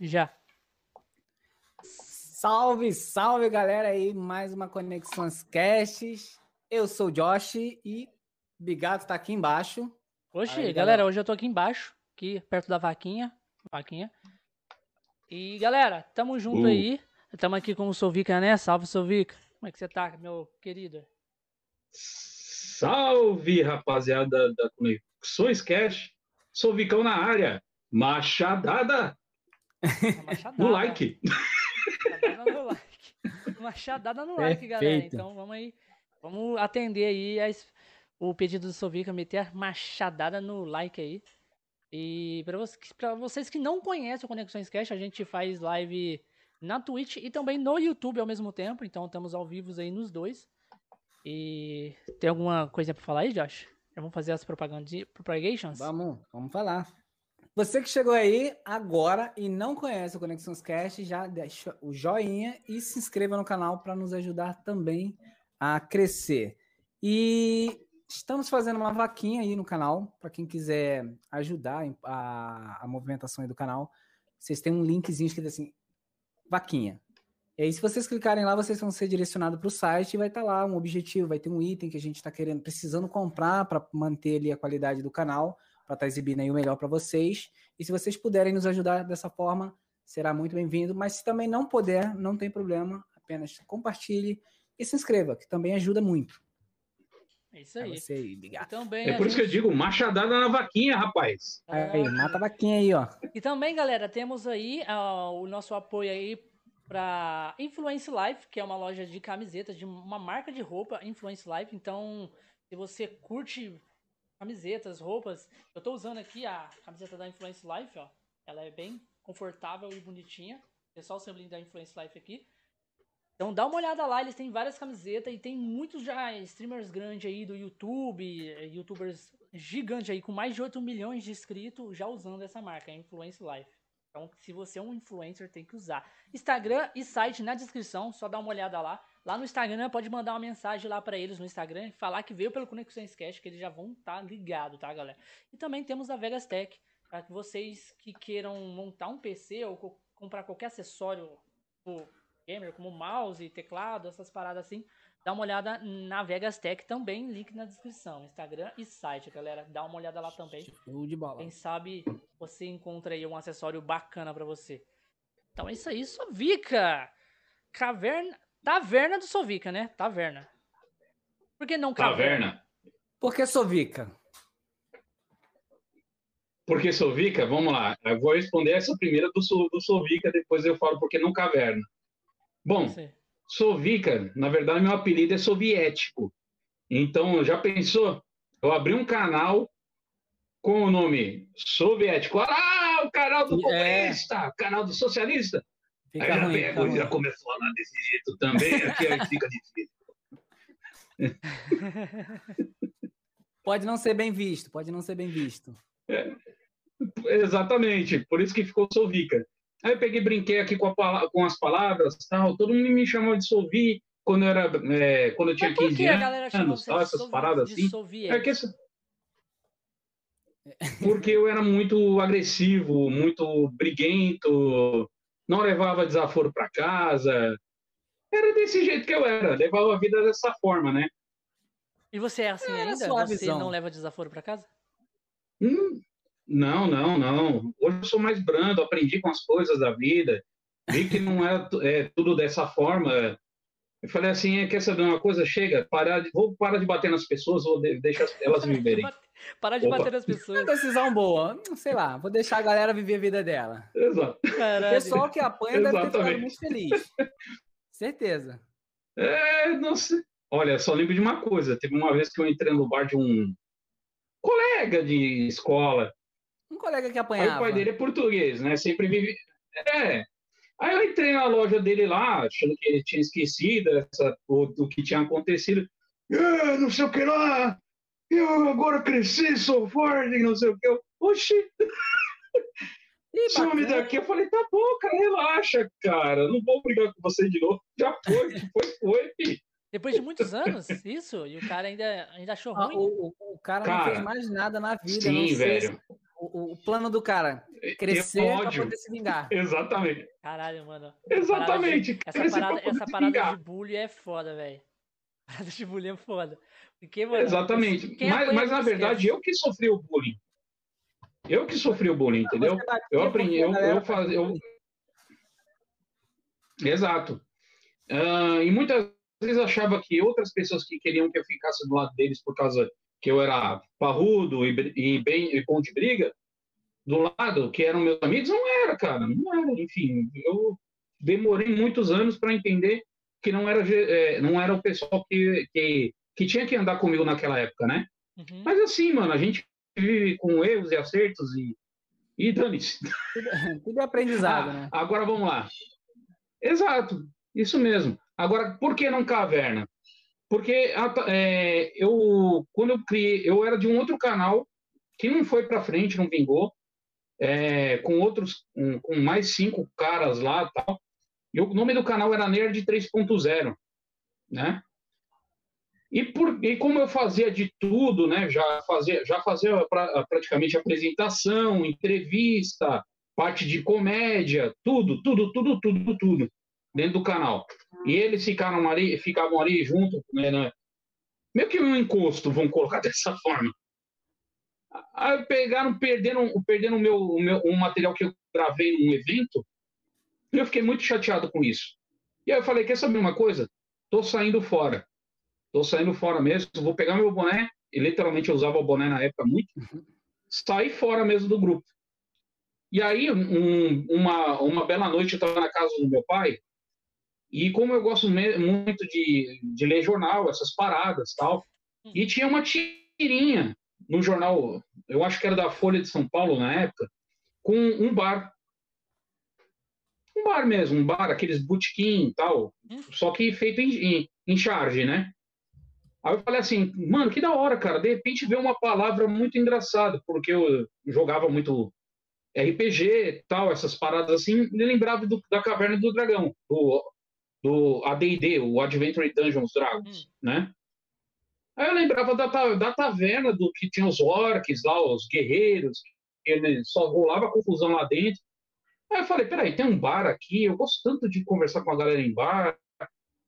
Já. Salve, salve galera aí, mais uma Conexões Casts. Eu sou o Josh e Bigato tá aqui embaixo. Oxe, Aí, galera, hoje eu tô aqui embaixo, aqui perto da vaquinha. Vaquinha. E galera, tamo junto Uh. aí. Tamo aqui com o Sovica, né? Salve, Sovica. Como é que você tá, meu querido? Salve, rapaziada da Conexões Cash. Sou Vicão na área. Machadada. no like. Machadada no like. Machadada no like, galera. Então vamos aí. Vamos atender aí as- o pedido do Sovica, meter a machadada no like aí. E para vocês, pra vocês que não conhecem o Conexões Cash, a gente faz live na Twitch e também no YouTube ao mesmo tempo. Então estamos ao vivo aí nos dois. E tem alguma coisa pra falar aí, Josh? Já vamos fazer as propagandas, propagations? Vamos, vamos falar. Você que chegou aí agora e não conhece o Conexões Cast, já deixa o joinha e se inscreva no canal para nos ajudar também a crescer. E estamos fazendo uma vaquinha aí no canal, para quem quiser ajudar a, a movimentação do canal. Vocês têm um linkzinho escrito assim, vaquinha. E aí, se vocês clicarem lá, vocês vão ser direcionados para o site e vai estar lá um objetivo, vai ter um item que a gente está querendo, precisando comprar para manter ali a qualidade do canal, para estar exibindo aí o melhor para vocês. E se vocês puderem nos ajudar dessa forma, será muito bem-vindo. Mas se também não puder, não tem problema, apenas compartilhe e se inscreva, que também ajuda muito. É isso É aí. você aí, E obrigado. também, É por isso que eu gente- digo machadada na vaquinha, rapaz. Aí, mata a vaquinha aí, ó. E também, galera, temos aí o nosso apoio aí para Influence Life, que é uma loja de camisetas, de uma marca de roupa, Influence Life. Então, se você curte camisetas, roupas, eu tô usando aqui a camiseta da Influence Life, ó. Ela é bem confortável e bonitinha. É só o símbolo da Influence Life aqui. Então dá uma olhada lá, eles têm várias camisetas e tem muitos já streamers grandes aí do YouTube, eh, youtubers gigantes aí com mais de 8 milhões de inscritos já usando essa marca, Influence Life. Então, se você é um influencer, tem que usar. Instagram e site na descrição, só dá uma olhada lá. Lá no Instagram, pode mandar uma mensagem lá pra eles no Instagram e falar que veio pelo Conexões Cash, que eles já vão estar ligados, tá, galera? E também temos a Vegas Tech, para que vocês que queiram montar um PC ou co- comprar qualquer acessório pro gamer, como mouse, teclado, essas paradas assim, dá uma olhada na Vegas Tech também, link na descrição, Instagram e site, galera. Dá uma olhada lá também. Show de bola. Quem sabe você encontra aí um acessório bacana pra você. Então é isso aí, Sovica! Caverna. Taverna do Sovica, né? Taverna. Por que não caverna? Caverna. Por que Sovica? Porque Sovica, vamos lá. Eu vou responder essa primeira do, do Sovica, depois eu falo porque não caverna. Bom, aí. Sovica, na verdade, meu apelido é soviético. Então, já pensou? Eu abri um canal com o nome soviético. Ah, o canal do É. comunista, o canal do socialista. Fica aí já ruim, fica pego, ruim. já começou a falar desse jeito também, aqui aí fica difícil. Pode não ser bem visto, pode não ser bem visto. Exatamente, por isso que ficou Sovica. Aí eu peguei, brinquei aqui com, a com as palavras, tal. Todo mundo me chamou de Sovi quando eu era, é, quando eu tinha Mas por 15 que a anos. galera chama anos, tal, essas sovi- paradas assim. É que essa- Porque eu era muito agressivo, muito briguento, não levava desaforo para casa. Era desse jeito que eu era, levava a vida dessa forma, né? E você é assim Era ainda? Você visão. não leva desaforo pra casa? Hum, não, não, não. Hoje eu sou mais brando, aprendi com as coisas da vida, vi que não era tu- é, tudo dessa forma. Eu falei assim, "É, quer saber uma coisa? Chega, parar de, vou parar de bater nas pessoas, vou de- deixar elas viverem. Parar de Opa. bater nas Uma pessoas. decisão boa. Sei lá, vou deixar a galera viver a vida dela. Exato. O pessoal que apanha deve ter ficado Exatamente. muito feliz. Certeza. É, não sei. Olha, só lembro de uma coisa. Teve uma vez que eu entrei no bar de um colega de escola. Um colega que Aí apanhava. o pai dele é português, né? Sempre vive. É. Aí eu entrei na loja dele lá, achando que ele tinha esquecido essa, o, do que tinha acontecido. É, não sei o que lá. Eu agora cresci, sou forte, não sei o que. Eu, Oxi, some daqui. Eu falei, tá bom, cara, relaxa, cara. Não vou brigar com você de novo. Já foi, foi, foi. Depois de muitos anos, isso, e o cara ainda, ainda achou Ah, ruim. o, o- o cara, não Cara, fez mais nada na vida. Sim, velho. se- o, o, plano do cara. Crescer pra poder se vingar. Exatamente. Caralho, mano. Exatamente. Essa parada, de, essa parada, essa parada de bullying é foda, velho. Parada de bullying é foda. Porque, mano, Exatamente. Mas, mas na verdade, eu que sofri o bullying. Eu que sofri o bullying, entendeu? Eu aprendi, eu, eu fazia. Eu... Exato. Uh, e muitas vezes achava que outras pessoas que queriam que eu ficasse do lado deles por causa que eu era parrudo e, e bem e bom de briga, do lado que eram meus amigos, não era, cara, não era. Enfim, eu demorei muitos anos para entender que não era, é, não era o pessoal que, que, que tinha que andar comigo naquela época, né? Uhum. Mas assim, mano, a gente vive com erros e acertos e, e dane-se. Tudo, tudo é aprendizado, ah, né? Agora vamos lá. Exato, isso mesmo. Agora, por que não caverna? Porque é, eu, quando eu criei, eu era de um outro canal que não foi para frente, não vingou, é, com outros, um, com mais cinco caras lá tal. E o nome do canal era Nerd 3.0, né? E, por, e como eu fazia de tudo, né? Já fazia, já fazia pra, praticamente apresentação, entrevista, parte de comédia, tudo, tudo, tudo, tudo, tudo dentro do canal. E eles ficaram ali, ficavam ali junto, né, né, meio que um encosto, vamos colocar dessa forma. Aí pegaram, perderam, perderam o meu, o meu, um material que eu gravei num evento, e eu fiquei muito chateado com isso. E aí eu falei, quer saber uma coisa? Tô saindo fora. Tô saindo fora mesmo, vou pegar meu boné, e literalmente eu usava o boné na época muito, sair fora mesmo do grupo. E aí, um, uma, uma bela noite, eu estava na casa do meu pai, e como eu gosto muito de, de ler jornal, essas paradas tal, e tinha uma tirinha no jornal, eu acho que era da Folha de São Paulo na época, com um bar. Um bar mesmo, um bar, aqueles botequim e tal, só que feito em, em, em charge, né? Aí eu falei assim, mano, que da hora, cara. De repente veio uma palavra muito engraçada, porque eu jogava muito RPG tal, essas paradas assim, me lembrava do, da Caverna do Dragão, do do AD&D, o Adventure Dungeons Dragons, hum. né? Aí eu lembrava da, da taverna do que tinha os orcs lá, os guerreiros, que só rolava confusão lá dentro. Aí eu falei, peraí, tem um bar aqui, eu gosto tanto de conversar com a galera em bar,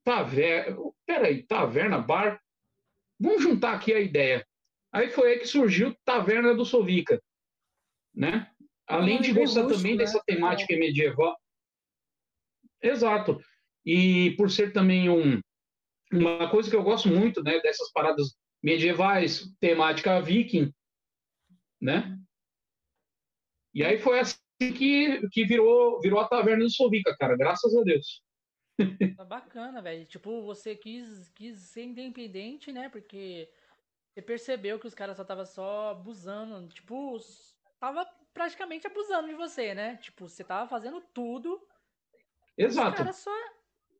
taverna, peraí, taverna, bar, vamos juntar aqui a ideia. Aí foi aí que surgiu Taverna do Sovica, né? Além de gostar também né? dessa temática medieval. Exato. E por ser também um, uma coisa que eu gosto muito, né, dessas paradas medievais, temática viking, né? E aí foi assim que, que virou, virou a taverna do Sovica, cara, graças a Deus. Tá bacana, velho. Tipo, você quis, quis ser independente, né? Porque você percebeu que os caras só tava só abusando. Tipo, tava praticamente abusando de você, né? Tipo, você tava fazendo tudo. Exato. Os caras só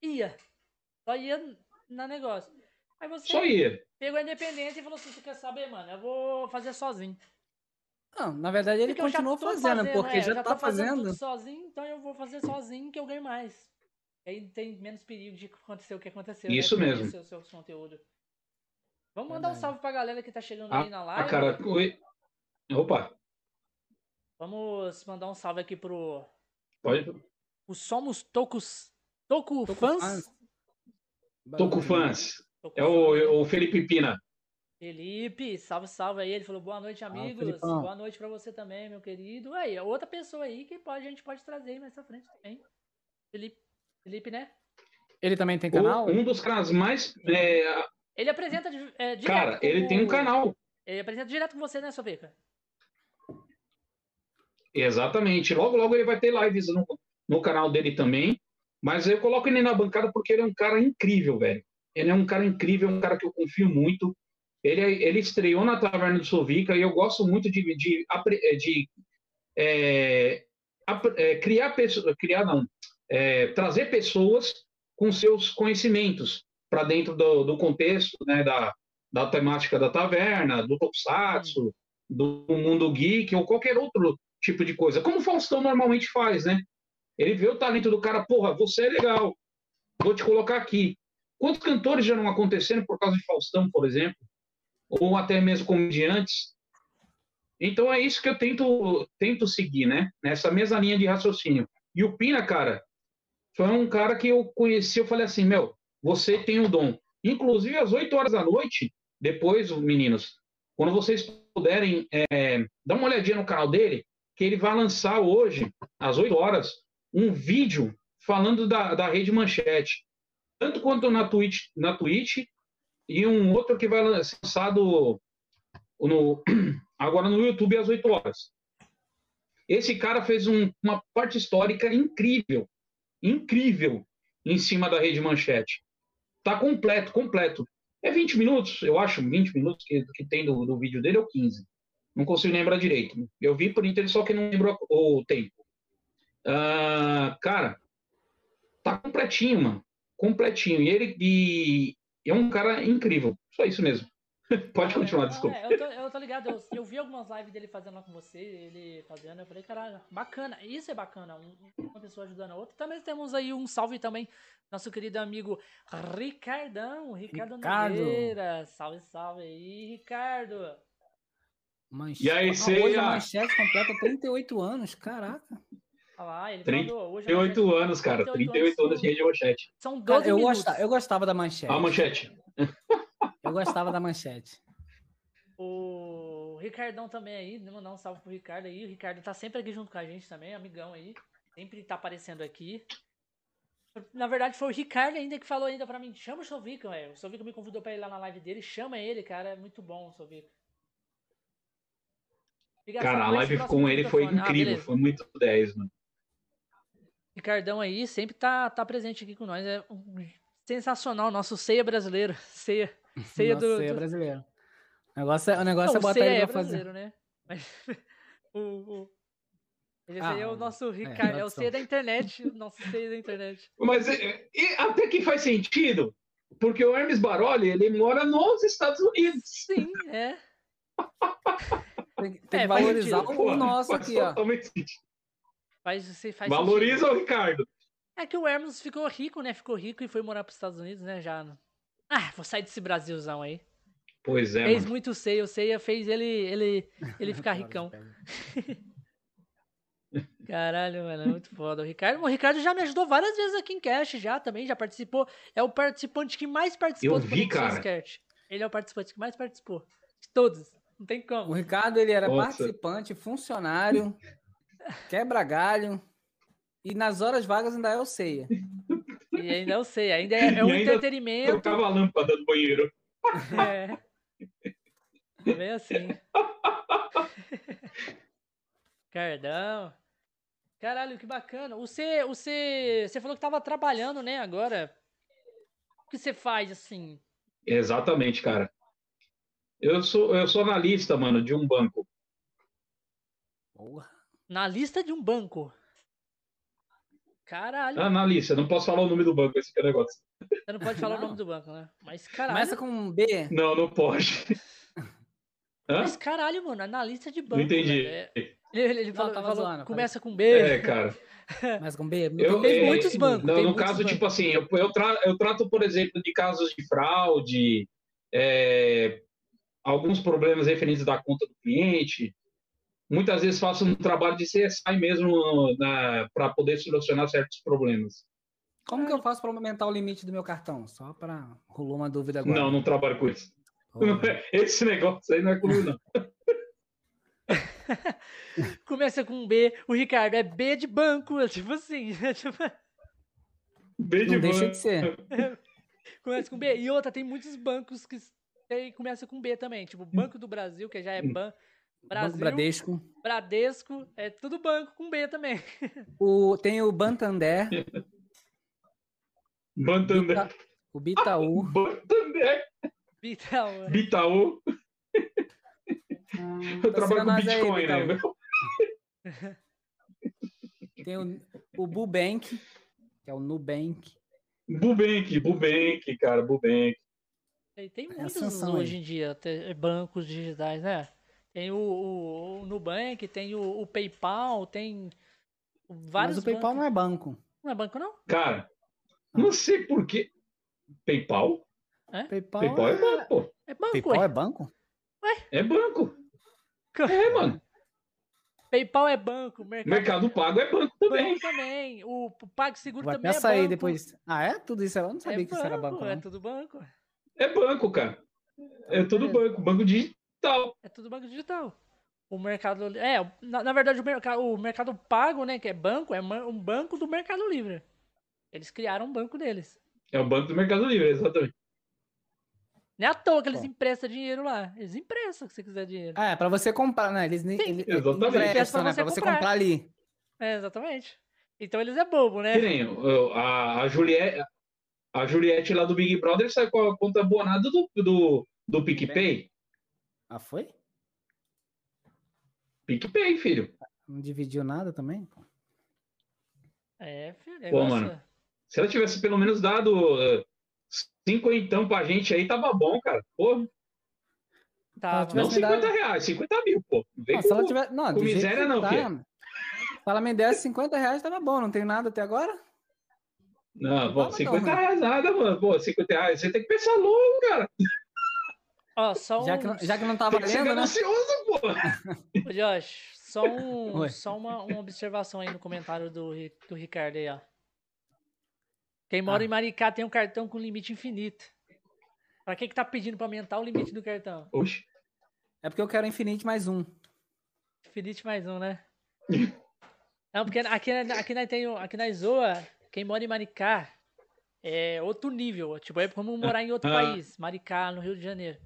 ia. Só ia na negócio. Aí você Só ia. pegou a independência e falou assim: você quer saber, mano? Eu vou fazer sozinho. Não, na verdade ele porque continuou fazendo, fazendo, porque é, já, já tá fazendo. fazendo sozinho, então eu vou fazer sozinho que eu ganho mais. Aí tem menos perigo de acontecer o que aconteceu. Né? Isso né? mesmo. Seu, seu conteúdo. Vamos mandar um salve pra galera que tá chegando ah, aí na live. Ah, cara, oi. Opa. Vamos mandar um salve aqui pro. Pode. O Somos Tocos Toco, Toco fãs. Toco fãs. É o, o Felipe Pina. Felipe, salve, salve aí. Ele falou boa noite, amigos. Ah, boa noite para você também, meu querido. Aí, outra pessoa aí que pode, a gente pode trazer aí mais pra frente também. Felipe, Felipe, né? Ele também tem canal? um dos caras mais. É... Ele apresenta é, direto. Cara, ele tem um canal. Ele apresenta direto com você, né, Sobeca? Exatamente. Logo, logo ele vai ter lives no, no canal dele também. Mas eu coloco ele na bancada porque ele é um cara incrível, velho. Ele é um cara incrível, um cara que eu confio muito. Ele, ele estreou na Taverna do Sovica e eu gosto muito de, de, de é, é, criar pessoas, criar não, é, trazer pessoas com seus conhecimentos para dentro do, do, contexto né, da, da temática da taverna, do Tokusatsu, do mundo geek ou qualquer outro tipo de coisa, como o Faustão normalmente faz, né? Ele vê o talento do cara, porra, você é legal, vou te colocar aqui. Quantos cantores já não aconteceram por causa de Faustão, por exemplo? Ou até mesmo comediantes? Então é isso que eu tento, tento seguir, né? Nessa mesma linha de raciocínio. E o Pina, cara, foi um cara que eu conheci, eu falei assim, meu, você tem um dom. Inclusive, às 8 horas da noite, depois, meninos, quando vocês puderem, é, dar uma olhadinha no canal dele, que ele vai lançar hoje, às 8 horas, um vídeo falando da, da rede manchete. Tanto quanto na Twitch, na Twitch e um outro que vai lançado no, agora no YouTube às 8 horas. Esse cara fez um, uma parte histórica incrível, incrível, em cima da rede manchete. Tá completo, completo. É 20 minutos, eu acho, 20 minutos que, que tem do, do vídeo dele, ou 15. Não consigo lembrar direito. Eu vi por inteiro, só que não lembro o tempo. Uh, cara, tá completinho, mano. Completinho. E ele e, é um cara incrível. Só isso mesmo. Pode continuar, desculpa. É, eu, tô, eu tô ligado, eu, eu, vi algumas lives dele fazendo lá com você, ele fazendo, eu falei, caralho, bacana, isso é bacana, uma pessoa ajudando a outra. Também temos aí um salve também, nosso querido amigo Ricardão, Ricardo, Ricardo. Nogueira. Salve, salve aí, Ricardo. Manchete. E aí, você Hoje a manchete completa 38 anos, caraca. Olha lá, ele 30, mandou hoje. 38 anos, cara. 38, 38 anos de rede manchete. São 12 cara, eu minutos. Gostava, eu gostava da manchete. A manchete. Eu gostava da manchete. O Ricardão também aí, mandar um salve pro Ricardo aí. O Ricardo tá sempre aqui junto com a gente também, amigão aí. Sempre tá aparecendo aqui. Na verdade, foi o Ricardo ainda que falou ainda pra mim, chama o Sovico, velho. O Sovico me convidou pra ir lá na live dele, chama ele, cara, é muito bom o Sovico. Cara, a live com ele foi incrível, ah, foi muito 10, mano. Ricardão aí sempre tá, tá presente aqui com nós. É um, sensacional, nosso ceia brasileiro. Ceia. Ceia Nossa, do. Ceia do... brasileiro. O negócio é, o negócio Não, é botar ele é pra fazer. né? Mas, o, o... Esse ah, é o nosso Ricardo, é, é o ceia da internet, o nosso ceia da internet. Mas e, até que faz sentido, porque o Hermes Baroli, ele mora nos Estados Unidos. Sim, é. tem, tem é, que valorizar o nosso aqui, ó. Faz, você faz Valoriza sentido. o Ricardo. É que o Hermes ficou rico, né? Ficou rico e foi morar para os Estados Unidos, né? Já. Ah, vou sair desse Brasilzão aí. Pois é. Fez mano. muito ceia, o ceia fez ele, ele, ele ficar ricão. Caralho, mano, é muito foda. O Ricardo, o Ricardo já me ajudou várias vezes aqui em Cash, já também, já participou. É o participante que mais participou Eu do vi, cara. Ele é o participante que mais participou. De todos. Não tem como. O Ricardo, ele era Nossa. participante, funcionário, quebra-galho. E nas horas vagas ainda é o ceia. E ainda o ceia. Ainda é, é um entretenimento. Trocava a lâmpada do banheiro. É. É bem assim. Cardão. Caralho, que bacana. Você, você, você falou que tava trabalhando, né, agora. O que você faz, assim? Exatamente, cara. Eu sou, eu sou analista, mano, de um banco. Boa. Na lista de um banco? Caralho. Analista, não posso falar o nome do banco, esse é o negócio. Você não pode falar não. o nome do banco, né? Mas caralho. Começa com um B. Não, não pode. Hã? Mas caralho, mano, analista de banco. Não entendi. É... Ele, ele falou, falou zoando, começa com B. É, cara. Começa com B. Eu, tem é, muitos bancos. Não, no muitos caso, bancos. tipo assim, eu, eu, tra eu, trato, por exemplo, de casos de fraude, é, alguns problemas referentes da conta do cliente. Muitas vezes faço um trabalho de CSI mesmo para poder solucionar certos problemas. Como que eu faço para aumentar o limite do meu cartão? Só para rolou uma dúvida agora. Não, não trabalho com isso. Esse negócio aí não é comigo, não. Começa com B, o Ricardo é B de banco, tipo assim. Tipo... B de não banco. deixa de ser. Começa com B. E outra, tem muitos bancos que tem, começa com B também. Tipo, Banco do Brasil, que já é ban, Brasil. Banco Bradesco. Bradesco, é tudo banco com B também. O, tem o Bantander. Bantander. Bita, o Bitaú. Bantander. Bitaú. Bitaú. Hum, Eu trabalho com Bitcoin, aí, né? Tem o, o Bubank, que é o Nubank. Bubank, Bubank, cara, Bubank. Tem, tem muitos hoje em dia, bancos digitais, né? Tem o, o, o Nubank, tem o, o, PayPal, tem vários. Mas o PayPal bancos. não é banco. Não é banco, não? Cara, não sei por que. PayPal? É? PayPal, PayPal é, é banco. É banco, PayPal ué. é banco? Ué? É banco. É, mano. PayPal é banco, Mercado, Mercado Pago é banco também. banco também. O, PagSeguro Vou também é sair banco. depois. Ah, é? Tudo isso? Eu não sabia é que isso era banco. É não. tudo banco. É banco, cara. É tudo banco, banco digital. É tudo banco digital. O mercado. É, na, na verdade, o mercado, o mercado Pago, né? Que é banco, é um banco do Mercado Livre. Eles criaram um banco deles. É o banco do Mercado Livre, exatamente. Não é à toa que eles Bom. emprestam dinheiro lá. Eles emprestam se você quiser dinheiro. Ah, é pra você comprar, né? Eles, eles, eles exatamente. emprestam, né? Pra você comprar. comprar ali. É, exatamente. Então eles é bobo, né? Que nem a, a Juliette, a Juliette lá do Big Brother sai com a conta abonada do, do, do PicPay. Ah, foi? PicPay, filho. Não dividiu nada também? pô? É, filho. Pô, mano. Se ela tivesse pelo menos dado uh, cinco então pra gente aí, tava bom, cara. Pô, Tá, não me 50 dado- reais, 50 mil, pô. Não vem Não, se ela com- tiver. Não, com miséria não, tá, filho. Se ela me desse 50 reais, tava bom. Não tenho nada até agora? Não, pô, Tava 50 não, reais nada, mano. Pô, 50 reais, você tem que pensar logo, cara. Ó, só um. Já que, não- já que não ser valendo, né? ganancioso, pô. Ô, Josh, só, um, Oi. só uma, uma observação aí no comentário do, do Ricardo aí, ó. Quem mora Ah. em Maricá tem um cartão com limite infinito. Pra que que tá pedindo pra aumentar o limite do cartão? Oxe. É porque eu quero Infinite mais um. Infinite mais um, né? Não, porque aqui, aqui, nós tem, aqui na Zoa, quem mora em Maricá é outro nível. Tipo, é como morar em outro Ah. país. Maricá, no Rio de Janeiro.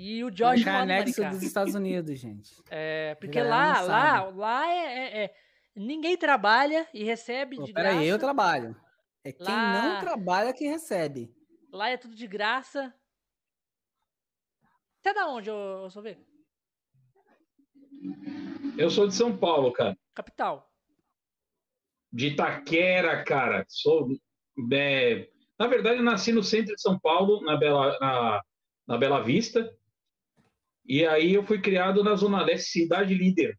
E o Josh é Maricá. dos Estados Unidos, gente. É, porque lá, lá, lá é, é- é- Ninguém trabalha e recebe Pô, de graça. peraí, eu trabalho. É quem Lá- não trabalha que recebe. Lá é tudo de graça. Você é da onde, ô, Soveco? Eu sou de São Paulo, cara. Capital. De Itaquera, cara. Sou. é, Na verdade, eu nasci no centro de São Paulo, na Bela, na, na Bela Vista. E aí eu fui criado na Zona Leste, cidade líder.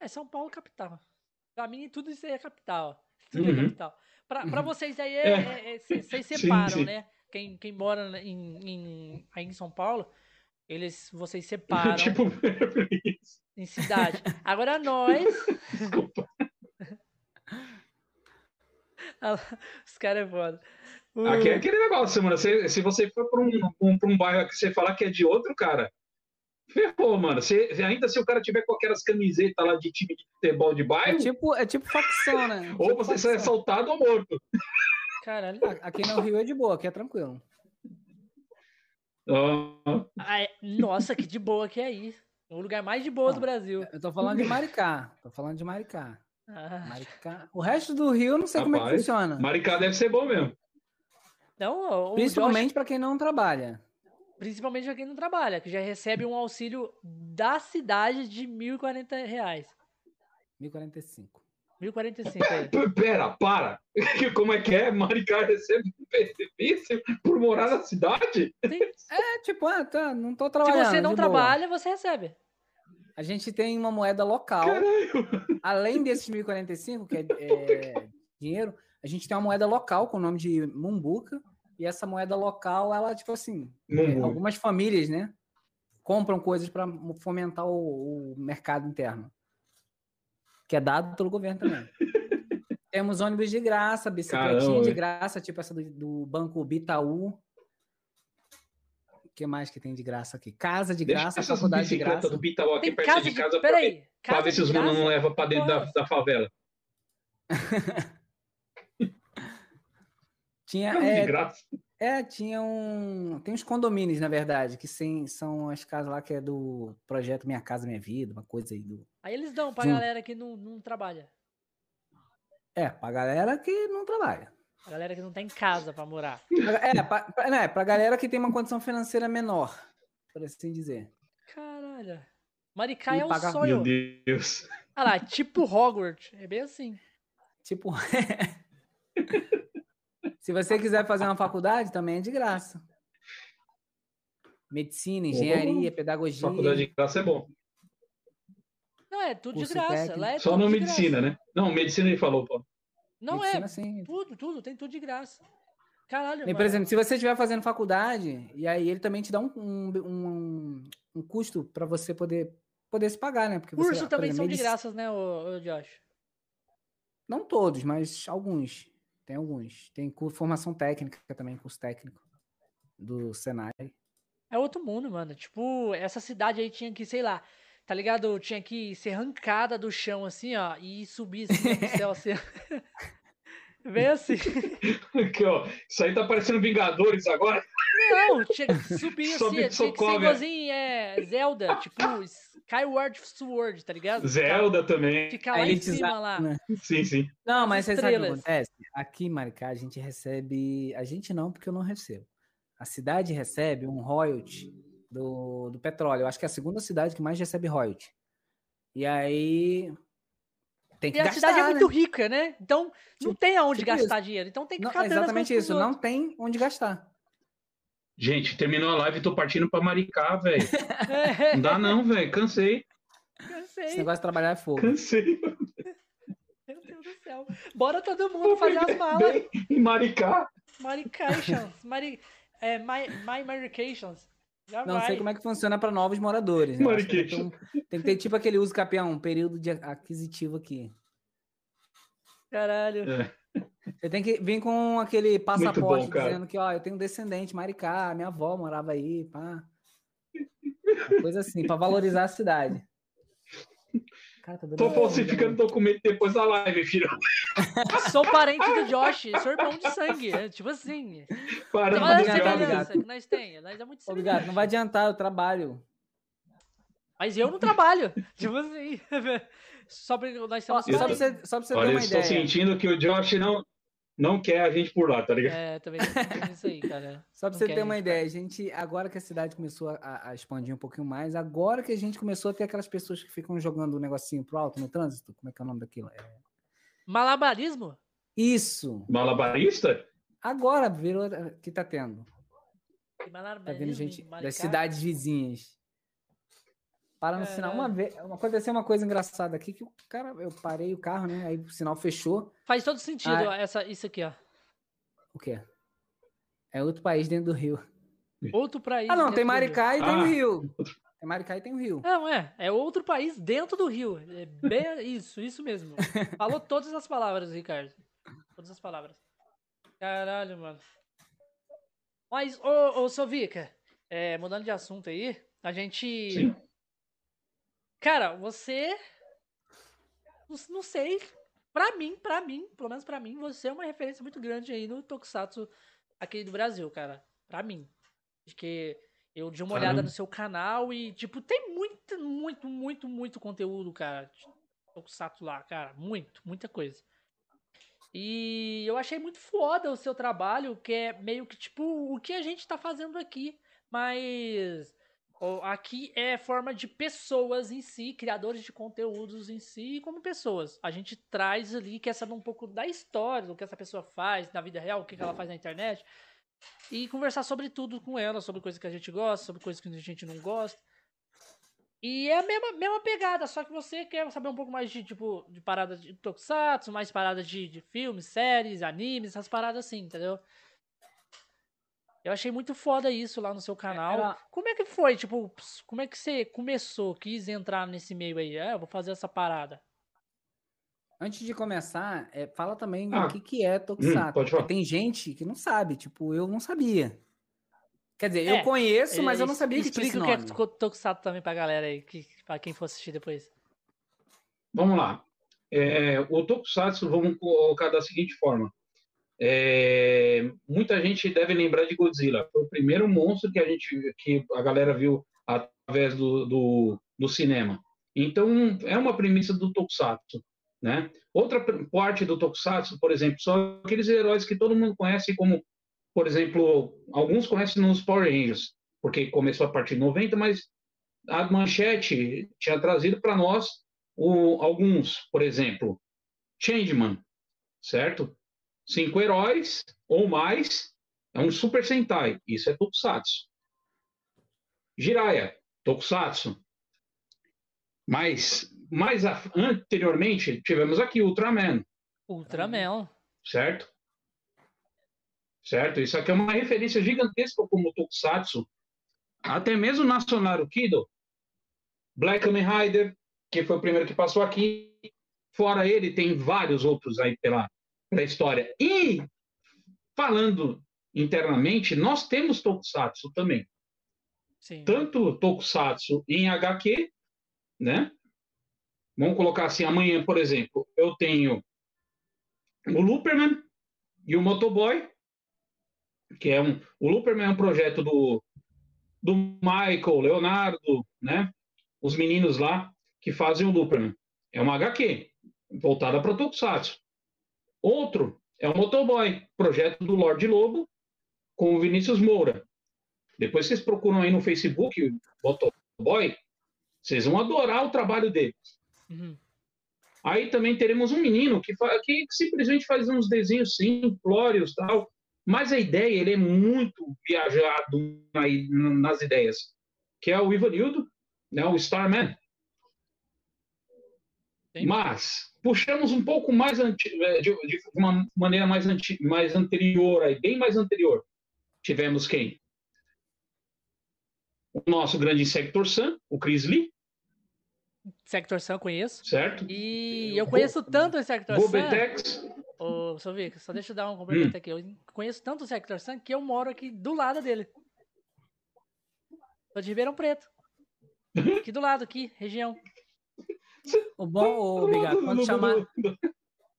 É São Paulo capital. Pra mim, tudo isso aí é capital. Tudo é Uhum. capital. Pra, pra vocês aí, é, É. é- é- cê- vocês Sim, separam, sim. né? Quem, quem mora em, em- aí em São Paulo, eles, vocês separam tipo, em cidade. Agora nós, desculpa. os caras é foda. Aqui é aquele negócio, mano. Se, se você for para um, um, pra um bairro que você falar que é de outro, cara, ferrou, mano. Se, ainda se o cara tiver com aquelas camisetas lá de time de futebol de É bairro, tipo, é tipo facção, né? ou Tipo você sai facção. assaltado ou morto. Caralho. Aqui no Rio é de boa, aqui é tranquilo. Ah, é- Nossa, que de boa que é aí. O lugar mais de boa do Ah. Brasil. Eu tô falando de Maricá. Tô falando de Maricá. Ah, Maricá. O resto do Rio eu não sei como é que Rapaz, funciona. Maricá deve ser bom mesmo. Não, o Principalmente pra quem não trabalha. Principalmente pra quem não trabalha, que já recebe um auxílio da cidade de 1.040 reais. 1045. 1.045 aí. P- Pera, para. Como é que é? Maricá recebe um benefício por morar na cidade? É tipo, ah, tá, não tô Se trabalhando. você não de boa. trabalha, você recebe. A gente tem uma moeda local. Caralho. Além desses 1045, que é, é dinheiro, a gente tem uma moeda local com o nome de Mumbuca. E essa moeda local, ela, tipo assim, é, algumas famílias, né? Compram coisas para fomentar o, o mercado interno. Que é dado pelo governo também. Temos ônibus de graça, bicicletinha Caramba, de graça, tipo essa do, do Banco Bitaú. O que mais que tem de graça aqui? Casa de Deixa graça, faculdade de graça. do Bitaú aqui Tem perto casa de de. casa Peraí. pra Casa ver se os mano não levam pra dentro da, da favela. Tinha, Casa de é, graça. É, tinha um. Tem uns condomínios, na verdade, que sim, são as casas lá que é do projeto Minha Casa Minha Vida, uma coisa aí do. Aí eles dão pra Jun- galera que não, não trabalha. É, pra galera que não trabalha. A galera que não tem casa pra morar. É, pra, pra, né, pra galera que tem uma condição financeira menor, por assim dizer. Caralho. Maricá E é um paga- sonho. Meu Deus. Ah lá, tipo Hogwarts. É bem assim. Tipo. Se você quiser fazer uma faculdade, também é de graça. Medicina, engenharia, pedagogia. Faculdade de graça é bom. Não, é tudo de Curso graça. técnico. Lá é Só não de medicina, graça. né? Não, medicina ele falou, pô. Não medicina, é. sim. Tudo, tudo. Tem tudo de graça. Caralho, E, por exemplo, se você estiver fazendo faculdade, e aí ele também te dá um, um, um, um custo para você poder, poder se pagar, né? Porque Curso você, também exemplo, são de medici- graças, né, ô, ô Josh? Não todos, mas alguns. Tem alguns. Tem cu- formação técnica também, curso técnico do Senai. É outro mundo, mano. Tipo, essa cidade aí tinha que, sei lá, tá ligado? Tinha que ser arrancada do chão, assim, ó, e subir assim no céu, assim. Vem assim. Aqui, ó. Isso aí tá parecendo Vingadores agora. Não, tinha que subir assim, tinha que ser igualzinho é, Zelda, tipo, Skyward Sword, tá ligado? Zelda também. Ficar lá em cima lá. né? Sim, sim. Não, mas você sabe o que acontece? Aqui em Maricá a gente recebe. A gente não, porque eu não recebo. A cidade recebe um royalty do, do petróleo. Eu acho que é a segunda cidade que mais recebe royalty. E aí. Tem que E a gastar, cidade é né? muito rica, né? Então não tem aonde tipo gastar dinheiro. Então tem que Não, ficar exatamente isso. Não tem onde gastar. Gente, terminou a live e tô partindo pra Maricá, velho. Não dá não, velho. Cansei. eu Esse negócio de trabalhar é fogo. Cansei. Meu Deus do céu. Bora todo mundo fazer as malas. Em Maricá. Marications. Mari... É, my, my Marications. Já Não vai. sei como é que funciona para novos moradores. Né? Tem, um- tem que ter tipo aquele uso capião, um período de aquisitivo aqui. Caralho. É. Você tem que vir com aquele passaporte bom, dizendo que, ó, eu tenho descendente, Maricá, minha avó morava aí, pá. Uma Coisa assim, pra valorizar a cidade. Cara, tá Tô falsificando documento depois da live, filho. Sou parente do Josh, sou irmão de sangue. é Tipo assim. Para Olha a obrigado, de semelhança obrigado. que nós temos. Nós é muito Obrigado, não vai adiantar, eu trabalho. Mas eu não trabalho. Tipo assim. Só porque nós Ó, somos só, pra você, só pra você Olha, ter eu uma estou ideia. sentindo que o Josh não, não quer a gente por lá, tá ligado? É, também tem isso aí, cara. Só pra Não você ter uma gente, ideia, a gente, agora que a cidade começou a, a expandir um pouquinho mais, agora que a gente começou a ter aquelas pessoas que ficam jogando o negocinho pro alto no trânsito, como é que é o nome daquilo? É... Malabarismo? Isso! Malabarista? Agora virou que tá tendo. Que Tá malabarismo vendo gente das cidades vizinhas. Para no sinal. Uma vez, aconteceu uma coisa engraçada aqui que o cara, eu parei o carro, né? Aí o sinal fechou. Faz todo sentido Ah. ó, essa, isso aqui, ó. O quê? É outro país dentro do Rio. Outro país. Ah, não, tem. Maricá e tem o Ah. Rio. Tem Maricá e tem o Rio. Não, é. É outro país dentro do Rio. É bem isso, isso mesmo. Falou todas as palavras, Ricardo. Todas as palavras. Caralho, mano. Mas, ô, ô Sovica, é, mudando de assunto aí, a gente. Sim. Cara, você. Não, sei. Pra mim, pra mim, pelo menos pra mim, você é uma referência muito grande aí no Tokusatsu aqui do Brasil, cara. Pra mim. Porque eu dei uma olhada Caramba. no seu canal e, tipo, tem muito, muito, muito, muito conteúdo, cara. Tokusatsu lá, cara. Muito, muita coisa. E eu achei muito foda o seu trabalho, que é meio que, tipo, o que a gente tá fazendo aqui. Mas aqui é forma de pessoas em si, criadores de conteúdos em si, como pessoas. A gente traz ali, quer saber um pouco da história, do que essa pessoa faz na vida real, o que ela faz na internet. E conversar sobre tudo com ela, sobre coisas que a gente gosta, sobre coisas que a gente não gosta. E é a mesma, mesma pegada, só que você quer saber um pouco mais de, tipo, de parada de tokusatsu, mais parada de, de filmes, séries, animes, essas paradas assim, entendeu? Eu achei muito foda isso lá no seu canal. Era- Como é que foi, tipo, como é que você começou, quis entrar nesse meio aí? É, eu vou fazer essa parada. Antes de começar, é, fala também Ah, o que, que é Tokusatsu. pode falar. porque tem gente que não sabe, tipo, eu não sabia. Quer dizer, É, eu conheço, mas eu não sabia que tinha esse Explica o que é nome. to- Tokusatsu também pra galera aí, que, pra quem for assistir depois. Vamos lá. É, o Tokusatsu, vamos colocar da seguinte forma. É, muita gente deve lembrar de Godzilla. Foi o primeiro monstro que a gente, que a galera viu através do, do, do cinema. Então, é uma premissa do Tokusatsu. Né? Outra parte do Tokusatsu, por exemplo, são aqueles heróis que todo mundo conhece como, por exemplo, alguns conhecem nos Power Rangers, porque começou a partir de 90, mas a Manchete tinha trazido para nós o- alguns, por exemplo, Changeman, certo? Cinco heróis ou mais, é um Super Sentai, isso é Tokusatsu. Jiraiya, Tokusatsu. Mas, mais a- anteriormente, tivemos aqui Ultraman, Ultraman. certo? certo? Isso aqui é uma referência gigantesca como Tokusatsu. Até mesmo Nacional Kido, Black Kamen Rider, que foi o primeiro que passou aqui. Fora ele, tem vários outros aí pela, pela história. E, falando internamente, nós temos Tokusatsu também. Sim. Tanto Tokusatsu em HQ, né? Vamos colocar assim, amanhã, por exemplo, eu tenho o Looperman e o Motoboy, que é um... O Looperman é um projeto do, do Michael, Leonardo, né? Os meninos lá que fazem o Looperman. É uma HQ, voltada para Tokusatsu. Outro é o Motoboy, projeto do Lorde Lobo, com o Vinícius Moura. Depois vocês procuram aí no Facebook, Motoboy, vocês vão adorar o trabalho deles. Uhum. Aí também teremos um menino que, que simplesmente faz uns desenhos simplórios tal, mas a ideia ele é muito viajado aí nas ideias, que é o Ivanildo, né, o Starman. Mas puxamos um pouco mais é, de, de, uma maneira mais, mais anterior, aí, bem mais anterior. Tivemos quem? O nosso grande Sector Sun, o Chris Lee. Sector Sun eu conheço. Certo. E eu conheço tanto o Sector. Sun. Ô, Sovic, só deixa eu dar um complemento hum. aqui. Eu conheço tanto o Sector Sun que eu moro aqui do lado dele. Tô de Ribeirão Preto. Aqui do lado, aqui, região. O bom, obrigado. Quando chamar,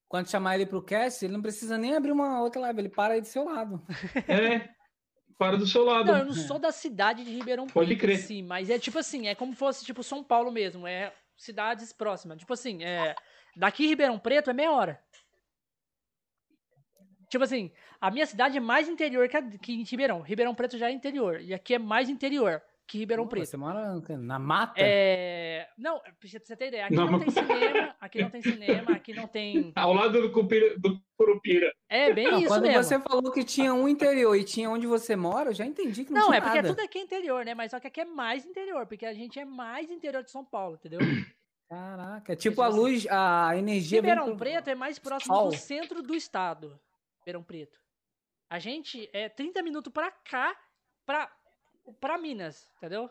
quando chamar ele pro cast, ele não precisa nem abrir uma outra live, ele para aí do seu lado. É, para do seu lado. Não, eu não sou da cidade de Ribeirão Preto, Pode crer. Sim, mas é tipo assim, é como fosse tipo São Paulo mesmo, é cidades próximas. Tipo assim, é daqui Ribeirão Preto é meia hora. Tipo assim, a minha cidade é mais interior que, a, que Ribeirão. Ribeirão Preto já é interior. E aqui é mais interior que Ribeirão Preto. Você mora na mata? É... Não, pra você ter ideia, aqui não, não tem cinema, aqui não tem cinema, aqui não tem. Ao lado do, Cupira, do Curupira. É bem não, isso quando mesmo. Quando você falou que tinha um interior e tinha onde você mora, eu já entendi que não, não tinha Não, é porque nada. tudo aqui é interior, né? Mas só que aqui é mais interior, porque a gente é mais interior de São Paulo, entendeu? Caraca, é tipo a luz, a energia. Ribeirão pro... Preto é mais próximo Sol. do centro do estado. Ribeirão Preto. A gente é 30 minutos pra cá, pra, pra Minas, entendeu?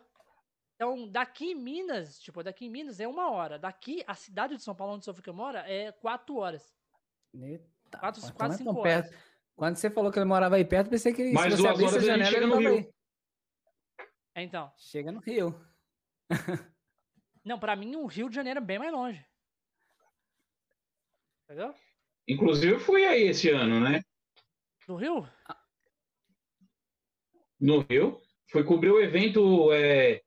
Então, daqui em Minas, tipo, daqui em Minas é uma hora. Daqui, a cidade de São Paulo, onde o Sofia mora, é quatro horas. Eita, quatro, quase cinco horas. Perto. Quando você falou que ele morava aí perto, pensei que ele, Mais se você abrisse a janela, Rio. Aí. É, então. Chega no Rio. Não, pra mim, o Rio de Janeiro é bem mais longe. Entendeu? Inclusive, eu fui aí esse ano, né? No Rio? No Rio. Fui cobrir o evento é,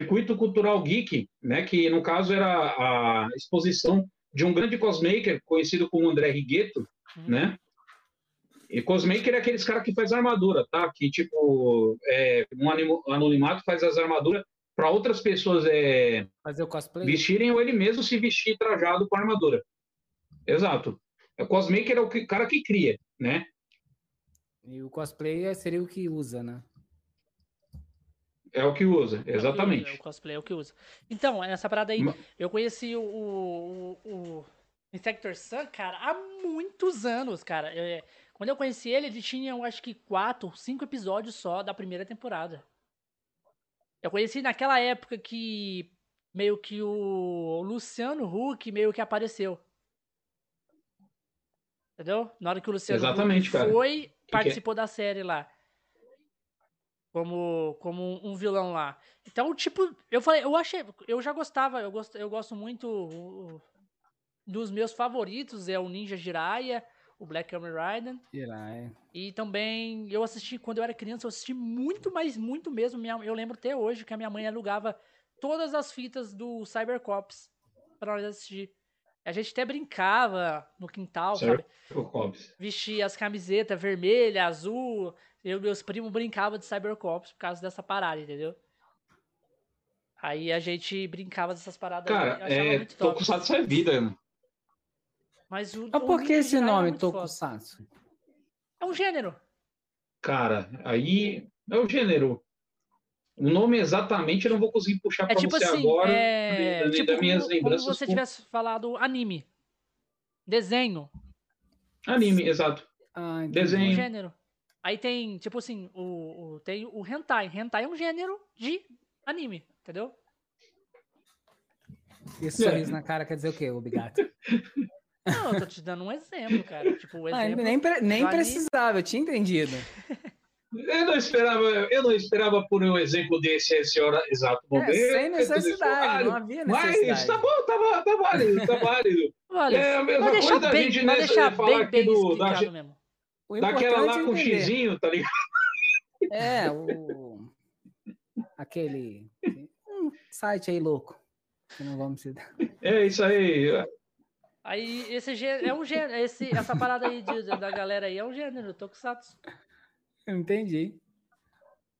Circuito Cultural Geek, né, que no caso era a exposição de um grande cosmaker conhecido como André Rigueto, uhum. né? E cosmaker é aqueles caras que faz armadura, tá? Que tipo é, um anonimato faz as armaduras para outras pessoas é, fazer o cosplay, vestirem ou ele mesmo se vestir trajado com armadura. Exato. O cosmaker é o que, cara que cria, né? E o cosplay seria o que usa, né? É o que usa, exatamente. É o, o, cosplay é o que usa. Então, essa parada aí, eu conheci o, o, o Insector Sun, cara, há muitos anos, cara. É, quando eu conheci ele, ele tinha, eu acho que, quatro, cinco episódios só da primeira temporada. Eu conheci naquela época que meio que o Luciano Huck meio que apareceu. Entendeu? Na hora que o Luciano Exatamente, Huck foi, cara. participou que... da série lá como, como um vilão lá. Então, tipo, eu falei, eu achei, eu já gostava, eu gosto, eu gosto muito o, dos meus favoritos é o Ninja Jiraiya, o Black Kamen Rider. Jiraiya. E também eu assisti quando eu era criança, eu assisti muito, mas muito mesmo. Minha, eu lembro até hoje que a minha mãe alugava todas as fitas do Cybercops para nós assistir. A gente até brincava no quintal, sabe? Vestia as camisetas vermelha, azul, eu e meus primos brincavam de Cybercops por causa dessa parada, entendeu? Aí a gente brincava dessas paradas. Cara, é, Tokusatsu é vida? Mas o. Mas por que esse é nome, é Tokusatsu? É um gênero. Cara, aí é um gênero. O nome exatamente eu não vou conseguir puxar é pra tipo você assim, agora. É... tipo das minhas como, lembranças. Como se você tivesse falado anime. Desenho. Anime, exato. Ah, entendi. um Desenho. gênero. Aí tem, tipo assim, o, o- tem o hentai. Hentai é um gênero de anime, entendeu? Esse sorriso na cara quer dizer o quê, o bigato? Não, eu tô te dando um exemplo, cara. Tipo, o Ah, exemplo. nem pre- nem anime- precisava, eu tinha entendido. Eu não esperava, eu não esperava por um exemplo desse a esse hora exato É, momento. sem necessidade, não havia necessidade. Mas tá bom, tá, tá válido, tá válido. Olha, É a mesma coisa da bem, gente nessa- deixar falar bem, aqui bem do- da mesmo. O Daquela lá é com o entender. xizinho, tá ligado? É, o. Aquele. Um site aí louco. Que não vamos citar. É isso aí. Aí esse gênero, é um gênero, esse, essa parada aí de- da galera aí é um gênero, Tokusatsu. Eu entendi.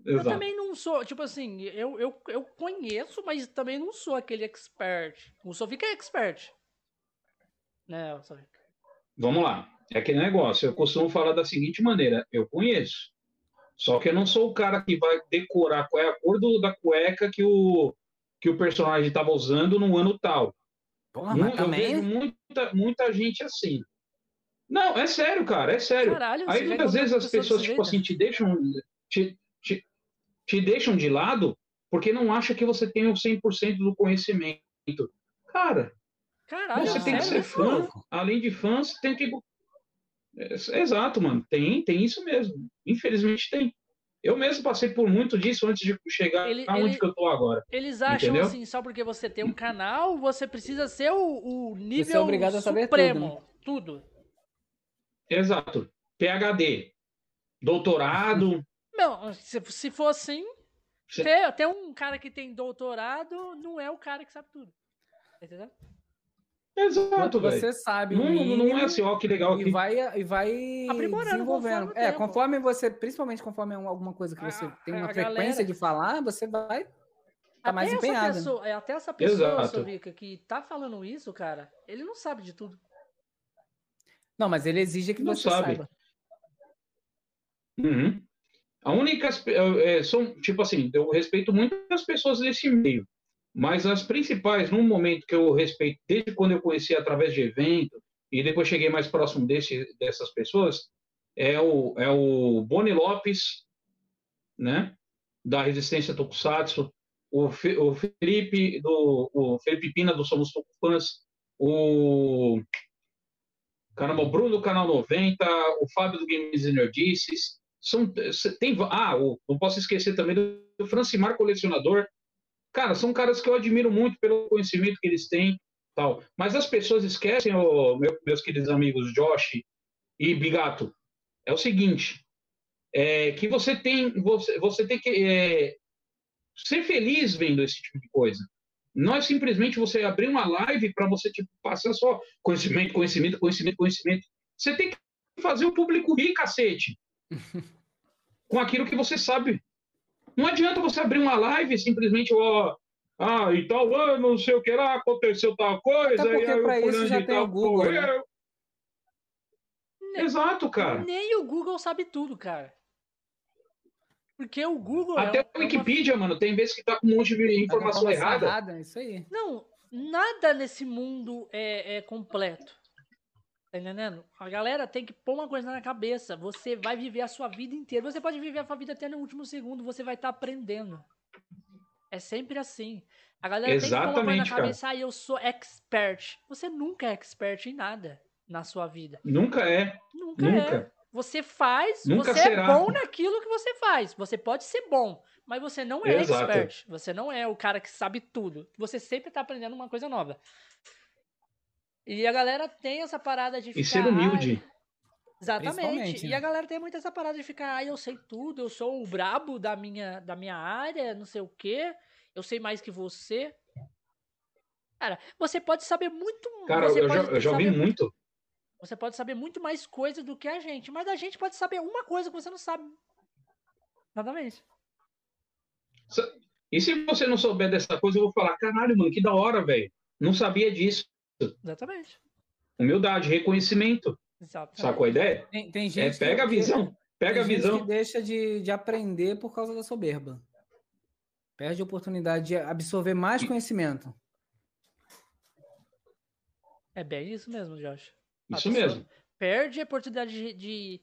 Eu Exato. também não sou, tipo assim, eu, eu, eu conheço, mas também não sou aquele expert. O Sofica é expert. Né, o Sofica? Vamos lá. É aquele negócio. Eu costumo falar da seguinte maneira: eu conheço. Só que eu não sou o cara que vai decorar qual é a cor do- da cueca que o, que o personagem estava usando no ano tal. Porra, mas eu vejo muita, muita gente assim. Não, é sério, cara, é sério. Caralho, Aí muitas vezes as pessoa pessoas, tipo assim, te deixam, te, te, te deixam de lado porque não acham que você tem o 100% do conhecimento. Cara, Caralho, você tem que ser fã. Além de fã, você tem que. É, Exato, mano. Tem, tem isso mesmo. Infelizmente tem. Eu mesmo passei por muito disso antes de chegar Ele- aonde ele- que eu tô agora. Eles acham Entendeu? assim, só porque você tem um canal, você precisa ser o, o nível é obrigado a saber supremo. Tudo. Exato. PhD. Doutorado. Não, se, se for assim, ter um cara que tem doutorado não é o cara que sabe tudo. Tá Entendeu? Exato, velho. Você sabe o Não, mínimo não é assim, ó, que legal e aqui. vai, e vai Aprimorando desenvolvendo. conforme É, tempo. conforme você, principalmente conforme é um- alguma coisa que você A- tem a uma galera- frequência de falar, você vai tá mais essa empenhado. pessoa, é, até essa pessoa. Sovica, que tá falando isso, cara, ele não sabe de tudo. Não, mas ele exige que Não você sabe. saiba. Uhum. A única. é, são, tipo assim, eu respeito muito as pessoas desse meio, mas as principais, num momento que eu respeito, desde quando eu conheci através de evento, e depois cheguei mais próximo desse, dessas pessoas, é o, é o Boni Lopes, né? Da Resistência Tokusatsu, o, Fe- o Felipe, do, o Felipe Pina do Somos Tokufãs, o. Caramba, Bruno do Canal 90, o Fábio do Games e. São, tem, ah, o, não posso esquecer também do Francimar Colecionador. Cara, são caras que eu admiro muito pelo conhecimento que eles têm. tal. Mas as pessoas esquecem, ô, meu- meus queridos amigos Josh e Bigato, é o seguinte: é, que você tem, você, você tem que é, ser feliz vendo esse tipo de coisa. Não é simplesmente você abrir uma live para você tipo, passar só conhecimento, conhecimento, conhecimento, conhecimento. Você tem que fazer o público rir, cacete. com aquilo que você sabe. Não adianta você abrir uma live e simplesmente, ó, ah, e tal ano, não sei o que lá, aconteceu tal coisa. Até porque e aí pra o isso já tem tal o Google, né? morreu. Exato, cara. Nem o Google sabe tudo, cara. Porque o Google. Até é, a é uma- Wikipedia, mano, tem vezes que tá com um monte de informação Informação errada. errada, Isso aí. Não, nada nesse mundo é, é completo. Tá entendendo? A galera tem que pôr uma coisa na cabeça. Você vai viver a sua vida inteira. Você pode viver a sua vida até no último segundo. Você vai estar aprendendo. É sempre assim. A galera tem que pôr uma coisa na Exatamente, cara. cabeça. Ah, eu sou expert. Você nunca é expert em nada na sua vida. Nunca é. Nunca, é. Nunca. Você faz, Nunca você será. é bom naquilo que você faz. Você pode ser bom, mas você não é Exato. expert. Você não é o cara que sabe tudo. Você sempre tá aprendendo uma coisa nova. E a galera tem essa parada de ficar. E ser humilde. "Ai", Exatamente. E né? a galera tem muito essa parada de ficar, ah, eu sei tudo, eu sou o brabo da minha, da minha área, não sei o quê, eu sei mais que você. Cara, você pode saber muito Cara, você eu já, eu já ouvi saber muito. você pode saber muito mais coisas do que a gente, mas a gente pode saber uma coisa que você não sabe. Exatamente. E se você não souber dessa coisa, eu vou falar, caralho, mano, que da hora, velho. Não sabia disso. Exatamente. Humildade, reconhecimento. Exatamente. Sacou a ideia? Tem, tem É, gente pega a que, visão. Pega a visão. que deixa de, de aprender por causa da soberba. Perde a oportunidade de absorver mais conhecimento. É bem isso mesmo, Josh. A Isso mesmo. perde a oportunidade de, de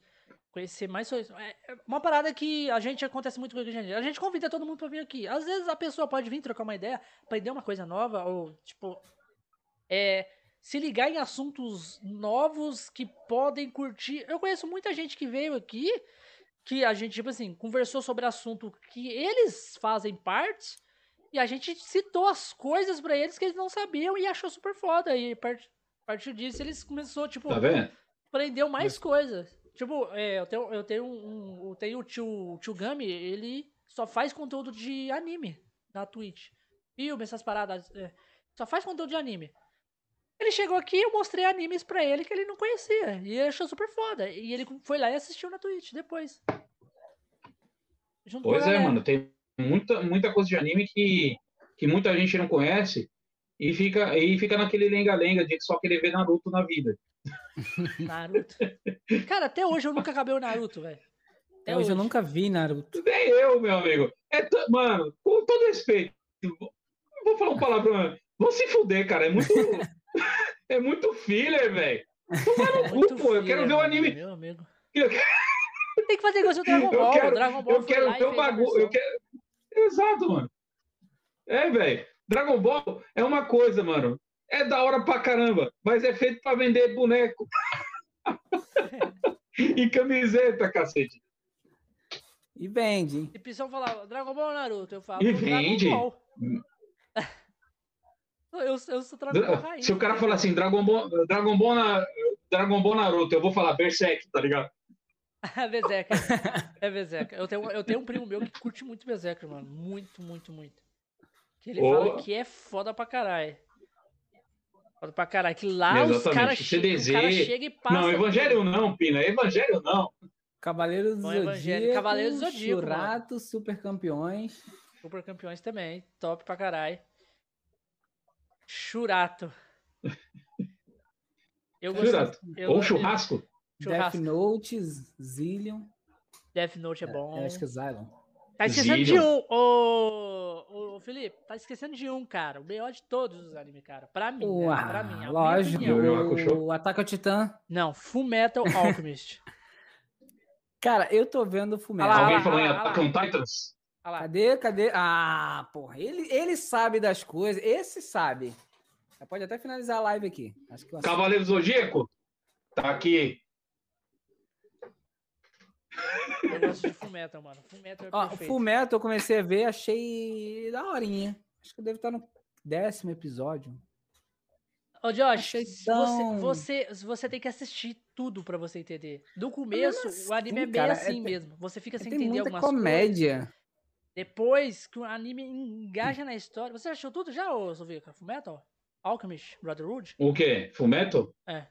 conhecer mais coisas. É é uma parada que a gente acontece muito com a gente. A gente convida todo mundo pra vir aqui. Às vezes a pessoa pode vir trocar uma ideia, aprender uma coisa nova, ou, tipo, é, se ligar em assuntos novos que podem curtir. Eu conheço muita gente que veio aqui, que a gente, tipo assim, conversou sobre assunto que eles fazem parte, e a gente citou as coisas pra eles que eles não sabiam e achou super foda. E a part- a partir disso eles começou, tipo, Tá vendo? aprendeu mais coisas. Tipo, é, eu tenho, eu tenho um. Eu tenho o tio, o tio Gami, ele só faz conteúdo de anime na Twitch. Filme, essas paradas. é, só faz conteúdo de anime. Ele chegou aqui eu mostrei animes pra ele que ele não conhecia. E ele achou super foda. E ele foi lá e assistiu na Twitch depois. Pois é, galera. mano, tem muita, muita coisa de anime que, que muita gente não conhece e fica, e fica naquele lenga-lenga de só querer ver Naruto na vida. Naruto. Cara, até hoje eu nunca acabei o Naruto, velho. Até Até hoje eu nunca vi Naruto. Nem eu, meu amigo. É t- Mano, com todo respeito, vou falar um palavrão. Vou se fuder, cara. É muito. é muito filler, velho. Toma no cu, pô. Eu quero ver o mano, anime. Meu amigo. Eu Tem que fazer igual o Dragon Eu Ball. quero- o Dragon Ball Eu quero ver o bagulho. Eu quero... Exato, mano. É, velho. Dragon Ball é uma coisa, mano. É da hora pra caramba, mas é feito pra vender boneco. e camiseta, cacete. E vende? E pessoal falava, Dragon Ball ou Naruto? Eu falo, E Dragon vende. Ball. Eu, eu sou Dragon Ball raiz. Se o cara falar assim, Dragon Ball, Dragon Ball, na, Dragon Ball Naruto, eu vou falar Berserk, tá ligado? É Berserker. É Berserker. Eu tenho, eu tenho um primo meu que curte muito Berserker, mano. Muito, muito, muito. Que ele Ô. fala que é foda pra caralho. Foda pra caralho. Que lá os Exatamente. caras O chegam cara chega e passa. não, Evangelho não, Pina. Evangelho não. Cavaleiro do Bom. Zodíaco, Cavaleiro do Zodíaco. Churato, Super Campeões. Super campeões também. Top pra caralho. Churato. Eu. Churato. eu Ou churrasco. Churrasco. Death Note, Zillion. Death Note é bom. Eu acho que é Zylon. Tá esquecendo de Zillion. um, ô, ô Felipe, tá esquecendo de um, cara. O melhor de todos os animes, cara. Pra mim, né? Uau, pra mim. lógico. O Ataque ao Titã. Não, Full Metal Alchemist. Cara, eu tô vendo. Ah lá, Alguém falou em. Attack on Titans? Lá. Cadê, cadê? Ah, porra. Ele, ele sabe das coisas. Esse sabe. Já pode até finalizar a live aqui. Acho que eu Cavaleiro Zodíaco? Tá aqui. Eu gosto de Full Metal, mano. Full Metal é Ó, perfeito. Full Metal eu comecei a ver, achei da horinha. Acho que eu devo estar no décimo episódio. Ô, Josh, tão- você, você, você tem que assistir tudo pra você entender. Do começo, assim, o anime é bem cara, é- assim mesmo. Você fica sem Tem entender algumas coisas. comédia. Depois que o anime engaja na história. Você achou tudo já, ô Sovica? Full Metal? Alchemist? Brotherhood? O quê? Fullmetal? É.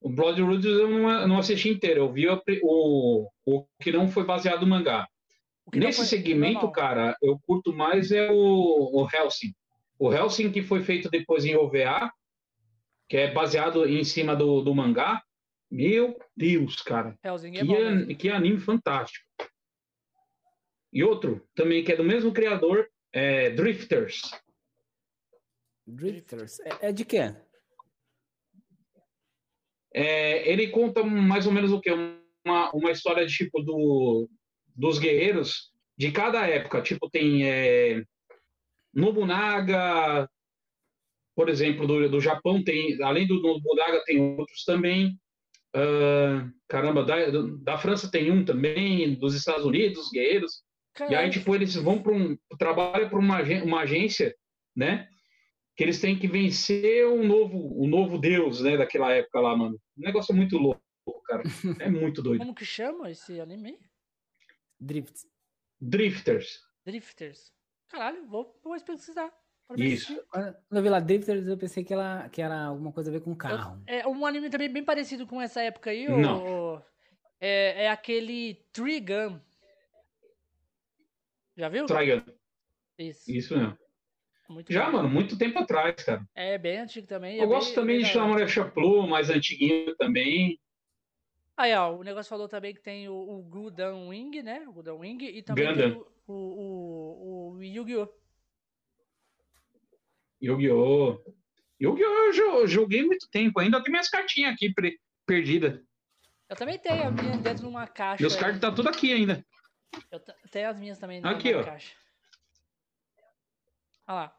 O Bloodroot eu não, não assisti inteiro. Eu vi o, o, o que não foi baseado no mangá. Nesse foi segmento, cara, eu curto mais é o, o Helsing. O Helsing que foi feito depois em OVA, que é baseado em cima do, do mangá. Meu Deus, cara. Hellsing é Que, bom an- que anime fantástico. E outro, também que é do mesmo criador, é Drifters. Drifters. É, é de quê? É, ele conta mais ou menos o que? Uma, uma história de, tipo do, dos guerreiros de cada época. Tipo, tem é, Nobunaga, por exemplo, do, do Japão, tem, além do Nobunaga, tem outros também. Ah, caramba, da, da França tem um também, dos Estados Unidos, guerreiros. E aí, tipo, eles vão para um. trabalham para uma, uma agência, né? Que eles têm que vencer um novo, um novo deus, né? Daquela época lá, mano. Um negócio muito louco, cara. É muito doido. Como que chama esse anime? Drift. Drifters. Drifters. Caralho, vou, vou pesquisar. Isso. Quando eu vi lá Drifters, eu pensei que, ela, que era alguma coisa a ver com carro. é um anime também bem parecido com essa época aí. Não. ô- é, é aquele Trigun. Já viu? Trigun. Isso. Isso mesmo. Muito Já, bom. mano, muito tempo atrás, cara. É bem antigo também. Eu é gosto bem- também bem de. Samurai Champloo, mais antiguinho também. Aí, ó, o negócio falou também que tem o, o Gundam Wing, né? O Gundam Wing e também Gundam. o, o, o, o Yu-Gi-Oh! Yu-Gi-Oh! Yu-Gi-Oh! eu jo- joguei muito tempo. Ainda tem minhas cartinhas aqui perdidas. Eu também tenho a minha dentro de uma caixa. Meus cards tá tudo aqui ainda. Eu tenho as minhas também dentro Aqui, ó. caixa. Olha lá.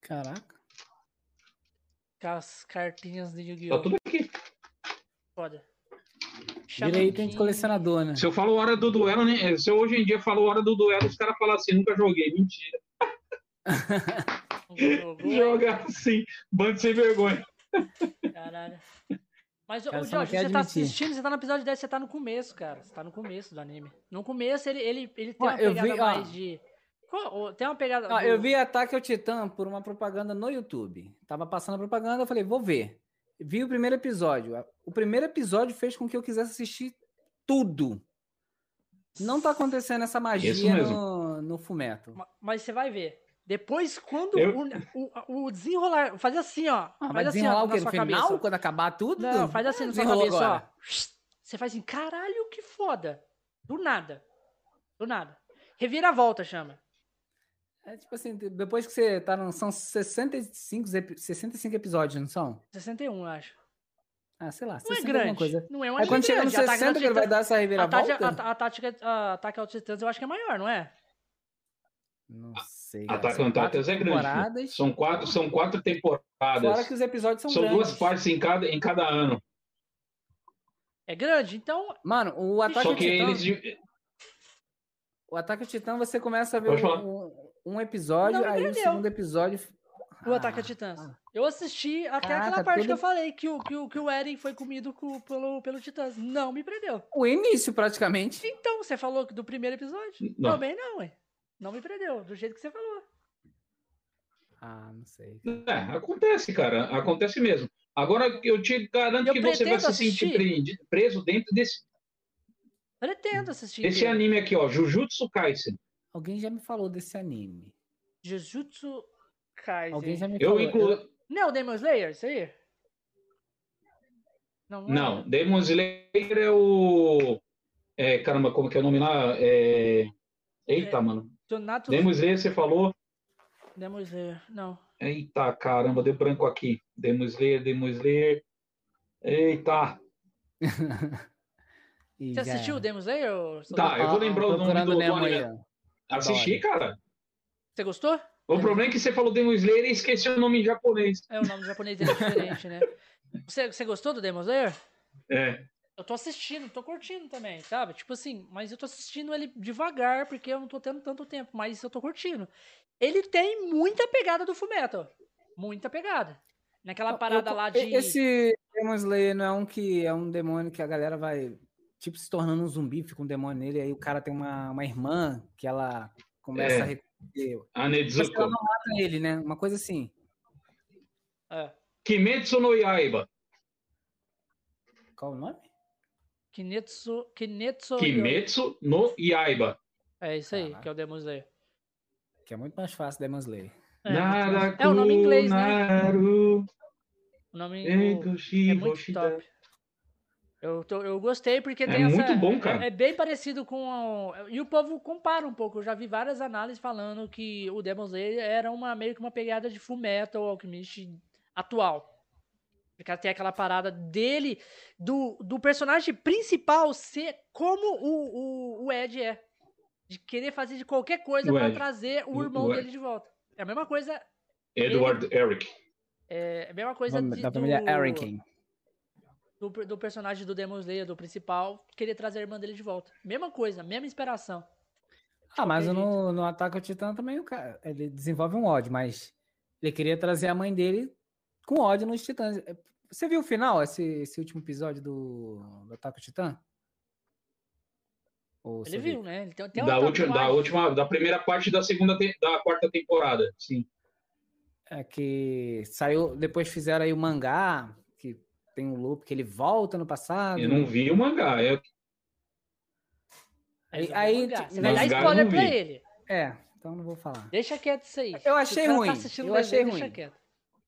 Caraca. Com as cartinhas de Tá Yu-Gi-Oh! tudo aqui. Foda. Vira item de colecionador, né? Se eu falo hora do duelo, né? Se eu hoje em dia falo hora do duelo, os caras falam assim, nunca joguei. Mentira. Joga assim, bando sem vergonha. Caralho. Mas, ô, Cara, ô, Jorge, você tá admitir. assistindo, você tá no episódio 10, você tá no começo, cara. Você tá no começo do anime. No começo, ele, ele, ele tem Ó, uma eu pegada vi, ó. mais de. Qual- ô, Tem uma pegada. Do- eu vi Ataque ao Titã por uma propaganda no YouTube. Tava passando a propaganda, eu falei, vou ver. Vi o primeiro episódio. O primeiro episódio fez com que eu quisesse assistir tudo. Não tá acontecendo essa magia no, no Fumeto. Ma- Mas você vai ver. Depois, quando Eu- o, o, o desenrolar. Fazer assim, ó. Ah, faz assim, ó, o quê? No final, cabeça. quando acabar tudo? Não, faz assim na sua cabeça, agora. ó. Você faz assim, caralho, que foda. Do nada. Do nada. Reviravolta chama. É tipo assim, depois que você tá no... São 65, epi- 65 episódios, não são? 61, eu acho. Ah, sei lá. Não é 60 alguma grande. coisa. Não é um Aí quando chega no grande. Ataque 60 aos que ele vai dar essa a, reviravolta? tática, a, a tática a, Ataque aos Titãs eu acho que é maior, não é? Não sei. cara. Ataque São on Titans é grande. temporadas, São quatro, são quatro Fora temporadas. que os episódios são, São grandes. duas partes em cada, em cada ano. É grande, então. Mano, o Ataque Só que Titã... eles. O Ataque Titã, você começa a ver um, um episódio, Não aí o segundo episódio. O Ataque a Ah, Titãs. ah. Eu assisti até Caraca, aquela parte que eu falei, que o, que o, que o Eren foi comido co- pelo, pelo Titãs. Não me prendeu. O início, praticamente. Então, você falou do primeiro episódio? Não. Também não, ué. Não me prendeu, do jeito que você falou. Ah, não sei. É, acontece, cara. Acontece mesmo. Agora eu te garanto Eu que você vai se sentir assistir. prendi- preso dentro desse Pretendo assistir. esse anime aqui, ó. Jujutsu Kaisen. Alguém já me falou desse anime. Jujutsu Kaisen. Alguém já me Eu falou. incluo. Não é o Demon Slayer, isso aí? Não, é. Não, Demon Slayer é o. É, caramba, como que é o nome lá? É... Eita, É. mano. Donato Demon Slayer, você falou. Demon Slayer, não. Eita, caramba, deu branco aqui. Demon Slayer, Demon Slayer. Eita. Você assistiu o Slayer? ô Tá, eu vou lembrar o nome do- do anime. ó. Assisti, cara. Você gostou? O problema é que você falou Demon Slayer e esqueceu o nome em japonês. É, o nome japonês é diferente, né? Você, você gostou do Demon Slayer? É. Eu tô assistindo, tô curtindo também, sabe? Tipo assim, mas eu tô assistindo ele devagar, porque eu não tô tendo tanto tempo, mas eu tô curtindo. Ele tem muita pegada do Fullmetal. Muita pegada. Naquela Eu- parada eu- lá de... Esse Demon Slayer não é um que é um demônio que a galera vai, tipo, se tornando um zumbi, fica um demônio nele, aí o cara tem uma, uma irmã que ela começa É. a reconhecer. A Mas ela Nezuko. não mata ele, né? Uma coisa assim. É, Kimetsu no Yaiba. Qual o nome? Kinetsu... Kinetsu... Kimetsu no Yaiba. É isso aí, Caraca. que é o Demon Slayer. Que é muito mais fácil Demon Slayer. É, Naraku É o nome em inglês, né? Naru, o nome... o- Enkushi, É muito top. Eu, tô- eu gostei porque É tem essa. muito bom, cara. É, é bem parecido com. o- e o povo compara um pouco. Eu já vi várias análises falando que o Demon Slayer era uma, meio que uma pegada de Full Metal Alchemist atual. Porque tem aquela parada dele, do, do personagem principal ser como o, o, o Ed é. De querer fazer de qualquer coisa Ed. trazer o O- irmão o dele de volta. É a mesma coisa. Edward Eric. É a mesma coisa Nome de, da família do- Erikin. do, do personagem do Demon Slayer, do principal, querer trazer a irmã dele de volta. Mesma coisa, mesma inspiração. Ah, mas no, no Ataque ao Titã também o cara, ele desenvolve um ódio, mas ele queria trazer a mãe dele com ódio nos Titãs. É, Você viu o final, esse, esse último episódio do, do Ataque ao Titã? Ou Ele você viu, né? Ele tem, tem Da última, da última, da primeira parte da segunda, te- da quarta temporada. Sim. É que saiu, depois fizeram aí o mangá, que tem um loop que ele volta no passado. Eu não vi o mangá. Eu, Aí, aí, mangá. tipo, Você vai dar spoiler pra ele. É, então não vou falar. Deixa quieto isso aí. Eu achei cara ruim, Tá eu achei deixa ruim.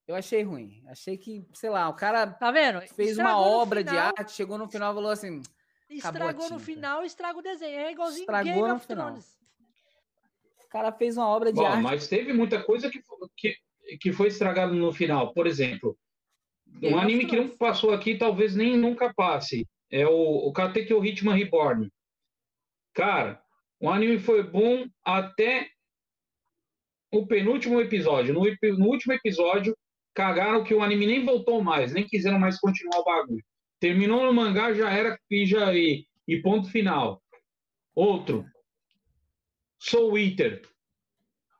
Eu achei ruim. Achei que, sei lá, o cara Tá vendo? fez uma Estragou no obra de final, arte, chegou no final e falou assim: Estragou no final, estraga o desenho. É igualzinho Estragou Game no of final. Thrones. o cara fez uma obra de Bom, arte. mas teve muita coisa que, que, que foi estragada no final. Por exemplo, Game um anime que não passou aqui talvez nem nunca passe. é o, o Katekyo Hitman Reborn. Cara, o anime foi bom até o penúltimo episódio. No, no, último episódio, cagaram que o anime nem voltou mais, nem quiseram mais continuar o bagulho. Terminou no mangá, já era pija e, e ponto final. Outro. Soul Eater.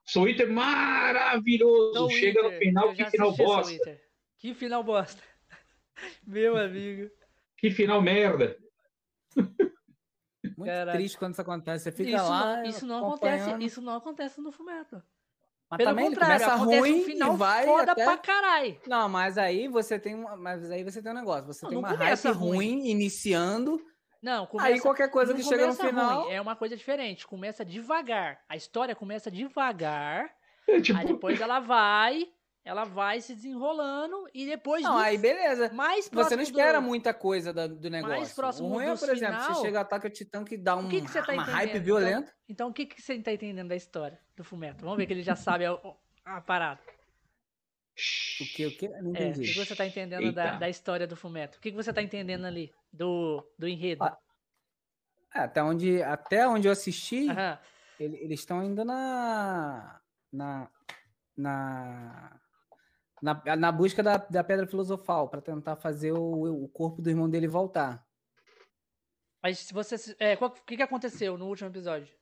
Soul Eater maravilhoso. Soul Chega Eater. no final, que final bosta. Que final bosta. Meu amigo. Que final merda. Muito Caraca. triste quando isso acontece. Você fica isso lá. Não, isso não acontece. Isso não acontece no Fumeto. Mas Pelo também contrário, começa ruim um final e vai foda até... pra caralho. Não, mas aí você tem, mas aí você tem um negócio. Você não, tem uma hype ruim. ruim iniciando. Não, começa, aí qualquer coisa que chega no final ruim, é uma coisa diferente. Começa devagar. A história começa devagar. É, tipo... Aí depois ela vai ela vai se desenrolando e depois. Não, aí beleza. Mais você não espera do... muita coisa do, do negócio. Mais próximo o ruim é, por exemplo, final... você chega ataca o Titã que dá um, que que tá uma hype violenta. Então, então, o que, que você está entendendo da história do Fumeto? Vamos ver que ele já sabe a, a parada. O que, o que? Não entendi. É, o que você está entendendo da, da, história do Fumeto? O que, que você está entendendo ali do, do enredo? Ah, até, onde, até onde eu assisti, ele, eles estão ainda na. na. na na, na busca da, da pedra filosofal, para tentar fazer o, o corpo do irmão dele voltar. Mas se você. É, o que, que aconteceu no último episódio?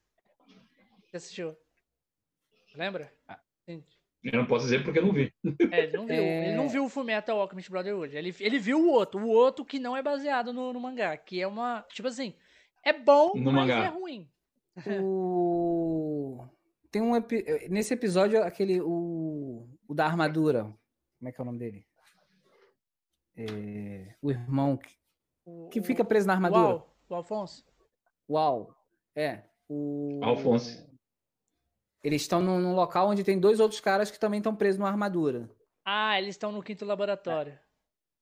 Você assistiu? Lembra? Ah. Sim. Eu não posso dizer porque eu não vi. É, ele não viu. É... Ele não viu o Fullmetal Alchemist Brotherhood. Ele, ele viu o outro. O outro que não é baseado no, no mangá. Que é uma. Tipo assim. É bom, no mas mangá. é ruim. O... Tem um. Nesse episódio, aquele. O, o da armadura. Como é que é o nome dele? É, o irmão que, o, que fica preso na armadura. Uau, o Alfonso. Uau. É. O. Alfonso. Eles estão num, num, local onde tem dois outros caras que também estão presos numa armadura. Ah, eles estão no quinto laboratório.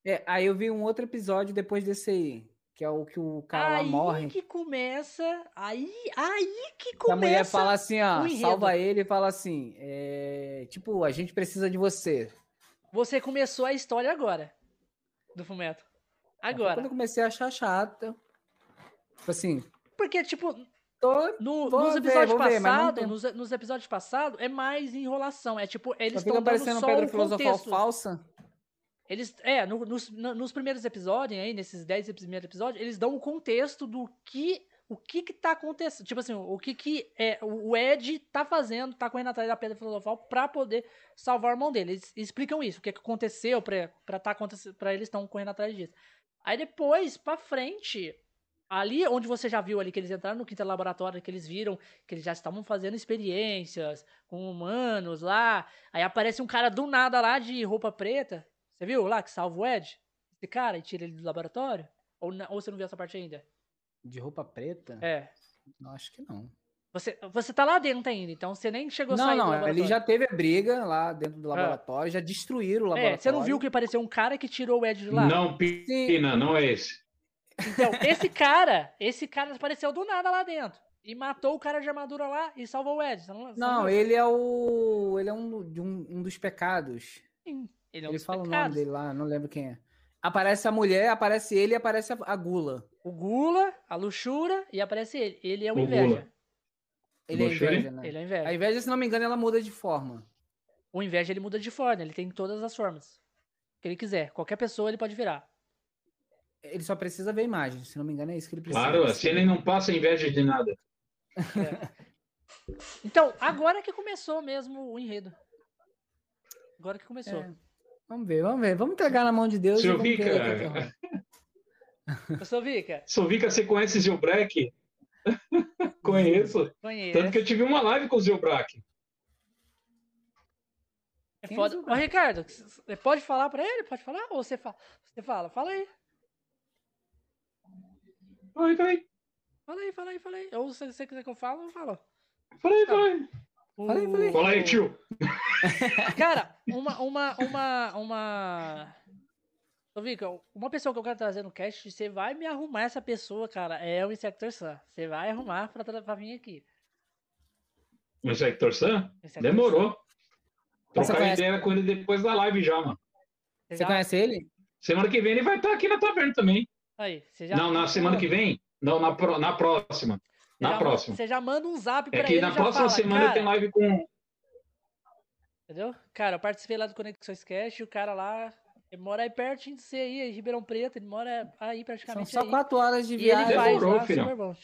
É. é, aí eu vi um outro episódio depois desse aí. Que é o que o cara aí lá morre. Aí que começa. Aí, aí que começa. A mulher fala assim, ó, salva ele e fala assim: é, tipo, a gente precisa de você. Você começou a história agora. Do Fumeto. Agora. Quando eu comecei a achar chata. Tipo assim. Porque, tipo. Tô, no, nos episódios passados, nos, nos, episódios passados, é mais enrolação. É tipo, eles estão dando só pedra o contexto. falsa. Eles, é, no, nos, nos primeiros episódios, aí, nesses 10 primeiros episódios, eles dão o contexto do que o que que tá acontecendo, tipo assim, o que que é, o Ed tá fazendo, tá correndo atrás da Pedra Filosofal para poder salvar o irmão dele. Eles explicam isso, o que, que aconteceu para para tá acontecendo, para eles estão correndo atrás disso. Aí depois, para frente, ali onde você já viu ali que eles entraram no quinto laboratório, que eles viram que eles já estavam fazendo experiências com humanos lá, aí aparece um cara do nada lá de roupa preta. Você viu lá que salva o Ed? Esse cara e tira ele do laboratório? Ou, ou você não viu essa parte ainda? De roupa preta? É. Não, acho que não. Você, você tá lá dentro ainda, então você nem chegou não, a sair não, do laboratório. Ele já teve a briga lá dentro do é. laboratório, é. já destruíram o laboratório. É, você não viu que apareceu um cara que tirou o Ed de lá? Não, Pina, não é esse. Então, esse cara, esse cara apareceu do nada lá dentro. E matou o cara de armadura lá e salvou o Ed. Não, não, não ele é o. Ele é um, de um, um dos pecados. Sim, ele é um ele dos fala pecados. o nome dele lá, não lembro quem é. Aparece a mulher, aparece ele e aparece a, gula. O gula, a luxúria e aparece ele. Ele é o, o inveja. Gula. Ele é inveja, né? Ele é inveja. A inveja, se não me engano, ela muda de forma. O inveja ele muda de forma, ele tem todas as formas. Que ele quiser. Qualquer pessoa ele pode virar. Ele só precisa ver a imagem, se não me engano, é isso que ele precisa. Claro, assim ele não passa inveja de nada. É. Então, agora que começou mesmo o enredo. Agora que começou. É. Vamos ver, vamos ver. Vamos entregar na mão de Deus. Seu Vica. Eu sou Vica. Sou Vica, você conhece Zilbreck? Conheço. Conheço. Tanto que eu tive uma live com o Zilbrack. É foda. Ô, Ricardo, você pode falar pra ele? Pode falar? Ou você fala? Você fala, fala aí. Fala aí, fala aí. Fala aí, fala aí, fala aí. Ou se você quiser que eu fale, eu falo. Fala aí, fala aí. O... Falei, falei. Fala aí, tio. Cara, uma, uma, uma, uma. Ô, Vica, uma pessoa que eu quero trazer no cast, você vai me arrumar essa pessoa, cara, é o Insector Sun. Você vai arrumar pra, pra vir aqui. O Insector Sun? Demorou. Trocar ideia com ele depois da live já, mano. Você, já... conhece ele? Semana que vem ele vai estar aqui na taverna também. Aí, você já... Não, na semana que vem? Não, na, pro- na próxima. Você Na próxima. Você já manda um zap pra É que ele na já próxima fala, semana eu cara, tenho live com. Entendeu? Cara, eu participei lá do Conexões Cast e o cara lá ele mora aí pertinho de você aí, em Ribeirão Preto, ele mora aí São praticamente só aí. quatro horas de E ele viagem. faz Demorou, lá, filhão. super bom.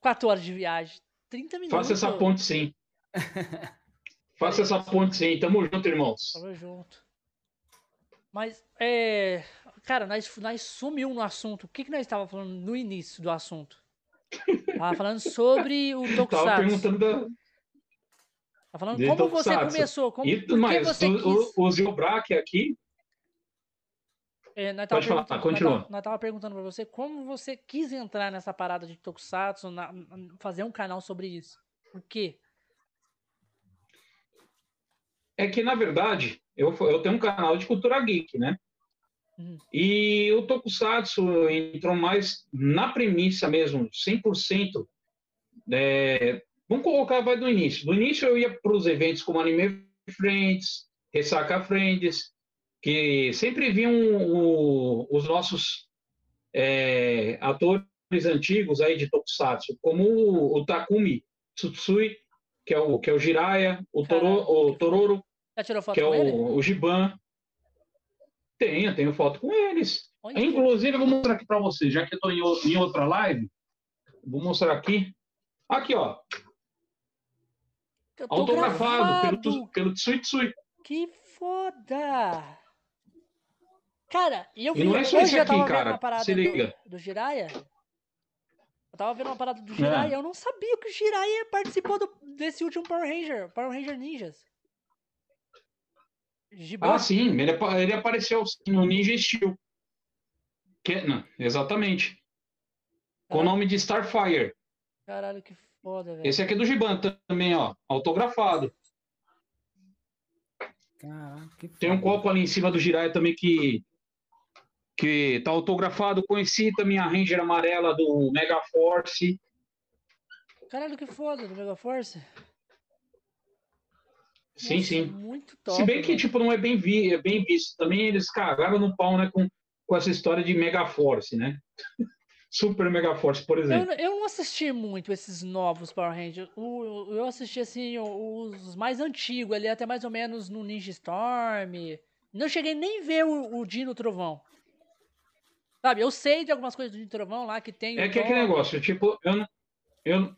Quatro horas de viagem. 30 minutos. Faça essa ponte sim. Faça essa ponte sim. Tamo junto, irmãos. Tamo junto. Mas, é... Cara, nós, nós sumiu no assunto. O que, que nós estávamos falando no início do assunto? Tava falando sobre o Tava Tokusatsu. perguntando da. Tava falando de como você Tokusatsu. começou, como, E mais. você O, quis... o, o Zilbrack aqui. É, nós Pode falar, perguntando- continua. Nós nós tava perguntando pra você como você quis entrar nessa parada de Tokusatsu, na- fazer um canal sobre isso. Por quê? É que, na verdade, eu, eu tenho um canal de cultura geek, né? Uhum. E o Tokusatsu entrou mais na premissa mesmo, 100%. É, vamos colocar, vai do início. Do início eu ia para os eventos como Anime Friends, Ressaca Friends, que sempre vinham o- os nossos é, atores antigos aí de Tokusatsu, como o, o Takumi Tsutsui, que é o, que é o Jiraiya, o, Toro, o Tororo, que é o, o Giban. Tenho, tenho foto com eles. Inclusive, eu vou mostrar aqui para vocês, já que eu estou em, em outra live. Vou mostrar aqui. Aqui, ó. Autografado pelo, pelo Tsui Tsui. Que foda! Cara, e eu E vi não é só hoje esse eu aqui, tava vendo cara, uma parada se do, liga. do Jiraiya. Eu tava vendo uma parada É. do Jiraiya, eu não sabia que o Jiraiya participou do- desse último Power Ranger, Power Ranger Ninjas. Giban. Ah, sim, ele, ele apareceu no Ninja Steel. Que, não, exatamente. Com o Caralho, nome de Starfire. caralho, que foda, velho. Esse aqui é do Giban também, ó. Autografado. Caraca, que Tem um copo ali em cima do Jiraiya também que que tá autografado. Conheci também a Ranger amarela do Mega Force. Caralho, que foda do Mega Force. Sim, Nossa, sim. Muito top. Se bem que velho. tipo não é bem, vi, é bem visto. Também eles cagaram no pau, né, com, com essa história de Mega Force, né? Super Mega Force, por Eu, exemplo. eu não assisti muito esses novos Power Rangers. O- eu assisti, assim, os mais antigos ali, até mais ou menos no Ninja Storm. Não cheguei nem ver o, o Dino Trovão. Sabe, eu sei de algumas coisas do Trovão lá que tem. É que é aquele negócio, tipo, eu não. Eu...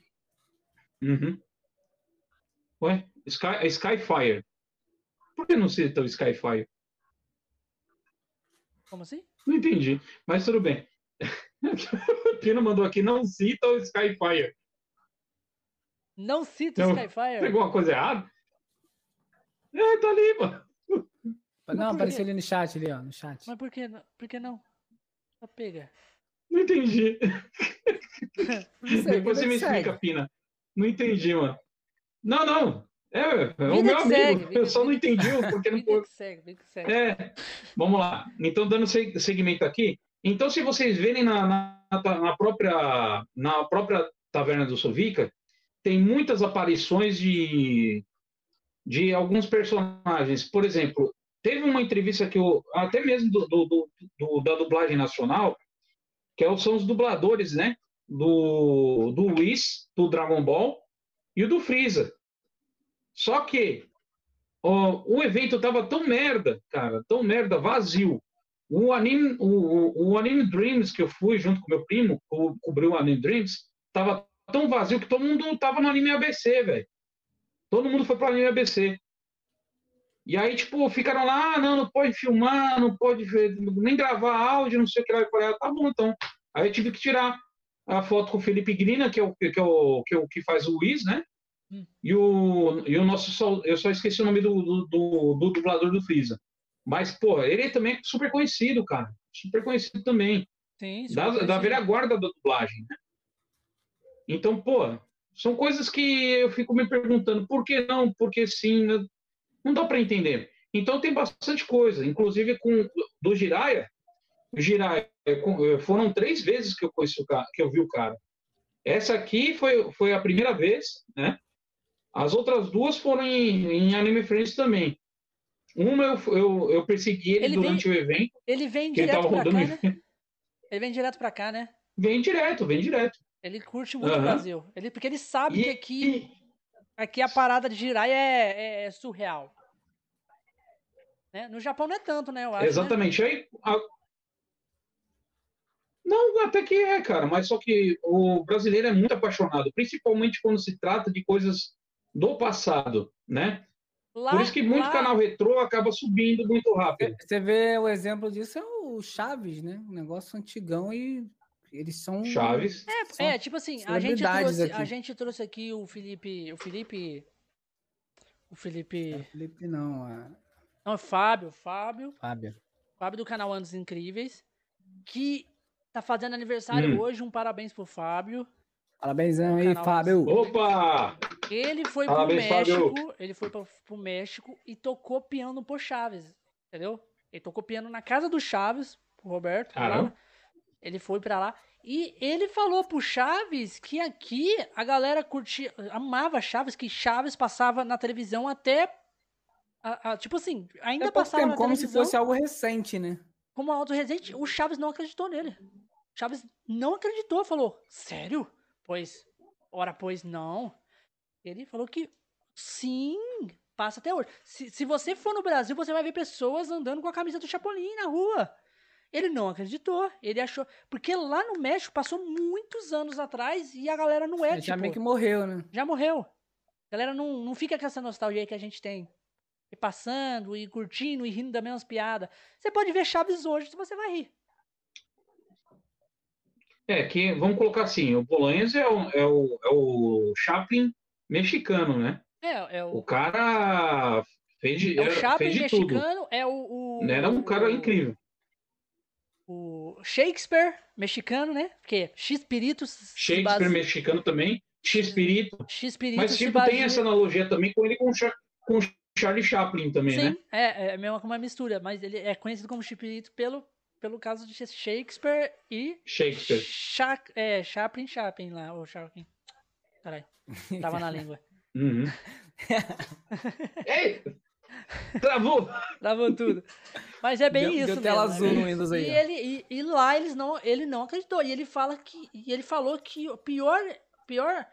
Uhum. Ué? Sky, Skyfire. Por que não cita o Skyfire? Como assim? Não entendi, mas tudo bem. O Pino mandou aqui, não cita o Skyfire. Não cita o Skyfire. Pegou uma coisa errada? É, tá ali, mano. Não, apareceu ali no chat, ali, ó, no chat. Mas por que, não- por que não? Só pega. Não entendi. Segue, Depois você me que explica, segue. Pina. Não entendi, mano. Não, não. É, é o meu amigo. segue, eu só não entendi porque não segue, segue. É, vamos lá. Então, dando seg- segmento aqui. Então, se vocês verem na, na, na própria, na própria Taverna do Sovica, tem muitas aparições de, de alguns personagens. Por exemplo, teve uma entrevista que eu, até mesmo do, do- do- da dublagem nacional, que é- são os dubladores, né? Do, do Whis, do Dragon Ball, e o do Freeza. Só que ó, o evento tava tão merda, cara, tão merda, vazio. O anime, o, o- anime Dreams que eu fui junto com meu primo, co cobriu o anime Dreams, tava tão vazio que todo mundo tava no anime ABC, velho. Todo mundo foi pro anime ABC. E aí, tipo, ficaram lá, ah, não, não pode filmar, não pode ver- nem gravar áudio, não sei o que lá. Eu falei, ah, tá bom, então. Aí eu tive que tirar a foto com o Felipe Grina, que é o que, é o, que, é o que faz o Wiz, né? Hum. E o, e o nosso. Eu só esqueci o nome do, do, do, do dublador do Freeza. Mas, pô, ele também é super conhecido, cara. Super conhecido também. Sim, Da, super da conhecido. velha guarda da dublagem, né? Então, pô, são coisas que eu fico me perguntando por que não, por que sim, né? Não dá para entender. Então tem bastante coisa, inclusive com do Jiraya. O Jiraya é, foram três vezes que eu conheci o cara, que eu vi o cara. Essa aqui foi, foi a primeira vez, né? As outras duas foram em, em Anime Friends também. Uma eu, eu, eu persegui ele, Ele durante o evento, Ele vem que ele direto pra cá, né? Ele vem direto pra cá, né? Vem direto, vem direto. Ele curte muito o Aham. Brasil. Ele, porque ele sabe que E, aqui, aqui a parada de girar é, é surreal. Né? No Japão não é tanto, né? Eu acho, né? Exatamente. Aí, a- Não, até que é, cara, mas só que o brasileiro é muito apaixonado, principalmente quando se trata de coisas do passado, né? Lá, Por isso que muito lá- canal retrô acaba subindo muito rápido. Você vê o exemplo disso é o Chaves, né? Um negócio antigão e eles são. Chaves. são É, tipo assim, a gente, trouxe, aqui. a gente trouxe aqui o Felipe. O Felipe. O Felipe. É Felipe não, é Não, o Fábio. Fábio. Fábio. Fábio do canal Anos Incríveis. Que tá fazendo aniversário Hum. hoje. Um parabéns pro Fábio. Parabénsão aí, Fábio. Opa! Ele foi Parabéns, pro México. Fábio. Ele foi pro, pro México e tocou piano pro Chaves. Entendeu? Ele tocou piano na casa do Chaves, pro Roberto. lá. Ele foi pra lá. E ele falou pro Chaves que aqui a galera curtia, amava Chaves, que Chaves passava na televisão até. a- a- tipo assim, ainda É passava tempo, na como se televisão fosse algo recente, né? como alto resente. O Chaves não acreditou nele. Chaves não acreditou, falou: Sério? Pois, ora, pois não. Ele falou que sim, passa até hoje. Se, se você for no Brasil, você vai ver pessoas andando com a camisa do Chapolin na rua. Ele não acreditou. Ele achou. Porque lá no México passou muitos anos atrás e a galera não é, Ele já tipo, meio que morreu, né? já morreu. A galera não, não fica com essa nostalgia que a gente tem. E passando, e curtindo, e rindo das mesmas piadas. Você pode ver Chaves hoje, você vai rir. É que, vamos colocar assim, o Bolaños é o, é o, é o Chaplin mexicano, né? É, é O o, cara fez de, é o era- Chaplin fez de tudo. mexicano, é o, o. Era um cara incrível. O Shakespeare mexicano, né? Porque X-Piritos. Shakespeare base- mexicano também, X-Pirito. Mas tipo, baseia- tem essa analogia também com ele com, Charlie Chaplin também, Sim, né? é, é mesmo como uma mistura, mas ele é conhecido como X-Pirito pelo, pelo caso de Shakespeare e Shakespeare. Cha, é, Chaplin Chaplin lá, o Chaplin. Caralho, tava na língua. Uhum. Ei! Travou! Travou tudo. Mas é bem Deu- isso deu tela mesmo, azul né? no Windows aí, E, ó. ele, e, e lá eles não, ele não acreditou. E ele fala que. E ele falou que o pior, pior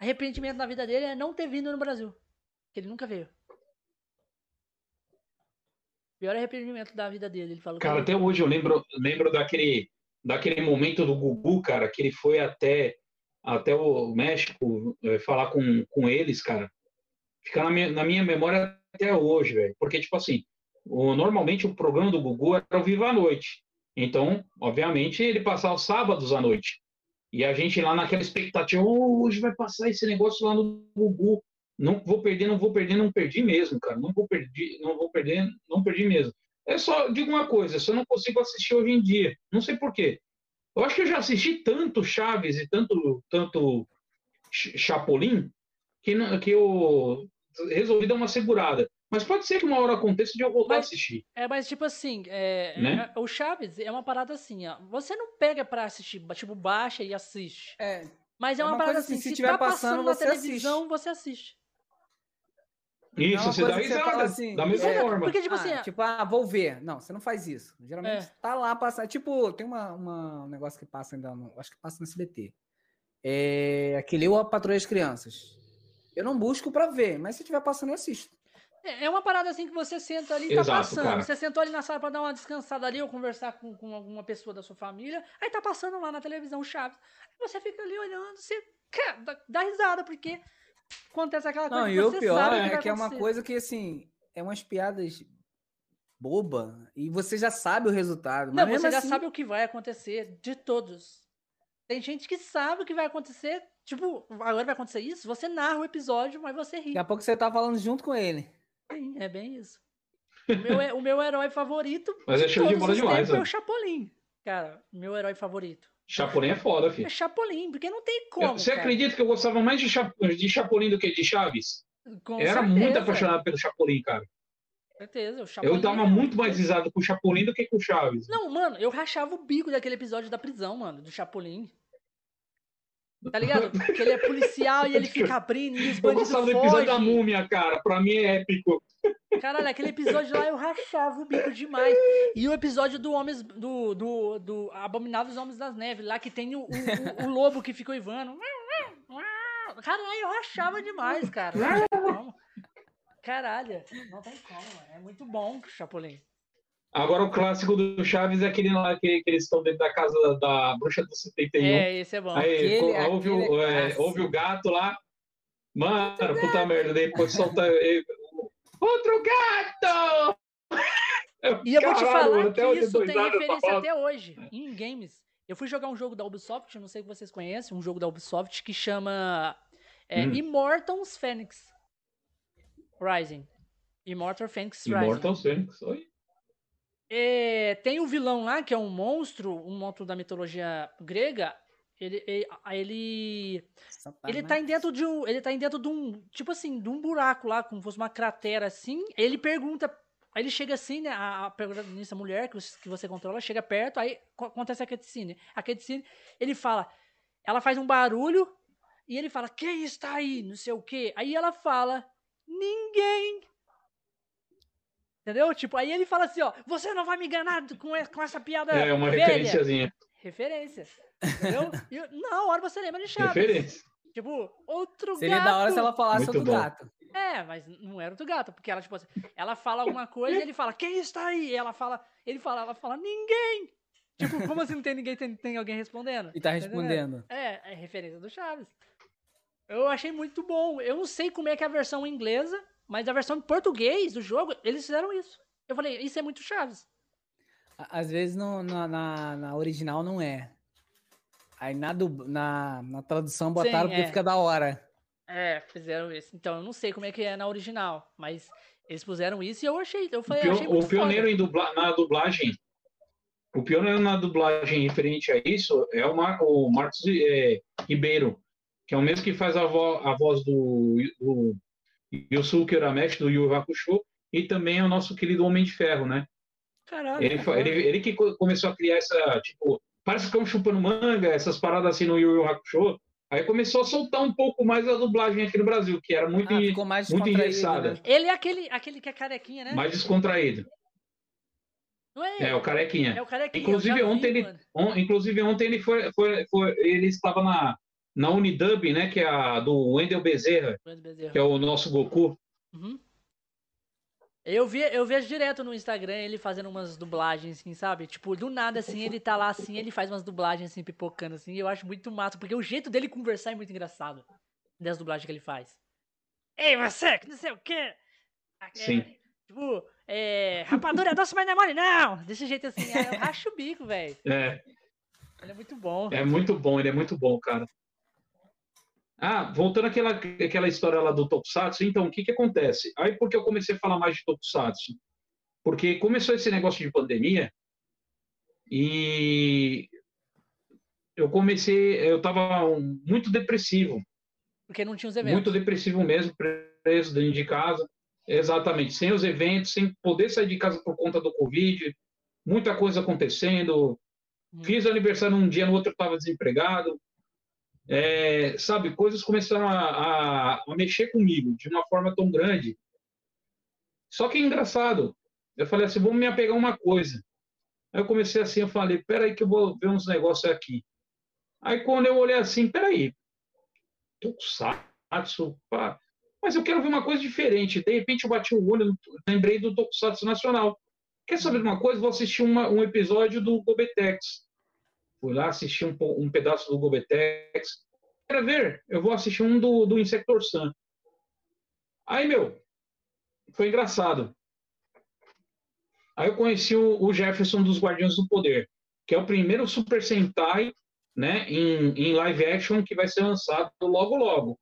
arrependimento da vida dele é não ter vindo no Brasil. Que ele nunca veio. Pior arrependimento da vida dele. Ele falou Cara, ele- até hoje eu lembro, lembro daquele, daquele momento do Gugu, cara, que ele foi até, até o México eh, falar com, com eles, cara. Fica na minha, na minha memória até hoje, velho. Porque, tipo assim, o, normalmente o programa do Gugu era ao vivo à noite. Então, obviamente, ele passava os sábados à noite. E a gente lá naquela expectativa, "Oh, hoje vai passar esse negócio lá no Gugu. Não vou perder, não vou perder, não perdi mesmo, cara. Não vou perder, não vou perder, não perdi mesmo. É só digo uma coisa, eu não consigo assistir hoje em dia, não sei por quê. Eu acho que eu já assisti tanto Chaves e tanto tanto Ch- Chapolin que não- que eu resolvi dar uma segurada. Mas pode ser que uma hora aconteça de eu voltar Mas- a assistir. É, mas tipo assim, é, Né? é- o Chaves é uma parada assim, ó. Você não pega pra assistir, tipo, baixa e assiste. É, Mas é, É uma, uma parada coisa assim, assim, se se, tiver tá passando, passando na você televisão, você assiste. Isso, uma você dá risada, assim, da mesma é, forma. Porque, tipo ah, assim, tipo, ah, vou ver. Não, você não faz isso. Geralmente É. tá lá passando. Tipo, tem uma, uma- um negócio que passa ainda, no, acho que passa no SBT. É aquele Eu a Patrulha das Crianças. Eu não busco pra ver, mas se tiver passando, eu assisto. É é uma parada assim que você senta ali e tá Exato, passando. cara. Você sentou ali na sala pra dar uma descansada ali ou conversar com, com alguma pessoa da sua família. Aí tá passando lá na televisão o Chaves. Aí você fica ali olhando, você cara, dá, dá risada, porque acontece aquela coisa Não, e o pior sabe que é que é uma coisa que, assim, é umas piadas boba e você já sabe o resultado. Não, mas você já assim, sabe o que vai acontecer de todos. Tem gente que sabe o que vai acontecer. Tipo, agora vai acontecer isso. Você narra o episódio, mas você ri. Daqui a pouco você tá falando junto com ele. Sim, é bem isso. O meu, é- o meu herói favorito Mas é de show de bola demais, tempos é né? o Chapolin. Cara, meu herói favorito. Chapolin é foda, É filho. Chapolin, porque não tem como. Você cara. acredita que eu gostava mais de, Cha- de Chapolin do que de Chaves? Com Eu era certeza, muito apaixonado pelo Chapolin, cara. Com certeza. O Chapolin Eu dava é muito mais risada com o Chapolin do que com o Chaves. Não, mano, eu rachava o bico daquele episódio da prisão, mano, do Chapolin. Tá ligado? Porque ele é policial e ele fica abrindo e os Eu bandidos gostava do episódio da fogem. múmia, cara. Pra mim é épico. Caralho, aquele episódio lá eu rachava o bico demais. E o episódio do Homens. Do, do, do Abomináveis Homens das Neves, lá que tem o, o, o lobo que ficou ivando. Caralho, eu rachava demais, cara. Não tem como. Caralho, não tem como. É muito bom, Chapolin. Agora o clássico do Chaves é aquele lá que, que eles estão dentro da casa da, da bruxa do 71. É, esse é bom. Aí Aquele- ouve, o, aquele é é, ouve o gato lá. Mano, puta merda. Depois solta. ele- Outro gato! E eu vou te falar até que hoje isso tem referência até hoje, em games. Eu fui jogar um jogo da Ubisoft, não sei se vocês conhecem, um jogo da Ubisoft que chama é, Hum. Immortals Phoenix Rising. Immortal Phoenix Rising. Immortal Phoenix. Oi? É, tem o vilão lá, que é um monstro, um monstro da mitologia grega. Ele, ele, ele, ele tá em dentro de um. Ele tá dentro de um. Tipo assim, de um buraco lá, como se fosse uma cratera assim. Ele pergunta. Aí ele chega assim, né? A, a protagonista mulher que você, que você controla chega perto, aí co- acontece a cutscene. A cutscene, ele fala. Ela faz um barulho e ele fala: Quem está aí? Não sei o quê. Aí ela fala: Ninguém. Entendeu? Tipo, aí ele fala assim: Ó, você não vai me enganar com, essa piada. É uma velha." referenciazinha. Referência. Entendeu? E na hora você lembra de Chaves. Referência. Tipo, outro Seria gato. da hora se ela falasse Muito do bom. gato. É, mas não era outro gato, porque ela, tipo assim, ela fala alguma coisa e ele fala, quem está aí? E ela fala, ele fala, ela fala, ninguém! Tipo, como assim não tem ninguém, tem, tem alguém respondendo? E tá respondendo. É, é referência do Chaves. Eu achei muito bom. Eu não sei como é que é a versão inglesa, mas a versão em português do jogo, eles fizeram isso. Eu falei, isso é muito Chaves. Às vezes no- na, na, na original não é. Aí na, na, na tradução botaram Sim, porque é. fica da hora. É, fizeram isso. Então, eu não sei como é que é na original, mas eles puseram isso e eu achei, eu O, falei, pio- achei muito o pioneiro foda. em dubla- na dublagem. O pioneiro na dublagem referente a isso é o, Mar, o Marcos é, Ribeiro, que é o mesmo que faz a, vo- a voz do, do Yusuke Urameshi, do Yu Yu Hakusho, e também é o nosso querido Homem de Ferro, né? Caralho. Ele, ele, ele que co- começou a criar essa, tipo, parece que é um chupando manga, essas paradas assim no Yu Yu Hakusho. Aí começou a soltar um pouco mais a dublagem aqui no Brasil, que era muito, Ah, ficou mais muito engessada, né? Ele é aquele, aquele que é carequinha, né? mais descontraído. É? É, o carequinha. É o carequinha. Inclusive, eu já vi, ontem ele-. On- inclusive, ontem ele foi, foi, foi- ele estava na, na Unidub, né, que é a do Wendel Bezerra, Bezerra. que é o nosso Goku. Uhum. Eu, vi, eu vejo direto no Instagram ele fazendo umas dublagens, assim, sabe? Tipo, do nada, assim, ele tá lá, assim, ele faz umas dublagens, assim, pipocando, assim, e eu acho muito massa, porque o jeito dele conversar é muito engraçado, das dublagens que ele faz. Ei, você, que não sei o quê! É, Sim. tipo, é, rapadura é doce, mas não é mole, não! Desse jeito, assim, eu racho o bico, velho. É, Ele é muito bom. é muito bom, ele é muito bom, cara. Ah, voltando àquela, àquela história lá do Tokusatsu, então, o que que acontece? Aí, por que eu comecei a falar mais de Tokusatsu? Porque começou esse negócio de pandemia e eu comecei, eu tava um, muito depressivo, Porque não tinha os eventos. muito depressivo mesmo, preso dentro de casa. Exatamente, sem os eventos, sem poder sair de casa por conta do Covid, muita coisa acontecendo. Hum. Fiz aniversário um dia, no outro estava desempregado. É, sabe, coisas começaram a, a, a mexer comigo de uma forma tão grande. Só que é engraçado. Eu falei assim, vamos me apegar a uma coisa. Aí eu comecei assim, eu falei, peraí que eu vou ver uns negócios aqui. Aí quando eu olhei assim, peraí, Tokusatsu, pá, mas eu quero ver uma coisa diferente. De repente eu bati o olho, lembrei do Tokusatsu Nacional. Quer saber de uma coisa? Vou assistir uma- um episódio do Gobetex. Fui lá assistir um, um pedaço do Gobetex. Quer ver? Eu vou assistir um do, do Insector Sun. Aí, meu, foi engraçado. Aí eu conheci o, o Jefferson dos Guardiões do Poder, que é o primeiro Super Sentai né, em, em live action que vai ser lançado logo logo.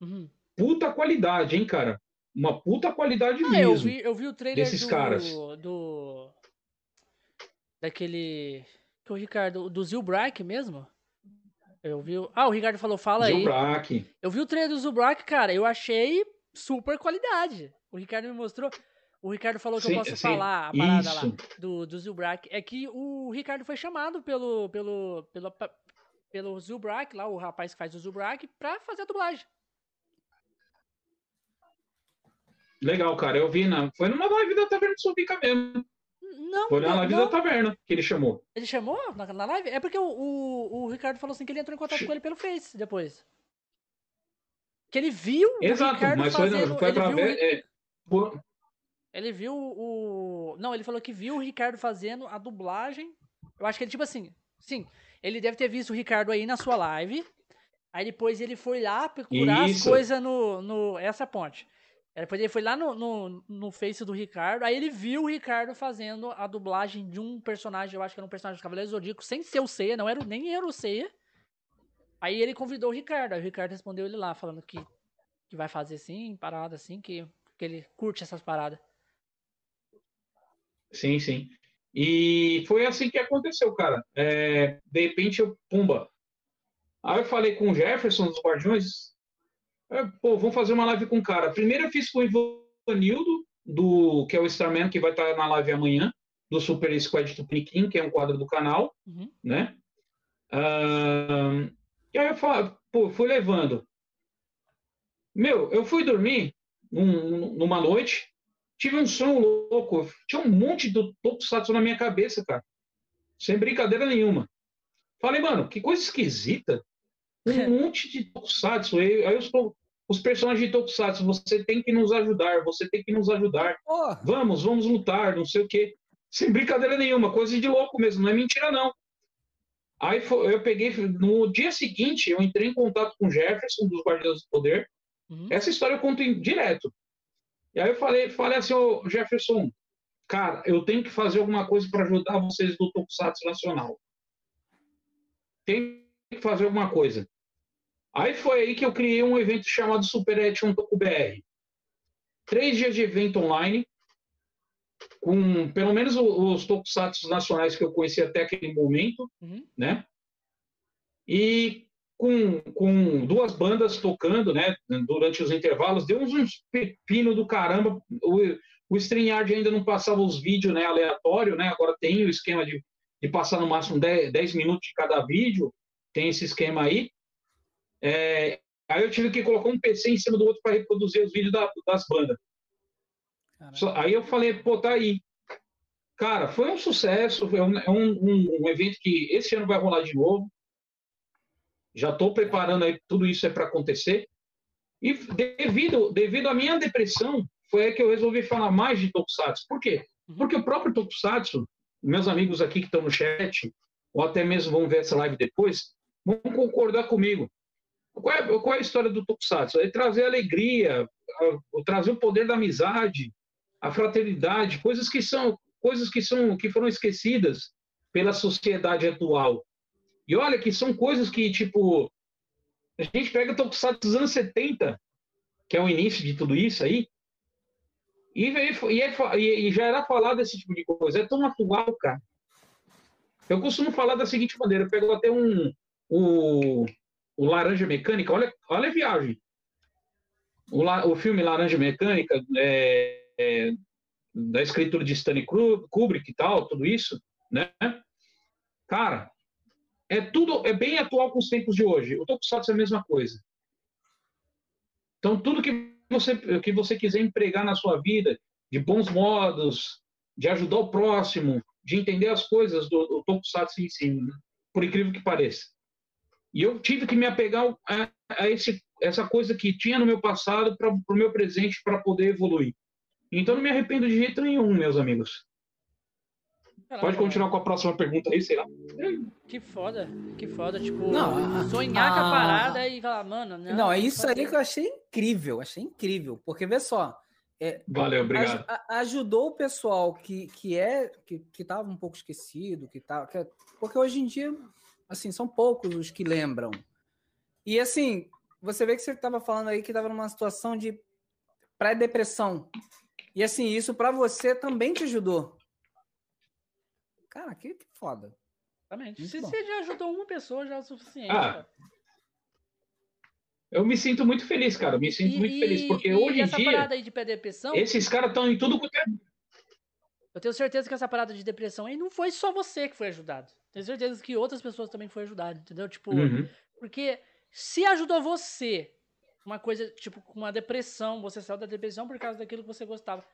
Uhum. Puta qualidade, hein, cara? Uma puta qualidade Ah, eu mesmo. vi, eu vi o trailer desses do, caras. do. Daquele. Que o Ricardo. Do Zilbrack mesmo? Eu vi. Ah, o Ricardo falou, fala aí. Zilbrack. Eu vi o trailer do Zilbrack, cara. Eu achei super qualidade. O Ricardo me mostrou. O Ricardo falou que Sim, eu posso sim, falar a parada lá Isso. do, do Zilbrack. É que o Ricardo foi chamado pelo. pelo. pelo, pelo Zilbrack, lá, o rapaz que faz o Zilbrack, pra fazer a dublagem. Legal, cara. Eu vi na. Foi numa live da Taverna Subica mesmo. Não, Foi na não, live não. da Taverna que ele chamou. Ele chamou na, na live? É porque o, o, o Ricardo falou assim que ele entrou em contato com ele pelo Face depois. Que ele viu o Exato, Ricardo mas foi, fazendo. foi ele, pra viu, o ver. Ri- é, por- ele viu o. Não, ele falou que viu o Ricardo fazendo a dublagem. Eu acho que ele, tipo assim. Sim, ele deve ter visto o Ricardo aí na sua live. Aí depois ele foi lá procurar as Isso. coisas no, no. Essa é ponte. Depois ele foi lá no, no, no Face do Ricardo. Aí ele viu o Ricardo fazendo a dublagem de um personagem. Eu acho que era um personagem do Cavaleiro Zodíaco, sem ser o Seiya, não era nem era o Seiya. Aí ele convidou o Ricardo. Aí o Ricardo respondeu ele lá, falando que, que vai fazer sim, parada assim, que, que ele curte essas paradas. Sim, sim. E foi assim que aconteceu, cara. É, de repente eu, pumba. Aí eu falei com o Jefferson dos Guardiões, pô, vamos fazer uma live com o cara. Primeiro eu fiz com o Ivanildo, do, que é o Starman, que vai estar na live amanhã, do Super Squad Tupiniquim, que é um quadro do canal, Uhum. né? Ahn, e aí eu falei, pô, fui levando. Meu, eu fui dormir num- numa noite, tive um sonho louco. Tinha um monte de tokusatsu na minha cabeça, cara. Sem brincadeira nenhuma. Falei, mano, que coisa esquisita. Um monte de tokusatsu. Aí, aí os, os personagens de tokusatsu, você tem que nos ajudar, você tem que nos ajudar. Porra, Vamos, vamos lutar, não sei o quê. Sem brincadeira nenhuma, coisa de louco mesmo, não é mentira não. Aí foi- eu peguei, no dia seguinte, eu entrei em contato com o Jefferson, dos Guardiões do Poder, Uhum. essa história eu conto em- direto. E aí eu falei, falei assim, ô Jefferson, cara, eu tenho que fazer alguma coisa para ajudar vocês do Tokusatsu Nacional. Tem que fazer alguma coisa. Aí foi aí que eu criei um evento chamado Super Action BR. Três dias de evento online, com pelo menos o- os Tokusatsu nacionais que eu conheci até aquele momento, Uhum. né? E com, com duas bandas tocando, né? Durante os intervalos, deu uns, uns pepino do caramba. O, o StreamYard ainda não passava os vídeos, né? Aleatório, né? Agora tem o esquema de, de passar no máximo 10, 10 minutos de cada vídeo. Tem esse esquema aí. É, aí eu tive que colocar um PC em cima do outro para reproduzir os vídeos da- das bandas. Só- aí eu falei, pô, tá aí. Cara, foi um sucesso, é um, um- um evento que esse ano vai rolar de novo. Já estou preparando aí, tudo isso é para acontecer. E devido, devido à minha depressão, foi aí que eu resolvi falar mais de Tokusatsu. Por quê? Uhum. Porque o próprio Tokusatsu, meus amigos aqui que estão no chat, ou até mesmo vão ver essa live depois, vão concordar comigo. Qual é, qual é a história do Tokusatsu? É trazer alegria, a- trazer o poder da amizade, a fraternidade, coisas que são coisas que são que foram esquecidas pela sociedade atual. E olha que são coisas que tipo a gente pega o Tokusatsu dos anos 70, que é o início de tudo isso aí, e, é e- e já era falado esse tipo de coisa. É tão atual, cara. Eu costumo falar da seguinte maneira: eu pego até um o, o Laranja Mecânica, olha, olha a viagem. O, la- o filme Laranja Mecânica, é, é, da escritura de Stanley Kubrick e tal, tudo isso, né? Cara, é tudo, é bem atual com os tempos de hoje. O Tokusatsu é a mesma coisa. Então, tudo que você, que você quiser empregar na sua vida, de bons modos, de ajudar o próximo, de entender as coisas do, do Tokusatsu em si, né? por incrível que pareça. E eu tive que me apegar a, a esse, essa coisa que tinha no meu passado para o meu presente para poder evoluir. Então, não me arrependo de jeito nenhum, meus amigos. Caramba, Pode continuar com a próxima pergunta aí, sei lá. Que foda, que foda, tipo, Não, a- sonhar com a a- parada e falar, mano, não. Não, é isso que aí que eu achei incrível, achei incrível. Porque, vê só, Valeu, obrigado. a- ajudou o pessoal que, que é que, que tava um pouco esquecido, que tá, que é- porque hoje em dia, assim, são poucos os que lembram. E assim, você vê que você estava falando aí que estava numa situação de pré-depressão. E assim, isso para você também te ajudou. Cara, que, que foda. Exatamente. Muito Se bom. você já ajudou uma pessoa, já é o suficiente. Ah. Eu me sinto muito feliz, cara. Me sinto E- muito feliz, porque e hoje em essa dia, parada aí de pré-depressão, esses caras estão em tudo quanto é eu tenho certeza que essa parada de depressão aí não foi só você que foi ajudado. Tenho certeza que outras pessoas também foram ajudadas, entendeu? Tipo, Uhum. porque se ajudou você uma coisa, tipo, com uma depressão, você saiu da depressão por causa daquilo que você gostava.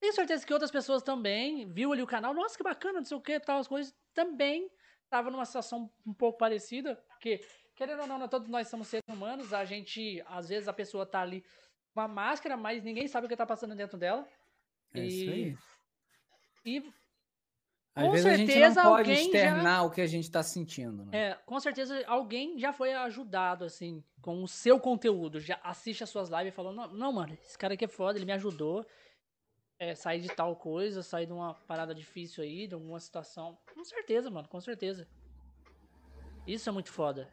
Tenho certeza que outras pessoas também viu ali o canal, nossa, que bacana, não sei o que, tal, as coisas, também estavam numa situação um pouco parecida, porque, querendo ou não, todos nós somos seres humanos, a gente, às vezes a pessoa tá ali com a máscara, mas ninguém sabe o que tá passando dentro dela. É e, isso aí. E Às com vezes a gente certeza não pode alguém externar o que a gente tá sentindo, né? É, com certeza alguém já foi ajudado, assim, com o seu conteúdo. Já assiste as suas lives e falou, não, não, mano, esse cara aqui é foda, ele me ajudou. É, sair de tal coisa, sair de uma parada difícil aí, de alguma situação. Com certeza, mano, com certeza. Isso é muito foda.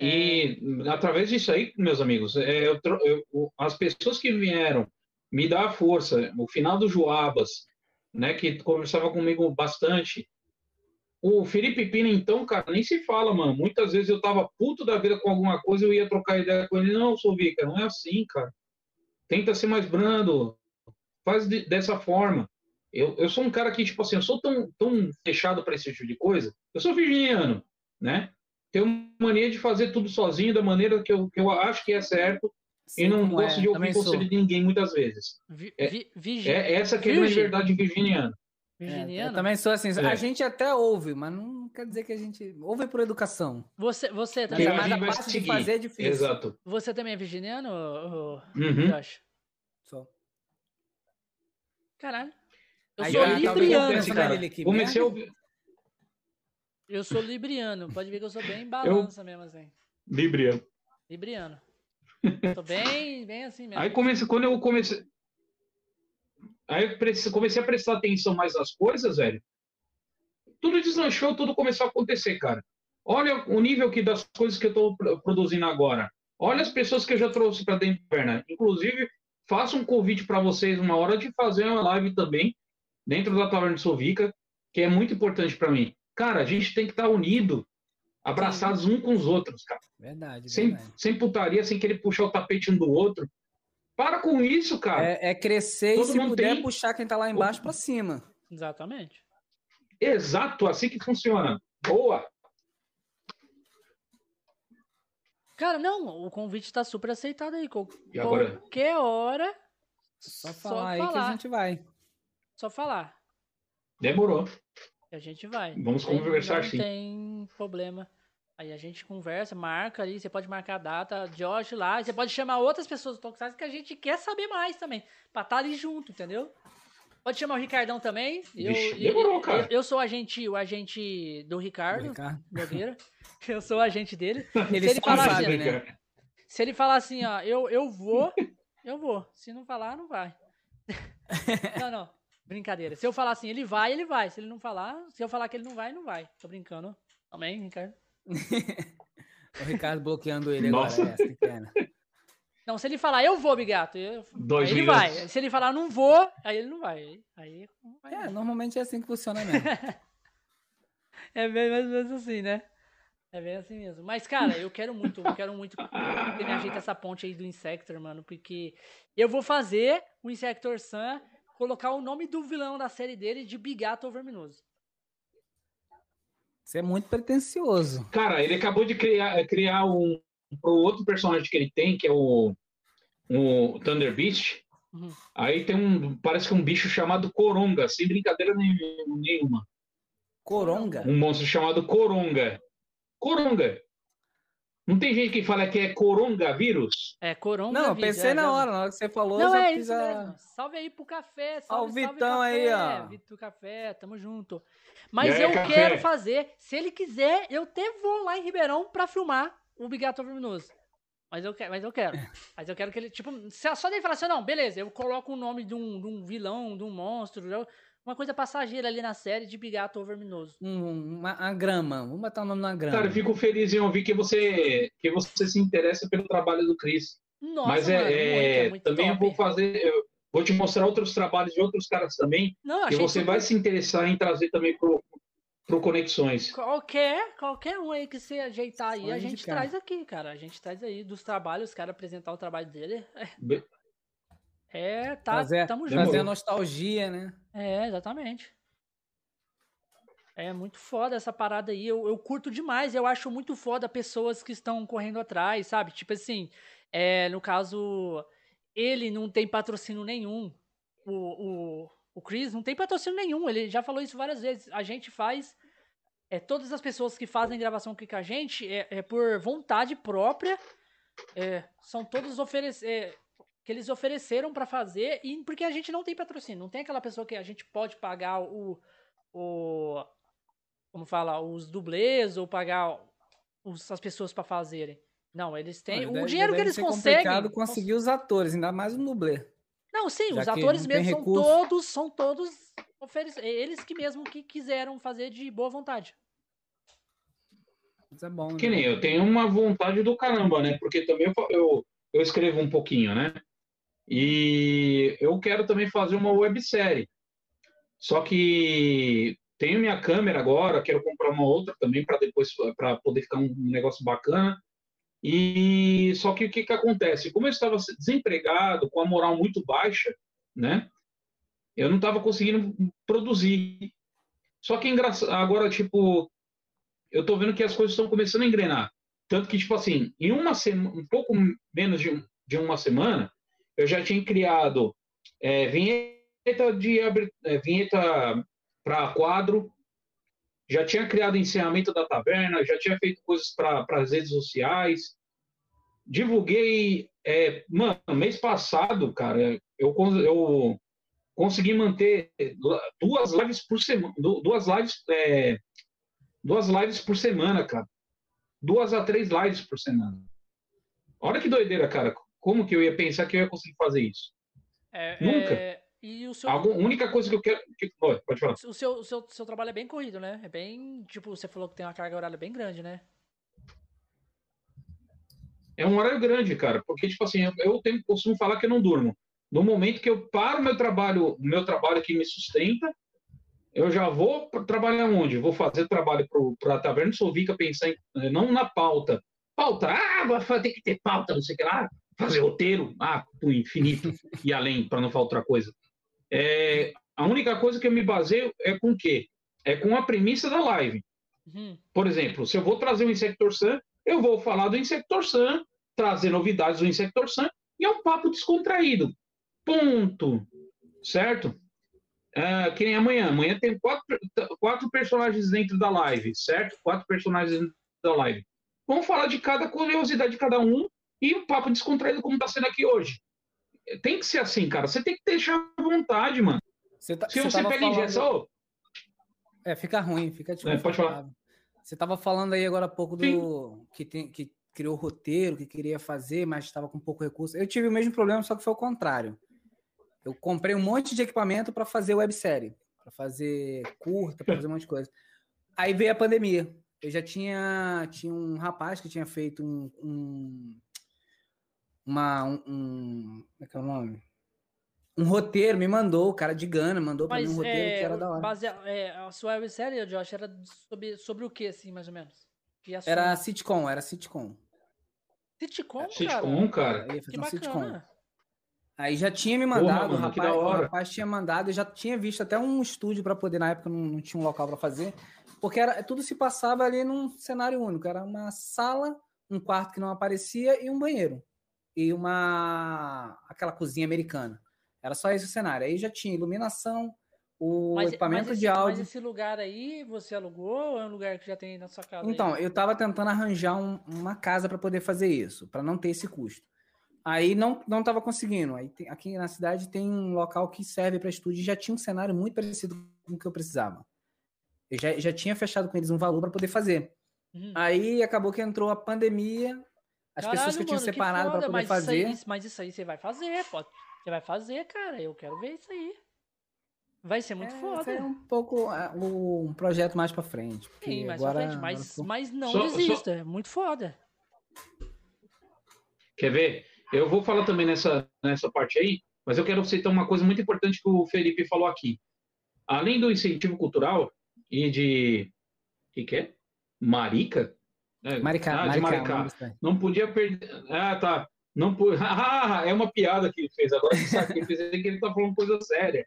E através disso aí, meus amigos, é, eu eu- as pessoas que vieram me dar força, o final do Joabas, né, que conversava comigo bastante. O Felipe Pina, então, cara, nem se fala, mano. Muitas vezes eu tava puto da vida com alguma coisa, eu ia trocar ideia com ele. Não, sou Vica, não é assim, cara. Tenta ser mais brando. Faz de- dessa forma. Eu, eu sou um cara que, tipo assim, eu sou tão, tão fechado para esse tipo de coisa. Eu sou virginiano, né? Tenho mania de fazer tudo sozinho, da maneira que eu, que eu acho que é certo, Sei e não como é, gosto de ouvir sou. conselho de ninguém muitas vezes. Vi, É- vi, É essa que é a verdade virginiana. É, virginiano? eu também sou assim. É. A gente até ouve, mas não quer dizer que a gente ouve por educação. Você, você, também, a mas a vai parte de fazer é difícil. Exato. você também é virginiano, ô- Uhum. Josh? Sou. Caralho. Eu Aí sou já tá libriano. Ele que Comecei a ouvir. Eu sou libriano. Pode ver que eu sou bem balança mesmo, assim. Libriano. Libriano. Tô bem, bem assim mesmo. Aí comecei, quando eu comecei. Aí eu comecei a prestar atenção mais nas coisas, velho. Tudo deslanchou, tudo começou a acontecer, cara. Olha o nível que das coisas que eu estou produzindo agora. Olha as pessoas que eu já trouxe para dentro da perna. Inclusive, faço um convite para vocês uma hora de fazer uma live também dentro da Taverna de Sovica, que é muito importante para mim. Cara, a gente tem que estar unido, abraçados um com os outros, cara Verdade, sem, verdade. sem putaria, sem querer puxar o tapete um do outro. Para com isso, cara. É, é crescer e Todo se mundo puder tem- puxar quem tá lá embaixo pra cima. Exatamente. Exato, assim que funciona. Boa. Cara, não, o convite tá super aceitado aí. Qual- E agora? Qualquer hora, Só Só falar aí que a gente vai. só falar. Demorou. a gente vai. Vamos Tem- conversar, não sim. tem problema. Aí a gente conversa, marca ali, você pode marcar a data, Josh lá, você pode chamar outras pessoas do Tokusatsu que a gente quer saber mais também, pra estar ali junto, entendeu? Pode chamar o Ricardão também. Eu, Vixe, eu- demorou, eu- cara. eu sou o agente, o agente do Ricardo Ricardo. Nogueira. Eu sou o agente dele. Ele Se ele falar sabe, assim, né? Se ele falar assim, ó, eu, eu vou, eu vou. Se não falar, não vai. Não, não. Brincadeira. Se eu falar assim, ele vai, ele vai. Se ele não falar, se eu falar que ele não vai, não vai. Tô brincando. Também, Ricardo. O Ricardo bloqueando ele Nossa. agora. Essa é? Não, se ele falar, eu vou, Bigato. Eu, Dois aí ele vai. Se ele falar, não vou, aí ele não vai. Aí não vai. É, normalmente é assim que funciona mesmo. É bem mais ou menos assim, né? É bem assim mesmo. Mas, cara, eu quero muito, eu quero muito que me ajeita essa ponte aí do Insector, mano, porque eu vou fazer o Insector Sun colocar o nome do vilão da série dele de Bigato Verminoso. Você é muito pretencioso. Cara, ele acabou de criar, criar um pro outro personagem que ele tem, que é o, o Thunder Beast. Uhum. Aí tem um, parece que um bicho chamado Coronga, sem brincadeira nenhuma. Coronga. Um monstro chamado Coronga. Coronga. Não tem gente que fala que é Coronga vírus? É, Coronga. Não, pensei é, na já- hora, na hora que você falou, Não, já é fiz isso a... mesmo. Salve aí pro café. Ó, Salve, o salve, Vitão aí, café. ó. Vitor Café, tamo junto. Mas aí, eu café? quero fazer. Se ele quiser, eu até vou lá em Ribeirão pra filmar o Bigato Verminoso. Mas eu quero, mas eu quero. Mas eu quero que ele, tipo, só dele falar assim, não, beleza, eu coloco o nome de um, de um vilão, de um monstro, eu- uma coisa passageira ali na série de Bigato Verminoso. Um, uma, a grama. Vamos botar o nome na grama. Cara, eu fico feliz em ouvir que você, que você se interessa pelo trabalho do Chris. Nossa, Mas é, mano, muito, é, é muito também eu top. vou fazer, eu vou te mostrar outros trabalhos de outros caras também, Não, que você super- vai se interessar em trazer também pro, pro Conexões. Qualquer, qualquer um aí que você ajeitar aí, Só a gente indicar. traz aqui, cara. A gente traz aí dos trabalhos, os caras apresentar o trabalho dele. É, Be- é tá, Fazer, tamo trazer junto. a nostalgia, né? É, exatamente. É muito foda essa parada aí. Eu, eu curto demais. Eu acho muito foda pessoas que estão correndo atrás, sabe? Tipo assim, é, no caso, ele não tem patrocínio nenhum. O, o, o Chris não tem patrocínio nenhum. Ele já falou isso várias vezes. A gente faz. É, todas as pessoas que fazem gravação aqui com a gente é, é por vontade própria. É, são todos oferecer é, que eles ofereceram para fazer e porque a gente não tem patrocínio, não tem aquela pessoa que a gente pode pagar o, o como fala, os dublês ou pagar os, as pessoas para fazerem. Não, eles têm. o dinheiro que eles conseguem. É complicado conseguir os atores, ainda mais o dublê. Não, sim, os atores mesmo são todos, são todos eles que mesmo que quiseram fazer de boa vontade. Isso é bom. Né? Que nem eu tenho uma vontade do caramba, né? Porque também eu, eu, eu escrevo um pouquinho, né? E eu quero também fazer uma websérie. Só que tenho minha câmera agora, quero comprar uma outra também para depois para poder ficar um negócio bacana. E só que o que, que acontece? Como eu estava desempregado, com a moral muito baixa, né? Eu não estava conseguindo produzir. Só que agora, tipo, eu estou vendo que as coisas estão começando a engrenar. Tanto que, tipo assim, em uma semana, um pouco menos de, de uma semana, eu já tinha criado é, vinheta de é, vinheta para quadro, já tinha criado ensinamento da taverna, já tinha feito coisas para as redes sociais. Divulguei, é, mano, mês passado, cara, eu, eu consegui manter duas lives por semana, duas lives, é, duas lives por semana, cara. Duas a três lives por semana. Olha que doideira, cara. Como que eu ia pensar que eu ia conseguir fazer isso? É, Nunca. É... E o seu. A única coisa que eu quero. Que... pode falar. O seu, o seu, seu trabalho é bem corrido, né? É bem. Tipo, você falou que tem uma carga horária bem grande, né? É um horário grande, cara. Porque, tipo assim, eu tenho, costumo falar que eu não durmo. No momento que eu paro meu trabalho, meu trabalho que me sustenta, eu já vou trabalhar onde? Vou fazer trabalho para a Taverna Sovica, pensar em, eh, não na pauta. Pauta, ah, vai ter que ter pauta, não sei o que lá. Fazer roteiro, ah, pro infinito e além, para não falar outra coisa. É, a única coisa que eu me baseio é com o quê? É com a premissa da live. Uhum. Por exemplo, se eu vou trazer o Insector Sun, eu vou falar do Insector Sun, trazer novidades do Insector Sun, e é um papo descontraído. Ponto. Certo? É, que nem amanhã. Amanhã tem quatro, quatro personagens dentro da live, certo? Quatro personagens dentro da live. Vamos falar de cada curiosidade de cada um e um papo descontraído como está sendo aqui hoje tem que ser assim, cara. Você tem que deixar à vontade, mano. Você tá, Se você, você pega falando... injeção. É, fica ruim, fica tipo. É, pode falar. Você tava falando aí agora há pouco do. Que, tem, que criou o roteiro, que queria fazer, mas estava com pouco recurso. Eu tive o mesmo problema, só que foi o contrário. Eu comprei um monte de equipamento para fazer websérie, para fazer curta, para fazer um monte de coisa. Aí veio a pandemia. Eu já tinha, tinha um rapaz que tinha feito um, um uma, um, um, como é que é o nome? Um roteiro, me mandou, o cara de Gana mandou para mim um roteiro é, que era da hora. Base, é, a sua websérie, Josh, era sobre, sobre o que, assim, mais ou menos? Era sitcom, era sitcom. Sitcom, cara? Sitcom, cara. Que bacana. Sitcom. Aí já tinha me mandado, Porra, mano, o, rapaz, o rapaz tinha mandado, eu já tinha visto até um estúdio para poder, na época não, não tinha um local para fazer, porque era, tudo se passava ali num cenário único, era uma sala, um quarto que não aparecia e um banheiro e uma aquela cozinha americana. Era só esse o cenário. Aí já tinha iluminação, o mas, equipamento mas esse, de áudio. Mas esse lugar aí você alugou ou é um lugar que já tem na sua casa? Então, aí? eu estava tentando arranjar um, uma casa para poder fazer isso, para não ter esse custo. Aí não não estava conseguindo. Aí tem, aqui na cidade tem um local que serve para estúdio e já tinha um cenário muito parecido com o que eu precisava. Eu já, já tinha fechado com eles um valor para poder fazer. Uhum. Aí acabou que entrou a pandemia, as Caralho, pessoas que tinham separado para poder fazer. Isso aí, mas isso aí você vai fazer, pode. Você vai fazer, cara. Eu quero ver isso aí. Vai ser muito é, foda. É um pouco uh, um projeto mais para frente. Sim, mais agora, pra frente. Mas, mas não só, desista. Só... É muito foda. Quer ver? Eu vou falar também nessa, nessa parte aí, mas eu quero citar uma coisa muito importante que o Felipe falou aqui. Além do incentivo cultural e de. O que, que é? Marica? É, Maricá, ah, Maricá, Maricá. Não podia perder. Ah, tá. Não po... Ah, é uma piada que ele fez. Agora sabe que ele fez que ele tá falando coisa séria.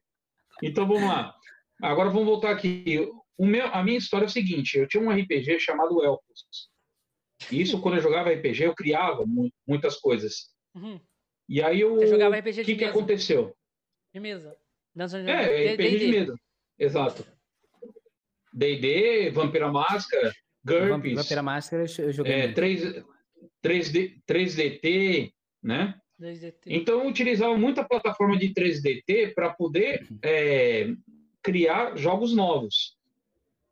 Então vamos lá. Agora vamos voltar aqui. o meu, a minha história é o seguinte: eu tinha um RPG chamado Elfos. Isso, quando eu jogava RPG, eu criava mu muitas coisas. Uhum. E aí eu. Você jogava RPG O de que, que mesa. aconteceu? De mesa. Dança de É, RPG de D&D. mesa. Exato. DD, Vampira Máscara, GURPS, Vampira Máscara eu joguei. é, muito. 3, 3D, 3DT, né? 2DT. Então eu utilizava muita plataforma de 3DT para poder é, criar jogos novos.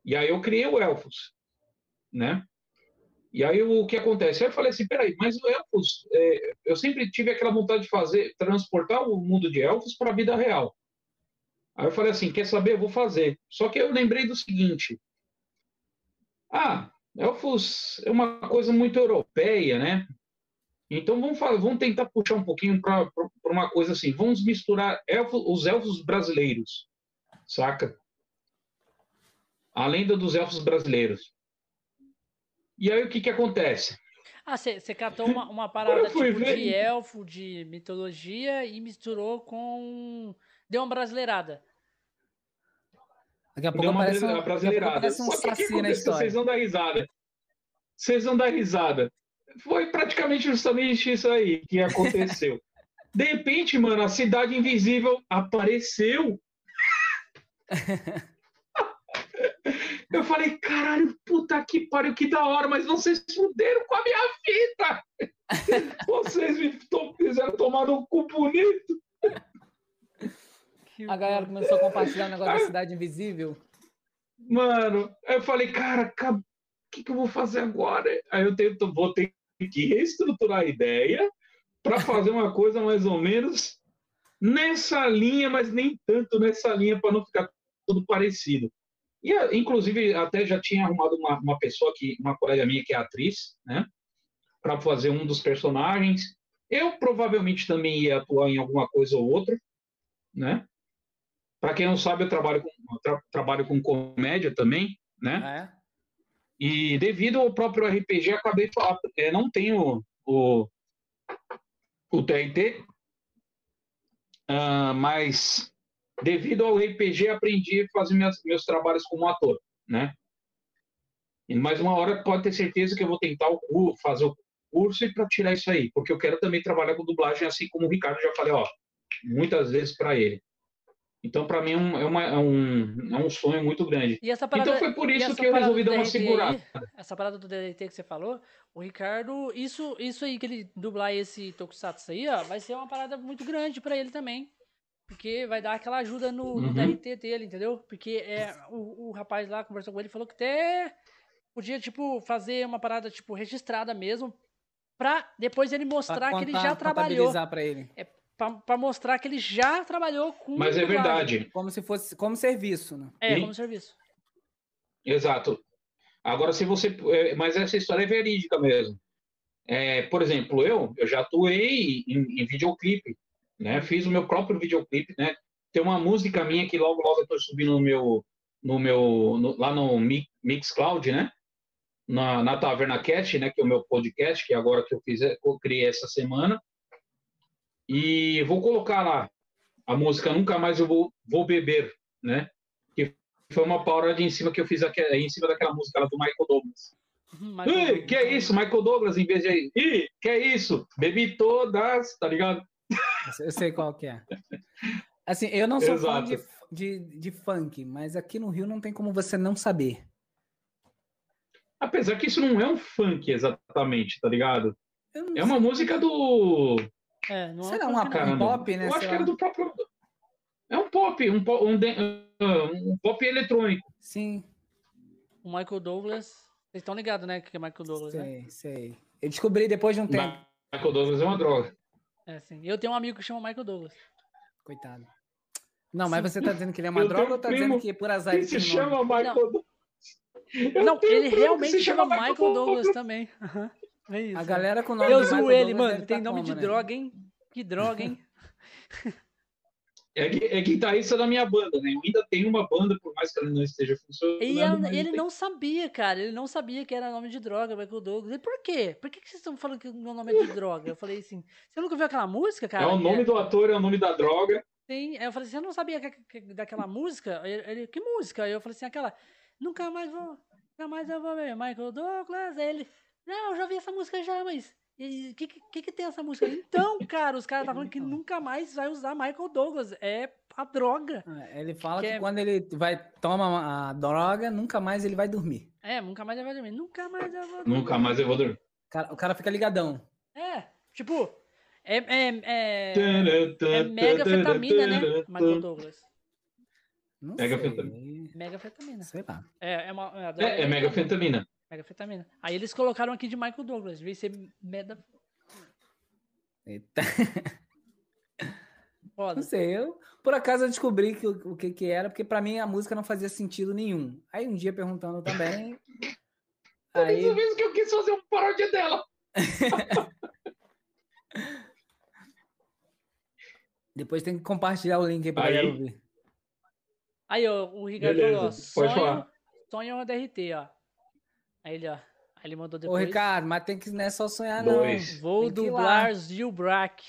E aí eu criei o Elfos, né? E aí o que acontece? Aí eu falei assim, peraí, mas o Elfos, é, eu sempre tive aquela vontade de fazer, transportar o mundo de Elfos para a vida real. Aí eu falei assim, quer saber? Eu vou fazer. Só que eu lembrei do seguinte, ah, Elfos é uma coisa muito europeia, né? Então vamos, fa- vamos tentar puxar um pouquinho para uma coisa assim. Vamos misturar elfo- os elfos brasileiros, saca? A lenda dos elfos brasileiros. E aí o que que acontece? Ah, você catou uma, uma parada tipo ver- de elfo, de mitologia e misturou com. Deu uma brasileirada. Daqui a pouco aparece um, aparece um saci na história. Vocês vão dar risada. Vocês vão dar risada. Foi praticamente justamente isso aí que aconteceu. De repente, mano, a cidade invisível apareceu. Eu falei, caralho, puta que pariu, que da hora, mas vocês fuderam com a minha vida. Vocês me fizeram tomar um cu bonito. A galera começou a compartilhar o negócio da cidade invisível. Mano, eu falei, cara, o que, que eu vou fazer agora? Aí eu tento, vou ter que reestruturar a ideia para fazer uma coisa mais ou menos nessa linha, mas nem tanto nessa linha para não ficar tudo parecido. E, inclusive, até já tinha arrumado uma, uma pessoa que, uma colega minha que é atriz, né, para fazer um dos personagens. Eu provavelmente também ia atuar em alguma coisa ou outra, né? Para quem não sabe, eu trabalho com, tra- trabalho com comédia também, né? Ah, é? E devido ao próprio RPG, acabei falando, é, não tenho o, o TRT, ah, mas devido ao RPG aprendi a fazer minhas, meus trabalhos como ator, né? E mais uma hora pode ter certeza que eu vou tentar o, fazer o curso e para tirar isso aí, porque eu quero também trabalhar com dublagem, assim como o Ricardo já falei, ó, muitas vezes para ele. Então, para mim, é um, é, uma- é um, é um sonho muito grande. E essa parada, Então foi por isso que eu resolvi dar uma aí, segurada. essa parada do DDT que você falou, o Ricardo, isso, isso aí que ele dublar esse Tokusatsu aí, ó, vai ser uma parada muito grande pra ele também. Porque vai dar aquela ajuda no, no Uhum. DRT dele, entendeu? Porque é, o, o rapaz lá conversou com ele falou que até podia, tipo, fazer uma parada, tipo, registrada mesmo, pra depois ele mostrar Pra que ele contar- já trabalhou. pra ele. Pra, pra mostrar que ele já trabalhou com. Mas é verdade. Como se fosse como serviço, né? É, E- como serviço. Exato. Agora, se você. é, Mas essa história é verídica mesmo. É, por exemplo, eu, eu já atuei em, em videoclipe, né? Fiz o meu próprio videoclipe, né? Tem uma música minha que logo, logo eu estou subindo no meu. No meu no- lá no Mi- Mixcloud, né? Na, na Taverna Cast, né? Que é o meu podcast, que agora que eu fiz, é- eu criei essa semana. E vou colocar lá a música Nunca Mais Eu Vou, vou Beber, né? foi uma paródia em cima que eu fiz aqui, em cima daquela música lá do Michael Douglas. Michael Ih, Douglas. que é isso, Michael Douglas, em vez de. Ih, que é isso? Bebi todas, tá ligado? Eu sei qual que é. Assim, eu não sou fã de, de, de funk, mas aqui no Rio não tem como você não saber. Apesar que isso não é um funk exatamente, tá ligado? É uma sei. música do. É, não é Será um uma não. Pop, né, Eu acho que era do próprio. É um pop, um, po- um, de- um pop eletrônico. Sim, O Michael Douglas. Vocês estão ligados, né? Que é Michael Douglas, né? sei, sei. Eu descobri depois de um tempo. Michael Douglas é uma droga. É, sim. Eu tenho um amigo que chama Michael Douglas. Coitado. Não, mas você tá dizendo que ele é uma Eu droga ou tá dizendo que por azar Ele se chama Michael Douglas. Eu não, tenho um ele realmente se chama Michael Douglas também. Aham. É isso. A galera com o nome Eu zoo Michael ele, mano. Tem tá nome como, de né? droga, hein? Que droga, hein? É, é guitarrista da minha banda, né? Eu ainda tenho uma banda, por mais que ela não esteja funcionando. E ele tem- não sabia, cara. Ele não sabia que era nome de droga, Michael Douglas. E por quê? Por que, que vocês estão falando que o meu nome é de droga? Eu falei assim, você nunca viu aquela música, cara? É o nome do ator, é o nome da droga. Sim, aí eu falei assim, você não sabia que- que- daquela música? Ele, ele, que música? Aí eu falei assim, aquela. nunca mais vou, nunca mais eu vou ver Michael Douglas. Ele, não, eu já vi essa música já, mas o que, que, que tem essa música? Então, cara, os caras estavam falando que Então. nunca mais vai usar Michael Douglas. É a droga. É, Ele fala Que que, é- quando ele vai toma a droga, nunca mais ele vai dormir. É, nunca mais ele vai dormir. Nunca mais eu vou dormir. Nunca mais eu vou dormir. O cara, o cara fica ligadão. É, tipo, é, é, é, é megafetamina, né? Michael Douglas. Não Megafetamina. sei. Megafetamina. Sei lá. É, é, uma, é, É, é megafetamina. Megafetamina. Aí eles colocaram aqui de Michael Douglas, de ser meda... Eita. Foda. Não sei, eu por acaso eu descobri que, o o que que era, porque pra mim a música não fazia sentido nenhum. Aí um dia perguntando também. aí, as vezes que eu quis fazer uma paródia dela. depois tem que compartilhar o link aí pra Aí- galera ouvir. Aí, ó, o Ricardo Beleza, falou, ó, pode sonho, falar. sonho é uma DRT, ó. Aí ele, ó, aí ele mandou Ô, depois. Ricardo, mas tem que não é só sonhar, Dois. não. Vou Tem dublar. Zilbrak.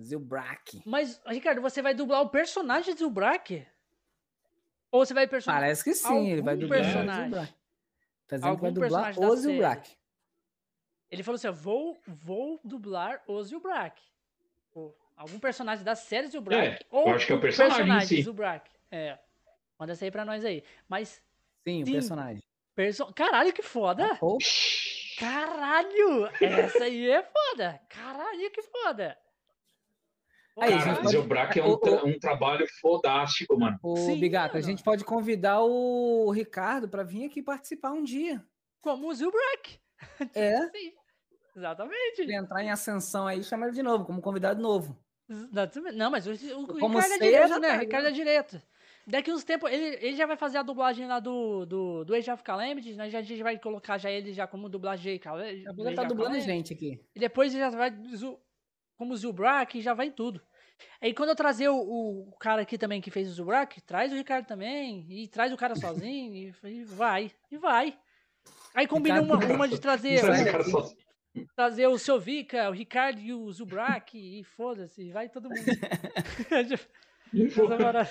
Zilbrak. Mas, Ricardo, você vai dublar o personagem de Zilbrak? Ou você vai personagem... Parece que sim, ele vai Algum dublar personagem. o Zilbrak. Tá dizendo que vai Algum dublar personagem da o série. Zilbrak. Ele falou assim, ó, vou, vou dublar o Zilbrak. Algum personagem da série Zilbrak. É, ou eu acho que é o personagem em si. Zilbrak. É. Manda essa aí pra nós aí. Mas, Sim, o Sim. personagem. Perso... caralho, que foda! Pô, Caralho! Essa aí é foda! Caralho, que foda! Aí, Cara, pode- Zilbrack é o- um, tra- um trabalho fodástico, mano. Ô, Sim, Bigato, a mano. gente pode convidar o Ricardo pra vir aqui participar um dia. Como o Zilbrak. É, Sim. Exatamente. ele entrar em ascensão aí, chama ele de novo, como convidado novo. Não, mas o, o Ricardo é direto, né? tá, O Ricardo é direto. Daqui uns tempos, ele, ele já vai fazer a dublagem lá do, do, do Age of Calamity, né? Já, a gente vai colocar já ele já como dublagem ele tá dublando Calamity. gente aqui. E depois ele já vai como Zubrak, já vai em tudo. Aí quando eu trazer o, o cara aqui também que fez o Zubrak, traz o Ricardo também, e traz o cara sozinho, e, e vai, e vai. Aí combina uma, uma de trazer, trazer o seu Vika, o Ricardo e o Zubrak, e foda-se, vai todo mundo. Essa parada.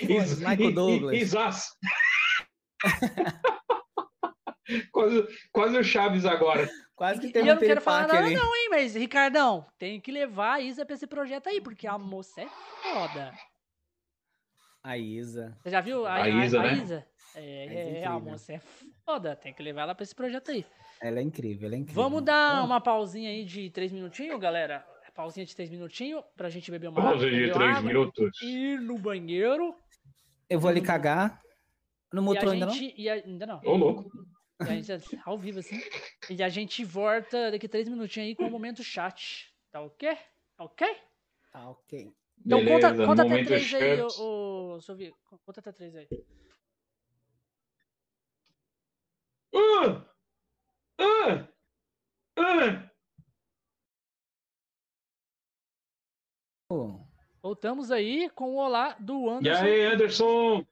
Is- Michael Douglas. Isas. quase, quase o Chaves agora. Quase que E tem eu um não quero falar nada ali. não, hein, mas Ricardão, tem que levar a Isa pra esse projeto aí, porque a moça é foda. A Isa. Você já viu a, A a- Isa, a né? Isa? É, Mas é, a incrível. moça é foda, tem que levar ela pra esse projeto aí. Ela é incrível, ela é incrível. Vamos dar uma pausinha aí de três minutinhos, galera? Pausinha de três minutinhos pra gente beber uma Pausa de três água, minutos. Ir no banheiro. Eu vou ali cagar. Não a ainda não? gente. E a, ainda não. Ô, louco. E a gente, ao vivo assim. E a gente volta daqui três minutinhos aí com o momento chat. Tá ok? Tá ok? Tá, ok. Então Beleza, conta, conta até três aí, chat. ô, ô Sovi. Conta até três aí. Ah! Ah! Ah! Voltamos aí com o olá do E Anderson aí, Anderson?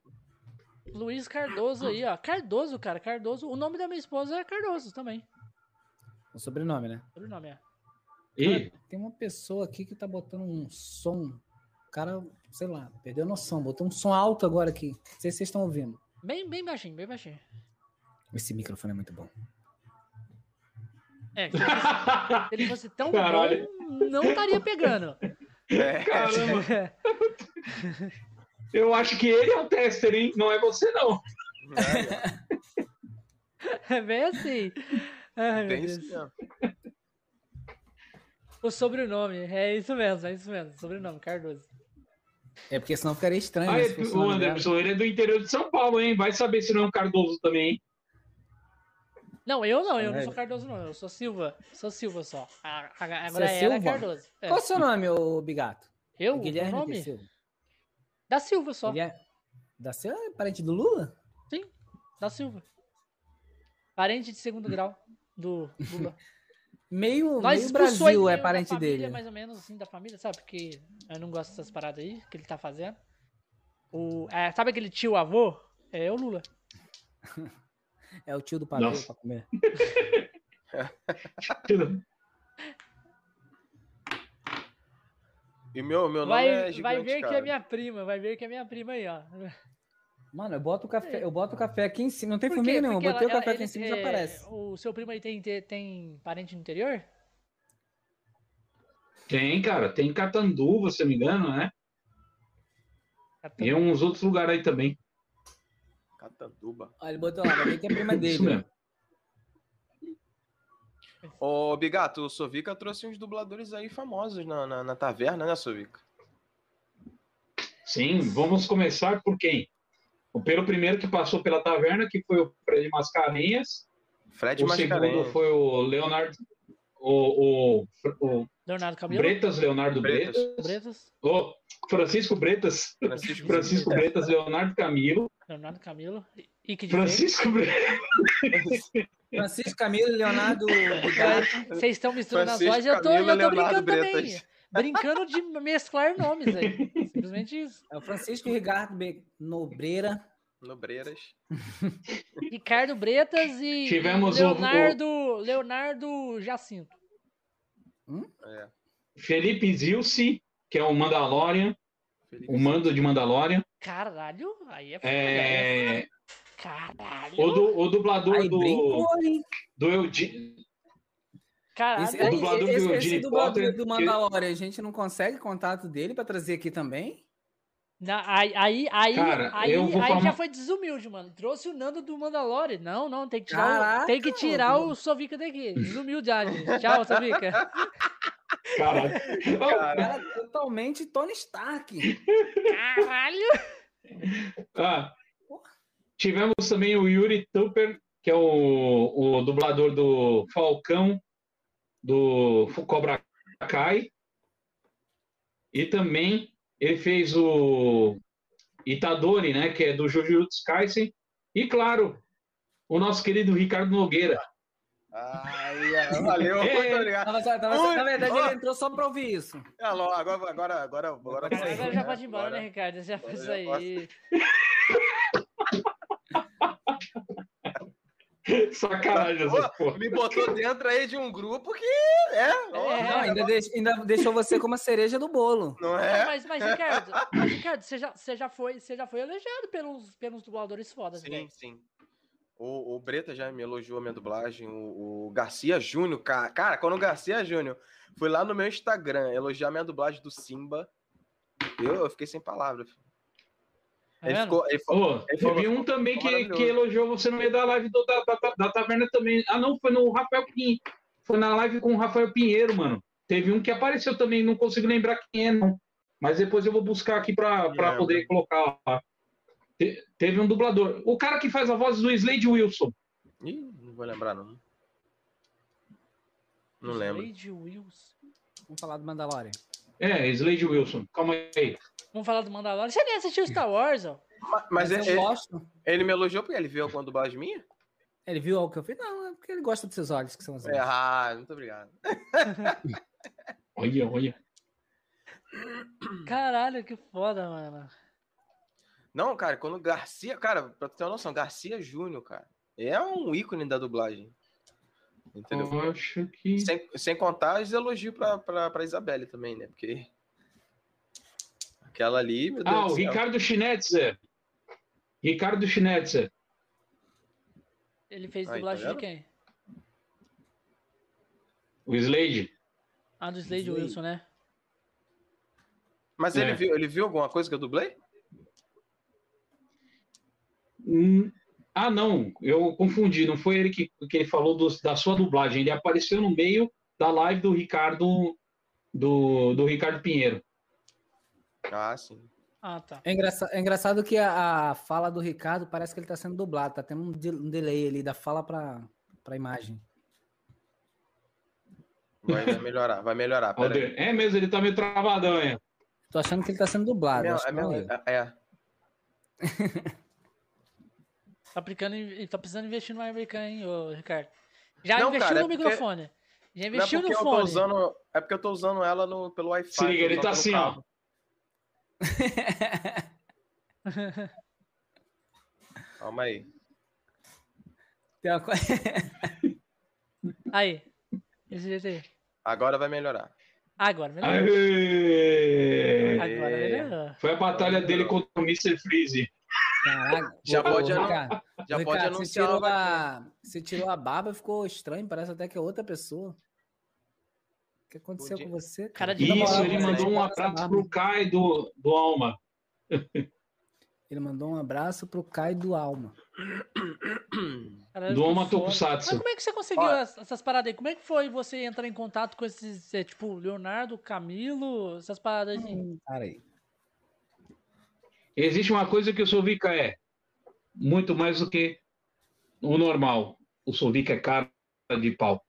Luiz Cardoso aí, ó. Cardoso, cara, Cardoso. O nome da minha esposa é Cardoso também. o sobrenome, né? Sobrenome é. Ih, Tem uma pessoa aqui que tá botando um som. O cara, sei lá, perdeu a noção. Botou um som alto agora aqui. Não sei se vocês estão ouvindo. Bem, bem baixinho, bem baixinho. Esse microfone é muito bom. É, se se ele fosse tão Caralho. bom, não estaria pegando. É, caramba. Eu acho que ele é o tester, hein? Não é você, não. É bem assim. Ai, isso mesmo. O sobrenome, é isso mesmo, é isso mesmo. Sobrenome, Cardoso. É porque senão ficaria estranho. Ah, né, é- o. Anderson, ele é do interior de São Paulo, hein? Vai saber se não é um Cardoso também, hein? Não, eu não, eu não É. sou Cardoso, não. Eu sou Silva. Sou Silva só. A- a- Agora é é Silva? Cardoso. É. Qual é o seu nome, ô Bigato? Eu? Guilherme o nome? de Silva. Da Silva só. É da seu é parente do Lula? Sim, da Silva. Parente de segundo grau do Lula. Meio, Nós meio Brasil é parente família, dele. mais ou menos assim, da família, sabe? Porque eu não gosto dessas paradas aí que ele tá fazendo. O, é, sabe aquele tio avô? É o Lula. É o tio do pavê Nossa. pra comer. E meu, meu nome Vai, é vai gigante, ver que cara. é minha prima, vai ver que é minha prima aí, ó. Mano, eu boto o café, eu boto o café aqui em cima. Não tem Por formiga nenhuma. Botei ela- o café ela- aqui em cima e ele- já é, aparece. O seu primo aí tem, tem, tem parente no interior? Tem, cara. Tem Catanduva, se eu não me engano, né? E uns outros lugares aí também. Catanduba. Olha, ele botou lá, alguém que é prima dele. Ô, Bigato, o Sovica trouxe uns dubladores aí famosos na, na, na taverna, né, Sovica? Sim, vamos começar por quem? Pelo primeiro que passou pela taverna, que foi o Fred Mascarenhas. Fred o segundo Mascarenhas. foi o Leonardo. O, o, o Leonardo Camilo? Bretas, Leonardo Bretas. Bretas. O Francisco Bretas. Francisco, Francisco Bretas, Leonardo Camilo. Leonardo Camilo. Ike de Francisco Bretas. Francisco Camilo e Leonardo. Vocês estão misturando Francisco as vozes, eu tô, Camilo eu tô Leonardo brincando também. Bretas. Brincando de mesclar nomes aí. Simplesmente isso. É o Francisco Ricardo Nobreira. Nobreiras. Ricardo Bretas e Tivemos o- Leonardo, Leonardo Jacinto. É. Felipe Zilce, que é o Mandalorian. Felipe O mando de Mandalorian. Caralho, aí é foda. É, Caralho. o, du- o dublador Aí do, brincou, do Eugene. Caralho. Esse, o dublador esse, do esse Jimmy dublador Potter, do que- Mandalorian, a gente não consegue contato dele pra trazer aqui também? Na- aí, aí, aí, Cara, aí, eu vou aí falar já foi desumilde, mano. Trouxe o Nando do Mandalore. Não, não, tem que tirar, Caraca, o, tem que tirar mano. o Sovica daqui. Desumilde, gente. Tchau, Sovica. Caralho. Cara, Cara, totalmente Tony Stark. Caralho. Ah, tivemos também o Yuri Tupper, que é o, o dublador do Falcão, do Cobra Kai. E também ele fez o Itadori, né, que é do Jujutsu Kaisen. E, claro, o nosso querido Ricardo Nogueira. ai, valeu, É. muito obrigado. Tava- tava- Ui, na verdade, ele entrou só pra ouvir isso. Alô, agora, agora, agora, agora, Agora, agora né? já pode ir embora, Agora- né, Ricardo? Já fez isso agora Sacanagem essa porra. Me botou dentro aí de um grupo que, é, ó, É. Não, ainda, deix- ainda deixou você como a cereja do bolo. não Não, é? mas, mas, Ricardo, mas, Ricardo, você já, você já foi, você já foi elogiado pelos, pelos dubladores fodas, Sim, velho. sim. O, o Breta já me elogiou a minha dublagem. O, o Garcia Júnior, cara, cara, quando o Garcia Júnior foi lá no meu Instagram elogiar a minha dublagem do Simba, eu, eu fiquei sem palavras. Tá Ele ficou, ele falou, Ô, ele falou, teve um também que, que elogiou você no meio da live do- da, da, da taverna também. Ah, não, foi no Rafael Pinheiro. Foi na live com o Rafael Pinheiro, mano. Teve um que apareceu também, não consigo lembrar quem é, não. Mas depois eu vou buscar aqui pra, pra poder colocar lá. Te- Teve um dublador. O cara que faz a voz do Slade Wilson. Ih, não vou lembrar, não. Não lembro. Slade Wilson. Vamos falar do Mandalorian. É, Slade Wilson. Calma aí. Vamos falar do Mandalorian. Você nem assistiu Star Wars, ó. Ma- Mas, eu ele, gosto. ele me elogiou porque ele viu alguma dublagem minha? Ele viu algo que eu fiz? Não, é porque ele gosta dos seus olhos, que são assim. É, ah, muito obrigado. Olha, olha. Caralho, que foda, mano. Não, cara, quando o Garcia. Cara, pra tu ter uma noção, Garcia Júnior, cara. É um ícone da dublagem. Entendeu? Eu acho que. Sem, sem contar os elogios pra, pra, pra Isabelle também, né? Porque. Aquela ali, meu Deus Ah, do o. Ricardo Schnetzer. Ricardo Schnetzer. Ele fez Aí, dublagem tá de quem? O Slade. Ah, do Slade Slade. Wilson, né? Mas É. ele, viu, ele viu alguma coisa que eu dublei? Hum, Ah, não, eu confundi. Não foi ele que, que ele falou dos- da sua dublagem. Ele apareceu no meio da live do Ricardo do, do Ricardo Pinheiro. Ah, sim. Ah, tá. É, engraça- é engraçado que a, a fala do Ricardo parece que ele tá sendo dublado. Tá tendo um, de- um delay ali da fala pra, pra imagem. Vai, vai melhorar, vai melhorar. Ó, Pera aí. É mesmo, ele tá meio travadão, é. Tô achando que ele tá sendo dublado. Meu- é, meu- é é, é. Tá, aplicando, tá precisando investir no American, hein, ô, Ricardo? Já Não, investiu cara, é no porque- microfone. Já Não é investiu porque no fone. usando. É porque eu tô usando ela no, pelo Wi-Fi. Se liga, tô ele tá assim, ó. Calma aí. Tem uma Aí. Esse jeito aí. Agora vai melhorar. Agora, melhorou. Aê! Agora melhorou. Foi a batalha dele contra o Mr. Freeze. Caraca, Já pode Ricardo, Já ô, pode Ricardo, você anunciar tirou, a, você tirou a barba, ficou estranho, parece até que é outra pessoa. O que aconteceu com você? Cara de Isso, moral, ele mandou um abraço pro Kai do, do Alma. Ele mandou um abraço pro Caio do Alma. Caralho, Do Alma foda. Mas Tokusatsu. como é que você conseguiu Olha. ess- essas paradas aí? Como é que foi você entrar em contato com esses, é, tipo, Leonardo, Camilo, essas paradas aí? Hum, Cara aí. Existe uma coisa que o Sovica é muito mais do que o normal. O Sovica é cara de pau.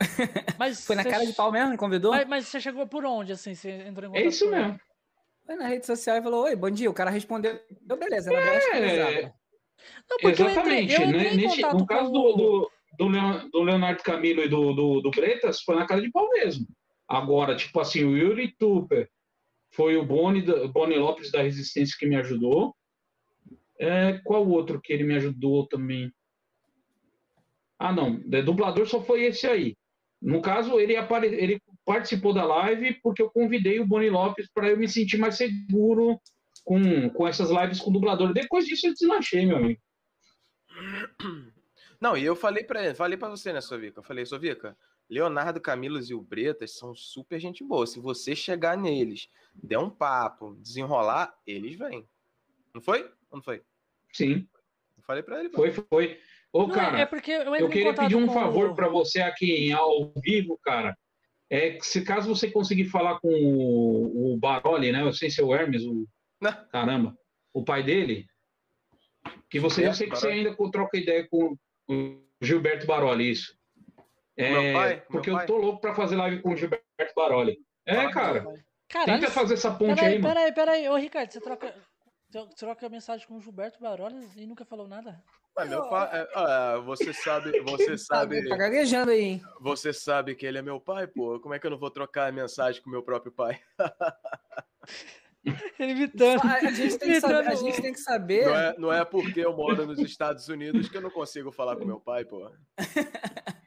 Mas Foi na cara de pau mesmo? Ele convidou? Mas, mas você chegou por onde, assim? Você entrou em contato É isso mesmo. Foi na rede social e falou: Oi, bom dia. O cara respondeu: Deu beleza, era é... É. Não, porque eu entrei, Exatamente. eu né? entrei Nesse- contato no caso com... do, do, do, Leon- do Leonardo Camilo e do, do, do Bretas, foi na cara de pau mesmo. Agora, tipo assim, o Yuri Tupper foi o Boni, Boni Lopes da Resistência que me ajudou. É, qual outro que ele me ajudou também? Ah, não. De dublador só foi esse aí. No caso, ele, apare... ele participou da live porque eu convidei o Boni Lopes para eu me sentir mais seguro com, com essas lives com dublador. Depois disso, eu deslanchei, meu amigo. Não, e eu falei ele, falei para você, né, Sovica? Eu falei, Sovica, Leonardo Camilos e o Bretas são super gente boa. Se você chegar neles, der um papo, desenrolar, eles vêm. Não foi? Ou não foi? Sim, Eu falei pra ele. foi, foi. Ô, Não, cara, é, é porque eu eu queria pedir um favor o- para você aqui em ao vivo, cara. É que se caso você conseguir falar com o, o Baroli, né? Eu sei se é o Hermes, o Não. caramba, o pai dele, que você, eu sei que você Baroli. ainda troca ideia com o Gilberto Baroli, isso. É, Meu pai? Meu porque pai? eu tô louco para fazer live com o Gilberto Baroli. É, Fala cara, meu. Caralho, tenta fazer essa ponte peraí, aí, mano. peraí, peraí. Ô, Ricardo, você troca, troca mensagem com o Gilberto Barolles e nunca falou nada? Mas meu pai, é, ah, você sabe, você sabe, Tá gaguejando aí, hein? você sabe que ele é meu pai, pô. Como é que eu não vou trocar mensagem com meu próprio pai? Ele imitando. A, a gente tem que saber. A gente tem que saber. Não é, não é porque eu moro nos Estados Unidos que eu não consigo falar com meu pai, pô.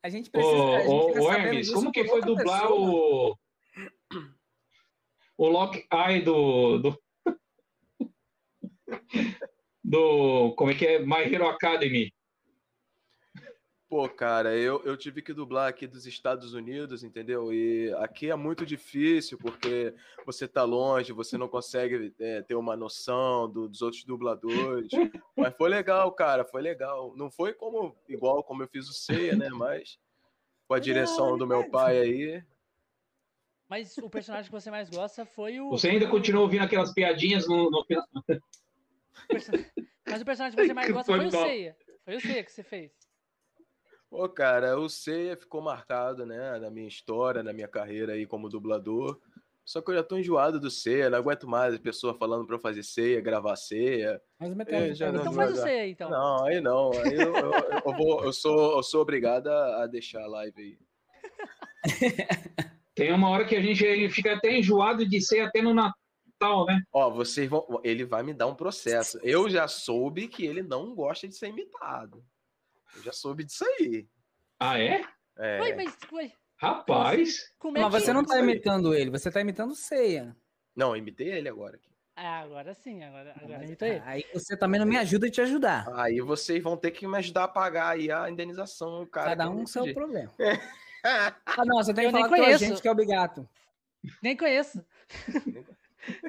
A gente Ô, precisa. a gente ô, ô, Hermes, como que foi dublar pessoa. o. O Lock Eye do, do. Do. Como é que é? My Hero Academy. Pô, cara, eu, eu tive que dublar aqui dos Estados Unidos, entendeu? E aqui é muito difícil porque você tá longe, você não consegue é, ter uma noção do- dos outros dubladores. Mas foi legal, cara, foi legal. Não foi como igual como eu fiz o Ceia, né? Mas com a direção do meu pai aí. Mas o personagem que você mais gosta foi o. Você ainda continua ouvindo aquelas piadinhas no, no Mas o personagem que você mais gosta foi o. Seiya. Foi o Seiya que você fez. Pô, cara, o Ceia ficou marcado, né, na minha história, na minha carreira aí como dublador. Só que eu já tô enjoado do Ceia, não aguento mais a pessoa falando pra eu fazer ceia, gravar ceia. Mas o É, já não- Então não faz o dá. Seiya aí, então. Não, aí não. Aí eu, eu, eu vou, eu, sou, eu sou obrigado a a deixar a live aí. Tem uma hora que a gente fica até enjoado de ser até no Natal, né? Ó, vocês vão. Ele vai me dar um processo. Eu já soube que ele não gosta de ser imitado. Eu já soube disso aí. Ah, é? É. Ué, mas ué, Rapaz. como é Mas que... você não tá Isso aí. imitando ele, você tá imitando o Ceia. Não, eu imitei ele agora. aqui. Ah, agora sim, agora, agora imita ele. Aí você também não me ajuda a te ajudar. Aí vocês vão ter que me ajudar a pagar aí a indenização, cara. Cada que um com seu problema. Ah, não, você tem Eu que nem falar com a conheço. gente que é o Bigato. Nem conheço.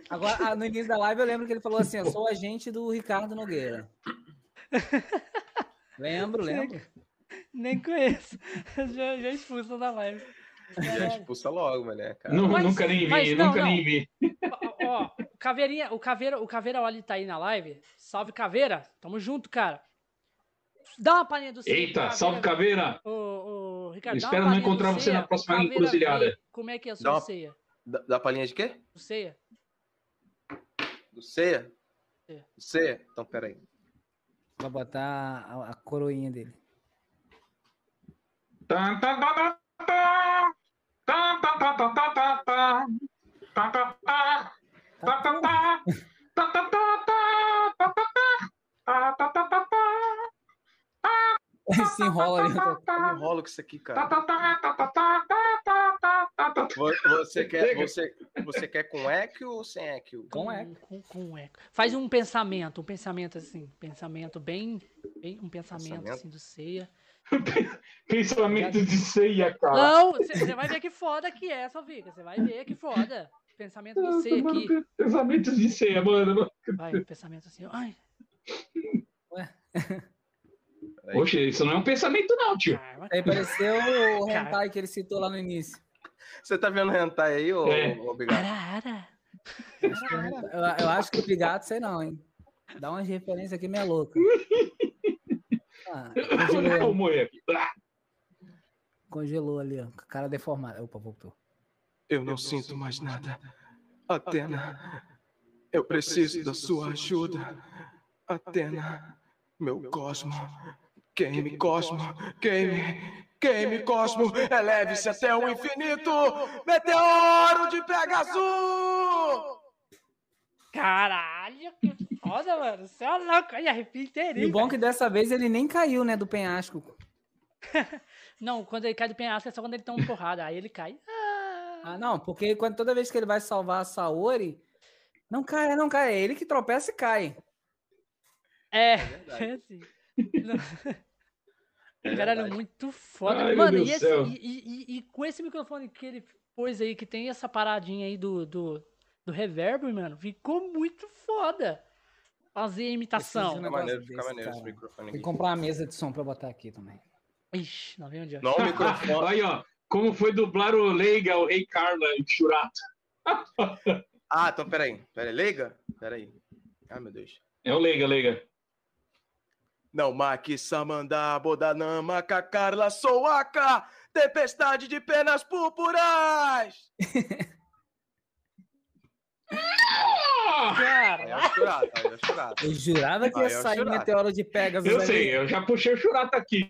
Agora, ah, no início da live, eu lembro que ele falou assim: Eu sou agente do Ricardo Nogueira. Lembro, lembro. Nem conheço. Já, já expulso da live. Já Caralho. expulsa logo, né, cara? Nu- Mas- nunca nem vi, não, nunca não. nem vi. Ó, ó, o Caveirinha, o Caveira, o Caveira Oli tá aí na live. Salve, Caveira. Tamo junto, cara. Dá uma palhinha do pro Eita, salve caveira. Ô, ô, Ricardo, dá Espero não encontrar você na próxima Caveira encruzilhada. Como é que é a Dá sua uma- ceia? Da, da palhinha de quê? O ceia? Do C? É. Do C? Então, peraí. Vai botar a, a coroinha dele. Se enrola ali. Enrola com isso aqui, cara. Ah, tá, tá. Você quer, você, você quer com eco ou sem eco? Com eco. Com, com eco. Faz um pensamento, um pensamento assim, pensamento bem, bem um pensamento, pensamento? assim do ceia. pensamento de ceia, cara. Não, você vai ver que foda que é, só fica. Você vai ver que foda. Pensamento do ceia aqui. Pensamento de ceia, mano. Vai, pensamento assim. Ai. Ué. Poxa, isso não é um pensamento, não, tio. Aí pareceu o hentai que ele citou lá no início. Você tá vendo hentai aí, ô, É. ô Bigado? Arara. Eu, eu acho que o Bigato, sei não, hein? Dá umas referências aqui meio louca. Ah, congelou, aqui. Ah, congelou ali, ó. Com a cara deformada. Opa, voltou. Eu não sinto mais nada. Atena, eu preciso da sua ajuda. Atena, meu cosmo. Queime, cosmo. Queime, queime, cosmo. Eleve-se até o infinito. Meteoro de Pegasus! Caralho, que foda, mano. Você é louco. Aí arrepia E inteirinho. o bom é que dessa vez ele nem caiu, né, do penhasco. Não, quando ele cai do penhasco é só quando ele toma uma porrada. Aí ele cai. Ah, Ah, não, porque quando, toda vez que ele vai salvar a Saori, não cai, não cai. É ele que tropeça e cai. é, é assim. Não. Caralho, verdade. muito foda. Ai, Mano, e, esse- e- e- e- e com esse microfone que ele pôs aí, que tem essa paradinha aí do, do, do reverb, mano, ficou muito foda. Fazer a imitação. Fica maneiro, fica maneiro esse cara. microfone Tem que comprar uma mesa de som pra botar aqui também. Ixi, não vem onde é. Não o microfone. Aí, ó. Como foi dublar o Leiga, o Rei Carla em Churato. Ah, então peraí. Peraí, liga? Peraí. Ai, meu Deus. É o Leiga, Leiga. Não maqui samandá, bodanama, cacarla, soaca, tempestade de penas púrpuras! É Cara, o churato, aí é o churato. Eu jurava que ia é o sair Churato. meteoro de Pegasus Eu sei, eu já puxei o Churato aqui.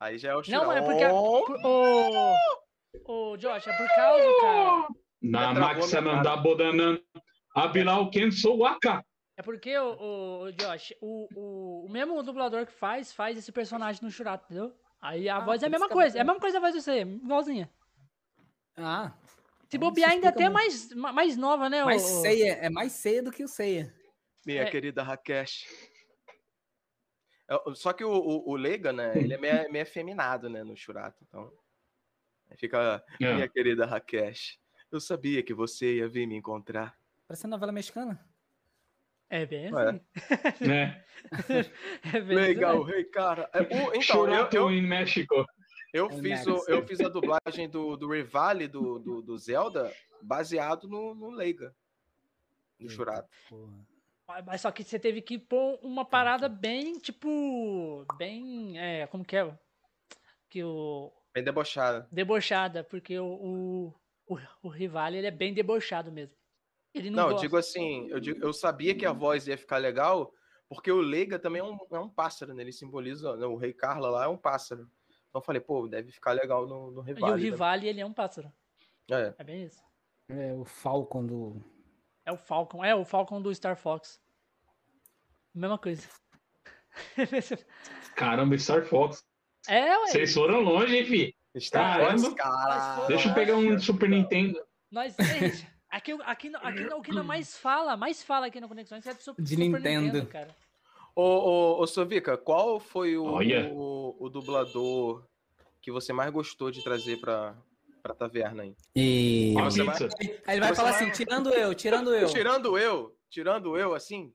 Aí já é o churato. não, é porque. Ô, ô, Josh, é por causa, cara. Na Maxa Mandá Bodanan, Abilal Ken Souaka. É porque, ô, ô, Josh, o, o, o mesmo dublador que faz, faz esse personagem no Churato, entendeu? Aí a Ah, voz é a mesma isso que é coisa, é a mesma coisa a voz de você, igualzinha. Ah, Se bobear ainda até muito. mais, ma- mais nova, né? mais ô- ceia, é mais ceia do que o ceia. Minha É. querida Rakesh. É, Só que o, o, o Leiga, né, ele é meio, meio afeminado, né, no churato, então... aí Fica, É. minha querida Rakesh, eu sabia que você ia vir me encontrar. Parece novela mexicana. É bem Ué. assim. Né? É bem Legal, assim. rei cara. É, o- então, eu, Churato eu, em México. eu, É fiz o, eu fiz a dublagem do, do Rivale do, do, do Zelda baseado no, no Leiga, no churato. Mas só que você teve que pôr uma parada bem, tipo. Bem. É, como que é? Que o. Bem debochada. Debochada, porque o. O, o, o Rivale, ele é bem debochado mesmo. Ele não, Não, eu gosta. digo assim, eu, digo- eu sabia que a voz ia ficar legal, porque o Leiga também é um, é um pássaro, né? Ele simboliza, né, o Rei Carla lá é um pássaro. Então eu falei, pô, deve ficar legal no, no E Rivale. o né? Rivale, ele é um pássaro. É. É bem isso. É o Falcon do. É o Falcon. É o Falcon do Star Fox. Mesma coisa. Caramba, Star Fox. é, ué. Vocês foram longe, hein, fi? Star Caramba. Fox, cara. Deixa eu pegar um Super Nintendo. Nós. Ei, aqui, aqui, aqui, o que mais fala, mais fala aqui na Conexões é do Super, De Super Nintendo. cara. Ô, ô, ô Sovica, qual foi o, Olha. o, o dublador que você mais gostou de trazer pra, pra taverna aí? E. Você vai-. Aí ele vai Você falar vai- assim: tirando eu, tirando eu. Tirando eu, tirando eu, assim,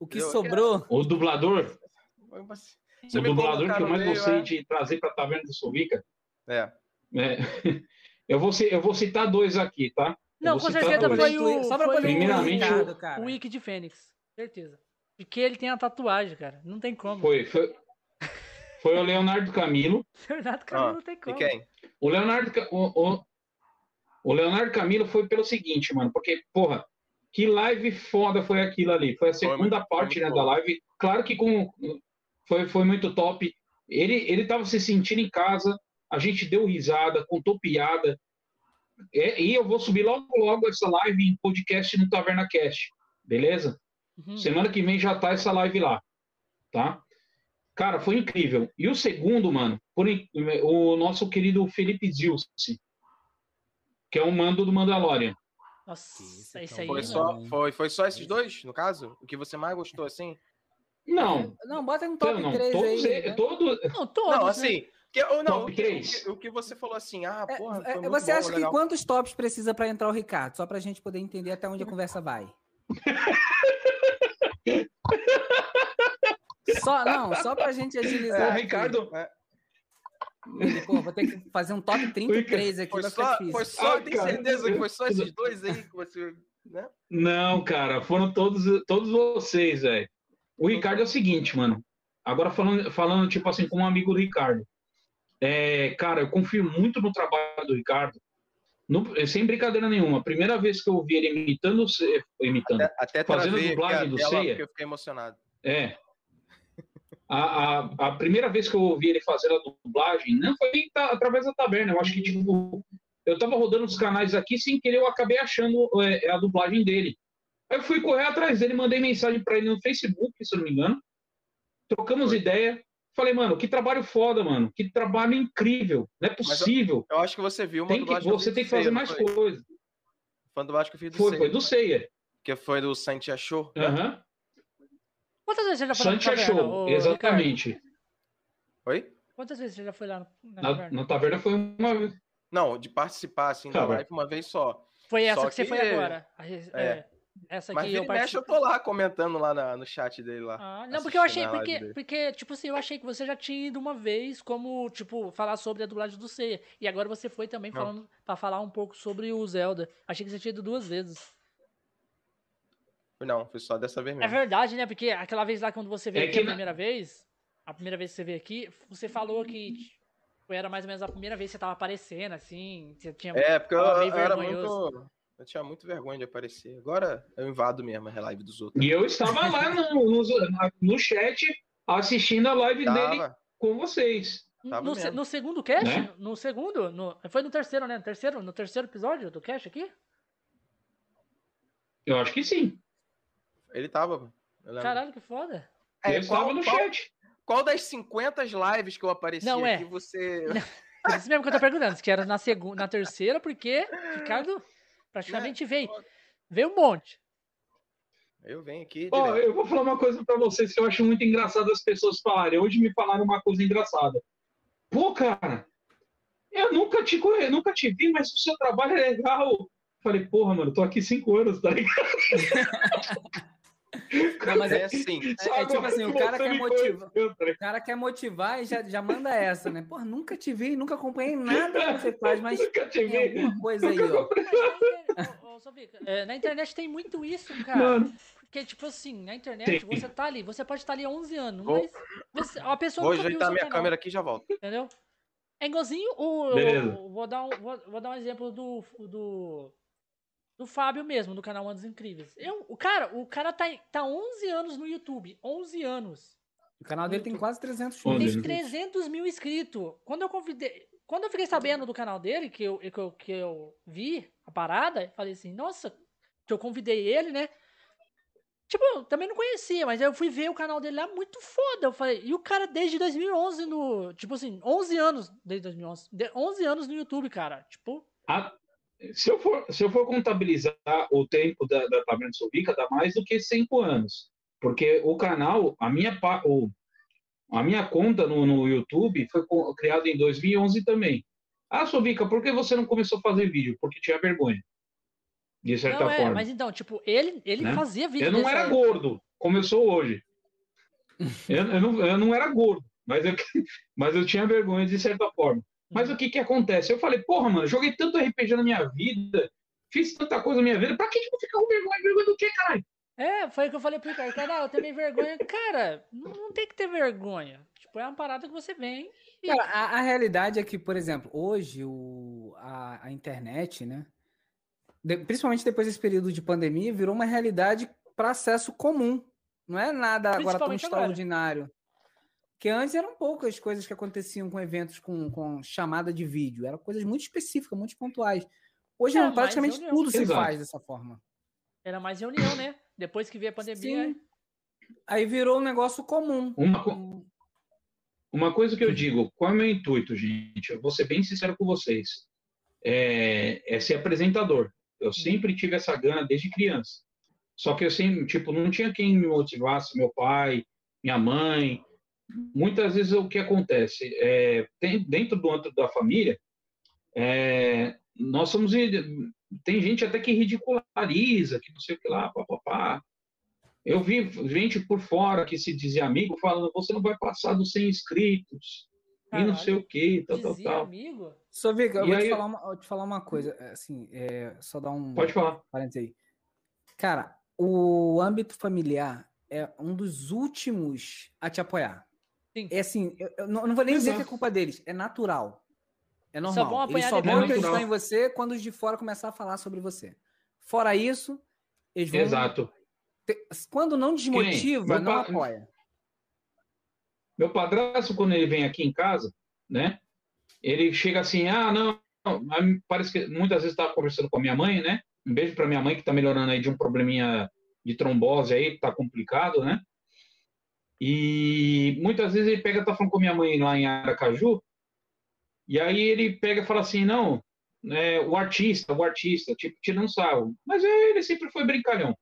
O que Eu- sobrou. O dublador, você o dublador que eu mais gostei é- de trazer pra Taverna do Sovica, É. é, eu, vou, eu vou citar dois aqui, tá? Não, com certeza foi o. Só pra foi Primeiramente, o, cara. o Wiki de Fênix. Certeza. Porque ele tem a tatuagem, cara. Não tem como. Foi, foi, foi o Leonardo Camilo. Leonardo Camilo Ah, não tem E como. quem? O Leonardo, o, o, o Leonardo Camilo foi pelo seguinte, mano, porque, porra, que live foda foi aquilo ali. Foi a segunda foi parte né, bom. da live. Claro que com, foi, foi muito top. Ele, ele tava se sentindo em casa, a gente deu risada, contou piada. É, e eu vou subir logo, logo essa live em podcast no Taverna Cast, beleza? Uhum. Semana que vem já tá essa live lá, tá? Cara, foi incrível. E o segundo, mano, por o nosso querido Felipe Zilce, que é um mando do Mandalorian. Nossa, Esse aí. bom. Foi mano. só, foi, foi só esses dois, no caso? O que você mais gostou, assim? Não, Não, bota um top não, não. 3 Todos, aí. e- né? todo, Não, todos. Não, né? Que, ou não, Top o que, o que- o que você falou assim, ah, É, porra, é, foi muito você bom, acha que legal. quantos tops precisa para entrar o Ricardo? Só pra gente poder entender até onde a conversa vai. Só, não, só pra gente o agilizar. aqui. Ricardo, Pô, vou ter que fazer um top 33 aqui, Foi só, foi só, Ah, tem certeza que foi só esses dois aí que você. Né? Não, cara, foram todos, todos vocês, velho. O Ricardo é o seguinte, mano. Agora falando, falando tipo assim, como um amigo do Ricardo. É, cara, eu confio muito no trabalho do Ricardo. No- sem brincadeira nenhuma. A primeira vez que eu ouvi ele imitando, o Ce- imitando, Até, até Fazendo travei dublagem do Ceia. eu fiquei emocionado. É. A, a, a primeira vez que eu ouvi ele fazer a dublagem, não foi nem através da taberna. Eu acho que, tipo, eu tava rodando os canais aqui sem querer, eu acabei achando é, a dublagem dele. Aí eu fui correr atrás dele, mandei mensagem pra ele no Facebook, se não me engano. Trocamos ideia. Falei, mano, que trabalho foda, mano. Que trabalho incrível. Não é possível. Eu acho que você viu uma Tem que, dublagem eu você tem do que fazer Ceia, mais foi? coisas. Foi uma dublagem que eu fiz do Foi, Ceia, foi do Ceia. Que foi do Santi Achou. né? Aham. Quantas vezes você já foi lá na Santi taverna, achou, exatamente. Oi? Quantas vezes você já foi lá na Na, taverna? na taverna foi uma vez. Não, de participar assim da Tá live uma vez só. Foi essa Só que você que- foi agora. É. é, Essa Mas aqui vira eu e mexe, eu tô lá comentando lá na- no chat dele lá. Ah, não, porque eu achei, porque, porque, tipo assim, eu achei que você já tinha ido uma vez como, tipo, falar sobre a dublagem do Ceia. E agora você foi também Não. falando pra falar um pouco sobre o Zelda. Achei que você tinha ido duas vezes. Não, foi só dessa vez É mesmo. verdade, né? Porque aquela vez lá quando você veio É aqui que a primeira vez, a primeira vez que você veio aqui, você falou que tipo, era mais ou menos a primeira vez que você tava aparecendo, assim, você tinha... É, porque eu, eu era muito. Eu tinha muito vergonha de aparecer. Agora eu invado mesmo a live dos outros. E eu estava lá no, no, no chat assistindo a live dele Tava. com vocês. No, se- no segundo cast? Né? No segundo? No, foi no terceiro, né? No terceiro, no terceiro episódio do cast aqui? Eu acho que sim. Ele tava. Caralho, que foda. É, eu estava no qual- chat. qual das 50 lives que eu apareci Não, é. você. Por isso mesmo que eu tô perguntando, se que era na segunda, na terceira, porque Ricardo praticamente veio. Veio um monte. Eu venho aqui. Ó, eu vou falar uma coisa pra vocês que eu acho muito engraçado as pessoas falarem. Hoje me falaram uma coisa engraçada. Pô, cara, eu nunca te conhe... nunca te vi, mas o seu trabalho é legal. Falei, porra, mano, tô aqui cinco anos, tá ligado? Não, mas é é, assim. é tipo assim, o cara quer motivar. tá o cara quer motivar e já, já manda essa, né? Pô, nunca te vi, nunca acompanhei nada que você faz, mas Nunca te tem vi. alguma coisa aí, ó. Ô, é, na internet tem muito isso, cara. Mano, Porque, tipo assim, na internet Tem. você tá ali, você pode estar ali há 11 anos, Vou- mas você, a pessoa Vou nunca viu o ajeitar minha canal, câmera aqui e já volto. entendeu? É igualzinho o- vou, dar um, vou, vou dar um exemplo do. do do Fábio mesmo, do canal Andos Incríveis. Eu, o cara, o cara tá, tá 11 anos no YouTube. 11 anos. O canal dele tem quase 300 Onde? mil. Tem Deus. 300 mil inscritos. Quando eu convidei. Quando eu fiquei sabendo do canal dele, que eu, que eu, que eu vi a parada, eu falei assim, nossa, que eu convidei ele, né? Tipo, eu também não conhecia, mas aí eu fui ver o canal dele lá, muito foda. Eu falei, e o cara desde 2011 no. Tipo assim, 11 anos. Desde 2011. de- 11 anos no YouTube, cara. Tipo. a- se, eu for, se eu for contabilizar o tempo da, da Taverna de Sovica, dá mais do que cinco anos. Porque o canal, a minha, o, a minha conta no, no YouTube foi criada em 2011 também. Ah, Sovica, por que você não começou a fazer vídeo? Porque tinha vergonha. De certa não é, forma. mas então, tipo, ele, ele Né? fazia vídeo. Eu não era época. gordo, como eu sou hoje. Eu, eu não, eu não era gordo, mas eu, mas eu tinha vergonha de certa forma. Mas o que que acontece? Eu falei, porra, mano, joguei tanto RPG na minha vida, fiz tanta coisa na minha vida, pra que que eu vou ficar com vergonha? Vergonha do quê, caralho? É, foi o que eu falei pro Ricardo. Cara, ah, eu tenho vergonha. Cara, não, não tem que ter vergonha. Tipo, é uma parada que você vem. e- Cara, a, a realidade é que, por exemplo, hoje o, a, a internet, né? de- principalmente depois desse período de pandemia, virou uma realidade para acesso comum. Não é nada agora tão Principalmente agora. Porque antes eram poucas coisas que aconteciam com eventos com, com chamada de vídeo. Eram coisas muito específicas, muito pontuais. Hoje É, não, praticamente tudo se Exato. faz dessa forma. Era mais reunião, né? Depois que veio a pandemia. Sim. Aí virou um negócio comum. Uma, co- uma coisa que eu digo, qual é o meu intuito, gente? Eu vou ser bem sincero com vocês. É, é ser apresentador. Eu sempre tive essa gana desde criança. Só que assim, tipo, não tinha quem me motivasse, meu pai, minha mãe. Muitas vezes o que acontece é, tem, dentro do âmbito da família, é, nós somos tem gente até que ridiculariza, que não sei o que lá, papapá. Eu vi gente por fora que se dizia amigo falando, você não vai passar dos 100 inscritos, Caralho, e não sei o que, tal, tal, tal. amigo? Só Vic, eu vou aí... te, falar uma, vou te falar uma coisa, é, assim, é, só dar um... Pode falar. Parênteses aí. Cara, o âmbito familiar é um dos últimos a te apoiar. Sim. É assim, eu, eu não, vou nem Exato. dizer que é culpa deles, é natural. É normal. Só vão eles só vão acreditar em você quando os de fora começar a falar sobre você. Fora isso, eles vão. Exato. Quando não desmotiva, não pa... apoia. Meu padrasto, quando ele vem aqui em casa, né? Ele chega assim, ah, não, parece que muitas vezes estava conversando com a minha mãe, né? Um beijo para minha mãe que está melhorando aí de um probleminha de trombose aí, tá complicado, né? E muitas vezes ele pega, tá falando com a minha mãe lá em Aracaju, e aí ele pega e fala assim, não, é, o artista, o artista, tipo, tirando sarro. Mas ele sempre foi brincalhão.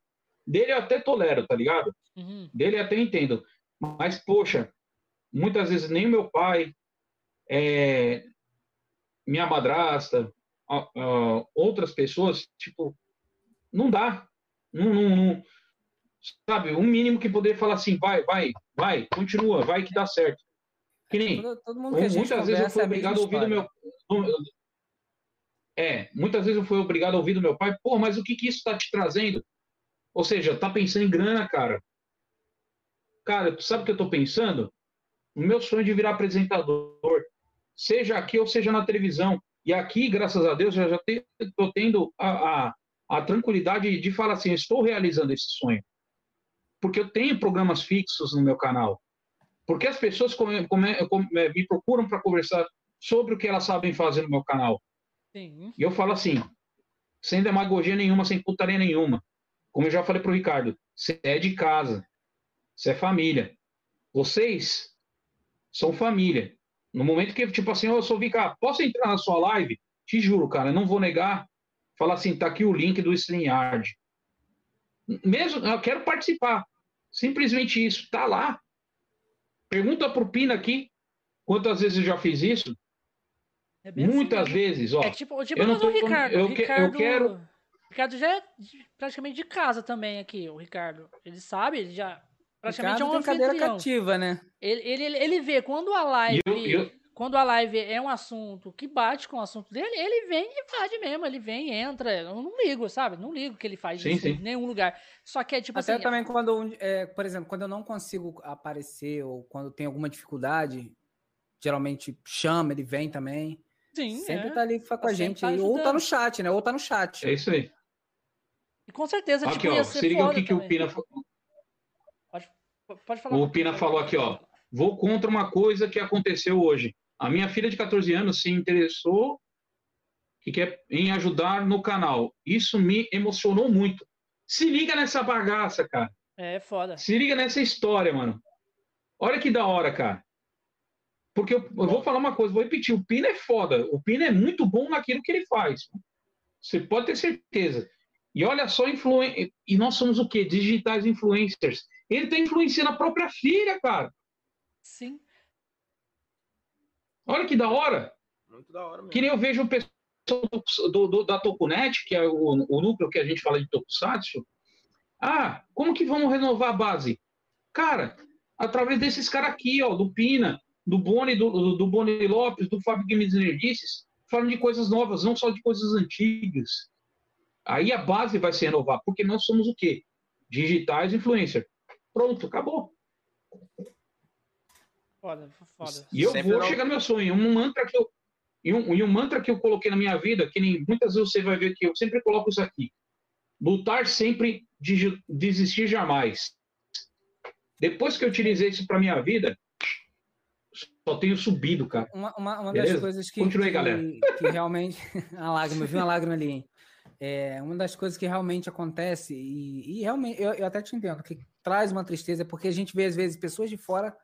Dele eu até tolero, tá ligado? Uhum. Dele eu até entendo. Mas, poxa, muitas vezes nem meu pai, é, minha madrasta, outras pessoas, tipo, não dá. Não, não, não, sabe, um mínimo que poder falar assim, vai, vai, vai, continua, vai que dá certo. Que nem, todo, todo muitas vezes eu fui é obrigado a ouvir do meu... É, muitas vezes eu fui obrigado a ouvir do meu pai, pô, mas o que que isso está te trazendo? Ou seja, tá pensando em grana, cara. Cara, tu sabe o que eu tô pensando? O meu sonho de virar apresentador, seja aqui ou seja na televisão. E aqui, graças a Deus, eu já estou tendo a, a, a, tranquilidade de falar assim: estou realizando esse sonho. Porque eu tenho programas fixos no meu canal. Porque as pessoas come, come, come, me procuram para conversar sobre o que elas sabem fazer no meu canal. Sim. E eu falo assim, sem demagogia nenhuma, sem putaria nenhuma. Como eu já falei para o Ricardo, você é de casa, você é família. Vocês são família. No momento que, tipo assim, eu sou Vika, posso entrar na sua live? Te juro, cara, não vou negar. Falar assim, tá aqui o link do StreamYard. Mesmo, eu quero participar. Simplesmente isso, tá lá. Pergunta pro Pina aqui, quantas vezes eu já fiz isso? É Muitas assim, vezes, ó. É tipo, tipo eu não tô, o Ricardo. Eu, Ricardo. eu quero. Ricardo já é praticamente de casa também aqui, o Ricardo. Ele sabe, ele já praticamente Ricardo é um tem cadeira cativa, né? Ele, ele, ele vê quando a live, eu, eu... quando a live é um assunto que bate com o assunto dele, ele vem e invade mesmo, ele vem, entra, eu não ligo, sabe? Não ligo que ele faz sim, isso sim. em nenhum lugar. Só que é tipo Até assim, também quando, é, por exemplo, quando eu não consigo aparecer ou quando tem alguma dificuldade, geralmente chama, ele vem também. Sim, Sempre é. tá ali com a gente. Tá ou tá no chat, né? Ou tá no chat. É isso aí. E com certeza, aqui, tipo, ó, se liga o que, que o Pina Pode, pode falar. O Pina falou aqui, ó. Vou contra uma coisa que aconteceu hoje. A minha filha de 14 anos se interessou que quer em ajudar no canal. Isso me emocionou muito. Se liga nessa bagaça, cara. É foda. Se liga nessa história, mano. Olha que da hora, cara. Porque eu, eu, vou falar uma coisa, vou repetir. O Pina é foda. O Pina é muito bom naquilo que ele faz. Você pode ter certeza. E olha só, influen... e nós somos o quê? Digitais influencers. Ele está influenciando a própria filha, cara. Sim. Olha que da hora. Muito da hora mesmo. Que nem eu vejo o pessoal do, do, da Tokunet, que é o, o, núcleo que a gente fala de Tokusatsu. Ah, como que vamos renovar a base? Cara, através desses caras aqui, ó, do Pina, do Boni, do, do, do Boni Lopes, do Fábio Games Energices, falando de coisas novas, não só de coisas antigas. Aí a base vai se renovar, porque nós somos o quê? Digitais influencer. Pronto, acabou. Foda, foda. E eu Sempre vou não... chegar no meu sonho. Um mantra que eu. E um, e um mantra que eu coloquei na minha vida, que nem, muitas vezes você vai ver que eu sempre coloco isso aqui. Lutar sempre, desistir jamais. Depois que eu utilizei isso para minha vida, só tenho subido, cara. Uma, uma, uma das coisas que, Continue, que, galera. que realmente. a lágrima, viu uma lágrima ali, hein? É, uma das coisas que realmente acontece, e, e realmente, eu, eu, até te entendo, que traz uma tristeza, porque a gente vê, às vezes, pessoas de fora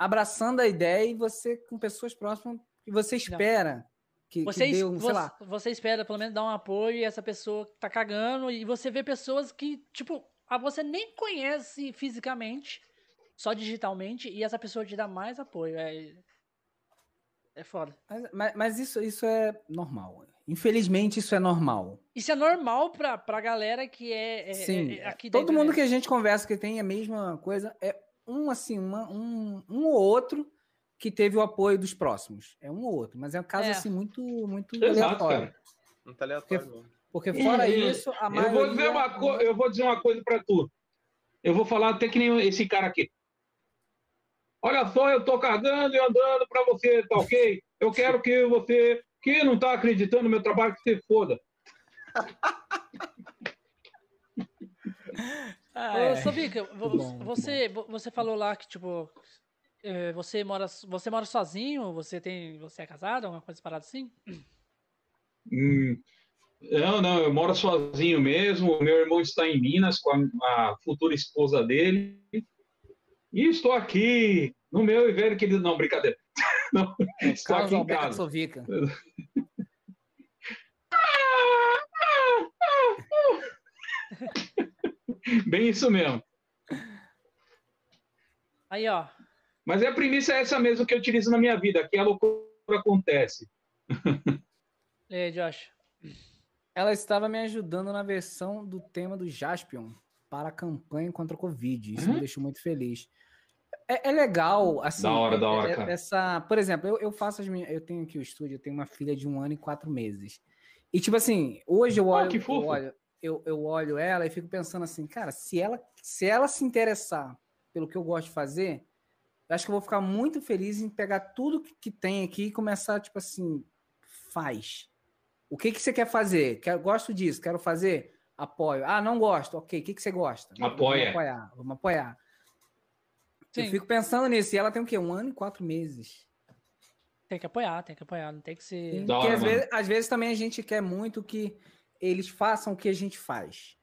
abraçando a ideia e você com pessoas próximas que você espera que, Você, que deu, sei você, lá. você espera pelo menos dar um apoio e essa pessoa tá cagando e você vê pessoas que, tipo, você nem conhece fisicamente, só digitalmente, e essa pessoa te dá mais apoio. É, é foda. Mas, mas- mas isso, isso é normal. Infelizmente, isso é normal. Isso é normal pra, pra galera que é, é- Sim. é- Todo mundo internet. que a gente conversa que tem a mesma coisa é um assim, uma- um, um ou outro que teve o apoio dos próximos. É um ou outro, mas é um caso É. assim muito, muito Exato, aleatório. cara. Não tá aleatório, não. Porque fora E- isso, a Eu maioria... vou dizer uma coisa, eu vou dizer uma coisa para tu. Eu vou falar até que nem esse cara aqui. Olha só, eu tô cagando e andando para você, tá ok? Eu quero que você que não tá acreditando no meu trabalho que você foda. Ah, Ô, é. Sobica, você, vo- você falou lá que, tipo, eh, você mora, você mora sozinho, você tem, você é casado, alguma coisa parada assim? Hum, não, não, eu moro sozinho mesmo. Meu irmão está em Minas com a, a futura esposa dele. E estou aqui no meu e velho querido. Não, brincadeira. Não, estou Carlos aqui em casa. Sovica. Bem isso mesmo. Aí, ó. Mas a premissa é essa mesmo que eu utilizo na minha vida, que a loucura acontece. E aí, Josh? Ela estava me ajudando na versão do tema do Jaspion para a campanha contra a Covid. Isso me Uhum. deixou muito feliz. É, é legal, assim. Da hora, é- da hora, é- cara. Essa, por exemplo, eu, eu faço as minhas. Eu tenho aqui o estúdio, eu tenho uma filha de um ano e quatro meses. E, tipo assim, hoje eu olho, que eu fofo. olho, eu, eu olho ela e fico pensando assim, cara, se ela, se ela se interessar pelo que eu gosto de fazer, eu acho que eu vou ficar muito feliz em pegar tudo que, que tem aqui e começar, tipo assim, faz. O que, que você quer fazer? Quero, gosto disso, quero fazer? Apoio. Ah, não gosto. Ok, o que, que você gosta? Apoia. Vamos apoiar, vamos apoiar. Sim, Eu fico pensando nisso. E ela tem o quê? Um ano e quatro meses. tem que apoiar, tem que apoiar, não tem que ser... Porque às às vezes também a gente quer muito que eles façam o que a gente faz.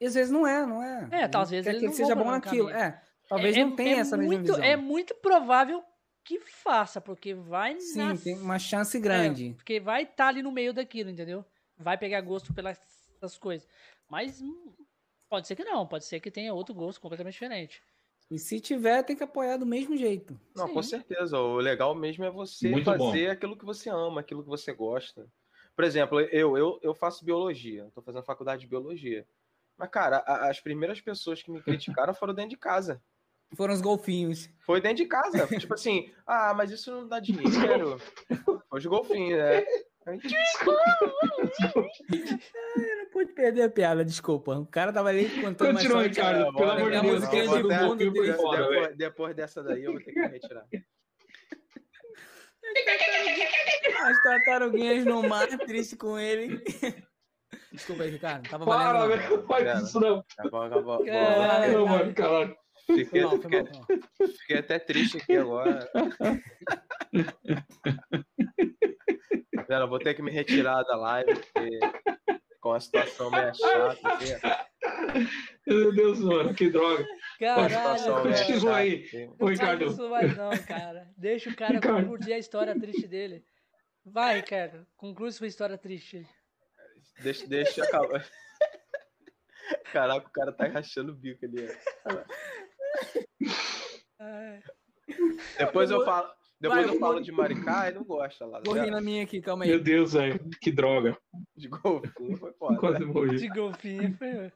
E às vezes não é, não é. É, tá, quer eles que ele seja bom naquilo. caminho. É, talvez É- não tenha é essa mesma muito, visão. É muito provável que faça, porque vai Sim, nas- tem uma chance É, grande. porque vai estar ali no meio daquilo, entendeu? Vai pegar gosto pelas essas coisas. Mas hum, pode ser que não, pode ser que tenha outro gosto completamente diferente. E se tiver, tem que apoiar do mesmo jeito. Não, Sim. com certeza. O legal mesmo é você Muito bom. fazer aquilo que você ama, aquilo que você gosta. Por exemplo, eu, eu, eu faço biologia, estou fazendo faculdade de biologia. Mas, cara, a- as primeiras pessoas que me criticaram foram dentro de casa. Foram os golfinhos. Foi dentro de casa. tipo assim, ah, mas isso não dá dinheiro. Foi os golfinhos, né? Aí, Não pude perder a piada, desculpa. O cara tava ali contando Continua, Ricardo, pelo amor de Deus. depois, depois dessa daí eu vou ter que me retirar. As tartaruguinhas no mar, triste com ele. Desculpa aí, Ricardo. Tava Para, velho. Não faz isso, não. Acabou, acabou. Caralho. Não, mano, caralho. Foi Fiquei, mal, foi fiquei, mal, fiquei até triste aqui agora. Eu vou ter que me retirar da live, porque com a situação meio chata. Meu Deus, mano, que droga. Caralho. Continua aí. Não faz Ricardo. isso mais não, cara. Deixa o cara Ricardo. curtir a história triste dele. Vai, Ricardo. Conclui sua história triste. Deixa, deixa eu acabar. Caraca, o cara tá rachando o bico ali. Depois eu falo, depois Vai, eu falo vou- de Maricá e não gosta lá. tá rir vendo? na minha aqui, calma Meu aí. Deus, velho. Que droga. De golfinho foi foda. Quase morri. de golfinho. foi-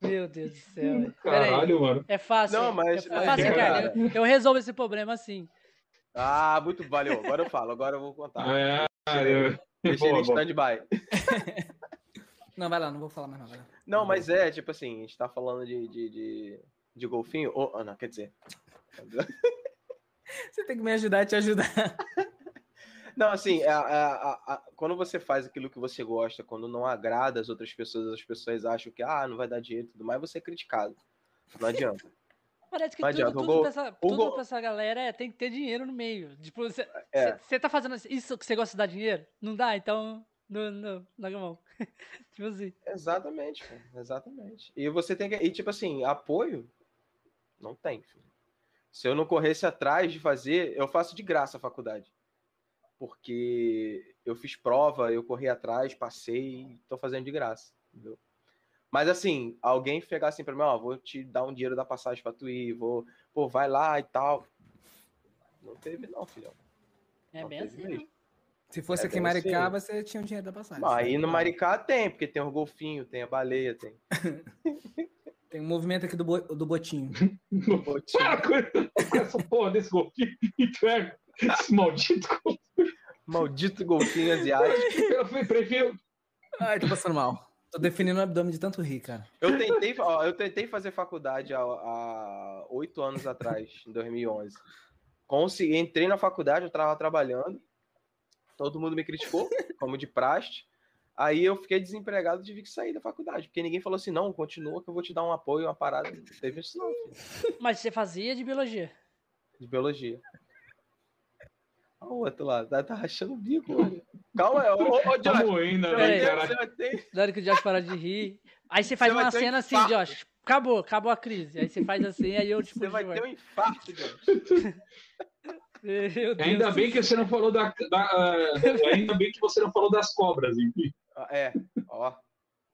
Meu Deus do céu. Caralho, mano. É fácil. Não, mas- É fácil, É, cara. Eu, eu resolvo esse problema assim. Ah, muito valeu. Agora eu falo, agora eu vou contar. É, eu... Deixa ele em stand-by. Não, vai lá, não vou falar mais nada. Não, mas é, tipo assim, a gente tá falando de, de, de, de golfinho. Oh, ah, não, quer dizer. Você tem que me ajudar a te ajudar. Não, assim, a- a- a- quando você faz aquilo que você gosta, quando não agrada as outras pessoas, as pessoas acham que ah, não vai dar dinheiro e tudo mais, você é criticado. Não adianta. Parece que Não tudo, adianta, tudo, pra essa, tudo pra essa galera é, tem que ter dinheiro no meio. Tipo, você É. tá fazendo isso que você gosta de dar dinheiro? Não dá? Então, não, não, larga a mão. tipo assim. Exatamente, cara, exatamente. E você tem que. E tipo assim, apoio não tem, filho. Se eu não corresse atrás de fazer, eu faço de graça a faculdade. Porque eu fiz prova, eu corri atrás, passei, tô fazendo de graça, entendeu? Mas assim, alguém pegar assim pra mim, ó, vou te dar um dinheiro da passagem pra tu ir, vou, pô, vai lá e tal. Não teve não, filhão. É Não bem assim, mesmo. não. Se fosse É, aqui em ser. Maricaba, você tinha o dinheiro da passagem. Mas aí no Maricá tem, porque tem o golfinho, tem a baleia, tem Tem um movimento aqui do, bo- do Botinho. o botinho. Para com essa porra desse golfinho. Inferno. Esse maldito golfinho. Maldito golfinho asiático. Eu prefiro. Ai, tô passando mal. Tô definindo o abdômen de tanto rir, cara. Eu tentei, ó, eu tentei fazer faculdade há- oito anos atrás, em 2011. Consegui, entrei na faculdade, eu estava trabalhando. Todo mundo me criticou, como de praxe. Aí eu fiquei desempregado e tive que sair da faculdade, porque ninguém falou assim: não, continua que eu vou te dar um apoio, uma parada. Não teve isso, não, filho, Mas você fazia de biologia. de biologia. Olha o outro lá, tá, tá rachando o bico. olha. Calma ô, ô, ô, Tá Josh. moendo, né, cara? ter- Na hora que o Josh parar de rir. Aí você faz Você uma ter um cena assim. Josh. Acabou, acabou a crise. Aí você faz assim, aí eu tipo. você vai ter um infarto, Josh. Ainda bem que você não falou da. da, ah, ainda bem que você não falou das cobras, enfim. Ah, É, ó.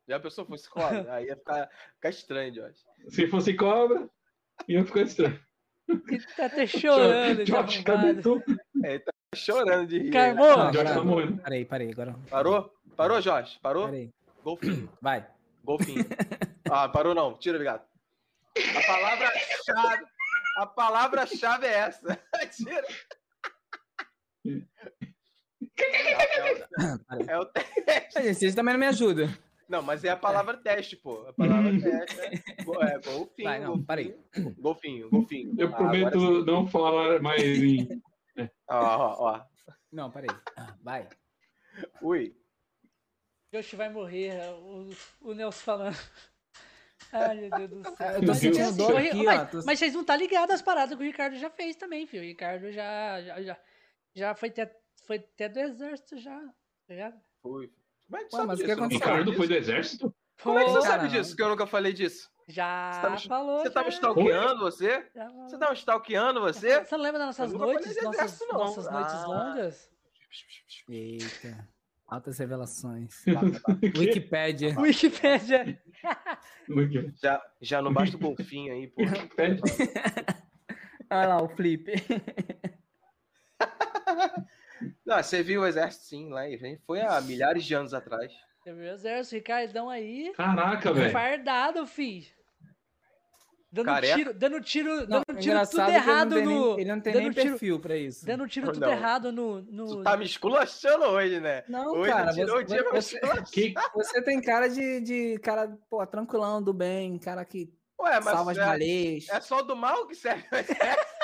Já a pessoa fosse cobra, aí ia ficar, ficar estranho, Josh. Se fosse cobra, ia ficar estranho. Ele tá até chorando, de Josh, cadê tu? É, tá chorando de rir. Carmo, né? Não, Josh agora- tá morrendo. Parei, parei, agora. Parou? Parou, Josh? Parou? Parei. Golfinho. Vai. Golfinho. Ah, parou não. Tira, obrigado. A palavra-chave. A palavra-chave é essa. Tira. É o te- Ai, gente, Vocês também não me ajudam. Não, mas é a palavra teste, pô. A palavra teste é, go- é golfinho. Vai, não, golfinho, parei. Golfinho, golfinho. Eu Ah, prometo não falar mais em. Ó, ó, ó. Não, parei. Ah, Vai. Ui. Josh vai morrer. O, o Nelson falando. Ai, meu Deus do céu. Eu tô Mas sentindo é assim, dor aqui, mas, ó, tô- mas vocês não tá ligados às paradas que o Ricardo já fez também, filho. O Ricardo já, já, já, já foi, até, foi até do exército já, tá ligado? Ui. Como é que Ué, sabe mas o que disso? Sabia Ricardo foi do exército? Como é que você Pô, sabe Caramba. disso? Que eu nunca falei disso. Já Você tá me- falou. Você tá me já, stalkeando, você? já falou. Você tá me stalkeando, você? Você não lembra das nossas noites? Nossas, exército, não. nossas noites Ah. longas? Eita. Altas revelações. Wikipédia. Wikipédia. Já, já não basta o golfinho aí, pô. Olha lá, o flip. Não, você viu o exército sim, lá. Foi há milhares de anos atrás. Você viu o exército, Ricardão aí. Caraca, velho. Fardado, fi. Dando Careca. tiro, dando tiro, Não, dando tiro tudo ele não errado tem no. nem, ele não tem nem tiro- perfil pra isso. Dando tiro Não. tudo errado no. no... Tu tá me esculachando hoje, né? Não, hoje cara, tirou você, o dia você. Que, você tem cara de, de cara, pô, tranquilão, do bem, cara que Ué, salva mas as é, baleias. é só do mal que serve o exército?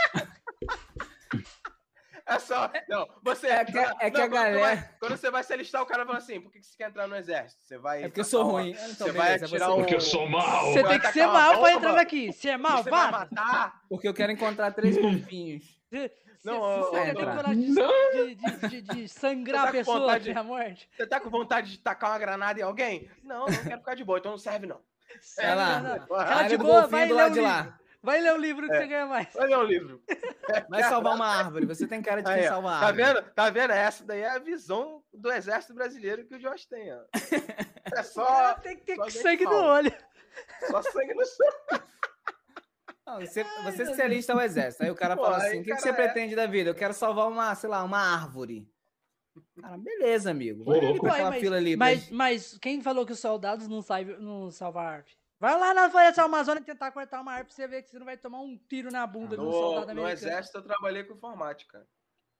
É só. Não, você. É que- é que a quando tu galera- vai- quando você vai se alistar, o cara fala assim: por que que você quer entrar no exército? Você vai. É porque eu sou Ó, ruim. Então, Você vai beleza, atirar você- um. porque eu sou mal. Você vai tem que ser uma mal pra entrar aqui. Você é Você vai malvado? matar. Porque eu quero encontrar três golfinhos. Você, Não, você- tem coragem de, de, de, de sangrar a tá com pessoa vontade- até a morte? Você tá com vontade de tacar uma granada em alguém? Não, não quero ficar de boa, então não serve, não. Vai lá. Não, não. Vai Ela área de boa, vai do lado de livro. lá. Vai ler o livro que É. você ganha mais. Vai ler um livro. Vai salvar uma árvore. Você tem cara de quem Aí, ó. salva a Tá árvore. vendo? Tá vendo? Essa daí é a visão do exército brasileiro que o Josh tem, ó. É só, tem que ter só sangue no olho. só sangue no sangue. Não, você, você se alista ao exército. Aí o cara Pô, fala assim: o que, que você é- pretende da vida? Eu quero salvar uma, sei lá, uma árvore. Cara, beleza, amigo. Vai Ô, ali louco. pra Ué, aquela mas- fila ali. Mas, mas quem falou que os soldados não, salvam, não salvam a árvore? Vai lá na floresta amazônica tentar cortar uma árvore pra você ver que você não vai tomar um tiro na bunda de um No, soldado no americano. exército eu trabalhei com informática.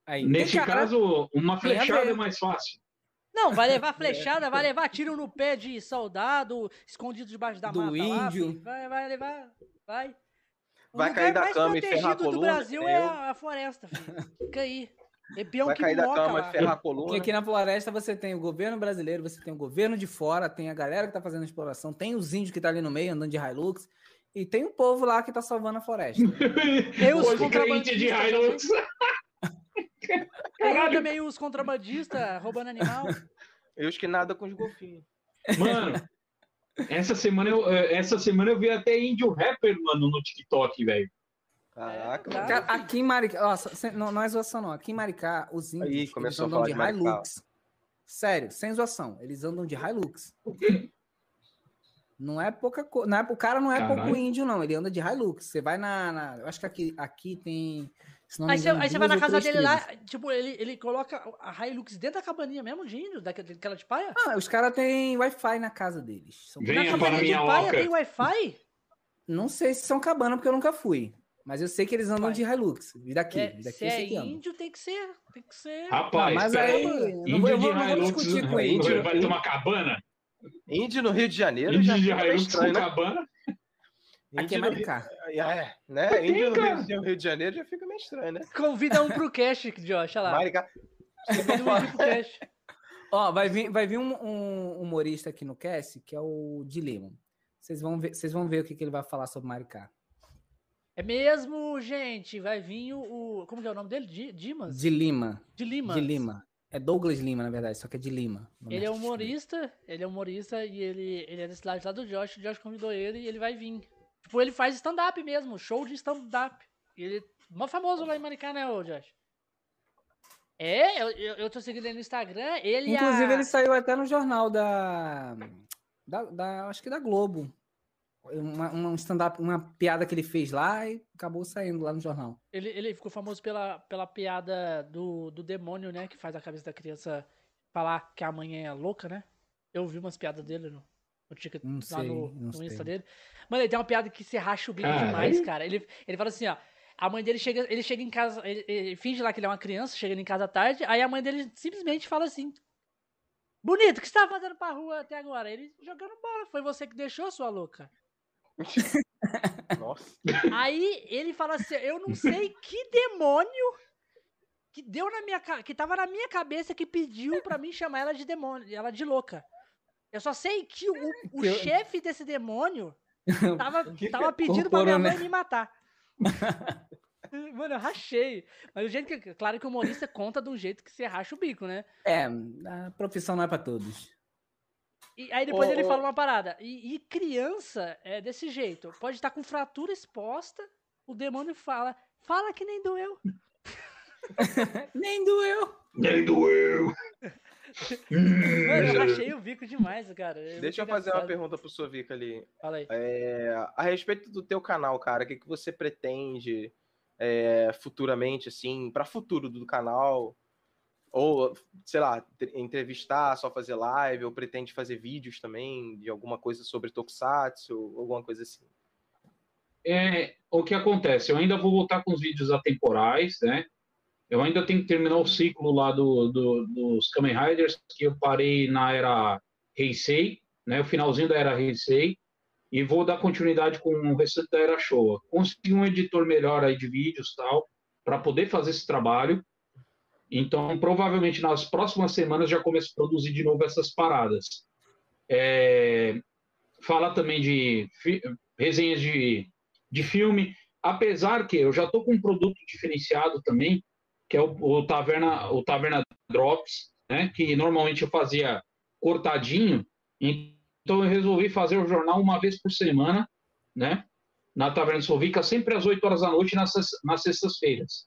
Aí, Nesse caso, uma flechada é mais fácil. Não, vai levar flechada, vai levar tiro no pé de soldado escondido debaixo da Do mata lá, índio. filho. vai, vai levar, vai. O Vai lugar cair da mais cama e protegido ferrar a do coluna, Brasil que é a, a floresta, filho. Fica aí. É Vai que cair da moca cama lá. e ferrar a Porque coluna. aqui na floresta você tem o governo brasileiro, você tem o governo de fora, tem a galera que tá fazendo exploração, tem os índios que tá ali no meio andando de Hilux, e tem o povo lá que tá salvando a floresta. Eu, os crente de contrabandistas Hilux. Tem também os contrabandistas roubando animal. Eu os que nada com os golfinhos. Mano, essa semana, eu, eh, essa semana eu vi até índio rapper, mano, no TikTok, velho. Caraca, É, mano. Cara, aqui em Maricá, sem- não, não é zoação, não. Aqui em Maricá, os índios Aí, a andam falar de de. Hilux. Sério, sem zoação. Eles andam de Hilux. Não é pouca coisa. É, o cara não é Caralho. pouco índio, não. Ele anda de Hilux. Você vai na. na- eu acho que aqui, aqui tem. se não me Aí você, engano, aí você vai na casa dele tribos. lá, tipo, ele, ele coloca a Hilux dentro da cabaninha mesmo de índio, daquela daquela de paia? Ah, os caras têm Wi-Fi na casa deles. São- Venha na para cabaninha de paia tem Wi-Fi? Não sei se são cabana, porque eu nunca fui. Mas eu sei que eles andam Vai. de Hilux. E daqui. É, daqui se é índio, tem que ser. Tem que ser. Rapaz, mas pera aí. eu não vou- Índio eu vou- não vou Hilux discutir com ele. índio. vai tomar cabana? Índio no Rio de Janeiro Índio já de Hilux com né? cabana? Aqui é Índio Rio- Maricá. É, né? Tem, Índio no. Rio de- Janeiro já fica meio estranho, né? Convida um pro cast, Josh, olha lá. Maricá. Convida um índio pro cast. Ó, vai vir, vai vir um, um humorista aqui no cast, que é o Dilema. Vocês vão ver, vocês vão ver o que, que ele vai falar sobre Maricá. É mesmo, gente. Vai vir o. como que é o nome dele? Di- Dimas? De Lima. De Lima. De Lima. É Douglas Lima, na verdade, só que é de Lima. Ele é humorista, ele é humorista e ele, ele é da cidade lá do Josh. O Josh convidou ele e ele vai vir. Tipo, ele faz stand-up mesmo, show de stand-up. E Ele é mó famoso lá em Maricá, né, ô Josh? É, eu, eu, eu tô seguindo ele no Instagram. Ele Inclusive, a... ele saiu até no jornal da. da, da- acho que da Globo. Uma, uma stand-up, uma piada que ele fez lá e acabou saindo lá no jornal. Ele, ele ficou famoso pela, pela piada do, do demônio, né? Que faz a cabeça da criança falar que a mãe é louca, né? Eu vi umas piadas dele no, no, ticket, Não lá sei, no, no Insta dele. Mano, ele tem uma piada que se racha o bico demais, cara. Ele, ele fala assim, ó. A mãe dele chega, ele chega em casa, ele, ele finge lá que ele é uma criança, chega em casa à tarde, aí a mãe dele simplesmente fala assim: Bonito, o que você tá fazendo pra rua até agora? Ele jogando bola, foi você que deixou, sua louca. Nossa. Aí ele fala assim: Eu não sei que demônio que deu na minha que tava na minha cabeça que pediu pra mim chamar ela de demônio, ela de louca. Eu só sei que o, o Que eu- chefe desse demônio tava, tava pedindo pra minha mãe né? me matar. Mano, eu rachei. Mas o jeito que. Claro que o humorista conta de um jeito que você racha o bico, né? É, a profissão não é pra todos. E aí depois Ô, ele fala uma parada. E, e criança é desse jeito. Pode estar com fratura exposta. O demônio fala. Fala que nem doeu. Nem doeu. Nem doeu. Mano, eu rachei o bico demais, cara. É Deixa eu fazer uma pergunta pro Sovica ali. Fala aí. É, a respeito do teu canal, cara, o que, que você pretende é, futuramente, assim, para futuro do canal? Ou, sei lá, tre- entrevistar, só fazer live, ou pretende fazer vídeos também de alguma coisa sobre Tokusatsu, alguma coisa assim? É, o que acontece? Eu ainda vou voltar com os vídeos atemporais, né? Eu ainda tenho que terminar o ciclo lá do, do- dos Kamen Riders, que eu parei na era Heisei, né? O finalzinho da era Heisei, e vou dar continuidade com o restante da era Showa. Consegui um editor melhor aí de vídeos tal, para poder fazer esse trabalho. Então, provavelmente nas próximas semanas já começo a produzir de novo essas paradas. É, fala também de resenhas de, de filme, apesar que eu já estou com um produto diferenciado também, que é o, o Taverna, o Taverna Drops, né, que normalmente eu fazia cortadinho, então eu resolvi fazer o jornal uma vez por semana, né, na Taverna Sovica, sempre às 8 horas da noite nas, nas sextas-feiras.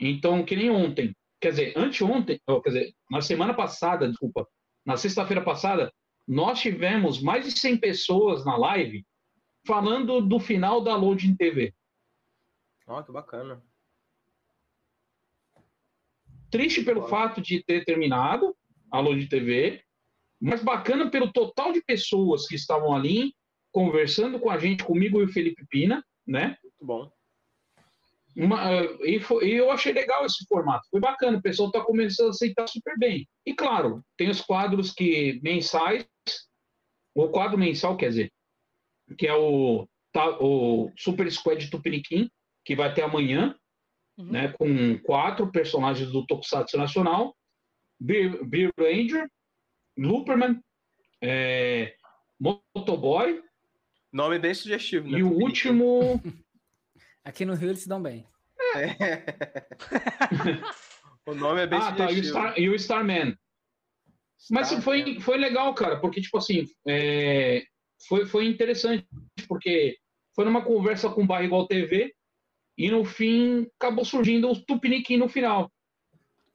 Então, que nem ontem, quer dizer, anteontem, ó, quer dizer, na semana passada, desculpa, na sexta-feira passada, nós tivemos mais de 100 pessoas na live falando do final da Loading TV. Ó, que bacana. Triste pelo fato de ter terminado a Loading TV, mas bacana pelo total de pessoas que estavam ali conversando com a gente, comigo e o Felipe Pina, né? Muito bom. Uma, eh, e, foi- e eu achei legal esse formato, foi bacana, o pessoal está começando a aceitar super bem. E claro, tem os quadros que mensais, o quadro mensal, quer dizer, que é o, tá, o Super Squad Tupiniquim, que vai ter amanhã, Uhum. né, com quatro personagens do Tokusatsu Nacional, Beer, Beer Ranger, Looperman, é, Motoboy, Nome bem sugestivo, né? e o Tupiniquim. último... Aqui no Rio eles se dão bem. O nome é bem ah, tá, e o. Star, e o Starman. Mas Star- foi, foi legal, cara, porque, tipo assim, é, foi, foi interessante, porque foi numa conversa com o Barrigual TV, e no fim acabou surgindo o Tupiniquim no final.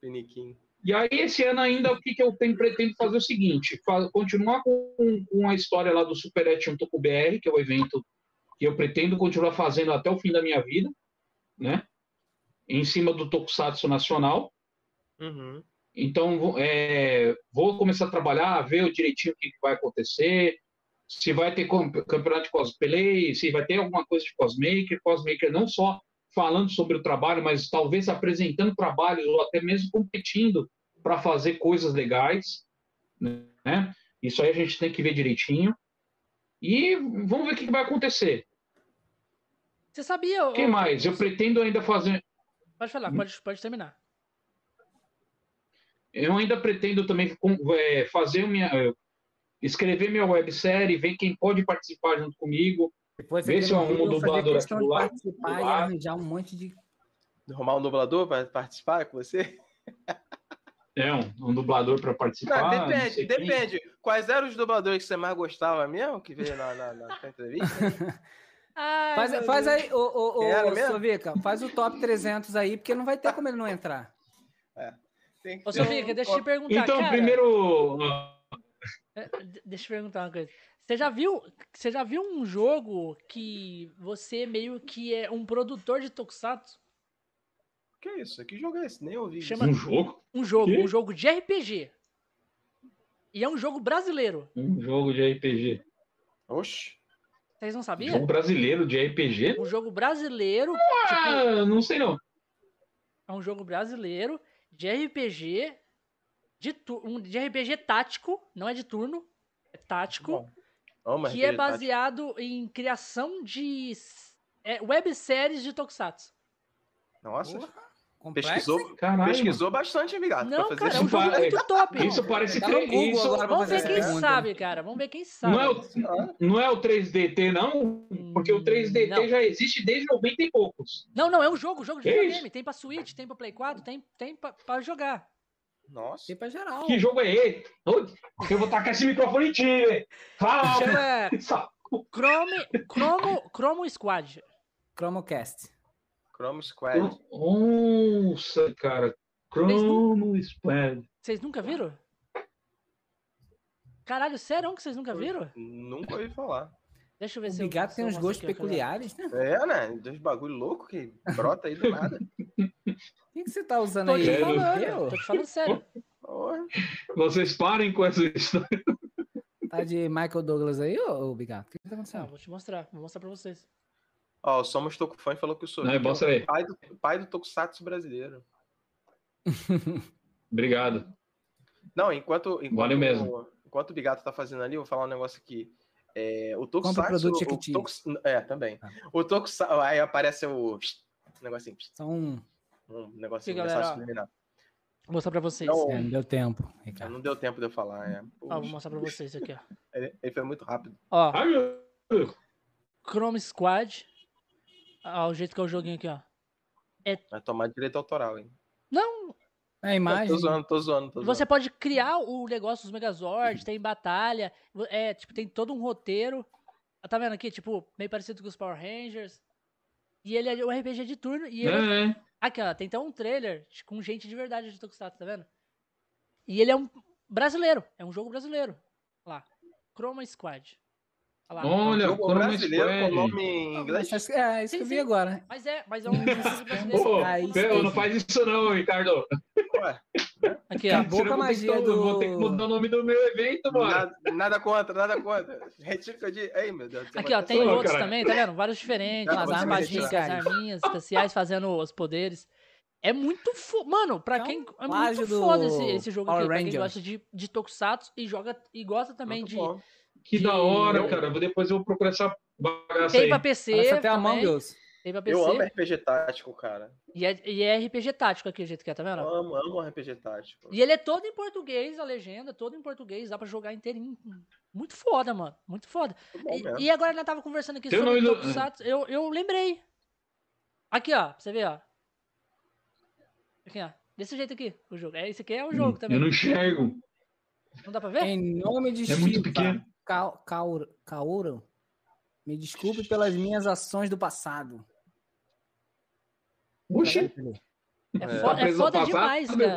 Piniquim. E aí, esse ano ainda, o que, que eu tenho, pretendo fazer é o seguinte, continuar com, com a história lá do Super Et Toco BR, que é o evento que eu pretendo continuar fazendo até o fim da minha vida, né? Em cima do Tokusatsu Nacional. Uhum. Então, vou- é, vou começar a trabalhar, ver direitinho o que vai acontecer, se vai ter campeonato de cosplay, se vai ter alguma coisa de cosmaker, cosmaker não só falando sobre o trabalho, mas talvez apresentando trabalhos ou até mesmo competindo para fazer coisas legais, né? Isso aí a gente tem que ver direitinho. E vamos ver o que vai acontecer. Você sabia? O que ô- mais? Eu pretendo ainda fazer. Pode falar, pode, pode terminar. Eu ainda pretendo também é, fazer minha, escrever minha websérie, ver quem pode participar junto comigo. Depois Vê aqui se eu arrumo um dublador aqui do lado, participar do e lado. arranjar um monte de. Arrumar um dublador para participar com você? É, um, um dublador para participar. Não, não depende, sei quem. Quais eram os dubladores que você mais gostava mesmo, que veio na, na, na entrevista? Ai, Faz, faz aí, ô, ô, ô? Sovica, faz o top 300 aí, porque não vai ter como ele não entrar. Tem que Ô, Sofia, um- deixa eu te perguntar, Então, cara. primeiro. É, de- Deixa eu te perguntar uma coisa. Você já viu, você já viu um jogo que você meio que é um produtor de Tokusatsu? Que isso? Que jogo é esse? Nem ouvi. Chama- Um jogo? Um jogo, um jogo de RPG. E é um jogo brasileiro. Um jogo de RPG. Oxi. Vocês não sabiam? Jogo brasileiro de RPG? Um jogo brasileiro, tipo, Ah, não sei não. é um jogo brasileiro de RPG de, tu, um, de RPG tático, não é de turno, é tático, Bom, Amo que é RPG tático. baseado em criação de é, webséries de Tokusatsu. Nossa, Complexo, pesquisou? Caralho. pesquisou bastante, amigato. Não, fazer cara, é um jogo muito top. Isso parece Tá que. Google Isso, agora Vamos ver quem pergunta. sabe, cara. Vamos ver quem sabe. não, é o, não é o 3DT, não? Porque o 3DT Não. já existe desde 90 e poucos. Não, não, é um jogo, jogo de Que videogame. isso? Tem pra Switch, tem pra Play 4, tem, tem pra, pra jogar. Nossa. Tem pra geral. Que jogo é esse? Eu vou tacar esse microfone em ti, velho. Fala! Chama Chrome, Chromo, Chromo Squad. Chromocast. Chrome Squad. Nossa, cara. Chrono Squad. Vocês nunca viram? Caralho, sério que vocês nunca viram? Nunca ouvi falar. Deixa eu ver O se eu Bigato se tem uns gostos aqui, peculiares, né? É, né? Dois bagulho louco que brota aí do nada. O que, que você tá usando Tô aí? te falando, Eu? tô te falando sério. Vocês parem com essa história. Tá de Michael Douglas aí, ô, ô Bigato? O que, que tá acontecendo? vou te mostrar, vou mostrar pra vocês. Ó, o Somos Tokufã falou que o Não, mostra é o pai do, pai do Tokusatsu brasileiro. Obrigado. Não, enquanto, enquanto, Valeu mesmo. enquanto o Bigato tá fazendo ali, eu vou falar um negócio aqui. É, o Tokusatsu... o. Tokus- é, também. Tá. O Tokusatsu... Aí aparece o... Negocinho. São. Um negocinho, Aqui, mensagem subliminar. Vou mostrar pra vocês. Não, É, não deu tempo, Ricardo. Não deu tempo de eu falar, é. Ó, vou mostrar pra vocês aqui, ó. ele, ele foi muito rápido. Ó, Ai. Chrome Squad. Ó, o jeito que é o joguinho aqui, ó. Vai tomar direito autoral, hein? Não, A imagem. Tô zoando, tô zoando, tô zoando. você pode criar o negócio dos Megazords, tem batalha, é, tipo, tem todo um roteiro. Ah, Tá vendo aqui, tipo, meio parecido com os Power Rangers. E ele é um RPG de turno e ele é É, é. Aqui, ó, tem até um trailer com gente de verdade de Tokusatsu, tá vendo? E ele é um brasileiro, é um jogo brasileiro. Olha lá, Chroma Squad. Olha lá. Olha, Jogo Chroma brasileiro com Squad. nome em inglês? Mas, É, isso Sim, que eu vi sim. agora. Mas é, mas é um jogo brasileiro. Ô, Aí pera, sim. não faz isso não, Ricardo. Ué, Aqui, ó. Acabou com a Senão eu vou ter que- magia eu Vou ter que do- mudar o nome do meu evento, mano. nada, nada contra, nada contra. Retiro que eu disse. Ei, meu Deus. do Aqui, ó, tem Ô, outros cara. também, tá vendo? Vários diferentes, Não, as você vai armadinhas, arminhas especiais fazendo os poderes. É muito foda. Mano, pra É um quem. É plágio muito do foda esse, esse jogo Power aqui. Pra quem gosta de, de Tokusatsu e, joga, e gosta também Muito de. bom. Que da hora, eu- cara. Depois eu vou procurar essa bagaça Tem aí. pra PC. Parece até também, Among Us. Tem pra PC. Eu amo RPG tático, cara. E é, e é RPG tático aqui, o jeito que é, tá vendo? Eu amo, amo RPG tático. E ele é todo em português, a legenda, todo em português, dá pra jogar inteirinho. Muito foda, mano. Muito foda. Muito. E, e agora nós tava conversando aqui Tem o sobre do- Tokusatsu. Eu, eu lembrei. Aqui, ó, pra você ver, ó. Aqui, ó. Desse jeito aqui, o jogo. É, esse aqui é o jogo também. Eu Não... não enxergo. dá pra ver? Em nome de É muito pequeno. Kaoru, me desculpe pelas minhas ações do passado. Oxi, É, É. fo- é foda demais, cara.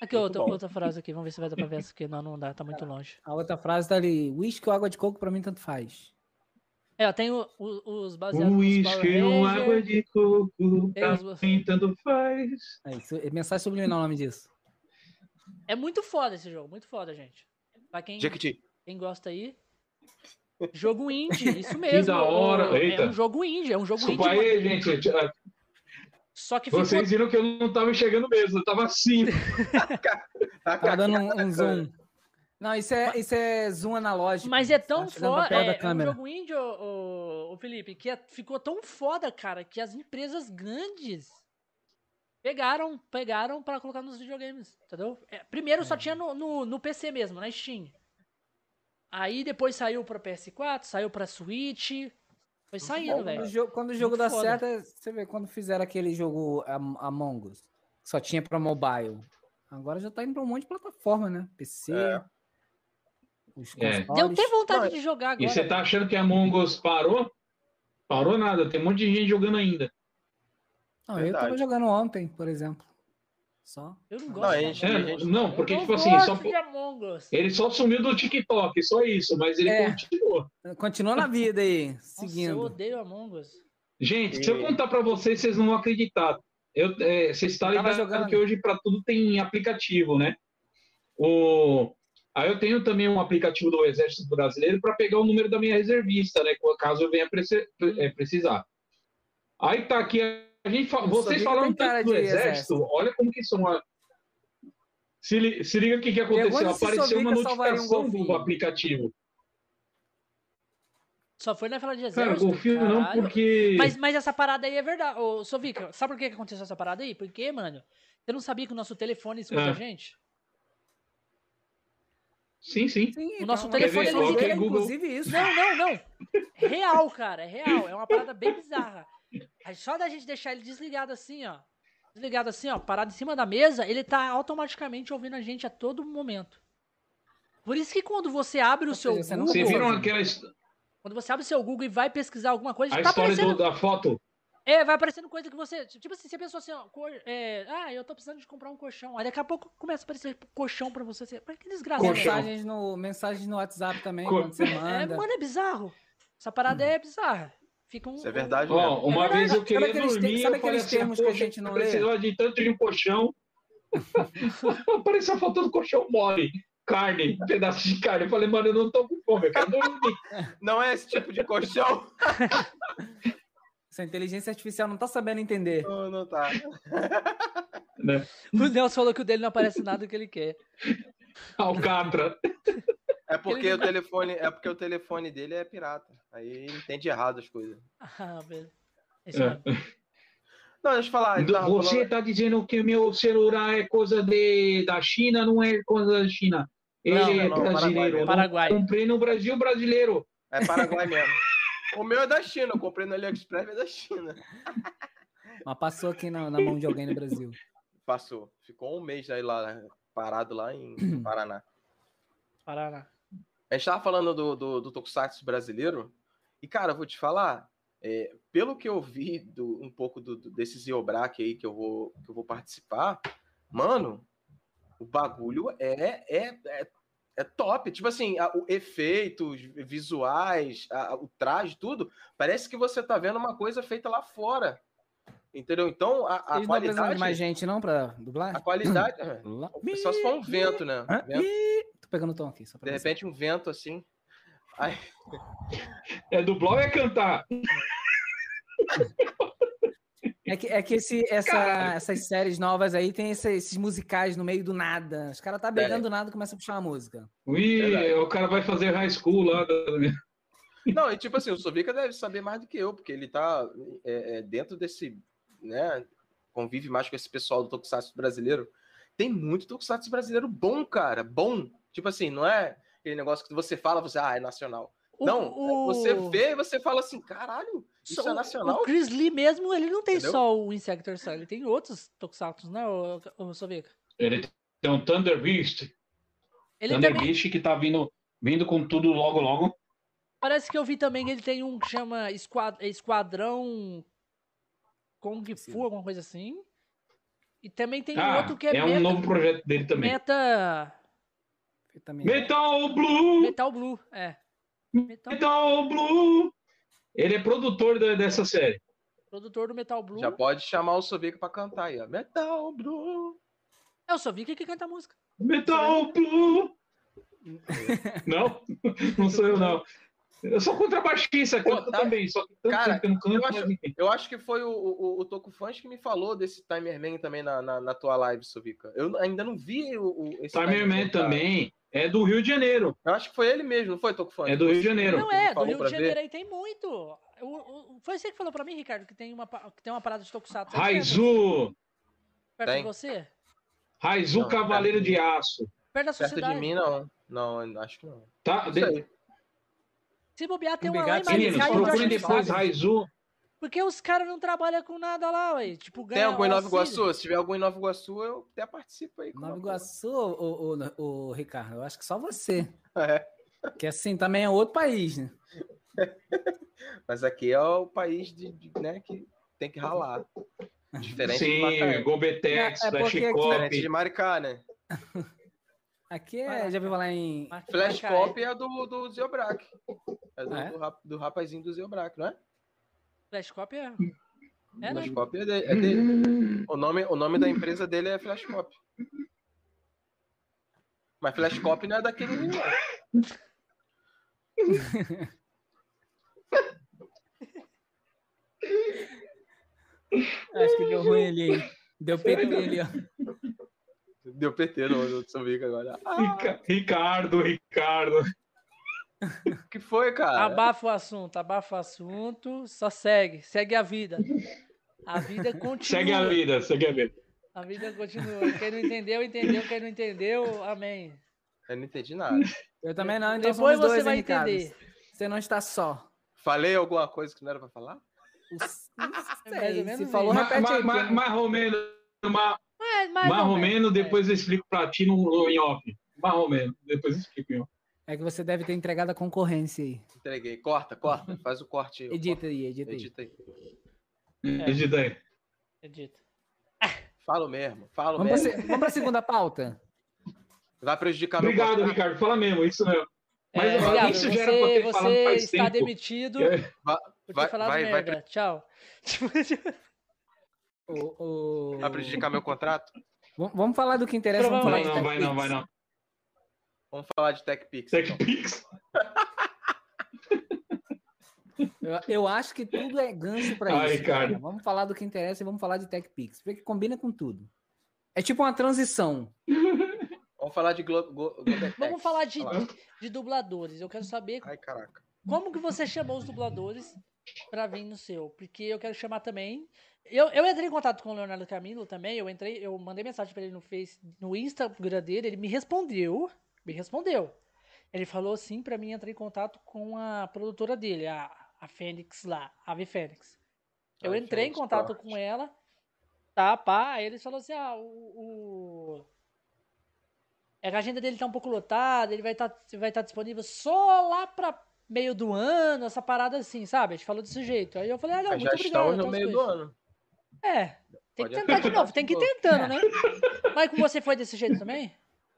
Aqui, Muito outra, bom. outra frase aqui. Vamos ver se vai dar pra ver essa aqui. Não, não dá, tá muito longe. A outra frase tá ali: whisky ou água de coco pra mim tanto faz. É, ó, tem o- o- os baseados Power ou água de coco, pra os- mim tanto faz. É isso. é Mensagem subliminal o nome disso. É muito foda esse jogo, muito foda, gente. Pra quem, Jequiti. Quem gosta aí. Jogo indie, isso mesmo. da hora, ô, eita. É um jogo indie, é um jogo Desculpa indie. aí, gente. Só que ficou Vocês viram que eu não tava enxergando mesmo, eu tava assim. Tá dando um, um zoom. Não, isso é, isso é zoom analógico. Mas é tão Tá foda. É, é um jogo indie, ô, ô- ô, Felipe, que é- ficou tão foda, cara, que as empresas grandes pegaram, pegaram para colocar nos videogames, entendeu? É, primeiro só tinha no, no, no PC mesmo, na Steam. Aí depois saiu pra PS4, saiu pra Switch. Foi saindo, Quando o velho. jogo, quando o jogo dá foda. certo, é- você vê quando fizeram aquele jogo Am- Among Us, que só tinha pra mobile. Agora já tá indo pra um monte de plataforma, né? PC. É. Os É. consoles. Deu até vontade de jogar agora. E você tá achando que a Among Us parou? Parou nada, tem um monte de gente jogando ainda. Não, eu tava jogando ontem, por exemplo. Só. Eu não Não, gosto de gente- É, não, porque, não tipo assim, só, ele só sumiu do TikTok, só isso, mas ele É. continua. Continua na vida aí, Nossa, eu seguindo. odeio Among Us. Gente, se eu E- contar pra vocês, vocês não vão acreditar. Eu, é, vocês estão ligados jogando. que hoje pra tudo tem aplicativo, né? O... Aí eu tenho também um aplicativo do Exército Brasileiro para pegar o número da minha reservista, né? Caso eu venha é, precisar. Aí tá aqui, a gente vocês falaram cara tanto do de Exército, exército. olha como que são. A... Se, li- se liga o que, que aconteceu. Apareceu uma salvaria um notificação do golfinho. aplicativo. Só foi na fila de Cara, exército. golfinho não, caralho. porque. Mas, mas essa parada aí é verdade. Ô, Sovica, sabe por que que aconteceu essa parada aí? Porque, mano, você não sabia que o nosso telefone escuta Ah. a gente? Sim, sim. Sim, O nosso então, telefone, mas ele- ele- inclusive isso. Não, não, não. Real, cara, é real. É uma parada bem bizarra. Aí só da gente deixar ele desligado assim, ó. Desligado assim, ó, parado em cima da mesa, ele tá automaticamente ouvindo a gente a todo momento. Por isso que quando você abre o seu você Google, Vocês viram aquela quando você abre o seu Google e vai pesquisar alguma coisa, a tá história aparecendo do- da foto? É, vai aparecendo coisa que você. Tipo assim, a pessoa assim, ó, cor- é, ah, eu tô precisando de comprar um colchão. Aí daqui a pouco começa a aparecer colchão pra você. Assim, mas que desgraça. Mensagens no, mensagens no WhatsApp também, Co- quando você É, manda. mano, é bizarro. Essa parada é bizarra. Fica um. Isso é verdade um-. Ó, uma É vez eu verdade. queria Sabe aqueles dormir, sabe aqueles termos que a "Poxa, gente não eu lê?" precisava de tanto de um colchão. Apareceu faltando colchão mole, carne, um pedaço de carne. Eu falei, mano, eu não tô com fome, eu quero dormir. Não é esse tipo de colchão? Essa inteligência artificial não tá sabendo entender. Não, não tá. né? O Nelson falou que o dele não aparece nada do que ele quer. Alcatra. É porque Ele o telefone, é porque o telefone dele é pirata. Aí ele entende errado as coisas. Ah. Isso É. mesmo. Não, deixa eu falar. Você falando- tá dizendo que o meu celular é coisa de, da China, não é coisa da China. Ele Não, é não, Paraguai brasileiro. mesmo. Eu Paraguai. Comprei no Brasil brasileiro. É Paraguai mesmo. O meu é da China, eu comprei no AliExpress, é da China. Mas passou aqui na, na mão de alguém no Brasil. Passou. Ficou um mês aí lá, parado lá em Paraná. Paraná. A gente tava falando do, do, do Tokusatsu brasileiro, e, cara, eu vou te falar, é, pelo que eu vi do, um pouco do, do, desse Zeobrak aí que eu, vou, que eu vou participar, mano, o bagulho é, é, é, é top. Tipo assim, a- o efeitos visuais, a- a- o traje, tudo, parece que você tá vendo uma coisa feita lá fora. Entendeu? Então, a, a Eles não qualidade. de mais gente, não, pra dublar? A qualidade. é, Só se for um vento, né? Vento, pegando o tom aqui, de repente, um vento assim. Aí, É dublar ou é cantar? É que, é que esse, essa, essas séries novas aí tem esse- esses musicais no meio do nada. Os caras tá É. brigando do nada e começa a puxar uma música. Ui, Verdade. o cara vai fazer high school lá. Não, e tipo assim, o Sovica deve saber mais do que eu, porque ele tá é, é, dentro desse, né, convive mais com esse pessoal do Tokusatsu brasileiro. Tem muito Tokusatsu brasileiro bom, cara, bom. Tipo assim, não é aquele negócio que você fala, você, ah, é nacional. O- não, o- você vê e você fala assim, caralho, isso Só- é nacional? O Chris Lee mesmo, ele não tem Entendeu? só o Insector Sun, ele tem outros Tokusatsu, né, o, o Sovica? Ele tem um Thunder Beast. Ele Thunder também, Beast que tá vindo, vindo com tudo logo, logo. parece que eu vi também que ele tem um que chama Esquad- Esquadrão... Kung Sim. Fu, alguma coisa assim. E também tem Ah, outro que é, é um Meta, novo projeto dele também. Meta Também. Metal Blue! Metal Blue, é. Metal, Metal Blue! Ele é produtor da- dessa série. produtor do Metal Blue. Já pode chamar o Sovica pra cantar aí, ó. Metal Blue. Eu só vi que canta a música. Metal Blue! Não? Não sou eu, não. Eu sou contrabaixista, canto tá- também, só que tanto Cara, tempo que eu não canto, eu acho-. Eu acho que foi o, o, o Toco Fãs que me falou desse Timer Man também na, na, na tua live, Sovica. Eu ainda não vi o, o, esse Timer Man cara. também é do Rio de Janeiro. Eu acho que foi ele mesmo, não foi, Toco Fãs? É do Rio de Janeiro. Não é, do Rio de Janeiro ver. aí tem muito. O- o- foi você que falou pra mim, Ricardo, que tem uma, que tem uma parada de Tokusatsu. Raizu! Perto de Tem. você? Raizu Não, Cavaleiro de de Aço. Perto da sua Perto de mim, não. Não, acho que não. Tá? Isso De-. Se bobear, tem Um uma lá em Meninos, e procurem depois. Raizu. Porque os caras não trabalham com nada lá, ué. Tipo, Tem ganha algum em Nova. Iguaçu? Se tiver algum em Nova Iguaçu, eu até participo aí. com Nova Iguaçu, o, o, o, Ricardo, eu acho que só você. É, Que assim também é outro país, né? mas aqui é o país de, de, né, que tem que ralar. Diferente Sim. Gobetex, É, é aqui- Diferente de Maricá, né? Aqui é, já ouviu falar em. Flash Macaé. Cop é do, do Zeobrak. É do, Ah, é? do, rap- do rapazinho do Zeobrak, não é? Flashcop é. É, Flash né? É, de- é dele. O nome, o nome da empresa dele é Flash Cop. Mas Flash Cop não é daquele. não. Acho que deu ruim ali, hein? Deu PT ali, ó. Deu PT no, Vico agora. Ah, Rica- Ricardo, Ricardo. O que foi, cara? Abafa o assunto, abafa o assunto, só segue, segue a vida. A vida continua. Segue a vida, segue a vida. A vida continua. Quem não entendeu, entendeu. Quem não entendeu, amém. Eu não entendi nada. Eu também não, então Depois somos dois, você vai entender. Você não está só. Falei alguma coisa que não era pra falar? É sei, se falou, Ma- repete aí. ma- porque- Mais ma- mais mais ou ou menos, menos, é. depois eu explico pra ti no, no em off. Mais ou menos, depois eu explico em off. É que você deve ter entregado a concorrência aí. Entreguei. Corta, corta. Faz o corte aí. Edita aí, edita aí. Edita aí. É. Edita aí. Acredito. Falo mesmo. Falo Vamos pra, mesmo. se- vamos pra segunda pauta? Vai prejudicar meu Obrigado, contrato. Ricardo. Fala mesmo, isso mesmo. Mas É, ó, obrigado. isso já era pra Você, ter falado você faz está tempo. demitido É. Vai, por ter vai, falado vai, vai, merda. Tchau. O, o- vai prejudicar meu contrato? Vamos- Vamos falar do que interessa. Vamos falar Não, de não, vai não, vai não. Vamos falar de TechPix. então. TechPix. Eu, eu acho que tudo é gancho pra Ai, isso. cara. cara. Vamos falar do que interessa e vamos falar de TechPix. Porque combina com tudo. É tipo uma transição. Vamos falar de Glo Go Globetex. Vamos falar de, lá. de dubladores. Eu quero saber Ai, caraca. como que você chamou os dubladores pra vir no seu. Porque eu quero chamar também. Eu, eu entrei em contato com o Leonardo Camilo também. Eu entrei, eu mandei mensagem pra ele no Face, no Instagram dele. Ele me respondeu. Me respondeu. Ele falou assim pra mim entrar em contato com a produtora dele, a, a Fênix lá, a Ave Fênix. Eu entrei em contato com ela, tá, pá, aí eles falaram assim, ah, o, o- É que a agenda dele tá um pouco lotada, ele vai estar vai tá disponível só lá pra meio do ano, essa parada assim, sabe? A gente falou desse jeito. Aí eu falei, ah, não, muito já obrigado. estamos no tal meio do ano. É, tem Pode que tentar de novo, tem que ir tentando, né? Mas com você foi desse jeito também?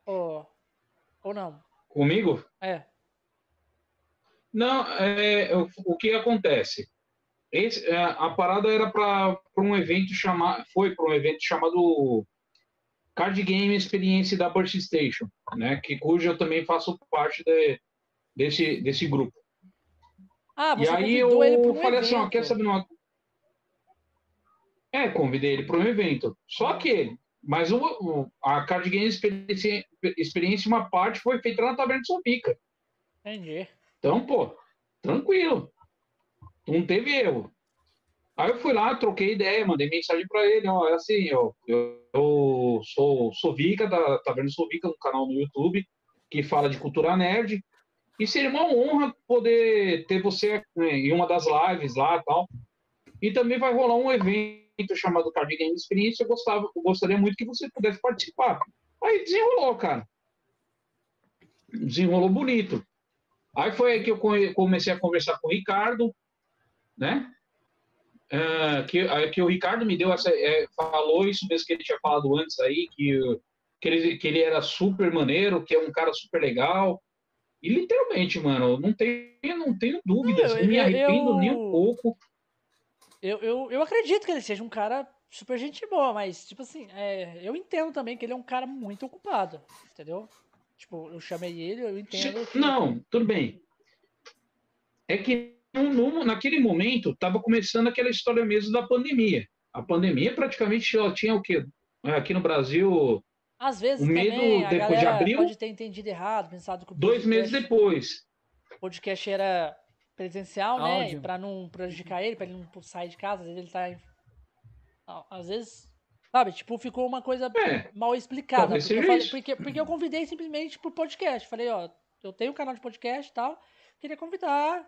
Ou, ou não? Comigo? É. Não, é, o, o que acontece? Esse, é, a parada era para um evento chamado, foi para um evento chamado Card Game Experience da Burst Station, né? Que cujo eu também faço parte de- desse desse grupo. Ah, E você aí eu um falei assim, ó, evento. quer saber uma É, convidei ele para um evento. Só que, mas o, o- a Card Game Experience, uma parte foi feita na Taberna de Sopica. Entendi. Então, pô, tranquilo. Não teve erro. Aí eu fui lá, troquei ideia, mandei mensagem para ele, ó, é assim, ó, eu, eu sou Sovica, da Taverna Sovica, um canal no YouTube, que fala de cultura nerd, e seria uma honra poder ter você né, em uma das lives lá e tal. E também vai rolar um evento chamado Card Game Experience, eu, gostava, eu gostaria muito que você pudesse participar. Aí desenrolou, cara. Desenrolou bonito. Aí foi aí que eu come- comecei a conversar com o Ricardo, né? é, que, é, que o Ricardo me deu essa. é, falou isso mesmo que ele tinha falado antes aí, que, que, ele, que ele era super maneiro, que é um cara super legal. E literalmente, mano, não tenho, não tenho dúvidas, Eu- não me arrependo eu- nem um pouco. Eu, eu, eu acredito que ele seja um cara super gente boa, mas, tipo assim, é, eu entendo também que ele é um cara muito ocupado, entendeu? Tipo, eu chamei ele, eu entendo. Que- Não, tudo bem. É que no- naquele momento estava começando aquela história mesmo da pandemia. A pandemia praticamente já tinha o quê? Aqui no Brasil, Às vezes o medo também depois de abril, pode ter entendido errado, pensado que o dois meses depois. podcast era presencial, né? Áudio. Pra não prejudicar ele, pra ele não sair de casa, às vezes ele tá. Às vezes. Sabe, tipo, ficou uma coisa É, mal explicada. Porque eu, falei- porque, porque eu convidei simplesmente pro podcast. Falei, ó, eu tenho um canal de podcast e tal. Queria convidar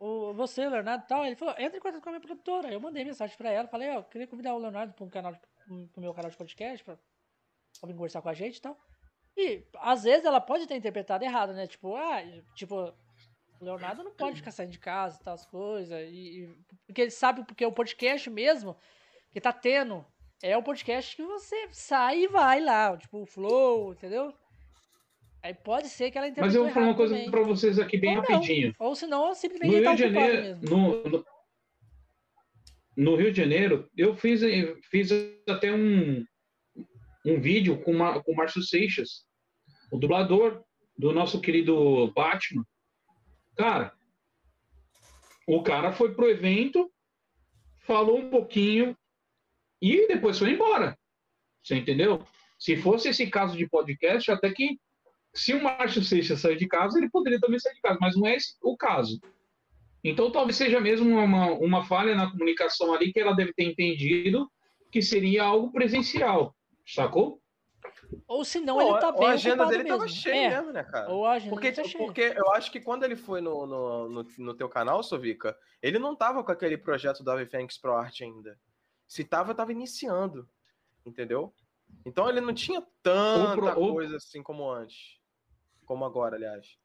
o, você, Leonardo e tal. Ele falou, entra em contato com a minha produtora. Eu mandei mensagem pra ela, falei, ó, queria convidar o Leonardo pro, um canal pro meu canal de podcast, pra, pra vir conversar com a gente e tal. E às vezes ela pode ter interpretado errado, né? Tipo, ah, tipo, o Leonardo não pode ficar saindo de casa e tal, as coisas. E, e- porque ele sabe, porque o podcast mesmo que tá tendo é o podcast que você sai e vai lá, tipo, o Flow, entendeu? Aí pode ser que ela Mas interpretou eu vou falar uma coisa para vocês aqui bem Ou não. rapidinho. Ou senão, No simplesmente tá Rio de ocupado Janeiro, mesmo. no, no, no Rio de Janeiro, eu fiz, fiz até um, um vídeo com, uma, com o Márcio Seixas, o dublador do nosso querido Batman. Cara, o cara foi pro evento, falou um pouquinho e depois foi embora. Você entendeu? Se fosse esse caso de podcast, até que se o Márcio Seixas sair de casa, ele poderia também sair de casa, mas não é esse o caso. Então talvez seja mesmo uma, uma falha na comunicação ali que ela deve ter entendido que seria algo presencial, sacou? Ou senão Pô, ele tá bem a agenda dele mesmo. tava cheia é, mesmo, né, cara? Ou a agenda Porque, dele tá cheia. porque eu acho que quando ele foi no, no, no, no teu canal, Sovica, ele não tava com aquele projeto Ave Fênix Pro Art ainda. Se tava, tava iniciando. Entendeu? Então ele não tinha tanta Ou pro- ou- coisa assim como antes. Como agora, aliás.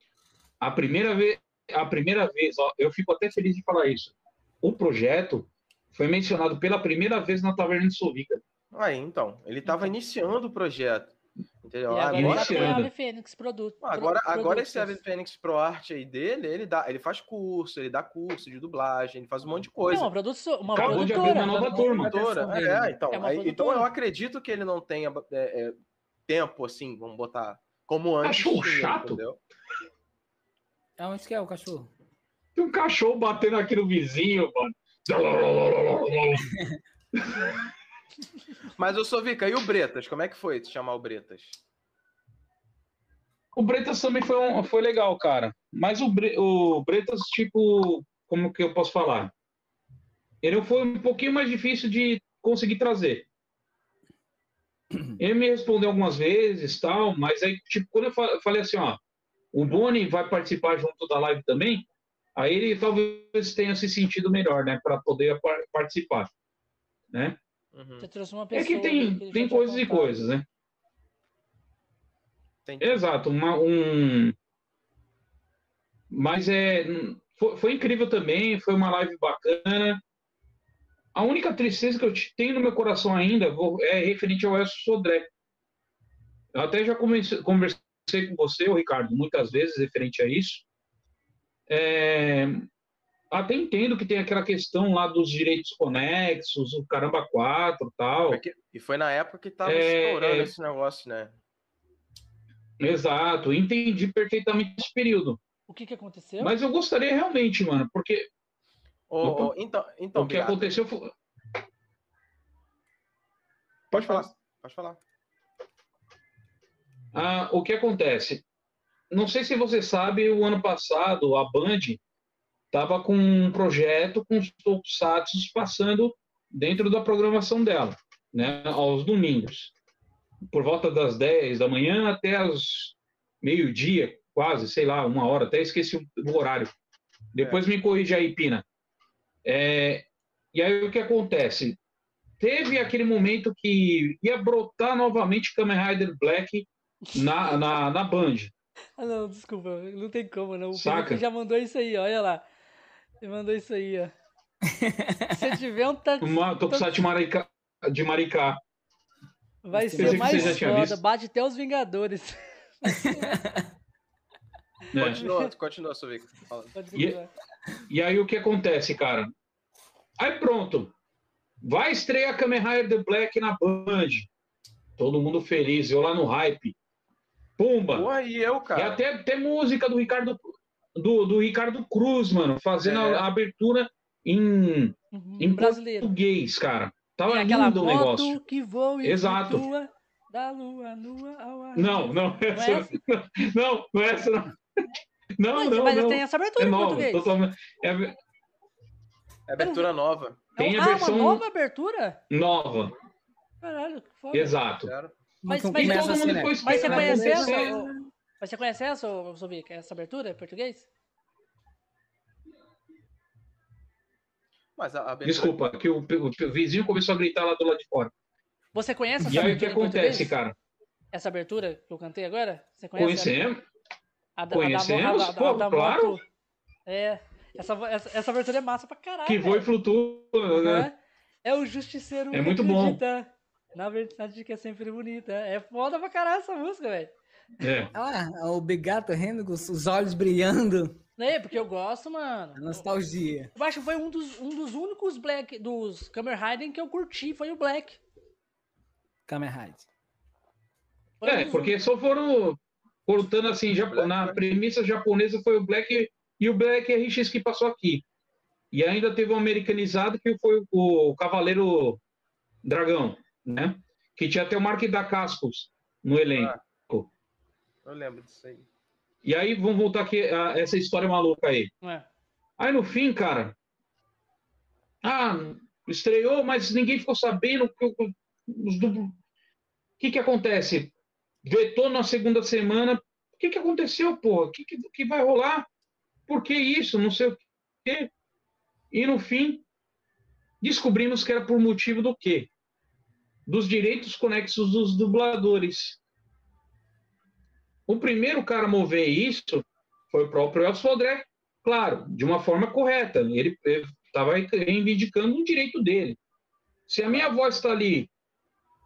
A primeira vez, a primeira vez, ó, eu fico até feliz de falar isso. O projeto foi mencionado pela primeira vez na Taverna de Sovica. Aí, então, ele tava Então. iniciando o projeto. Entendeu? E agora, Agora, já tem a iniciando. Ave Fênix produto. agora, pro- agora esse Ave produtos. Fênix Pro Art aí dele, ele, dá, ele faz curso, ele dá curso de dublagem, ele faz um monte de coisa. Não, uma, produ uma Acabou de produtora. abrir uma nova turma. produtora. É, né? então, É uma aí- então eu acredito que ele não tenha é, é, tempo, assim, vamos botar, como antes. Cachorro tinha, chato. entendeu? Aonde que é o cachorro? Tem um cachorro batendo aqui no vizinho, mano. Mas eu sou Vica, e o Bretas? Como é que foi te chamar o Bretas? O Bretas também foi, um- foi legal, cara. Mas o, Bre- o Bretas, tipo, como que eu posso falar? Ele foi um pouquinho mais difícil de conseguir trazer. Ele me respondeu algumas vezes, tal, mas aí, tipo, quando eu fa- falei assim, ó, o Boni vai participar junto da live também, aí ele talvez tenha se sentido melhor, né, para poder par- participar, né? Uhum, Você trouxe uma É pessoa. que tem, já tem coisas e coisas, né? entendi. Exato, uma- um. Mas é, foi, foi incrível também, foi uma live bacana. A única tristeza que eu te- tenho no meu coração ainda é referente ao Elcio Sodré. Eu até já comece- conversei com você, o Ricardo, muitas vezes referente a isso. É, até entendo que tem aquela questão lá dos direitos conexos, o caramba 4 tal. Foi que- E foi na época que tava É, estourando é. esse negócio, né? Exato, entendi perfeitamente esse período. O que que aconteceu? Mas eu gostaria realmente, mano, porque ô, então, então o que Beato, aconteceu foi. Pode falar. Pode falar. Ah, o que acontece? Não sei se você sabe, o ano passado a Band estava com um projeto com os tokusatsu passando dentro da programação dela, né, aos domingos, por volta das 10 da manhã até as meio-dia, quase, sei lá, uma hora, até esqueci o horário. Depois me corrige aí, Pina. É, e aí o que acontece? Teve aquele momento que ia brotar novamente Kamen Rider Black na, na, na Band. Ah, não, desculpa, não tem como, não. O Saca? Já mandou isso aí, olha lá. Ele mandou isso aí, ó. Se tiver um tanque, Uma Tokusatsu de Maricá. De Maricá. vai ser mais foda. Bate até os Vingadores. né? Continua, continua. Pode E-. E aí o que acontece, cara? Aí pronto. Vai estrear Kamen Rider The Black na Band. Todo mundo feliz, eu lá no hype. Pumba! Porra, e eu, E cara? até, até música do Ricardo do, do Ricardo Cruz, mano, fazendo É. a, a abertura em, Uhum, em Brasileiro. português, cara. Tava Tem aquela lindo o negócio. que voa Exato. da lua nua ao ar. Não, não, essa, é não, não é essa não. Não, Mas, não, mas não. tem essa abertura É em nova, português. totalmente. É É abertura nova. tem a ah, versão- uma nova abertura? nova, Caralho, que foda. exato. Mas- Não mas começa todo assim, mundo né? ficou Mas você. É. Mas você conhece essa, ô, Sovic, essa abertura em português? Mas a a abertura. Desculpa, que o, o vizinho começou a gritar lá do lado de fora. Você conhece essa E aí o que abertura acontece, cara? Essa abertura que eu cantei agora? Você conhece? Conhecemos. A, da- Conhecemos, a da, pô, a da claro. moto. É. Essa, essa, essa abertura é massa pra caralho. Que voa e velho. flutua, né? Né? É o justiceiro É muito bom. acredita Na verdade que é sempre bonita. É foda pra caralho essa música, velho. É. Ah, o Bigato rindo com os os olhos brilhando. É, porque eu gosto, mano. A nostalgia. Eu acho que foi um dos, um dos únicos Black, dos Kamen Rider que eu curti, foi o Black. Kamen Rider. Foi um É, dos porque só foram cortando assim, japo- na premissa japonesa foi o Black e o Black RX que passou aqui. E ainda teve um americanizado que foi o Cavaleiro Dragão, né? Que tinha até o Mark da Cascos no elenco. Eu lembro disso aí. E aí, vamos voltar aqui a essa história maluca aí. É. Aí no fim, cara, ah, estreou, mas ninguém ficou sabendo que o- os o que que acontece? Vetou na segunda semana. O que que aconteceu, pô? O que, que que vai rolar? Por que isso? Não sei o quê. E no fim, descobrimos que era por motivo do quê? Dos direitos conexos dos dubladores. O primeiro cara a mover isso foi o próprio Elcio Sodré, claro, de uma forma correta. Ele estava reivindicando um direito dele. Se a minha voz está ali,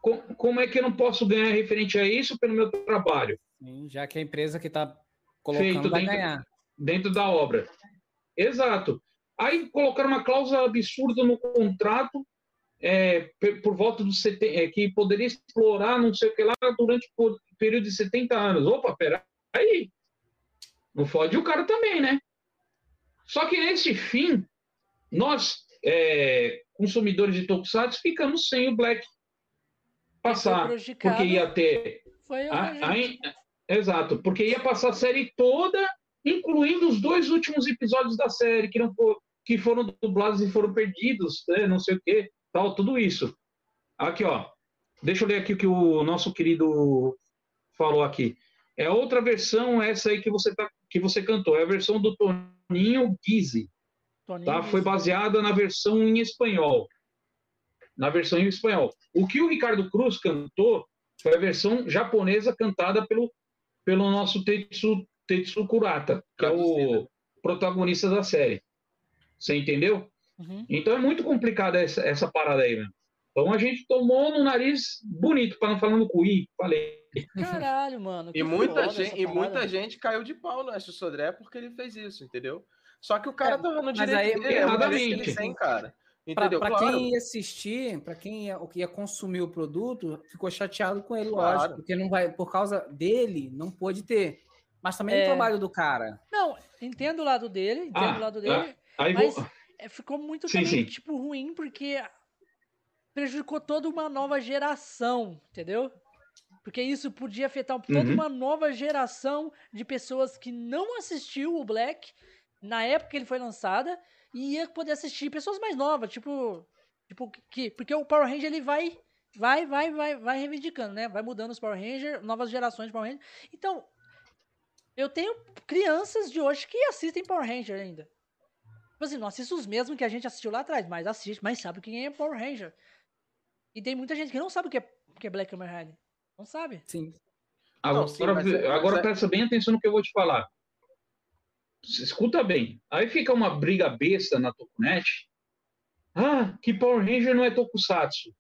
co- como é que eu não posso ganhar referente a isso pelo meu trabalho, Sim, já que a empresa que tá colocando Feito vai dentro- ganhar. dentro da obra? Exato. Aí colocaram uma cláusula absurda no contrato é, por volta dos 70, é, que poderia explorar não sei o que lá durante o período de 70 anos. Opa, peraí. Não fode o cara também, né? Só que nesse fim, nós, é, consumidores de Tokusatsu, ficamos sem o Black passar. Porque ia ter Foi a- gente. aí- exato, porque ia passar a série toda, incluindo os dois últimos episódios da série, que, não que foram dublados e foram perdidos, né, não sei o que, tal, tudo isso. Aqui, ó. Deixa eu ler aqui o que o nosso querido falou aqui. É outra versão, essa aí que você, tá, que você cantou. É a versão do Toninho Guise. Toninho Tá? Foi baseada na versão em espanhol. Na versão em espanhol. O que o Ricardo Cruz cantou foi a versão japonesa cantada pelo, pelo nosso Tetsu, Tetsu Kurata, que é o protagonista da série. Você entendeu? Uhum. Então é muito complicada essa, essa parada aí, mano. Então a gente tomou no nariz bonito, para não falar no cuí, falei. Caralho, mano. E muita, gente, e muita gente caiu de pau no Aécio Sodré porque ele fez isso, entendeu? Só que o cara É, tava no mas direito aí, dele, é erradamente. ele tem, cara. Pra, Entendeu? pra claro. quem ia assistir, pra quem ia, ia consumir o produto, ficou chateado com ele, Claro. lógico, porque não vai, por causa dele, não pôde ter. Mas também É. o trabalho do cara. Não, entendo o lado dele, entendo Ah, o lado ah, dele, Aí mas vou... é, ficou muito Sim, também, sim. tipo, ruim, porque prejudicou toda uma nova geração, entendeu? Porque isso podia afetar toda Uhum. uma nova geração de pessoas que não assistiu o Black na época que ele foi lançada e ia poder assistir pessoas mais novas, tipo, tipo que porque o Power Ranger ele vai vai vai vai vai reivindicando, né? Vai mudando os Power Ranger, novas gerações de Power Ranger. Então, eu tenho crianças de hoje que assistem Power Ranger ainda. Tipo assim, não assiste os mesmos que a gente assistiu lá atrás, mas assiste, mas sabe quem é Power Ranger. E tem muita gente que não sabe o que é, o que é Black Kamen Rider. Não sabe. Sim. Agora, Não, sim, mas é- agora mas é- presta bem atenção no que eu vou te falar. Escuta bem. Aí fica uma briga besta na Tokunet, Ah, que Power Ranger não é Tokusatsu.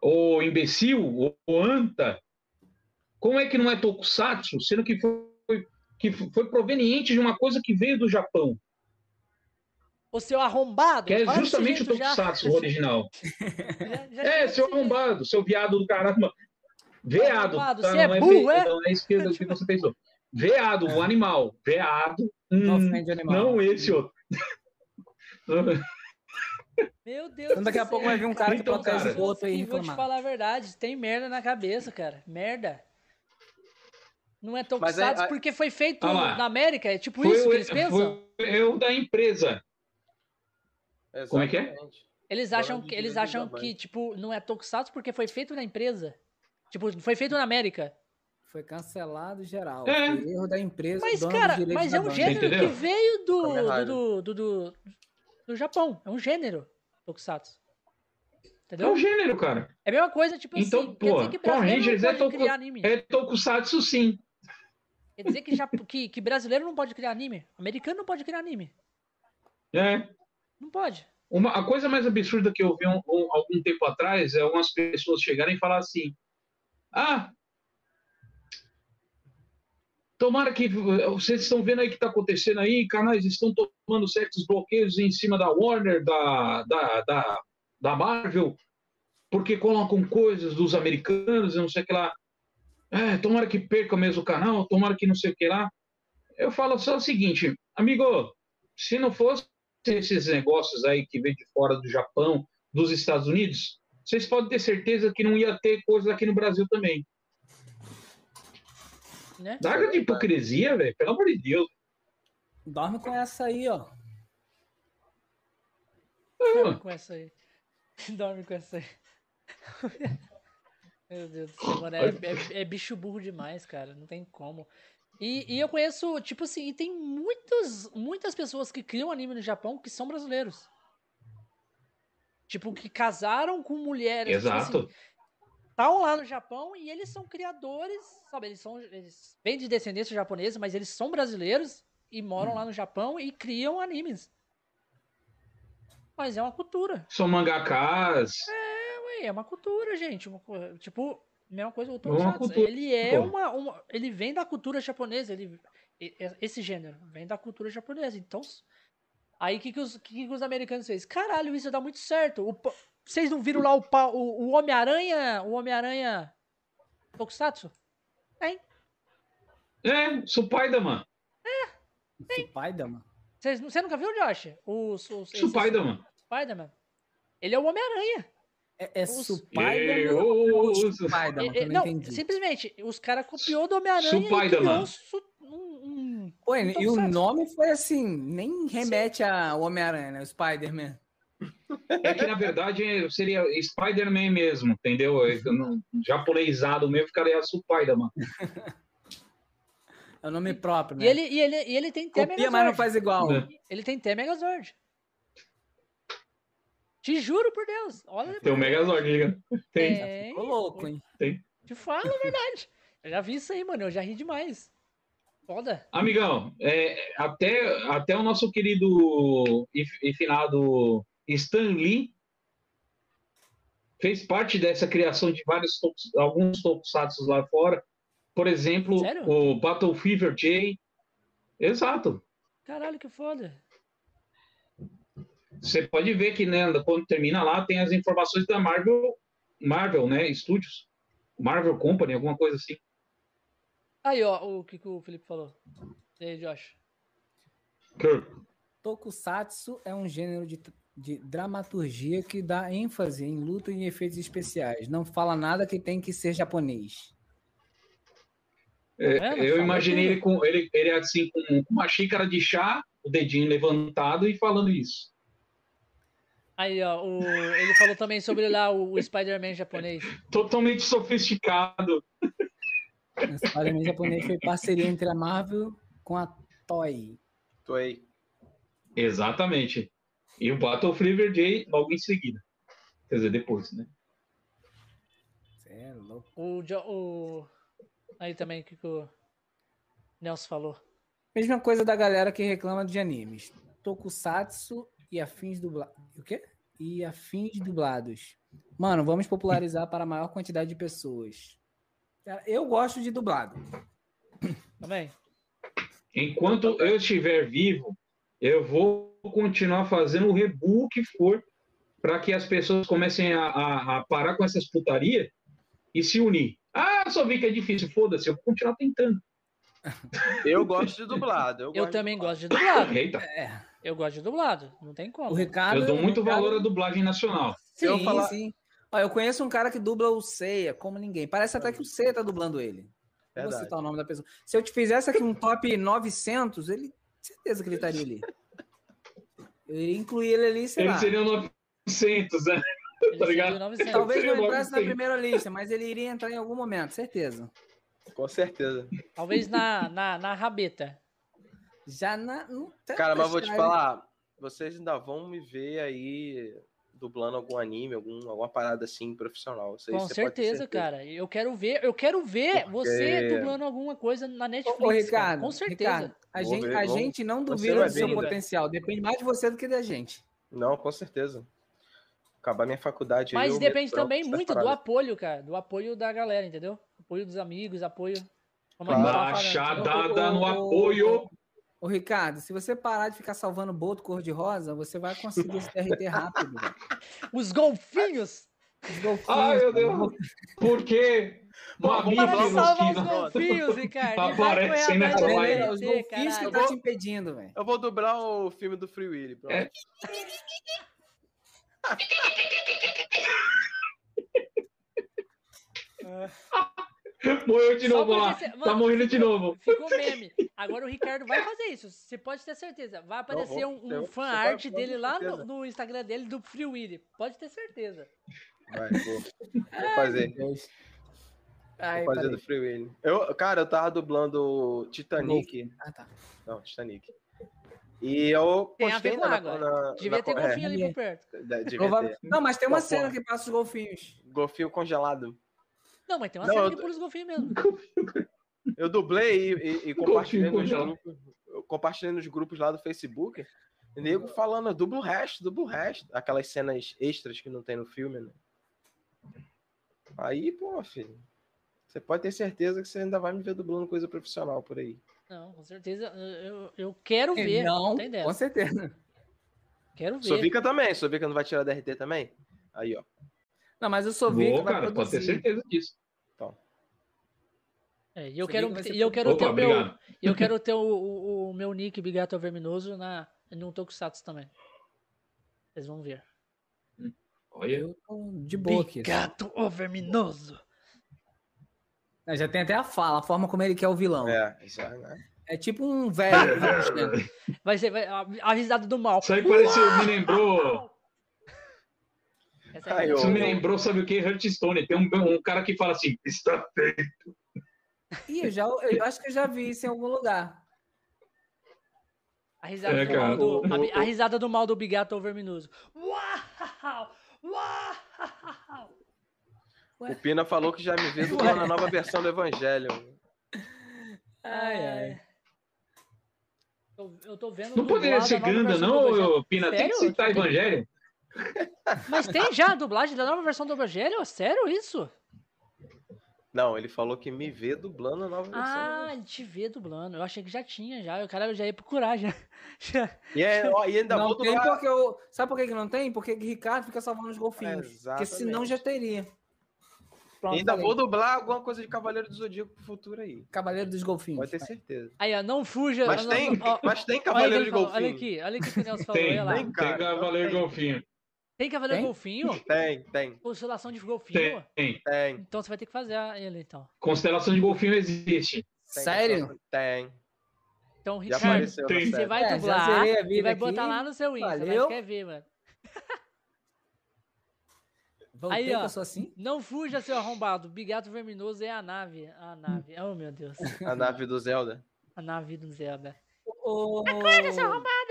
Ô imbecil, ô anta. Como é que não é Tokusatsu, sendo que foi, que foi proveniente de uma coisa que veio do Japão? O seu arrombado. Que é justamente o já. Tokusatsu o original. Já- já É, seu arrombado, seu viado do caramba. Veado. Arrombado, tá? você é não, é burro, é? não é esquerda que você pensou. Veado, o animal. Veado. Não hum, animal. não esse outro. Meu Deus Então daqui a do pouco céu. vai vir um cara que Então, protege cara, o outro aí vou te falar a verdade, tem merda na cabeça, cara. Merda. Não é Tokusatsu Mas é- porque foi feito Ah na América? É tipo Foi isso que eles pensam? foi eu da empresa. Como é que é? Exatamente. Eles acham que eles acham que tipo não é Tokusatsu porque foi feito na empresa. Tipo, foi feito na América. Foi cancelado geral. É. Foi erro da empresa. Mas cara, mas é um gênero que veio do do, do, do, do Japão. É um gênero Tokusatsu. É Entendeu? um gênero, cara. É a mesma coisa, tipo Então, assim, quer pô, dizer que brasileiro Rangers não é pode Toku- criar anime. É Tokusatsu, sim. Quer dizer que, já, que, que brasileiro não pode criar anime. Americano não pode criar anime. É. Não pode. Uma, a coisa mais absurda que eu vi um- um- algum tempo atrás é umas pessoas chegarem e falar assim: Ah, tomara que eh, vocês estão vendo aí o que está acontecendo aí, canais estão tomando certos bloqueios em cima da Warner, da, da, da, da Marvel, porque colocam coisas dos americanos não sei o que lá. É, tomara que perca mesmo o canal, tomara que não sei o que lá. Eu falo só o seguinte, amigo, se não fosse esses negócios aí que vem de fora do Japão, dos Estados Unidos, vocês podem ter certeza que não ia ter coisa aqui no Brasil também. Né? Larga de hipocrisia, velho, pelo amor de Deus. Dorme com essa aí, ó. Dorme com essa aí. Dorme com essa aí. Meu Deus do céu, mano. É, é- é bicho burro demais, cara. Não tem como. E, e eu conheço, tipo assim, e tem muitos, muitas pessoas que criam anime no Japão que são brasileiros. Tipo, que casaram com mulheres. tipo assim, Exato. estão lá no Japão e eles são criadores, sabe? Eles são eles vêm de descendência japonesa, mas eles são brasileiros e moram lá no Japão e criam animes. Mas é uma cultura. São mangakas. É, ué, é uma cultura, gente. Uma tipo, mesma coisa o uma Tokusatsu. Ele é uma, uma- ele vem da cultura japonesa, ele esse gênero vem da cultura japonesa. Então, aí o que que os, que que os americanos fez? Caralho, isso dá muito certo. O vocês não viram lá o, o, o Homem-Aranha, o Homem-Aranha Tokusatsu? Tem. É, Supaidaman. Spider-Man. Vocês, você nunca viu, Josh? O, o, Supaidaman. Spider-Man. Ele é o Homem-Aranha. É, é Eu- ou Spider-Man? É, é, não não, entendi. simplesmente, os caras copiou do Homem-Aranha e criou um, su- um, Pô, e o nome foi assim, nem remete ao Homem-Aranha, né? O Spider-Man. É que, na verdade, seria Spider-Man mesmo, entendeu? No- Japonesado mesmo ficaria Supaidaman. É o nome próprio, né? E ele, e, ele, e ele tem Copia, mas não Megazord. faz igual. É. Ele tem T Megazord. Te juro por Deus. Olha Tem o Megazord, liga. Tem. Tem. Ficou louco, hein? Te falo a verdade. Eu já vi isso aí, mano. Eu já ri demais. Foda. Amigão, é, até, até o nosso querido e, e finado Stan Lee fez parte dessa criação de vários alguns tokusatsu lá fora. Por exemplo, Sério? o Battle Fever J. Exato. Caralho, que foda. Você pode ver que né, quando termina lá tem as informações da Marvel, Marvel, né, Studios, Marvel Company, alguma coisa assim. Aí, ó, o que, que o Felipe falou. E aí, Josh? Tokusatsu é um gênero de, de dramaturgia que dá ênfase em luta e em efeitos especiais. Não fala nada que tem que ser japonês. É, vendo? eu imaginei ele com ele, ele assim com uma xícara de chá, o dedinho levantado e falando isso. Aí, ó, o- ele falou também sobre lá o, o Spider-Man japonês. Totalmente sofisticado. O Spider-Man japonês foi parceria entre a Marvel com a Toei. Aí. Exatamente. E o Battle J logo em seguida. Quer dizer, depois, né? Cê é louco. O, Jo- o... Aí também, o que, que o Nelson falou. Mesma coisa da galera que reclama de animes. Tokusatsu e afins dublados. O quê? E afins dublados. Mano, vamos popularizar para a maior quantidade de pessoas. Eu gosto de dublado. Também. Enquanto eu estiver vivo, eu vou continuar fazendo o rebu que for para que as pessoas comecem a, a- a parar com essas putaria e se unir. Ah, só vi que é difícil, foda-se, eu vou continuar tentando. Eu gosto de dublado. Eu, Eu gosto de também dublado. gosto de dublado. Eita, É, Eu gosto de dublado. Não tem o como. Ricardo. eu dou muito o Ricardo- valor à dublagem nacional. Sim, Eu falar- sim. Ó, eu conheço um cara que dubla o Ceia, como ninguém. Parece até que o Ceia tá dublando ele. Não vou Verdade. citar o nome da pessoa. Se eu te fizesse aqui um top 900, ele. Certeza que ele estaria ali. Eu iria incluir ele ali, sei Ele lá. seria 900, né? Tá ligado? seguiu 900. Talvez não entrasse na 900. primeira lista, mas ele iria entrar em algum momento, certeza. Com certeza. Talvez na, na, na rabeta. Já na. não tem Cara, mas vou te falar, vocês ainda vão me ver aí dublando algum anime, algum, alguma parada assim profissional. Com você certeza, cara. Eu quero ver, eu quero ver você Porque- dublando alguma coisa na Ô, Netflix. ô, cara. Ricardo, Com certeza. Ricardo, a, gente, ver, a vamos- gente não você duvida do seu ver, velho. potencial. Depende mais de você do que da gente. Não, com certeza. Acabar minha faculdade aí. Mas eu depende também muito do apoio, cara. Do apoio da galera, entendeu? Apoio dos amigos, apoio. Machadada no Ô, ô, apoio. Ô, Ricardo, se você parar de ficar salvando boto cor-de-rosa, você vai conseguir esse TRT rápido. Os golfinhos! Os golfinhos, Ai, meu Deus. Vamos Para de mamíferos salvar os golfinhos, Ricardo. vai Aparecem. Galera, os golfinhos que tá te impedindo, velho. Eu vou dublar o filme do Free Willy. pronto. É. Morreu de novo lá. Tá morrendo de novo. Ficou meme. Agora o Ricardo vai fazer isso. Você pode ter certeza. Vai aparecer vou, um, um eu- fan vai- art dele lá no, no Instagram dele do Free Willy. Pode ter certeza. Vai, vou, vou fazer. Ai, Vou fazer parei. do Free Willy. Eu, cara, eu tava dublando Titanic. Ah, tá. Não, Titanic. E eu Tem a postei ver com na, água. na, Devia na- ter é, golfinho ali por perto. Não, mas tem uma Tá, cena que passa os golfinhos. Golfinho congelado. Não, mas tem uma Não, cena eu- que pula os golfinhos mesmo. Eu dublei e, e- e compartilhei, nos grupos, compartilhei nos grupos lá do Facebook. Nego falando, dubla o resto, dubla o resto. Aquelas cenas extras que não tem no filme, né? Aí, pô, filho. Você pode ter certeza que você ainda vai me ver dublando coisa profissional por aí. Não, com certeza. Eu, eu quero ver. não, tem dessa. com certeza. Quero ver. Sovica também, Sovica não vai tirar DRT também? Aí, ó. Não, mas eu sou vi que Boa, vai cara, pode ter certeza disso. É, e eu Você quero, ser e eu quero ter Opa, o meu, eu quero ter o, o, o meu nick Bigato Verminoso na no Tokusatsu também. Vocês vão ver. Olha, Eu tô de boa aqui. Bigato o Verminoso. É, Já tem até a fala, a forma como ele quer o vilão. É, É, já, né? tipo um velho. Vai ser vai, a, a risada do mal. isso aí pareceu, me lembrou. Essa é Isso me lembrou, sabe o que? Hearthstone. Tem um, um cara que fala assim: está feito. Ih, eu, já, eu acho que eu já vi isso em algum lugar. A risada, É, do cara. mal do, O- a, o- a risada do mal do Bigato Verminoso. Uau! Uau! O Pina falou que já me vê dublando a nova versão do Evangelho. Ai, ai. Eu, eu tô vendo. Não poderia ser Ganda, não, Pina? Tem que Sério? citar Evangelho. Mas tem já a dublagem da nova versão do Evangelho? Sério isso? Não, ele falou que me vê dublando a nova versão. Ah, ele te vê dublando. Eu achei que já tinha, já. O cara já ia procurar, já. já. E, é, ó, e ainda Não vou tem dublar. porque eu. Sabe por que, que não tem? Porque que Ricardo fica salvando os golfinhos. porque Exatamente. senão já teria. Pronto, ainda falei. vou dublar alguma coisa de Cavaleiro do Zodíaco pro futuro aí. Cavaleiro dos Golfinhos. Pode ter certeza. Aí, ó, não fuja. Mas não- tem, ó, mas tem Cavaleiro de Golfinho. Olha aqui, olha aqui o que o Nelson falou. Tem, olha lá. tem. Tem Cavaleiro tem. Golfinho. Tem Cavaleiro Tem? Golfinho? Tem, tem, Constelação de Golfinho? Tem. tem. Então você vai ter que fazer ele, então. Constelação de Golfinho existe. tem Sério? Tem. Então, Já Ricardo, você vai É, dublar e vai aqui. botar lá no seu Insta. Valeu. Vai quer ver, mano. Voltei Aí, ó. assim? Não fuja, seu arrombado. Bigato Verminoso é a nave. A nave. Oh, meu Deus. A nave do Zelda. A nave do Zelda. Ô, seu arrombado!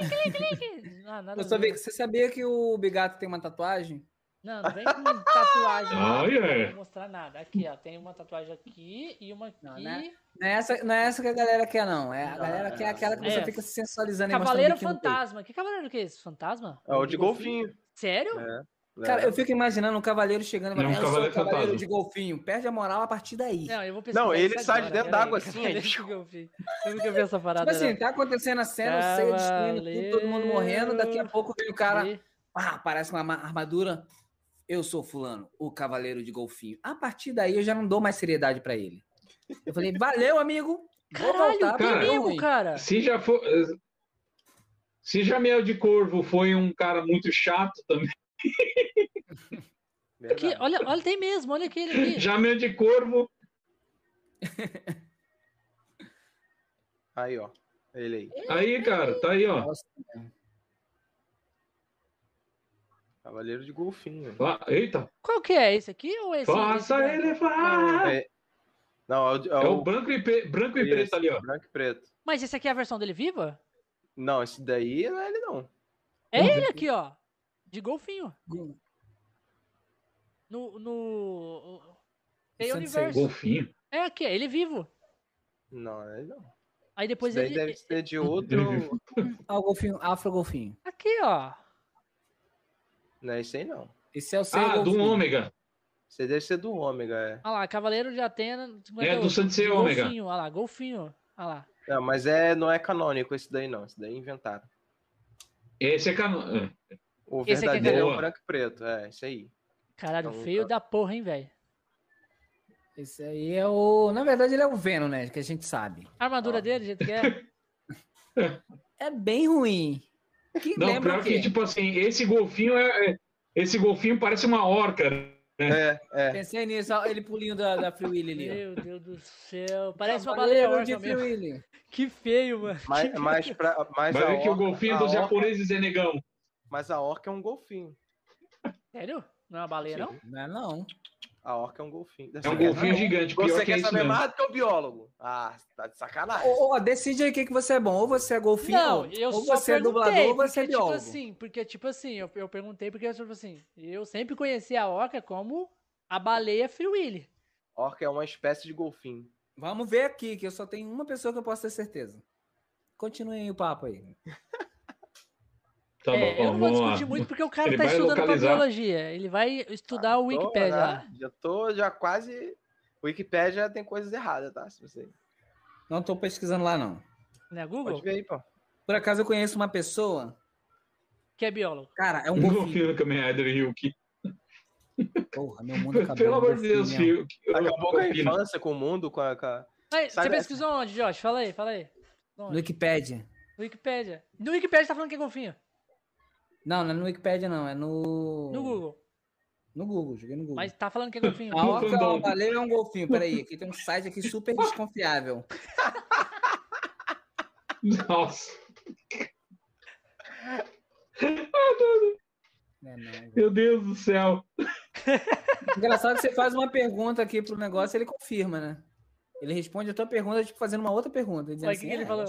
Link, Link, Link! Ah, nada Eu sabia- você sabia que o Bigato tem uma tatuagem? Não, não vem com tatuagem. não. Não vou mostrar nada. Aqui, ó. Tem uma tatuagem aqui e uma aqui. Não, né? Não é, essa, não é essa que a galera quer, não. É a Não, galera quer aquela que você é. fica se sensualizando e Cavaleiro. Fantasma. Que cavaleiro que é esse? Fantasma? É o de golfinho. Sério? É. Cara, É. eu fico imaginando um cavaleiro chegando e falando, um eu sou cavaleiro o cavaleiro de golfinho. Perde a moral a partir daí. Não, eu vou pesquisar Não, ele sai de dentro peraí. d'água assim, Cavaleiro ele- de golfinho. Eu nunca vi essa parada. Tipo assim, tá acontecendo a cena, o ceia destruindo tudo, todo mundo morrendo, daqui a pouco vem o cara, E- ah, parece uma ma- armadura. Eu sou fulano, o cavaleiro de golfinho. A partir daí eu já não dou mais seriedade pra ele. Eu falei, valeu, amigo. Vou Caralho, voltar, deu amigo, ruim." cara. Se já for. Se já Miel de Corvo foi um cara muito chato também, Aqui, olha, olha, tem mesmo, olha aquele aqui. já Miel de Corvo. Aí, ó. Ele aí. Aí, cara, tá aí, ó. Nossa, Cavaleiro de golfinho. Fa- Eita, Qual que é? Esse aqui ou esse? faça esse ele. É- Não, é o, É o branco e, pe- branco e preto ali, ó. branco e preto. Mas esse aqui é a versão dele viva? Não, esse daí não é ele, não. É ele aqui, ó. De golfinho. No. no... Tem Sensei. universo. Golfinho. É aqui, é ele vivo. Não, é ele não. Aí depois ele. deve ser de outro. Ah, o golfinho, afro golfinho. Aqui, ó. não é esse aí, não. Esse é o seu Ah, do golfinho. ômega. Esse deve ser do ômega, é. Olha lá, Cavaleiro de Atena. É 58, do Sensei Ômega. Golfinho, olha lá, golfinho. Olha lá. Não, mas é, não é canônico esse daí, não. Esse daí inventaram. Esse é cano... é. O Esse aqui é verdadeiro é, o canônico. branco e preto. É, esse aí. Caralho, Então, feio tá. da porra, hein, velho. Esse aí é o. Na verdade, ele é o Venom, né? Que a gente sabe. A armadura Ó. dele, do jeito que é. É bem ruim. Que Não, lembra pior que, tipo assim, esse golfinho é. é- Esse golfinho parece uma orca. É, é. Pensei nisso, ele pulinho da, da Free Willy ali. ó. Meu Deus do céu. Parece uma baleia de Free mesmo. Willy. Que feio, mano. Mas, feio. pra, mas, Vai a ver que o golfinho dos orca- japoneses é negão. mas a orca é um golfinho. Sério? Não é uma baleia, não? Não é não. A orca é um golfinho. É um golfinho gigante, pior Você que é quer isso saber mesmo. mais do que o biólogo? Ah, tá de sacanagem. Ô, ô, decide aí o que, que você é bom. Ou você é golfinho, Não, ou, eu ou você é dublador, ou você é tipo biólogo. assim, porque, tipo assim, eu, eu perguntei porque, tipo assim, eu sempre conheci a orca como a baleia Free Willy. Orca é uma espécie de golfinho. Vamos ver aqui, que eu só tenho uma pessoa que eu posso ter certeza. Continuem o papo aí. Tá É, bom, eu não vou discutir muito porque o cara Ele tá estudando pra localizar. biologia. Ele vai estudar o Tô, Wikipedia né? lá. Já tô já quase. O Wikipedia tem coisas erradas, tá? Se você... Não tô pesquisando lá, não. Né, Google? Pode ver aí, pô. Por acaso eu conheço uma pessoa. Que é biólogo. Cara, é um golfinho. golfinho do Kamen Rider Ryuki. Porra, meu mundo acabou. Pelo amor de Deus, mesmo. filho. Acabou com a Golfinho. infância, com o mundo, com a. com a- Aí, você pesquisou onde, Josh? Fala aí, fala aí. No? Wikipedia. No Wikipedia. No Wikipedia tá falando que é golfinho. Não, não é no Wikipedia, não. É no. No Google. No Google, joguei no Google. Mas tá falando que é golfinho. A orca é uma baleia é um golfinho. Peraí, aqui tem um site aqui super desconfiável. Nossa, é não, velho. meu Deus do céu. Engraçado que você faz uma pergunta aqui pro negócio e ele confirma, né? Ele responde a tua pergunta, tipo, fazendo uma outra pergunta. Olha o assim, que, que ele "É, falou.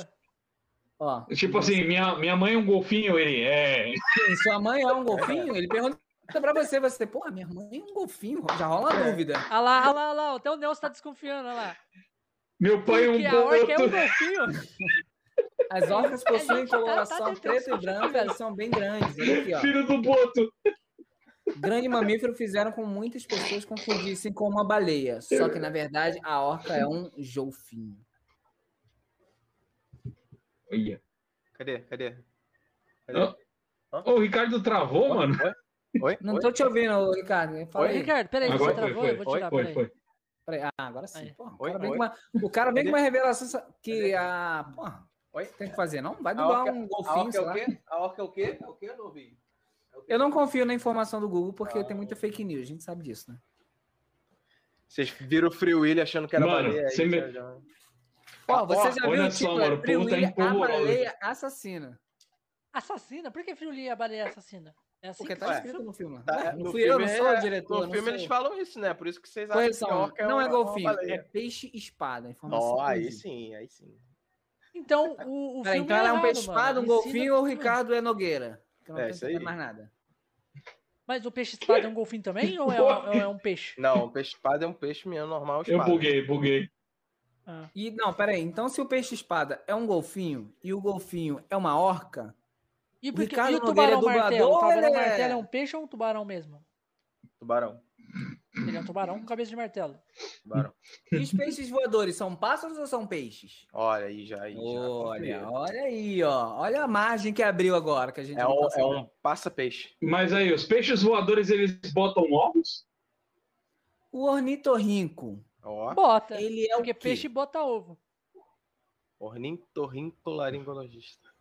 Ó, Tipo assim, minha, minha mãe é um golfinho, ele é. sim, sua mãe é um golfinho? Ele pergunta pra você, você, pô, minha mãe é um golfinho, já rola uma dúvida. Olha lá, olha lá, olha lá. Até o Nelson tá desconfiando, olha lá. Meu pai é um Porque a orca é um boto. golfinho. As orcas possuem gente tá- tá coloração tentando preta e branca e são bem grandes. Olha aqui, ó. Filho do boto. Grande mamífero fizeram com muitas pessoas confundissem com uma baleia. Só que, na verdade, a orca é um golfinho. Olha. Cadê? Cadê? Cadê? O Ricardo travou, Oi? mano. Oi? Oi? Não Oi? tô te ouvindo, Ricardo. Fala Oi, aí. Ricardo, peraí, Agora você foi, travou? foi. Eu vou Foi, peraí. foi. Peraí, Ah, agora sim. Porra, o cara vem com uma, o cara vem com uma revelação que a. Porra, Oi? tem que fazer, não? Vai dublar orca, um a golfinho, orca é o lá. quê? A orca é o quê? É o quê, não ouvi? É? Eu não confio na informação do Google porque Não. tem muita fake news, a gente sabe disso, né? Vocês viram o Free Willy achando que era Mano, baleia aí. você me- já- já- Ó, você já olha viu o só, título? mano, é o Free povo tá Willy, a baleia assassina. Assassina? Por que Friuli é a baleia assassina? É assim Porque que tá faz? escrito no filme. Tá, Ué, no não fui eu, não filme sou o é- diretor. No não filme sou... eles falam isso, né? Por isso que vocês acham Correção, que a orca é não é golfinho, é peixe-espada. Informação Ó, aí sim, aí sim. Então, o, o filme então ela é um errado, peixe-espada, um mano. Golfinho ou o. Ricardo é Nogueira? Que não É, isso aí. mais nada. Mas o peixe espada é um golfinho também ou é, é um peixe? Não, o peixe espada é um peixe mesmo normal. Eu espada. buguei, buguei. Ah. E não, peraí. Então, se o peixe-espada é um golfinho e o golfinho é uma orca, E, O porque, Ricardo e o Nogueira é tubarão martelo? O tubarão é- martelo é um peixe ou um tubarão mesmo? Tubarão. Ele é um tubarão com cabeça de martelo. Tubarão. e os peixes voadores são pássaros ou são peixes? Olha aí, já. Aí, já Olha, olha aí, ó. Olha a margem que abriu agora que a gente É um, tá é um passa-peixe. Mas aí, os peixes voadores, eles botam ovos? O ornitorrinco, Ó. Bota. ele é o Porque quê? peixe bota ovo. Ornitorrincolaringologista.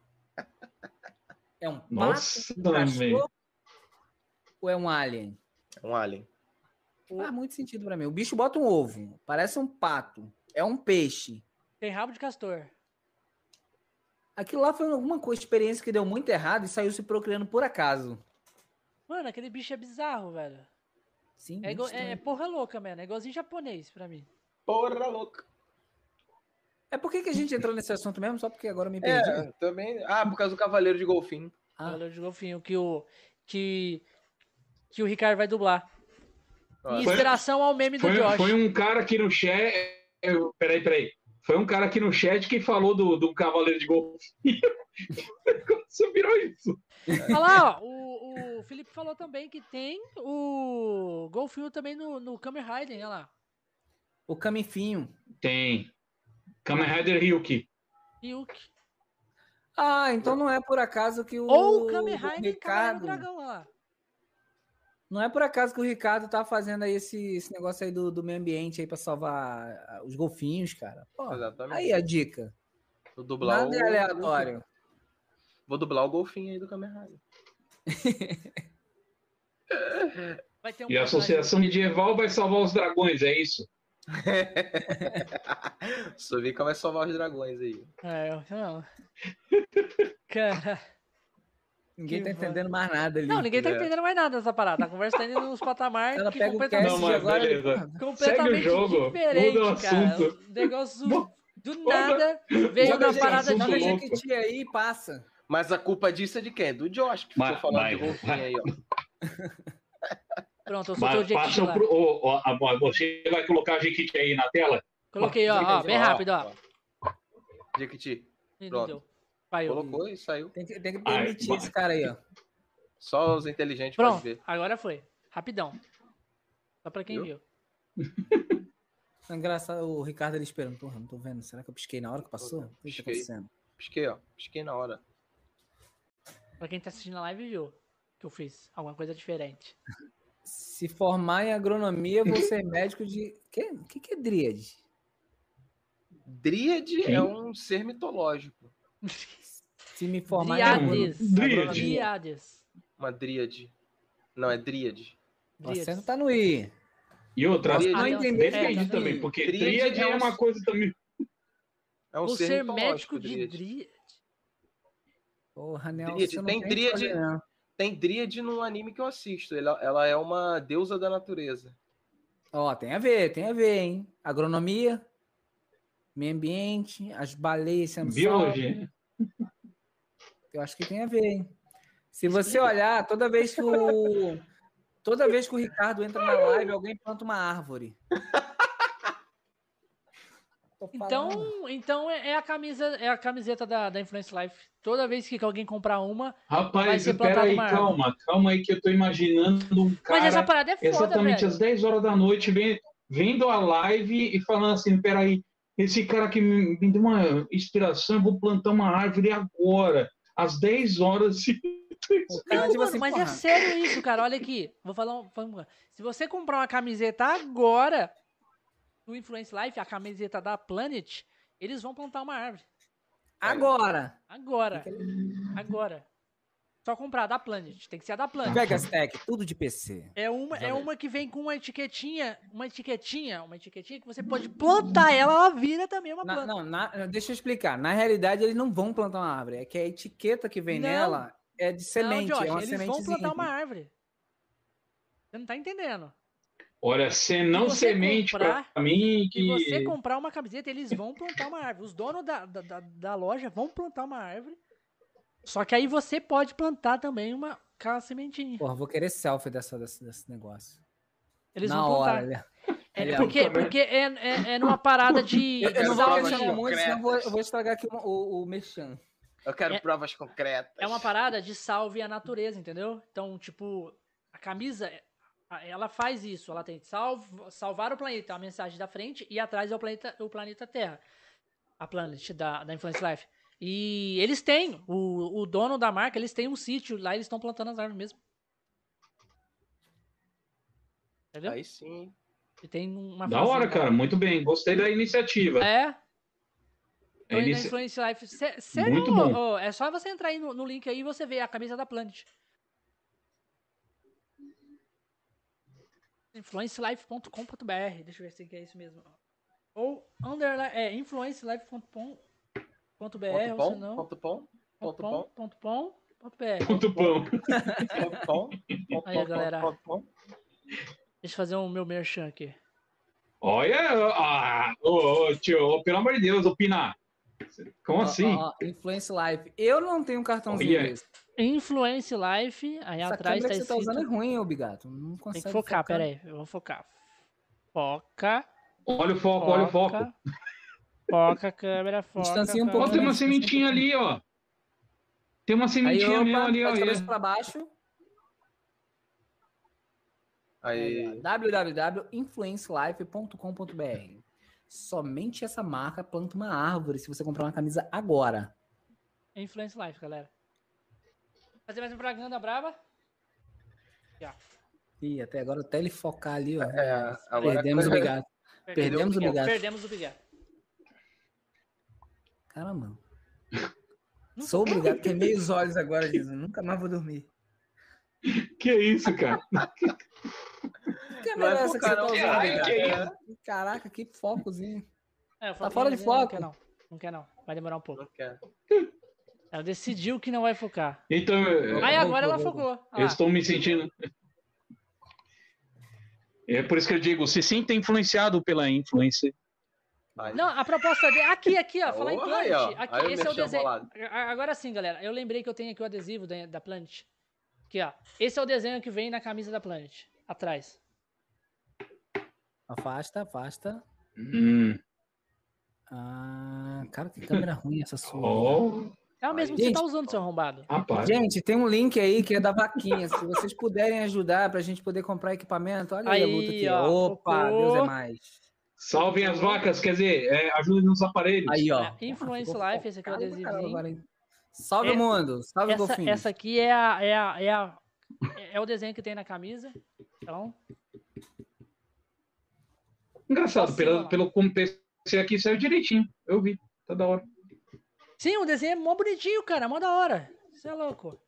É um pato, Nossa, um cachorro velho. ou é um alien? É um alien. Faz muito sentido pra mim. O bicho bota um ovo, parece um pato, é um peixe. Tem rabo de castor. Aquilo lá foi alguma coisa, experiência que deu muito errado e saiu se procriando por acaso. Mano, aquele bicho é bizarro, velho. Sim, É, igual- é porra louca, mano. É igualzinho japonês pra mim. Porra louca. É por que, que a gente entrou nesse assunto mesmo? Só porque agora eu me perdi. É, também. Ah, por causa do Cavaleiro de Golfinho. Ah. Cavaleiro de Golfinho, que o. Que. Que o Ricardo vai dublar. Olha. Em Foi- inspiração ao meme do Foi, Josh. foi um cara aqui no chat. eu- Peraí, peraí. Foi um cara aqui no chat que falou do, do Cavaleiro de Golfinho. Você virou isso. Olha lá, ó, o Felipe falou também que tem o Golfinho também no, no Kamen Rider, olha lá. O camifinho. Tem. Kamen Rider Ryuki. Ryuk. Ah, então não é por acaso que o, Ou o Kamen o Rider e Ricardo. do Dragão, olha lá. Não é por acaso que o Ricardo tá fazendo aí esse, esse negócio aí do, do meio ambiente aí pra salvar ah, os golfinhos, cara. Pô, Exatamente. aí a dica. Vou dublar Nada o. é aleatório. Vou dublar o Golfinho aí do Kamen Rider. Vai ter um E a Associação Medieval vai salvar os dragões, é isso? Sovica vai salvar os dragões aí. É, eu- não. Cara. Ninguém Que tá entendendo mais nada ali. Não, ninguém tá É. entendendo mais nada dessa parada. A conversa tá indo nos patamares Ela que pega o completamente, cast Não, mas agora. beleza. completamente Segue o jogo, diferente, muda o cara. assunto. Um negócio Mu- do nada veio gente- parada de. Jequiti aí e passa. Mas a culpa disso é de quem? Do Josh, que Mas- ficou falando mas- de Golfinho aí, ó. Pronto, eu o Mas lá. pro, ó, você vai colocar a Jequiti aí na tela? Coloquei, ó, ó, bem rápido, ó. Jequiti, pronto. deu. Paiou. colocou e saiu. Tem que, tem que Ai, permitir vai. esse cara aí, ó. Só os inteligentes Pronto, podem ver. agora foi. Rapidão. Só pra quem Viu? viu. É engraçado o Ricardo ali esperando. Porra, não tô vendo. Será que eu pisquei na hora que passou? O que tá Pisquei. acontecendo? Pisquei, ó. Pisquei na hora. Pra quem tá assistindo a live viu que eu fiz alguma coisa diferente. Se formar em agronomia, vou ser médico de. Que, o que, que é dríade? Dríade é um ser mitológico. Se me formar Dríades. em agronomia. Dríade. Dríades. Uma dríade. Não, é dríade. O acento Dríades. tá no I. E outra, Dríade. Não Ah, entendi. é, também, porque tríade é é um- uma coisa também. É um Vou ser, ser mitológico, médico de dríade. Porra, Nelson, Dríade. não Tem tem dríade- não. Tem dríade num anime que eu assisto. Ela, ela é uma deusa da natureza. Ó, tem a ver, tem a ver, hein? Agronomia, meio ambiente, as baleias sendo. Biologia. Eu acho que tem a ver, hein? Se você olhar, toda vez que o. Toda vez que o Ricardo entra na live, alguém planta uma árvore. Então, então é é a camisa, é a camiseta da, da Influence Life. Toda vez que alguém comprar uma, Vai Rapaz, ser espera aí, calma, calma aí que eu tô imaginando um mas essa cara parada é foda, exatamente velho. às 10 horas da noite vem- vendo a live e falando assim, peraí, esse cara que me, me deu uma inspiração, eu vou plantar uma árvore agora, às 10 horas. Cara, Não, tipo mano, assim, mas é porra, sério isso, cara. Olha aqui. Vou falar um. Se você comprar uma camiseta agora do Influence Life, a camiseta da Planet, eles vão plantar uma árvore. Agora. Agora. Agora. Só comprar da Planet. Tem que ser a da Planet. Vegas Tech, tudo de PC. É uma, é uma que vem com uma etiquetinha, uma etiquetinha, uma etiquetinha que você pode plantar ela, ela vira também uma Na- planta. não, na- deixa eu explicar. Na realidade, eles não vão plantar uma árvore. É que a etiqueta que vem Não. nela é de semente. não, Josh, é uma eles semente. vão plantar uma árvore. Você não tá entendendo. Olha, se não você semente pra mim Se que você comprar uma camiseta, eles vão plantar uma árvore. Os donos da, da, da, da loja vão plantar uma árvore. Só que aí você pode plantar também uma ficar a sementinha. Porra, vou querer selfie dessa, desse, desse negócio. Eles Na vão hora. plantar. ele- É, ele- porque porque é, é, é numa parada de. Eu, eu não vou questionar muito, senão eu vou, eu vou estragar aqui o, o, o merchan. Eu quero É- provas concretas. É uma parada de salve à natureza, entendeu? Então, tipo, a camisa, a- ela faz isso. Ela tem salv, salvar o planeta, a mensagem da frente, e atrás é o planeta, o planeta Terra. A Planet da, da Influence Life. E eles têm, o, o dono da marca, eles têm um sítio, lá eles estão plantando as árvores mesmo. Entendeu? Aí sim. E tem uma Da hora, cara. Muito bem. Gostei da iniciativa. É, É inici- Influence Life. Sé- Sério? Muito bom. é só você entrar aí no, no link aí e você vê a camisa da Planet. influencelife.com.br Deixa eu ver se é isso mesmo. Ou underline, é influencelife.com.br Ponto ou se não, ponto bom, ponto bom, ponto pom, ponto br. Ponto bom, ponto Aí, galera. Deixa eu fazer o meu merchan aqui. Olha, ah, ô, ô, tio, ô, pelo amor de Deus, opinar. Como assim? ó, Influence Life. Eu não tenho um cartãozinho desse. Influence Life, aí Essa atrás câmera tá que você tá escrito... usando é ruim, ô Bigato. Não consegue Tem que focar, pera aí, eu vou focar. Foca, Olha o foco, olha o foco. foca. Foca, câmera, foca. Distancia um Ó, pouco, tem câmera. uma sementinha ali, ó. Tem uma Aí, sementinha opa, mesmo ali, ó. cabeça é. pra baixo. Aí, www.influencelife.com.br Somente essa marca planta uma árvore se você comprar uma camisa agora. Influence Life, galera. Fazer mais uma propaganda brava? Aqui, ó. Ih, até agora até ele focar ali, ó. é, agora Perdemos o Bigato. Perdemos o Bigode. Bigato. Perdemos o Bigode. Caramba. Sou obrigado, queimei os olhos agora, Jesus. Nunca mais vou dormir. Que isso, cara? Que Não é câmera é essa que você tá usando. Bigato? Que Caraca, Caraca, que focozinho. É, Tá fora de foco. Não quer não. Não quer não. Vai demorar um pouco. não quer. Ela decidiu que não vai focar. Então, eu, Aí agora ela focou. Ah, eu estou me sentindo. É por isso que eu digo, se sinta influenciado pela influência. Não, a proposta dele. Aqui, aqui, ó. Falar em Porra, aí. Aqui, Aí esse é o desenho. Agora sim, galera. Eu lembrei que eu tenho aqui o adesivo da, da Planet. Aqui, ó. Esse é o desenho que vem na camisa da Planet. Atrás. Afasta, afasta. Hum. Ah, cara, que câmera ruim essa sua. Oh, É o mesmo que Gente. você tá usando, seu arrombado. rapaz. Gente, tem um link aí que é da vaquinha. Se vocês puderem ajudar pra gente poder comprar equipamento, olha aí, a Aí, luta aqui. ó, Opa. Deus é mais. Salvem as vacas, quer dizer, é, ajudem nos aparelhos. Aí, ó. É, Influence Life, esse aqui é o hein? Salve o mundo, salve o Essa, golfinho. essa aqui é a, é, a, é, a, é o desenho que tem na camisa. Então, Engraçado, Assim, pelo, ó. pelo como pensei aqui, saiu direitinho. Eu vi, tá da hora. Sim, o desenho é mó bonitinho, cara. Mó da hora. Você é louco.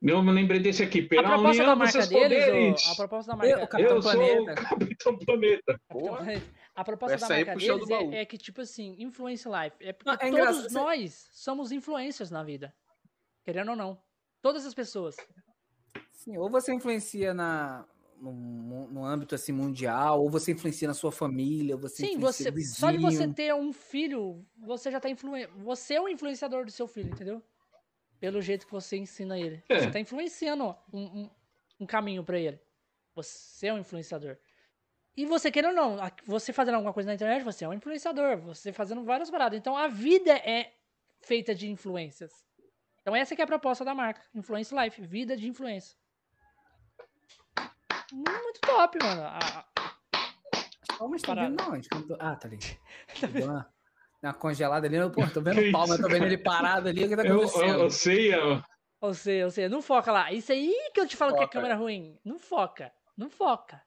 Eu me lembrei desse aqui. A Pela proposta união da marca deles, poderes. a proposta da Eu, marca, Capitão Eu sou o Planeta. Capitão Planeta. Porra. a proposta Essa da marca deles é, é que, tipo assim, influence life. É porque Não, é todos nós somos influencers na vida. Querendo ou não. Todas as pessoas. Sim, ou você influencia na, no, no âmbito assim, mundial, ou você influencia na sua família, ou você Sim, influencia você, no só de você vizinho. ter um filho, você já tá influenciando. Você é o influenciador do seu filho, entendeu? Pelo jeito que você ensina ele. É. Você tá influenciando um, um, um caminho pra ele. Você é um influenciador. E você querendo ou não, você fazendo alguma coisa na internet, você é um influenciador. Você fazendo várias paradas. Então a vida é feita de influências. Então essa que é a proposta da marca. Influence Life. Vida de influência. Muito top, mano. A- a- Palma está Parada. vendo onde? Quando- Ah, tá ali. Deu uma, uma congelada ali. eu, Pô, tô vendo o palma, isso? tô vendo ele parado ali. O que tá Eu, eu, acontecendo? eu sei, eu- Ou seja, ou seja, não foca lá. Isso aí que eu te falo que é Foca. câmera ruim. Não foca. Não foca.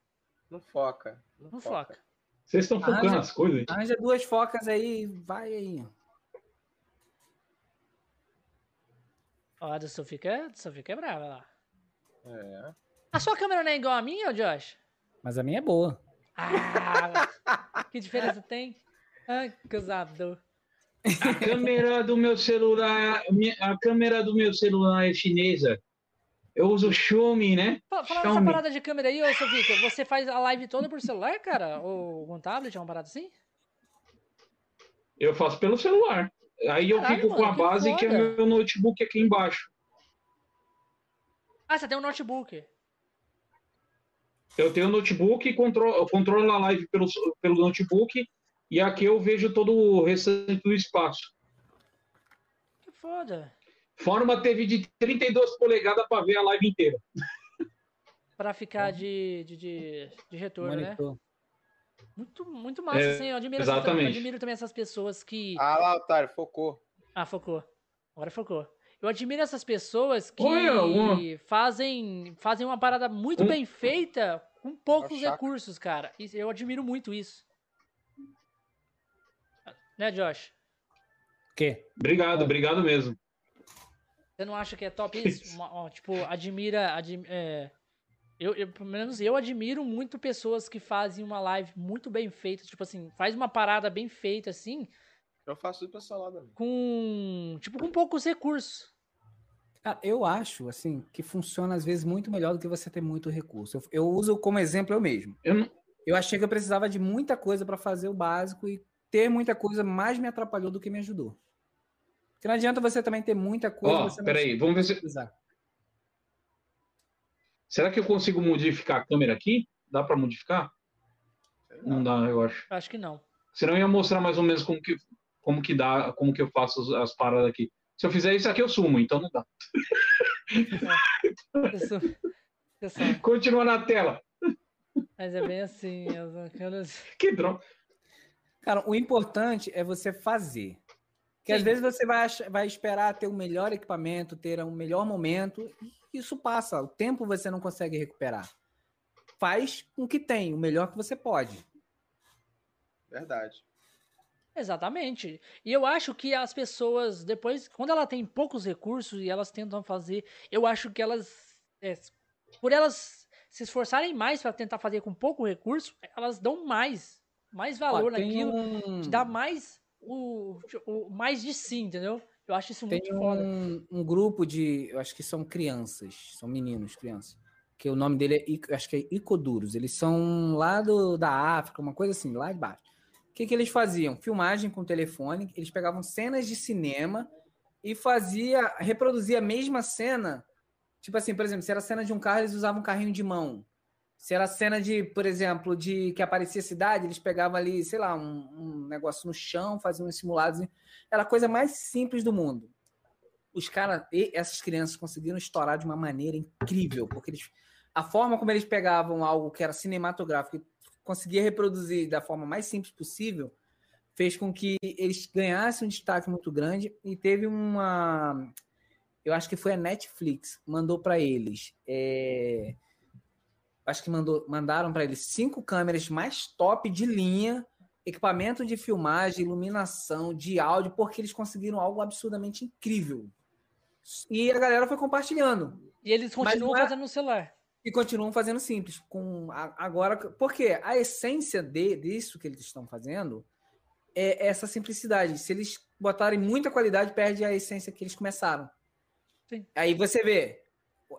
Não foca. Não foca. vocês estão focando Arranja- as coisas. Arranja duas focas aí, vai aí. Ó, a do Sofia que é, do é brava lá. É. A sua câmera não é igual a minha, ô Josh? Mas a minha é boa. Ah, que diferença tem? Ai, que usador. A câmera do meu celular, a câmera do meu celular é chinesa. Eu uso Xiaomi, né? Fala, fala nessa Xiaomi. parada de câmera aí, ô Sofia. Você faz a live toda por celular, cara? Ou com tablet, uma parada assim? Eu faço pelo celular. Aí eu Caralho, fico com mano, a que base que é foda. meu notebook aqui embaixo. Ah, você tem um notebook. Eu tenho notebook e controlo, controlo a live pelo, pelo notebook e aqui eu vejo todo o restante do espaço. Que foda. Fora uma TV de 32 polegadas para ver a live inteira. Pra ficar de, de, de, de retorno, né? Monitor. Muito, muito massa, É, assim. Eu admiro, essas- eu exatamente. admiro também essas pessoas que. Ah lá, otário, focou. Ah, focou. Agora focou. Eu admiro essas pessoas que Olha, uma- fazem, fazem uma parada muito Um- bem feita com poucos recursos, cara. Isso- Eu admiro muito isso. Né, Josh? O quê? Obrigado, obrigado mesmo. Você não acha que é top isso? Uma- ó, tipo, admira. admi- é, eu, eu, pelo menos eu admiro muito pessoas que fazem uma live muito bem feita. Tipo assim, faz uma parada bem feita assim, Eu faço tudo pra salada. amigo. com. Tipo, com poucos recursos. Cara, eu acho, assim, que funciona às vezes muito melhor do que você ter muito recurso. Eu, eu uso como exemplo eu mesmo. Eu não- Eu achei que eu precisava de muita coisa para fazer o básico e ter muita coisa mais me atrapalhou do que me ajudou. Porque não adianta você também ter muita coisa. Ó, não peraí, vamos ver se. utilizar. Será que eu consigo modificar a câmera aqui? Dá para modificar? Não dá, eu acho. Acho que não. Senão eu ia mostrar mais ou menos como que, como que dá, como que eu faço as, as paradas aqui. Se eu fizer isso aqui, eu sumo, então não dá. Isso- isso só- Continua na tela. Mas é bem assim. as- aquelas- Que droga. Cara, o importante é você fazer. Porque às Sim. vezes você vai, vai esperar ter o melhor equipamento, ter um melhor momento, e isso passa. O tempo você não consegue recuperar. Faz com o que tem, o melhor que você pode. Verdade. Exatamente. E eu acho que as pessoas, depois, quando ela tem poucos recursos e elas tentam fazer, eu acho que elas, é, por elas se esforçarem mais para tentar fazer com pouco recurso, elas dão mais, mais valor Ó, naquilo, um- dá mais o, o mais de si, entendeu? Eu acho isso Tem muito foda. um, um grupo de, eu acho que são crianças, são meninos, crianças, que o nome dele é, acho que é Icoduros. Eles são lá do, da África, uma coisa assim, lá de baixo. O que, que eles faziam? Filmagem com telefone, eles pegavam cenas de cinema e fazia, reproduzia a mesma cena. Tipo assim, por exemplo, se era cena de um carro, eles usavam um carrinho de mão. Se era cena de, por exemplo, de que aparecia cidade, eles pegavam ali, sei lá, um, um negócio no chão, faziam uns simulados. Era a coisa mais simples do mundo. Os caras, e essas crianças conseguiram estourar de uma maneira incrível, porque eles, a forma como eles pegavam algo que era cinematográfico conseguia reproduzir da forma mais simples possível, fez com que eles ganhassem um destaque muito grande e teve uma, eu acho que foi a Netflix mandou para eles, é, acho que mandou, mandaram para eles cinco câmeras mais top de linha equipamento de filmagem, iluminação, de áudio, porque eles conseguiram algo absurdamente incrível. E a galera foi compartilhando. E eles continuam é- fazendo no celular. E continuam fazendo simples. Com a- agora, porque a essência de, disso que eles estão fazendo é essa simplicidade. Se eles botarem muita qualidade, perde a essência que eles começaram. Sim. Aí você vê,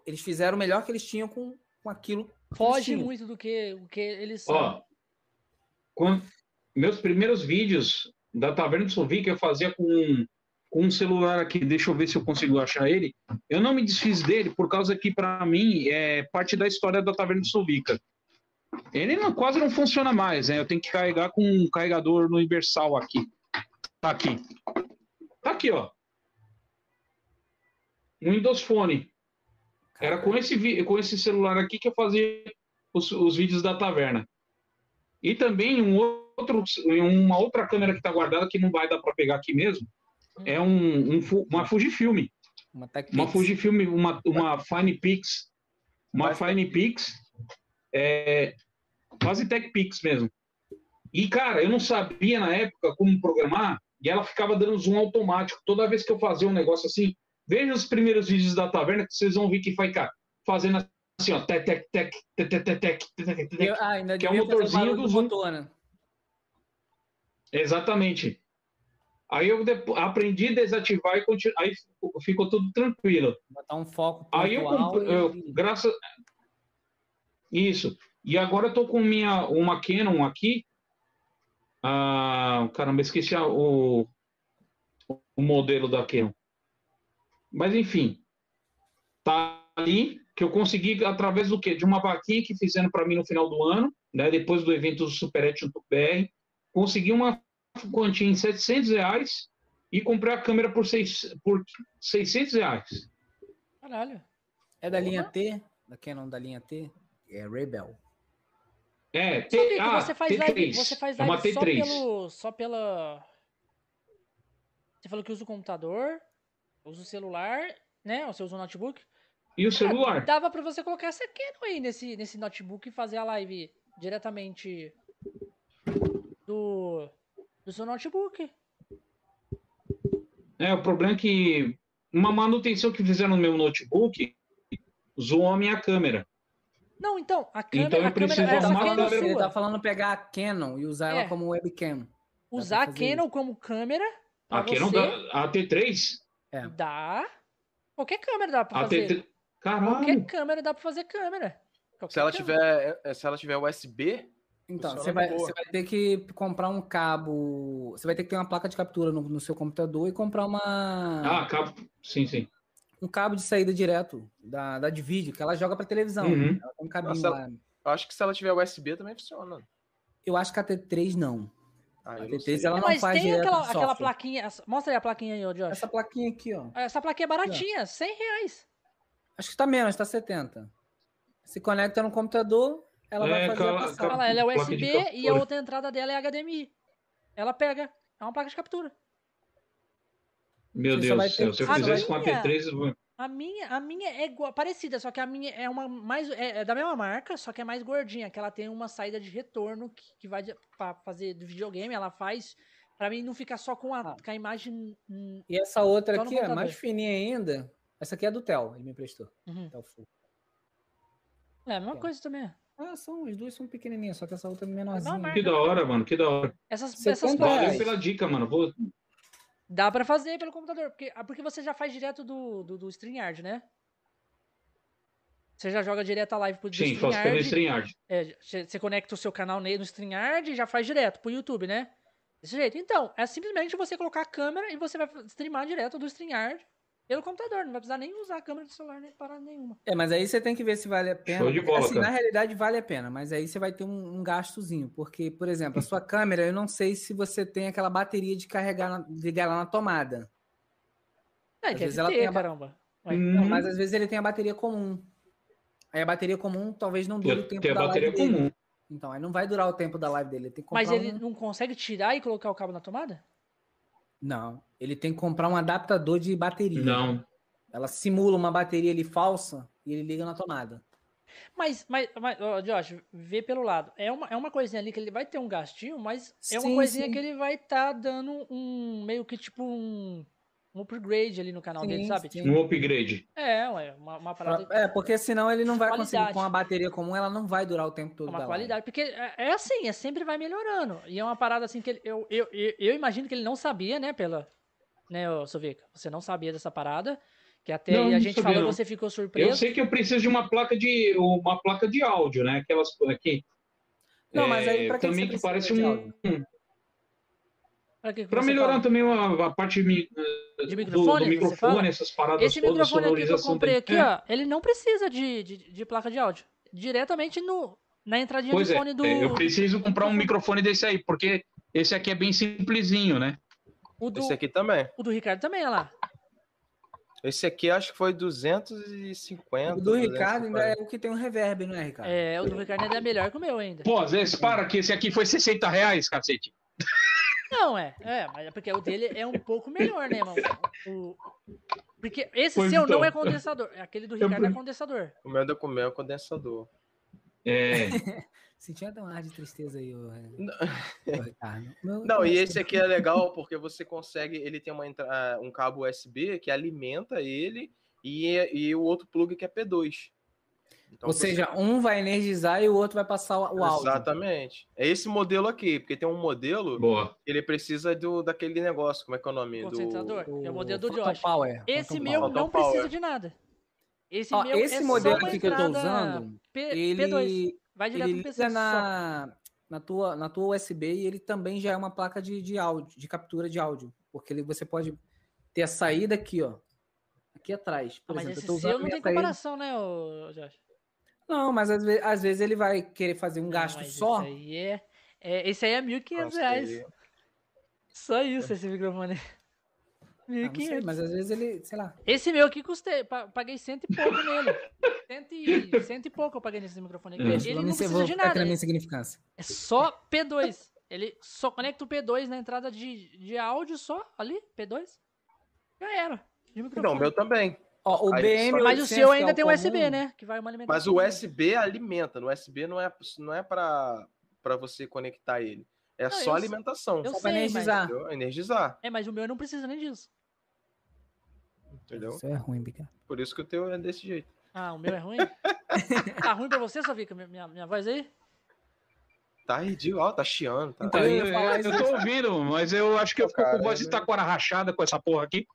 eles fizeram o melhor que eles tinham com, com aquilo. que eles Foge muito do que, o que eles são. Ó, quando- meus primeiros vídeos da Taverna do Sovi que eu fazia com, com um celular aqui, deixa eu ver se eu consigo achar ele. Eu não me desfiz dele por causa que, para mim, é parte da história da Taverna Sovica. Ele não- quase não funciona mais, né? Eu tenho que carregar com um carregador universal aqui. Tá aqui. Tá aqui, ó. Um Windows Phone. Era com esse, com esse celular aqui que eu fazia os, os vídeos da taverna. E também um outro, uma outra câmera que está guardada, que não vai dar para pegar aqui mesmo, é um, um uma Fujifilm. Uma, Uma. Fujifilm, uma, uma Fine Pix. Uma Mas- Fine Pix. É, quase Tech Pix mesmo. E, cara, eu não sabia na época como programar, e ela ficava dando zoom automático. Toda vez que eu fazia um negócio assim, veja os primeiros vídeos da taverna, que vocês vão ver que vai, cara, fazendo assim, ó, tec, tec, tec, tec, tec, tec, tec, tec, tec, Eu- ah, ainda que é o motorzinho do Zoom. né? Exatamente. Aí eu aprendi a desativar e continu... aí ficou- tudo tranquilo. Botar um foco Aí eu, eu e- graças isso. E agora eu tô com minha uma Canon aqui. Ah, caramba, esqueci a- o o modelo da Canon. Mas enfim, tá ali que eu consegui através do quê? De uma vaquinha que fizeram para mim no final do ano, né? Depois do evento do Super Action BR, consegui uma quantia em 700 reais e comprei a câmera por, seis, por 600 reais. Caralho. É da linha T? Da Canon da linha T? É Rebel. É, Só T, que ah, você faz T3. live, você faz é live só T3. pelo. Só pela. Você falou que usa o computador, usa o celular, né? Você usa o notebook. E o celular. Dava pra você colocar essa Canon aí nesse, nesse notebook e fazer a live diretamente do, do seu notebook. É, o problema é que uma manutenção que fizeram no meu notebook zoou a minha câmera. Não, então, a câmera, Então eu a câmera preciso tá, arrumar a câmera ele sua. tá falando pegar a Canon e usar É. ela como webcam. Usar a Canon como câmera não você dá. A T3? É. dá. Qualquer câmera dá pra A fazer. T3. Qualquer Caralho. câmera dá pra fazer câmera. Qualquer Se ela câmera. tiver, se ela tiver USB, Então, você vai, boa. você vai ter que comprar um cabo. Você vai ter que ter uma placa de captura no, no seu computador e comprar uma, Ah, cabo. Sim, sim. um cabo de saída direto da, da de vídeo, que ela joga pra televisão. Uhum. Ela tem um cabinho Nossa, lá. eu acho que se ela tiver USB também funciona. Eu acho que a T3 não. Ah, A eu não T3 sei. ela não Mas faz tem aquela, aquela plaquinha. Mostra aí a plaquinha aí, Josh. Essa plaquinha aqui, ó. Essa plaquinha é baratinha, 100 reais. Acho que tá menos, tá 70. Se conecta no computador, ela vai É, fazer a Olha passada. lá, ela é USB e a outra entrada dela é HDMI. Ela pega. É uma placa de captura. Meu Deus do céu. Se eu fizesse com a minha- T3, eu vou- A minha, a minha é igual, parecida, só que a minha é uma mais é, é da mesma marca, só que é mais gordinha, que ela tem uma saída de retorno que, que vai pra fazer do videogame, ela faz pra mim não ficar só com a, Ah. com a imagem hum, E essa outra aqui, é mais fininha ainda. Essa aqui é do Tel, ele me emprestou. uhum. Tel Full. É a mesma É. coisa também. Ah, são, as duas são pequenininhas, só que essa outra é menorzinha. marca. Que da hora, mano. Que da hora. Essas, 70 essas. Valeu pela dica, mano. Vou... dá pra fazer pelo computador, porque, ah, porque você já faz direto do, do, do StreamYard, né? Você já joga direto a live pro do Sim, faço pelo StreamYard. É, você conecta o seu canal no StreamYard e já faz direto pro YouTube, né? Desse jeito. Então, é simplesmente você colocar a câmera e você vai streamar direto do StreamYard pelo computador. Não vai precisar nem usar a câmera do celular nem parada nenhuma. É, mas aí você tem que ver se vale a pena. Show de bola, assim, cara. na realidade vale a pena, mas aí você vai ter um, um gastozinho. Porque, por exemplo, a sua câmera, eu não sei se você tem aquela bateria de carregar, na- ligar ela na tomada. É, Às vezes ela ter, tem a ba- caramba. Não, Hum, mas às vezes ele tem a bateria comum. Aí a bateria comum talvez não dure o tem, tempo tem a da bateria live dele. comum. Então, aí não vai durar o tempo da live dele. Ele tem que comprar Mas ele um- não consegue tirar e colocar o cabo na tomada? Não, ele tem que comprar um adaptador de bateria. Não. Ela simula uma bateria ali falsa e ele liga na tomada. Mas, mas, mas ó, Josh, vê pelo lado. É uma, é uma coisinha ali que ele vai ter um gastinho, mas é uma Sim, coisinha sim. que ele vai estar dando um. meio que tipo um. Um upgrade ali no canal dele, Sim, sabe? sim. Um upgrade. é, ué, uma, uma parada. É, porque senão ele não vai conseguir. Qualidade. Com a bateria comum, ela não vai durar o tempo todo uma da qualidade. Porque é, é assim, é sempre vai melhorando. E é uma parada assim que ele- eu, eu, eu, eu imagino que ele não sabia, né, pela. Né, Sovica? Você não sabia dessa parada. Que até Não, a gente falou não. você ficou Eu surpreso. sei que eu preciso de uma placa de uma placa de áudio, né? Aquelas aqui. Não, mas aí pra que também que parece um áudio? Pra, que que para melhorar fala? também a, a parte mi- De do- microfone, do, fala? microfone, essas paradas Esse todas, microfone aqui que eu comprei aqui, É, ó, ele não precisa de, de, de placa de áudio. Diretamente no, na entradinha Pois de é, fone do. é, eu preciso comprar um microfone desse aí, porque esse aqui é bem simplesinho, né? O do, Esse aqui também. o do Ricardo também, olha lá. Esse aqui acho que foi 250. O do Ricardo ainda 240. é o que tem um reverb, não é, Ricardo? É, o do Ricardo ainda é melhor que o meu ainda. Pô, às vezes, para que esse aqui foi 60 reais, cacete. Não, é. É, mas é porque o dele é um pouco melhor, né, mano? O, porque esse Pois seu não então. é condensador. Aquele do Ricardo é condensador. O meu do comer é o condensador. É, Sentia até um ar de tristeza aí, ô, Não. ô, Ricardo. Meu- Não, e esse aqui é legal porque você consegue. Ele tem uma, entra- ah, um cabo USB que alimenta ele e, e o outro plug que é P2. Então, Ou você- seja, um vai energizar e o outro vai passar o, áudio. Exatamente. É esse modelo aqui, porque tem um modelo boa. que ele precisa do, daquele negócio, como é que é o nome? Do... Concentrador. É o modelo do Phantom Josh. Power, Esse Phantom meu Power. não Power. precisa de nada. Esse Ó, meu esse é modelo aqui que eu tô entrada usando, P, ele, P2. Vai direto ele no PC liga só. na, na, tua, na tua USB e ele também já é uma placa de, de áudio, de captura de áudio. Porque ele, você pode ter a saída aqui, ó. aqui atrás. Por Ah, mas exemplo, esse eu tô seu usando não tem aí. comparação, né, Josh? Não, mas às vezes, às vezes ele vai querer fazer um Não, gasto só. Esse aí é, é, esse aí é 1.500 Nossa, reais. Só isso, esse microfone. Ah, não sei, 1.500. mas às vezes ele, sei lá. Esse meu aqui custei, pa- paguei cento e pouco nele. Cento e, cento e pouco eu paguei nesse microfone aqui. Hum. Ele vou não precisa vou de nada. É só P2. Ele só conecta o P2 na entrada de, de áudio só, ali, P2. Já era. De Não, meu também. Ó, o Aí, BM Mas o 800, seu é ainda o tem um USB, né? Que vai uma alimentação. Mas o USB alimenta. No USB não é, não é para você conectar ele. É Não, só eu- alimentação. eu Só sei, mas- energizar. Entendeu? Energizar. É, mas o meu não precisa nem disso. Entendeu? Isso é ruim, Bica. Por isso que o teu é desse jeito. Ah, o meu é ruim? tá ruim pra você, Sofica? Minha, minha, minha voz aí? Tá ridículo, ó, tá chiando. Tá... Então, eu Eu, eu tô ouvindo, mas eu acho que eu fico com voz de né? taquara rachada com essa porra aqui.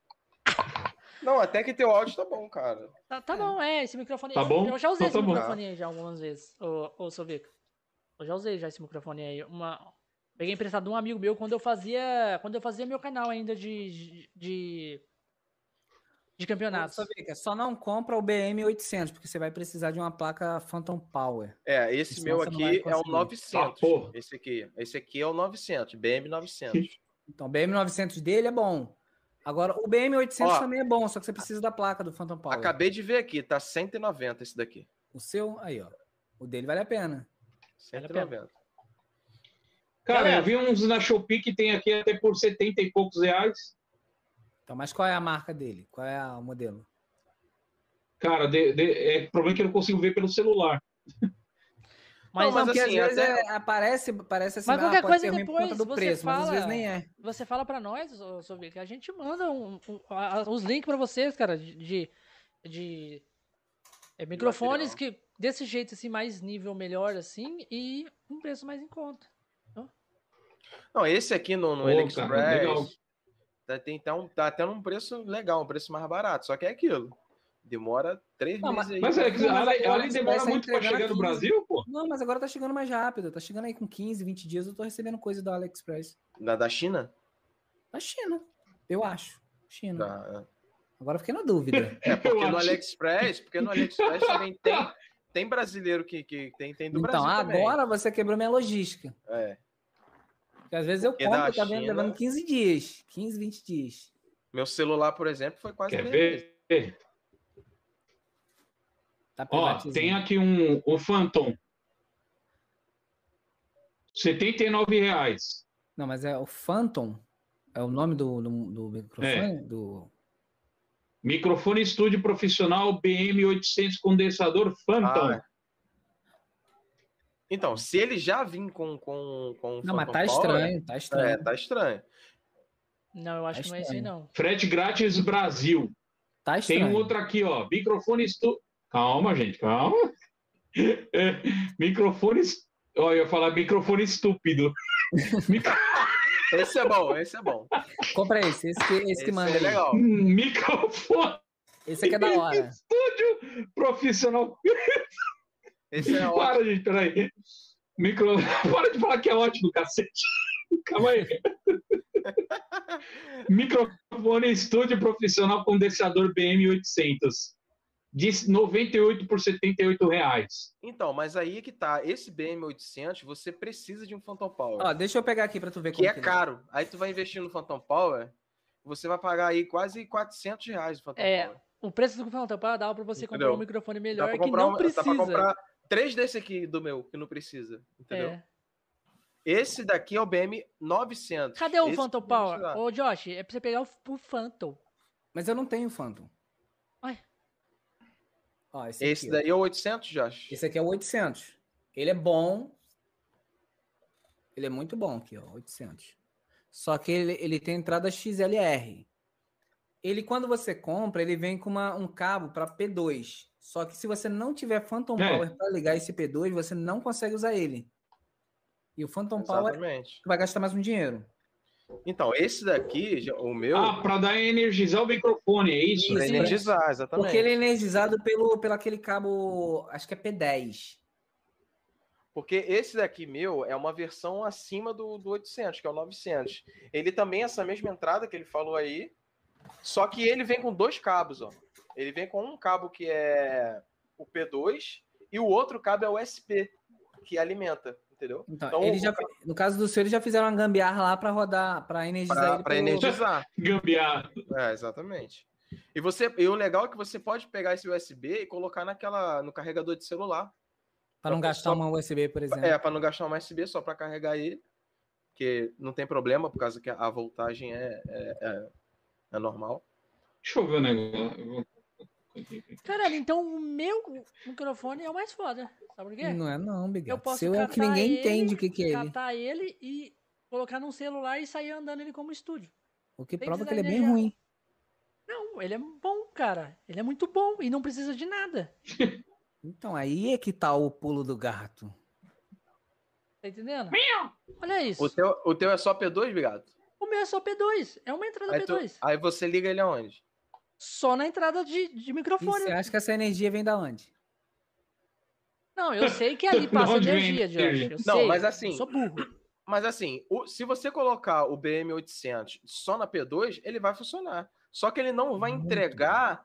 Não, até que teu áudio tá bom, cara. Tá, tá bom, é, esse microfone Tá eu- bom? Eu já usei Então esse tá bom. microfone aí já algumas vezes, ô, ô Sovica. Eu já usei já esse microfone aí. Uma... Peguei emprestado de um amigo meu quando eu fazia. Quando eu fazia meu canal ainda de. de, de campeonatos. Só, não compra o BM 800, porque você vai precisar de uma placa Phantom Power. É, esse Senão meu aqui é o conseguir. 900. Ah, esse aqui. Esse aqui é o 900, BM 900. Então, o BM 900 dele é bom. Agora, o BM 800 Ó. também é bom, só que você precisa da placa do Phantom Power. Acabei de ver aqui, tá 190 esse daqui. O seu, aí, ó. O dele vale a pena. Vale a pena. 190. Cara, eu vi uns na Shopee que tem aqui até por 70 e poucos reais. Então, mas qual é a marca dele? Qual é a- o modelo? Cara, de, de, é problema que eu não consigo ver pelo celular. Mas, Não, mas porque assim, às vezes até- é- aparece, parece assim, Mas ah, qualquer pode coisa ser ruim por depois conta do você preço, mas às fala- vezes nem é. você fala pra nós, Sovica, que a gente manda um- um- a- os links pra vocês, cara, de. de, de, é, microfones que desse jeito, assim, mais nível melhor, assim, e um preço mais em conta. Não, esse aqui no, no AliExpress legal. tá, tem, tá, um, tá até num preço legal, um preço mais barato. Só que é aquilo. Demora três Não, meses aí. Mas é Não, mas ali, agora demora tá muito entregando chegar no. Brasil, pô. Não, mas agora tá chegando mais rápido. Tá chegando aí com 15, 20 dias. Eu tô recebendo coisa do AliExpress. Da, da China? Da China, eu acho. China. Da- Agora eu fiquei na dúvida. É, porque no. AliExpress, porque no AliExpress também tem, tem brasileiro que, que tem, tem do então, Brasil também. agora você quebrou minha logística. É. Porque às vezes eu Porque compro da e tá vendo, China- levando 15 dias. 15, 20 dias. Meu celular, por exemplo, foi quase Quer meses. Tá Ó, tem aqui um, o Phantom. 79 reais. Não, mas é o Phantom. É o nome do, do, do É. microfone? Do... Microfone estúdio profissional BM800 condensador Phantom. Ah, Então, se ele já vir com com com Não, mas tá Power, estranho, tá É, estranho. tá estranho. Não, eu acho Tá que não é esse aí, não. Frete grátis Brasil. Tá Tem estranho. um outro aqui, ó. Microfone estúdio. Calma, gente, calma. É, microfone. Ó, eu ia falar microfone estúpido. Micro- Esse é bom, esse é bom. Compra esse, esse que, esse que Esse manda é aí. legal. Microfone Esse aqui é da hora. estúdio profissional. Esse é ótimo. Para, gente, peraí. Micro... Para de falar que é ótimo, cacete. Calma aí. Microfone estúdio profissional condensador BM800. De 98 por 78 reais. Então, mas aí que tá. Esse BM800, você precisa de um Phantom Power. Ó, deixa eu pegar aqui pra tu ver que como é ele caro. Aí tu vai investir no Phantom Power, você vai pagar aí quase 400 reais no Phantom É, Power. O preço do Phantom Power dava pra você comprar Entendeu? um microfone Dá melhor que comprar, não um- precisa. dá pra comprar três desse aqui do meu, que não precisa. Entendeu? É. Esse daqui é o BM 900. Cadê o Esse Phantom que Power? Ô, Josh, é pra você pegar o, o Phantom. Mas eu não tenho Phantom. Ó, esse, Esse aqui, ó. daí é o 800, Josh. Esse aqui é o 800. Ele é bom. Ele é muito bom aqui, ó, 800. Só que ele, ele tem entrada XLR. Ele, quando você compra, ele vem com uma- um cabo para P2. Só que se você não tiver Phantom É. Power para ligar esse P2, você não consegue usar ele. E o Phantom Power Exatamente. vai gastar mais um dinheiro. Então, esse daqui, o meu, Ah, para dar energizar o microfone, é isso? pra energizar, exatamente. Porque ele é energizado pelo, pelo aquele cabo, acho que é P10. Porque esse daqui meu é uma versão acima do, do 800, que é o 900. Ele também é essa mesma entrada que ele falou aí, só que ele vem com dois cabos, ó. Ele vem com um cabo que é o P2 e o outro cabo é o SP, que alimenta, entendeu? Então, Então, ele já, no caso do seu, eles já fizeram uma gambiarra lá pra rodar, pra energizar Pra, ele. pra pelo- energizar. Gambiarra. É, exatamente. E você, e o legal é que você pode pegar esse USB e colocar naquela no carregador de celular. Pra não gastar só- uma USB, por exemplo. É, para não gastar uma USB só para carregar ele, que não tem problema por causa que a voltagem é, é, é, é normal. Deixa eu ver o negócio. Eu Caralho, então o meu microfone é o mais foda. Sabe por quê? Não é não, Eu Bigato. posso Seu é o que ninguém ele, entende o que, que é ele. Catar ele e colocar num celular e sair andando ele como estúdio. O que Sem prova que ele é bem energia. ruim. Não, ele é bom, cara. Ele é muito bom e não precisa de nada. Então, aí é que tá o pulo do gato. Tá entendendo? Olha isso. O teu, o teu é só P2, Bigato? O meu é só P2. É uma entrada Aí, tu- P2. aí você liga ele aonde? Só na entrada de, de E microfone. você acha que essa energia vem da onde? Não, eu sei que ali De passa energia? Josh. Eu Não, sei. mas assim- Eu sou burro. Mas assim, o- se você colocar o BM800 só na P2, ele vai funcionar. Só que ele não vai Muito entregar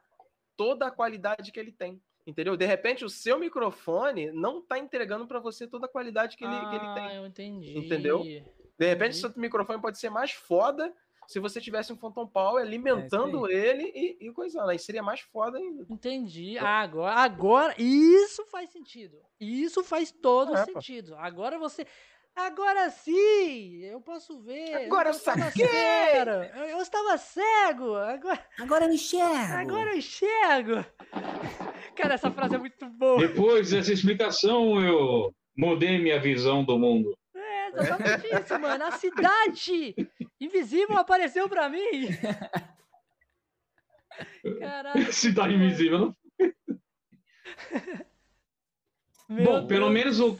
toda a qualidade que ele tem. Entendeu? De repente, o seu microfone não está entregando para você toda a qualidade que ele, que ele ah, tem. eu entendi. Entendeu? De repente, seu microfone pode ser mais foda se você tivesse um Phantom Power alimentando ele e, e coisando. Aí seria mais foda ainda. Entendi. Ah, agora, agora, isso faz sentido. Isso faz todo É, pô. sentido. Agora você. Agora sim! Eu posso ver. Agora eu estava saquei! cego, Eu, eu estava cego! Agora, Agora eu enxergo. agora eu enxergo! Cara, essa frase é muito boa. Depois dessa explicação, eu mudei minha visão do mundo. Exatamente isso, mano. A cidade invisível apareceu pra mim. Caralho. Cidade invisível. não? meu Bom, pelo Deus menos o,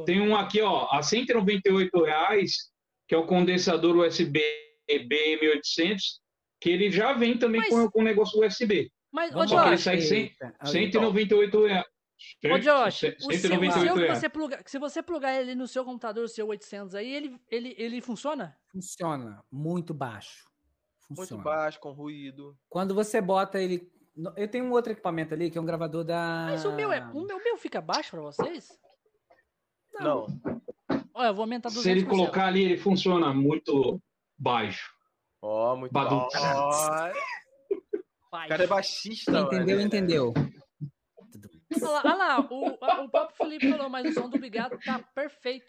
o- tem um aqui, ó, a 198 reais, que é o condensador USB BM800, que ele já vem também Mas- com, com negócio USB. Mas, Só que ele sai sem- Eita, aí, 198 reais. Ô, Josh, o seu, o 198 seu que reais. você pluga, se você plugar ele no seu computador, o seu 800 aí, ele, ele, ele funciona? Funciona muito baixo. Muito Funciona. baixo, com ruído. Quando você bota ele. Eu tenho um outro equipamento ali que é um gravador da. Mas o meu, é, o meu, o meu fica baixo pra vocês? Não. Olha, eu vou aumentar 200%. Se ele colocar ali, ele funciona muito baixo. Ó, muito Badum. bom. Ó, Vai. O cara é baixista, Quem mano. entendeu, entendeu. Olha lá, o, o próprio Felipe falou, mas o som do Bigato tá perfeito.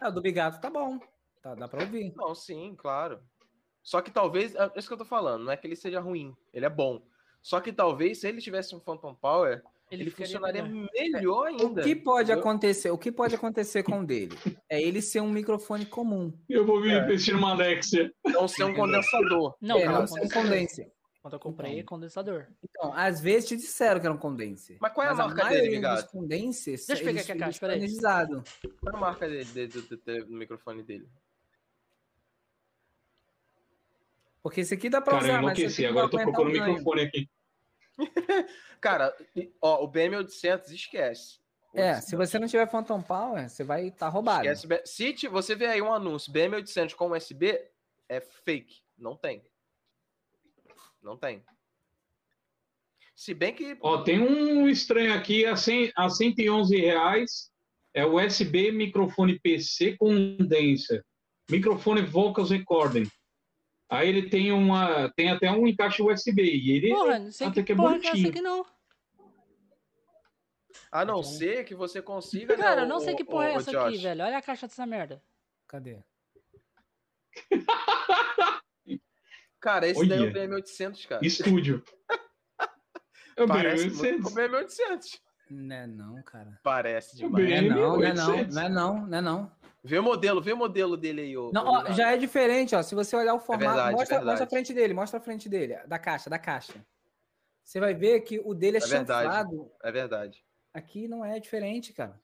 Ah, o do Bigato tá bom. Tá, dá pra ouvir. Não, sim, claro. Só que talvez, é isso que eu tô falando, não é que ele seja ruim, ele é bom. Só que talvez, se ele tivesse um Phantom Power, ele, ficaria funcionaria melhor. melhor, O ainda. que pode entendeu? acontecer? O que pode acontecer com o dele? É ele ser um microfone comum. Eu vou me É. investir numa Alexia. Não ser um condensador. Não, é, não, não ser um condensador. Quando eu comprei, é Então. condensador. Então, às vezes te disseram que era um condense. Mas qual é a marca dele, maioria Bigato? dos condenses, Deixa eu pegar aqui a caixa, peraí. Qual é a marca dele, dele, do, do- do- do microfone dele? Porque esse aqui dá pra Cara, eu usar, mas esse enlouqueci. não Agora eu tô procurando o microfone aqui. Cara, ó, o BM800, esquece. É, se você não tiver Phantom Power, você vai estar roubado. Esquece Se você vê aí um anúncio BM800 com USB, é fake. Não tem. Não tem. Se bem que. Ó, tem um estranho aqui a, 100, a 111 reais. É o USB microfone PC condenser. Microfone Vocals Recording. Aí ele tem uma, tem até um encaixe USB e ele Porra, não sei até que, que é porra que é essa bonitinho. aqui não. A não ser que você consiga. né, Cara, eu o- não sei que o- porra é o essa aqui, velho. Olha a caixa dessa merda. Cadê? Cara, esse daí é o Olha. BM800, cara. estúdio. É o Parece BM800. muito o BM800. Não é não, cara. Parece O Não é demais. não, não é não, 800. não é não, não é não. Vê o modelo, vê o modelo dele aí, ô. Não, ô, ó, já é diferente, ó. Se você olhar o formato, verdade, mostra, é verdade. mostra a frente dele, mostra a frente dele, da caixa, da caixa. Você vai ver que o dele é, É verdade. chanfrado. É verdade. Aqui não é diferente, cara.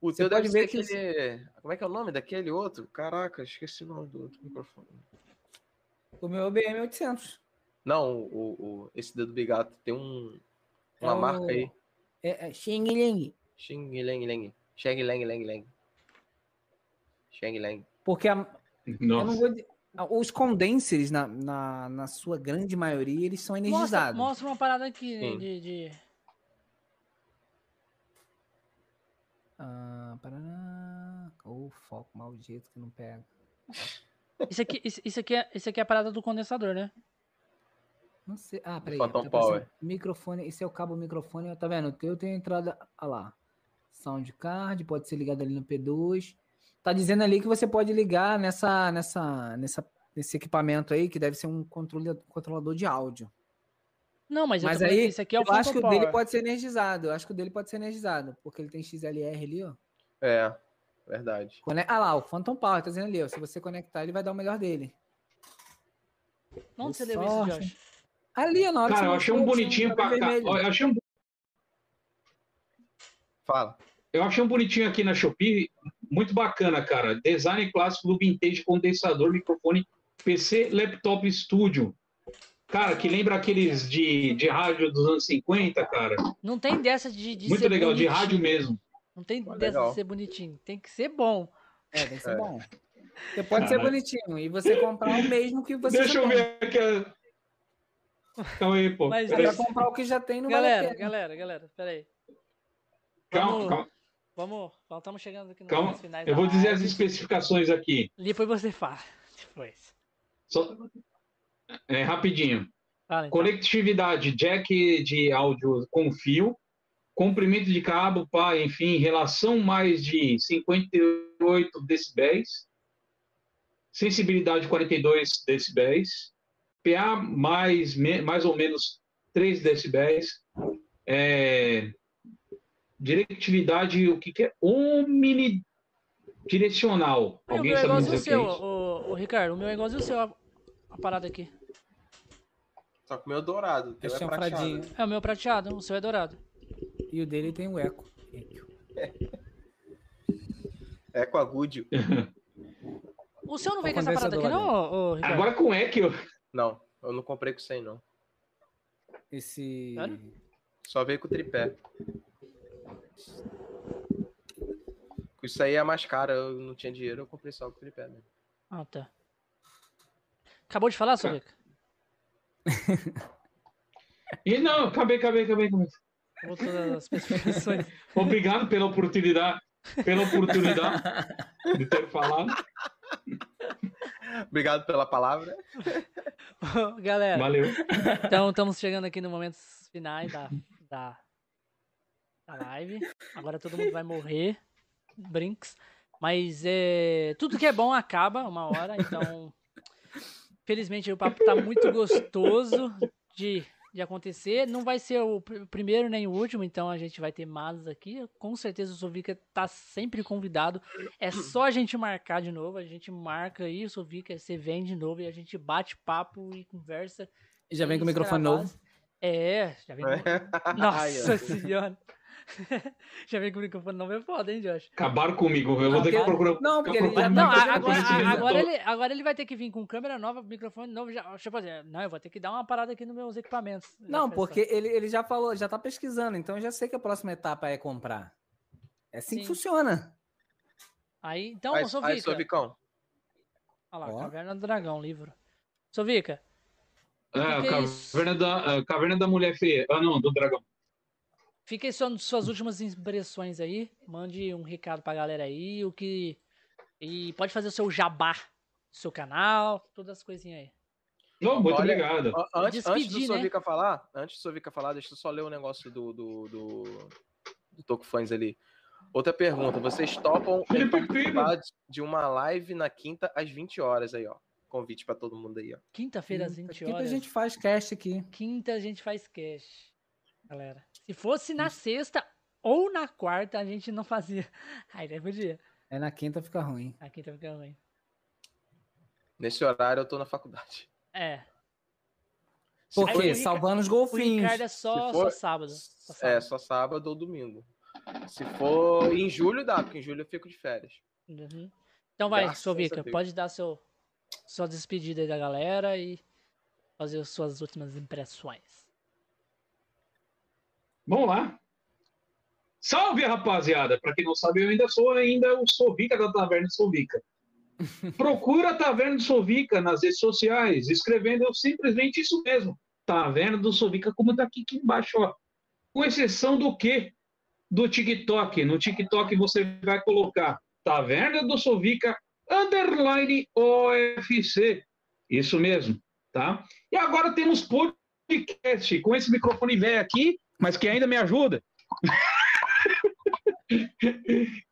O Você teu deve pode ser ver que aquele. Como é que é o nome daquele outro? Caraca, esqueci o nome do outro microfone. O meu é o BM800. Não, o, o, esse dedo bigato tem um, uma É o- marca aí. É, é Xing Ling. Xing Leng Leng. Xeng Leng Leng Leng. Xeng Leng. Porque a, eu não Nossa. vou. di- Os condensers, na, na, na sua grande maioria, eles são Mostra, energizados. mostra uma parada aqui Sim. de, de- Ah, parará. Ô, foco maldito que não pega. Isso aqui, isso, isso aqui é, isso aqui é a parada do condensador, né? Não sei. Ah, peraí. Phantom tá aparecendo. Power. Microfone, esse é o cabo microfone. Tá vendo? O teu tem a entrada. Olha lá. Sound card, pode ser ligado ali no P2. Tá dizendo ali que você pode ligar nessa, nessa, nessa, nesse equipamento aí, que deve ser um controle, controlador de áudio. Não, mas, eu Mas aí, isso aqui é o eu acho que o dele pode ser energizado. Eu acho que o dele pode ser energizado, porque ele tem XLR ali, ó. É, verdade. Cone- Ah lá, o Phantom Power, tá dizendo ali, ó. Se você conectar, ele vai dar o melhor dele. Onde você leu isso. Josh? Ali, ó, na hora que Cara, eu achei um bonitinho pra cá. Eu achei um, Fala. eu achei um bonitinho aqui na Shopee, muito bacana, cara. Design clássico do vintage condensador, microfone PC Laptop Studio. Cara, que lembra aqueles de, de rádio dos anos 50, cara. Não tem dessa de, de Muito ser legal, de rádio mesmo. Não tem Pô, dessa legal. de ser bonitinho. Tem que ser bom. É, tem que ser É. bom. Você pode ser Caralho. bonitinho e você comprar o mesmo que você Deixa eu ver aqui. Calma aí, pô. Mas. Pra comprar o que já tem, não vale a Galera, pena. galera, galera, peraí. Calma, Vamos- calma, Vamos, nós estamos chegando aqui nos calma. momentos finais Eu da vou dizer as especificações aqui. Depois você fala. Depois. Só- é, rapidinho. Fala, então. Conectividade, jack de áudio com fio, comprimento de cabo, pá, enfim, relação mais de 58 decibéis, sensibilidade 42 decibéis, PA mais, me- mais ou menos 3 decibéis, é, directividade, o que, que é? Omnidirecional. O Alguém meu é sabe igualzinho dizer o o que é seu, isso? o, o Ricardo. O meu é igualzinho o seu, a, a parada aqui. Só que o meu é dourado. O teu É é prateado. É o meu prateado, o seu é dourado. E o dele tem o eco. É com a Good. O seu não O vem com essa parada aqui, não, ô, ô, Ricardo? Agora com EQ, Não, eu não comprei com 100, não. Esse. Sério? Só veio com o tripé. Isso aí é mais caro, eu não tinha dinheiro, eu comprei só com o tripé mesmo. Ah, tá. Acabou de falar. Sovica? E não, acabei, acabei, acabei, acabei. Todas as especificações. Obrigado pela oportunidade, pela oportunidade de ter falado. Obrigado pela palavra. Galera, Valeu. então estamos chegando aqui nos momentos finais da, da, da live. Agora todo mundo vai morrer. Brinks. Mas é, tudo que é bom acaba uma hora, então. Felizmente o papo tá muito gostoso de, de acontecer. Não vai ser o pr- primeiro nem o último, então a gente vai ter mais aqui. Com certeza o Sovica tá sempre convidado. É só a gente marcar de novo. A gente marca aí, o Sovica, você vem de novo e a gente bate papo e conversa. E já vem com o microfone novo. É, já vem com... Ai, Nossa senhora. já vem com o microfone novo, é foda, hein, Josh? Acabaram comigo. Eu vou ter que Não, procurar. não, porque ele- Não, Não, agora, momento. agora, ele, agora ele vai ter que vir com câmera nova, microfone novo. Já, tipo assim, não, eu vou ter que dar uma parada aqui nos meus equipamentos. Não, porque ele, ele já falou, já tá pesquisando, então eu já sei que a próxima etapa é comprar. É assim Sim. que funciona. Aí, então, Aí, Sovica. aí, Sovicão. Olha lá, Ó. Caverna do Dragão, livro. Sovica, É, que que é isso? Caverna, da, a Caverna da Mulher Feia. Ah, não, do Dragão. Fica aí só nas suas últimas impressões aí. Mande um recado pra galera aí, o que... E pode fazer o seu jabá seu canal, todas as coisinhas aí. Não, muito Olha, obrigado. An- Antes, antes do Despedir, né? Sovica falar, antes do Sovica falar, deixa eu só ler o negócio do, do, do, do Toco Fãs ali. Outra pergunta, vocês topam Felipe participar de- uma live na quinta às 20 horas aí, ó. Convite pra todo mundo aí, ó. Quinta-feira às 20 Aqui que a horas. gente faz cast aqui. Quinta a gente faz cash, galera. Se fosse na sexta ou na quarta, a gente não fazia. Aí daí podia. É na quinta fica ruim. A quinta fica ruim. Nesse horário eu tô na faculdade. É. Por o quê? Salvando os O golfinhos. Ricardo é só, for- só sábado. Só É, sábado. só sábado ou domingo. Se for em julho, dá, porque em julho eu fico de férias. Uhum. Então vai, Sovica, pode dar seu, sua despedida aí da galera e fazer as suas últimas impressões. Vamos lá. Salve, rapaziada! Para quem não sabe, eu ainda sou ainda o Sovica da Taverna Sovica. Procura a Taverna do Sovica nas redes sociais, escrevendo simplesmente isso mesmo. Taverna do Sovica, como tá aqui, aqui embaixo, ó. Com exceção do quê? Do TikTok. No TikTok você vai colocar Taverna do Sovica underline OFC. Isso mesmo, tá? E agora temos podcast com esse microfone velho aqui, mas que ainda me ajuda.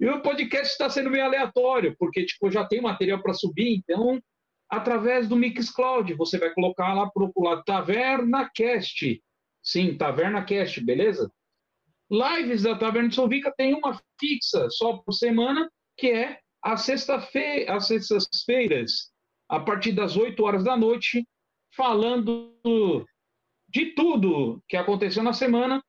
e o podcast está sendo meio aleatório, porque tipo, já tem material para subir, então, através do Mixcloud, você vai colocar lá para o Taverna Cast. Sim, Taverna Cast, beleza? Lives da Taverna Solvica tem uma fixa só por semana, que é às sexta-feira, às sextas-feiras, a partir das 8 horas da noite, falando de tudo que aconteceu na semana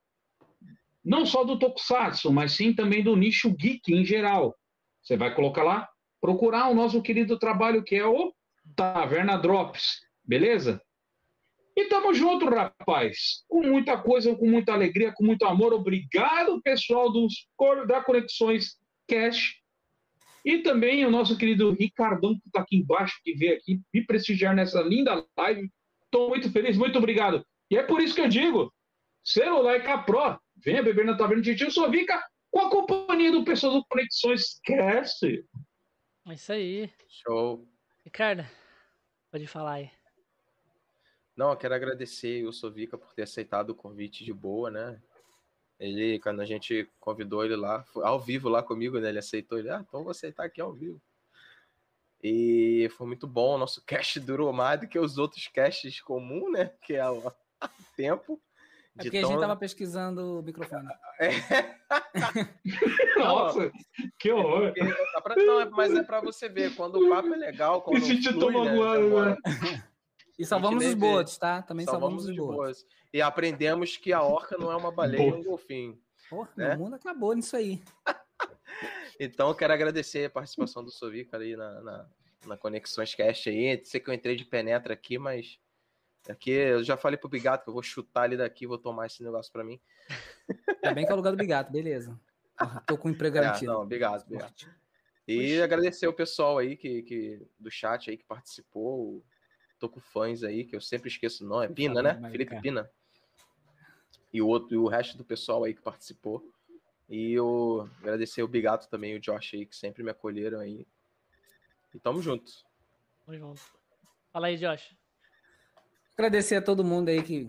não só do Tokusatsu, mas sim também do nicho geek em geral. Você vai colocar lá, procurar o nosso querido trabalho que é o Taverna Drops, beleza? E tamo junto, rapaz. Com muita coisa, com muita alegria, com muito amor. Obrigado, pessoal dos, da Conexões Cash. E também o nosso querido Ricardão, que está aqui embaixo, que veio aqui me prestigiar nessa linda live. Estou muito feliz, muito obrigado. E é por isso que eu digo: celular K Pro Venha beber na Taverna de Tio Sovica com a companhia do pessoal do Conexões Esquece. É isso aí. Show. Ricardo, pode falar aí. Não, eu quero agradecer o Sovica por ter aceitado o convite de boa, né? Ele, quando a gente convidou ele lá, ao vivo lá comigo, né? Ele aceitou, ele, ah, então vou aceitar aqui ao vivo. E foi muito bom, o nosso cast durou mais do que os outros casts comuns, né? Que é o tempo. É porque tão... a gente tava pesquisando o microfone. É. Nossa, que horror. É não, mas é para você ver, quando o papo é legal, quando flui, né, né? E salvamos os botos, tá? Também salvamos, salvamos os botos. E aprendemos que a orca não é uma baleia, é um golfinho. Porra, né? o mundo acabou nisso aí. então, eu quero agradecer a participação do Sovica aí na, na, na Conexões Cast aí. Sei que eu entrei de penetra aqui, mas Aqui eu já falei pro Bigato que eu vou chutar ele daqui, vou tomar esse negócio para mim. É bem que é o lugar do Bigato, beleza. tô com emprego é, garantido. É, não, obrigado, obrigado. E Puxa. agradecer o pessoal aí que, que, do chat aí que participou. Tô com fãs aí, que eu sempre esqueço o nome. É Pina, né? Felipe Pina. E o, outro, e o resto do pessoal aí que participou. E eu agradecer o Bigato também, o Josh aí, que sempre me acolheram aí. E tamo junto. Tamo junto. Fala aí, Josh. Agradecer a todo mundo aí que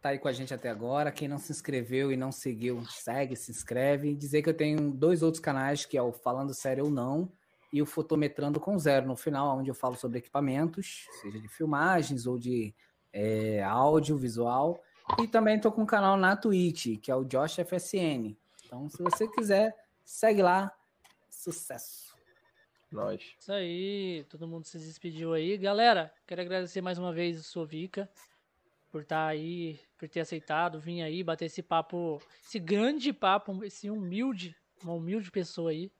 tá aí com a gente até agora. Quem não se inscreveu e não seguiu, segue, se inscreve. Dizer que eu tenho dois outros canais, que é o Falando Sério ou Não e o Fotometrando com Zero, no final, onde eu falo sobre equipamentos, seja de filmagens ou de é, áudio, visual. E também tô com um canal na Twitch, que é o Josh FSN. Então, se você quiser, segue lá. Sucesso! Nós. Isso aí, todo mundo se despediu aí. Galera, quero agradecer mais uma vez o Sovica por estar tá aí, por ter aceitado, vir aí, bater esse papo, esse grande papo, esse humilde, uma humilde pessoa aí.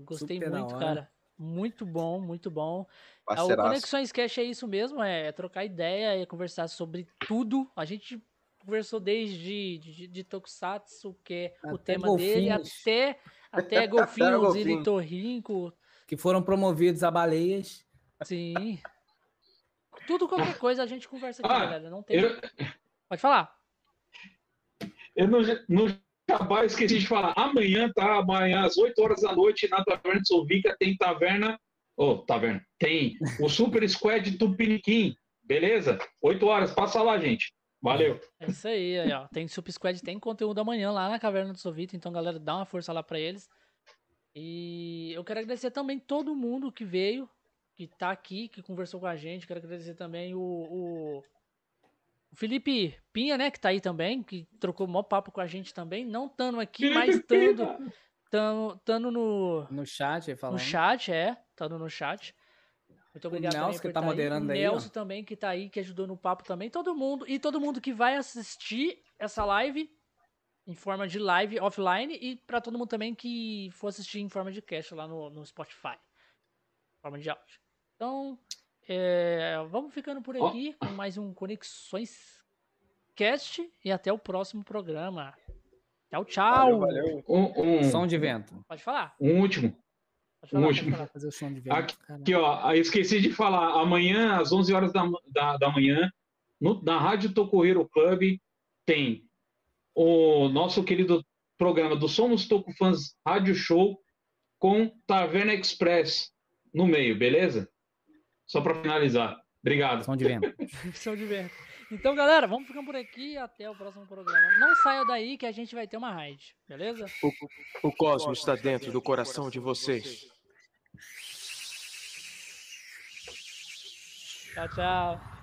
Gostei Super muito, cara. Muito bom, muito bom. É, o Conexões Cash é isso mesmo, é trocar ideia, é conversar sobre tudo. A gente conversou desde de, de Tokusatsu, que é até o tema golfinhos. dele, até, até golfinhos e litorrinco, que foram promovidos a baleias. Sim. Tudo, qualquer coisa, a gente conversa aqui, ah, galera. Não tem. Eu... Pode falar. Eu não, não jabá esqueci de falar. Amanhã, tá? Amanhã, às 8 horas da noite, na Taverna de Solvica, tem taverna. Ô, oh, taverna. Tem o Super Squad Tupiniquim. Beleza? 8 horas. Passa lá, gente. Valeu. É isso aí, aí ó. Tem Super Squad, tem conteúdo amanhã lá na Caverna do Sovita. Então, galera, dá uma força lá pra eles. E eu quero agradecer também todo mundo que veio, que tá aqui, que conversou com a gente. Quero agradecer também o, o, o Felipe Pinha, né, que tá aí também, que trocou maior papo com a gente também. Não estando aqui, mas estando tando no no chat, falando. No chat, é, estando no chat. Muito obrigado o Nelson que tá, tá moderando aí. O Nelson também que tá aí, que ajudou no papo também. Todo mundo e todo mundo que vai assistir essa live em forma de live offline e para todo mundo também que for assistir em forma de cast lá no, no Spotify, forma de áudio. Então, é, vamos ficando por aqui oh. com mais um Conexões Cast e até o próximo programa. Tchau, tchau. Valeu, valeu. Um, um, Som de vento. Pode falar. Um último. Pode falar, último. pode falar. Fazer o som de vento. Aqui. Aqui, ó, eu esqueci de falar. Amanhã, às 11 horas da, da, da manhã, no- na Rádio Tocoeiro Club, tem o nosso querido programa do Somos Toco Fãs Rádio Show com Taverna Express no meio, beleza? Só para finalizar. Obrigado. Som de vento. Som de vento. Então, galera, vamos ficando por aqui até o próximo programa. Não saia daí que a gente vai ter uma raid, beleza? O cosmos está dentro do coração de vocês. Tchau, tchau.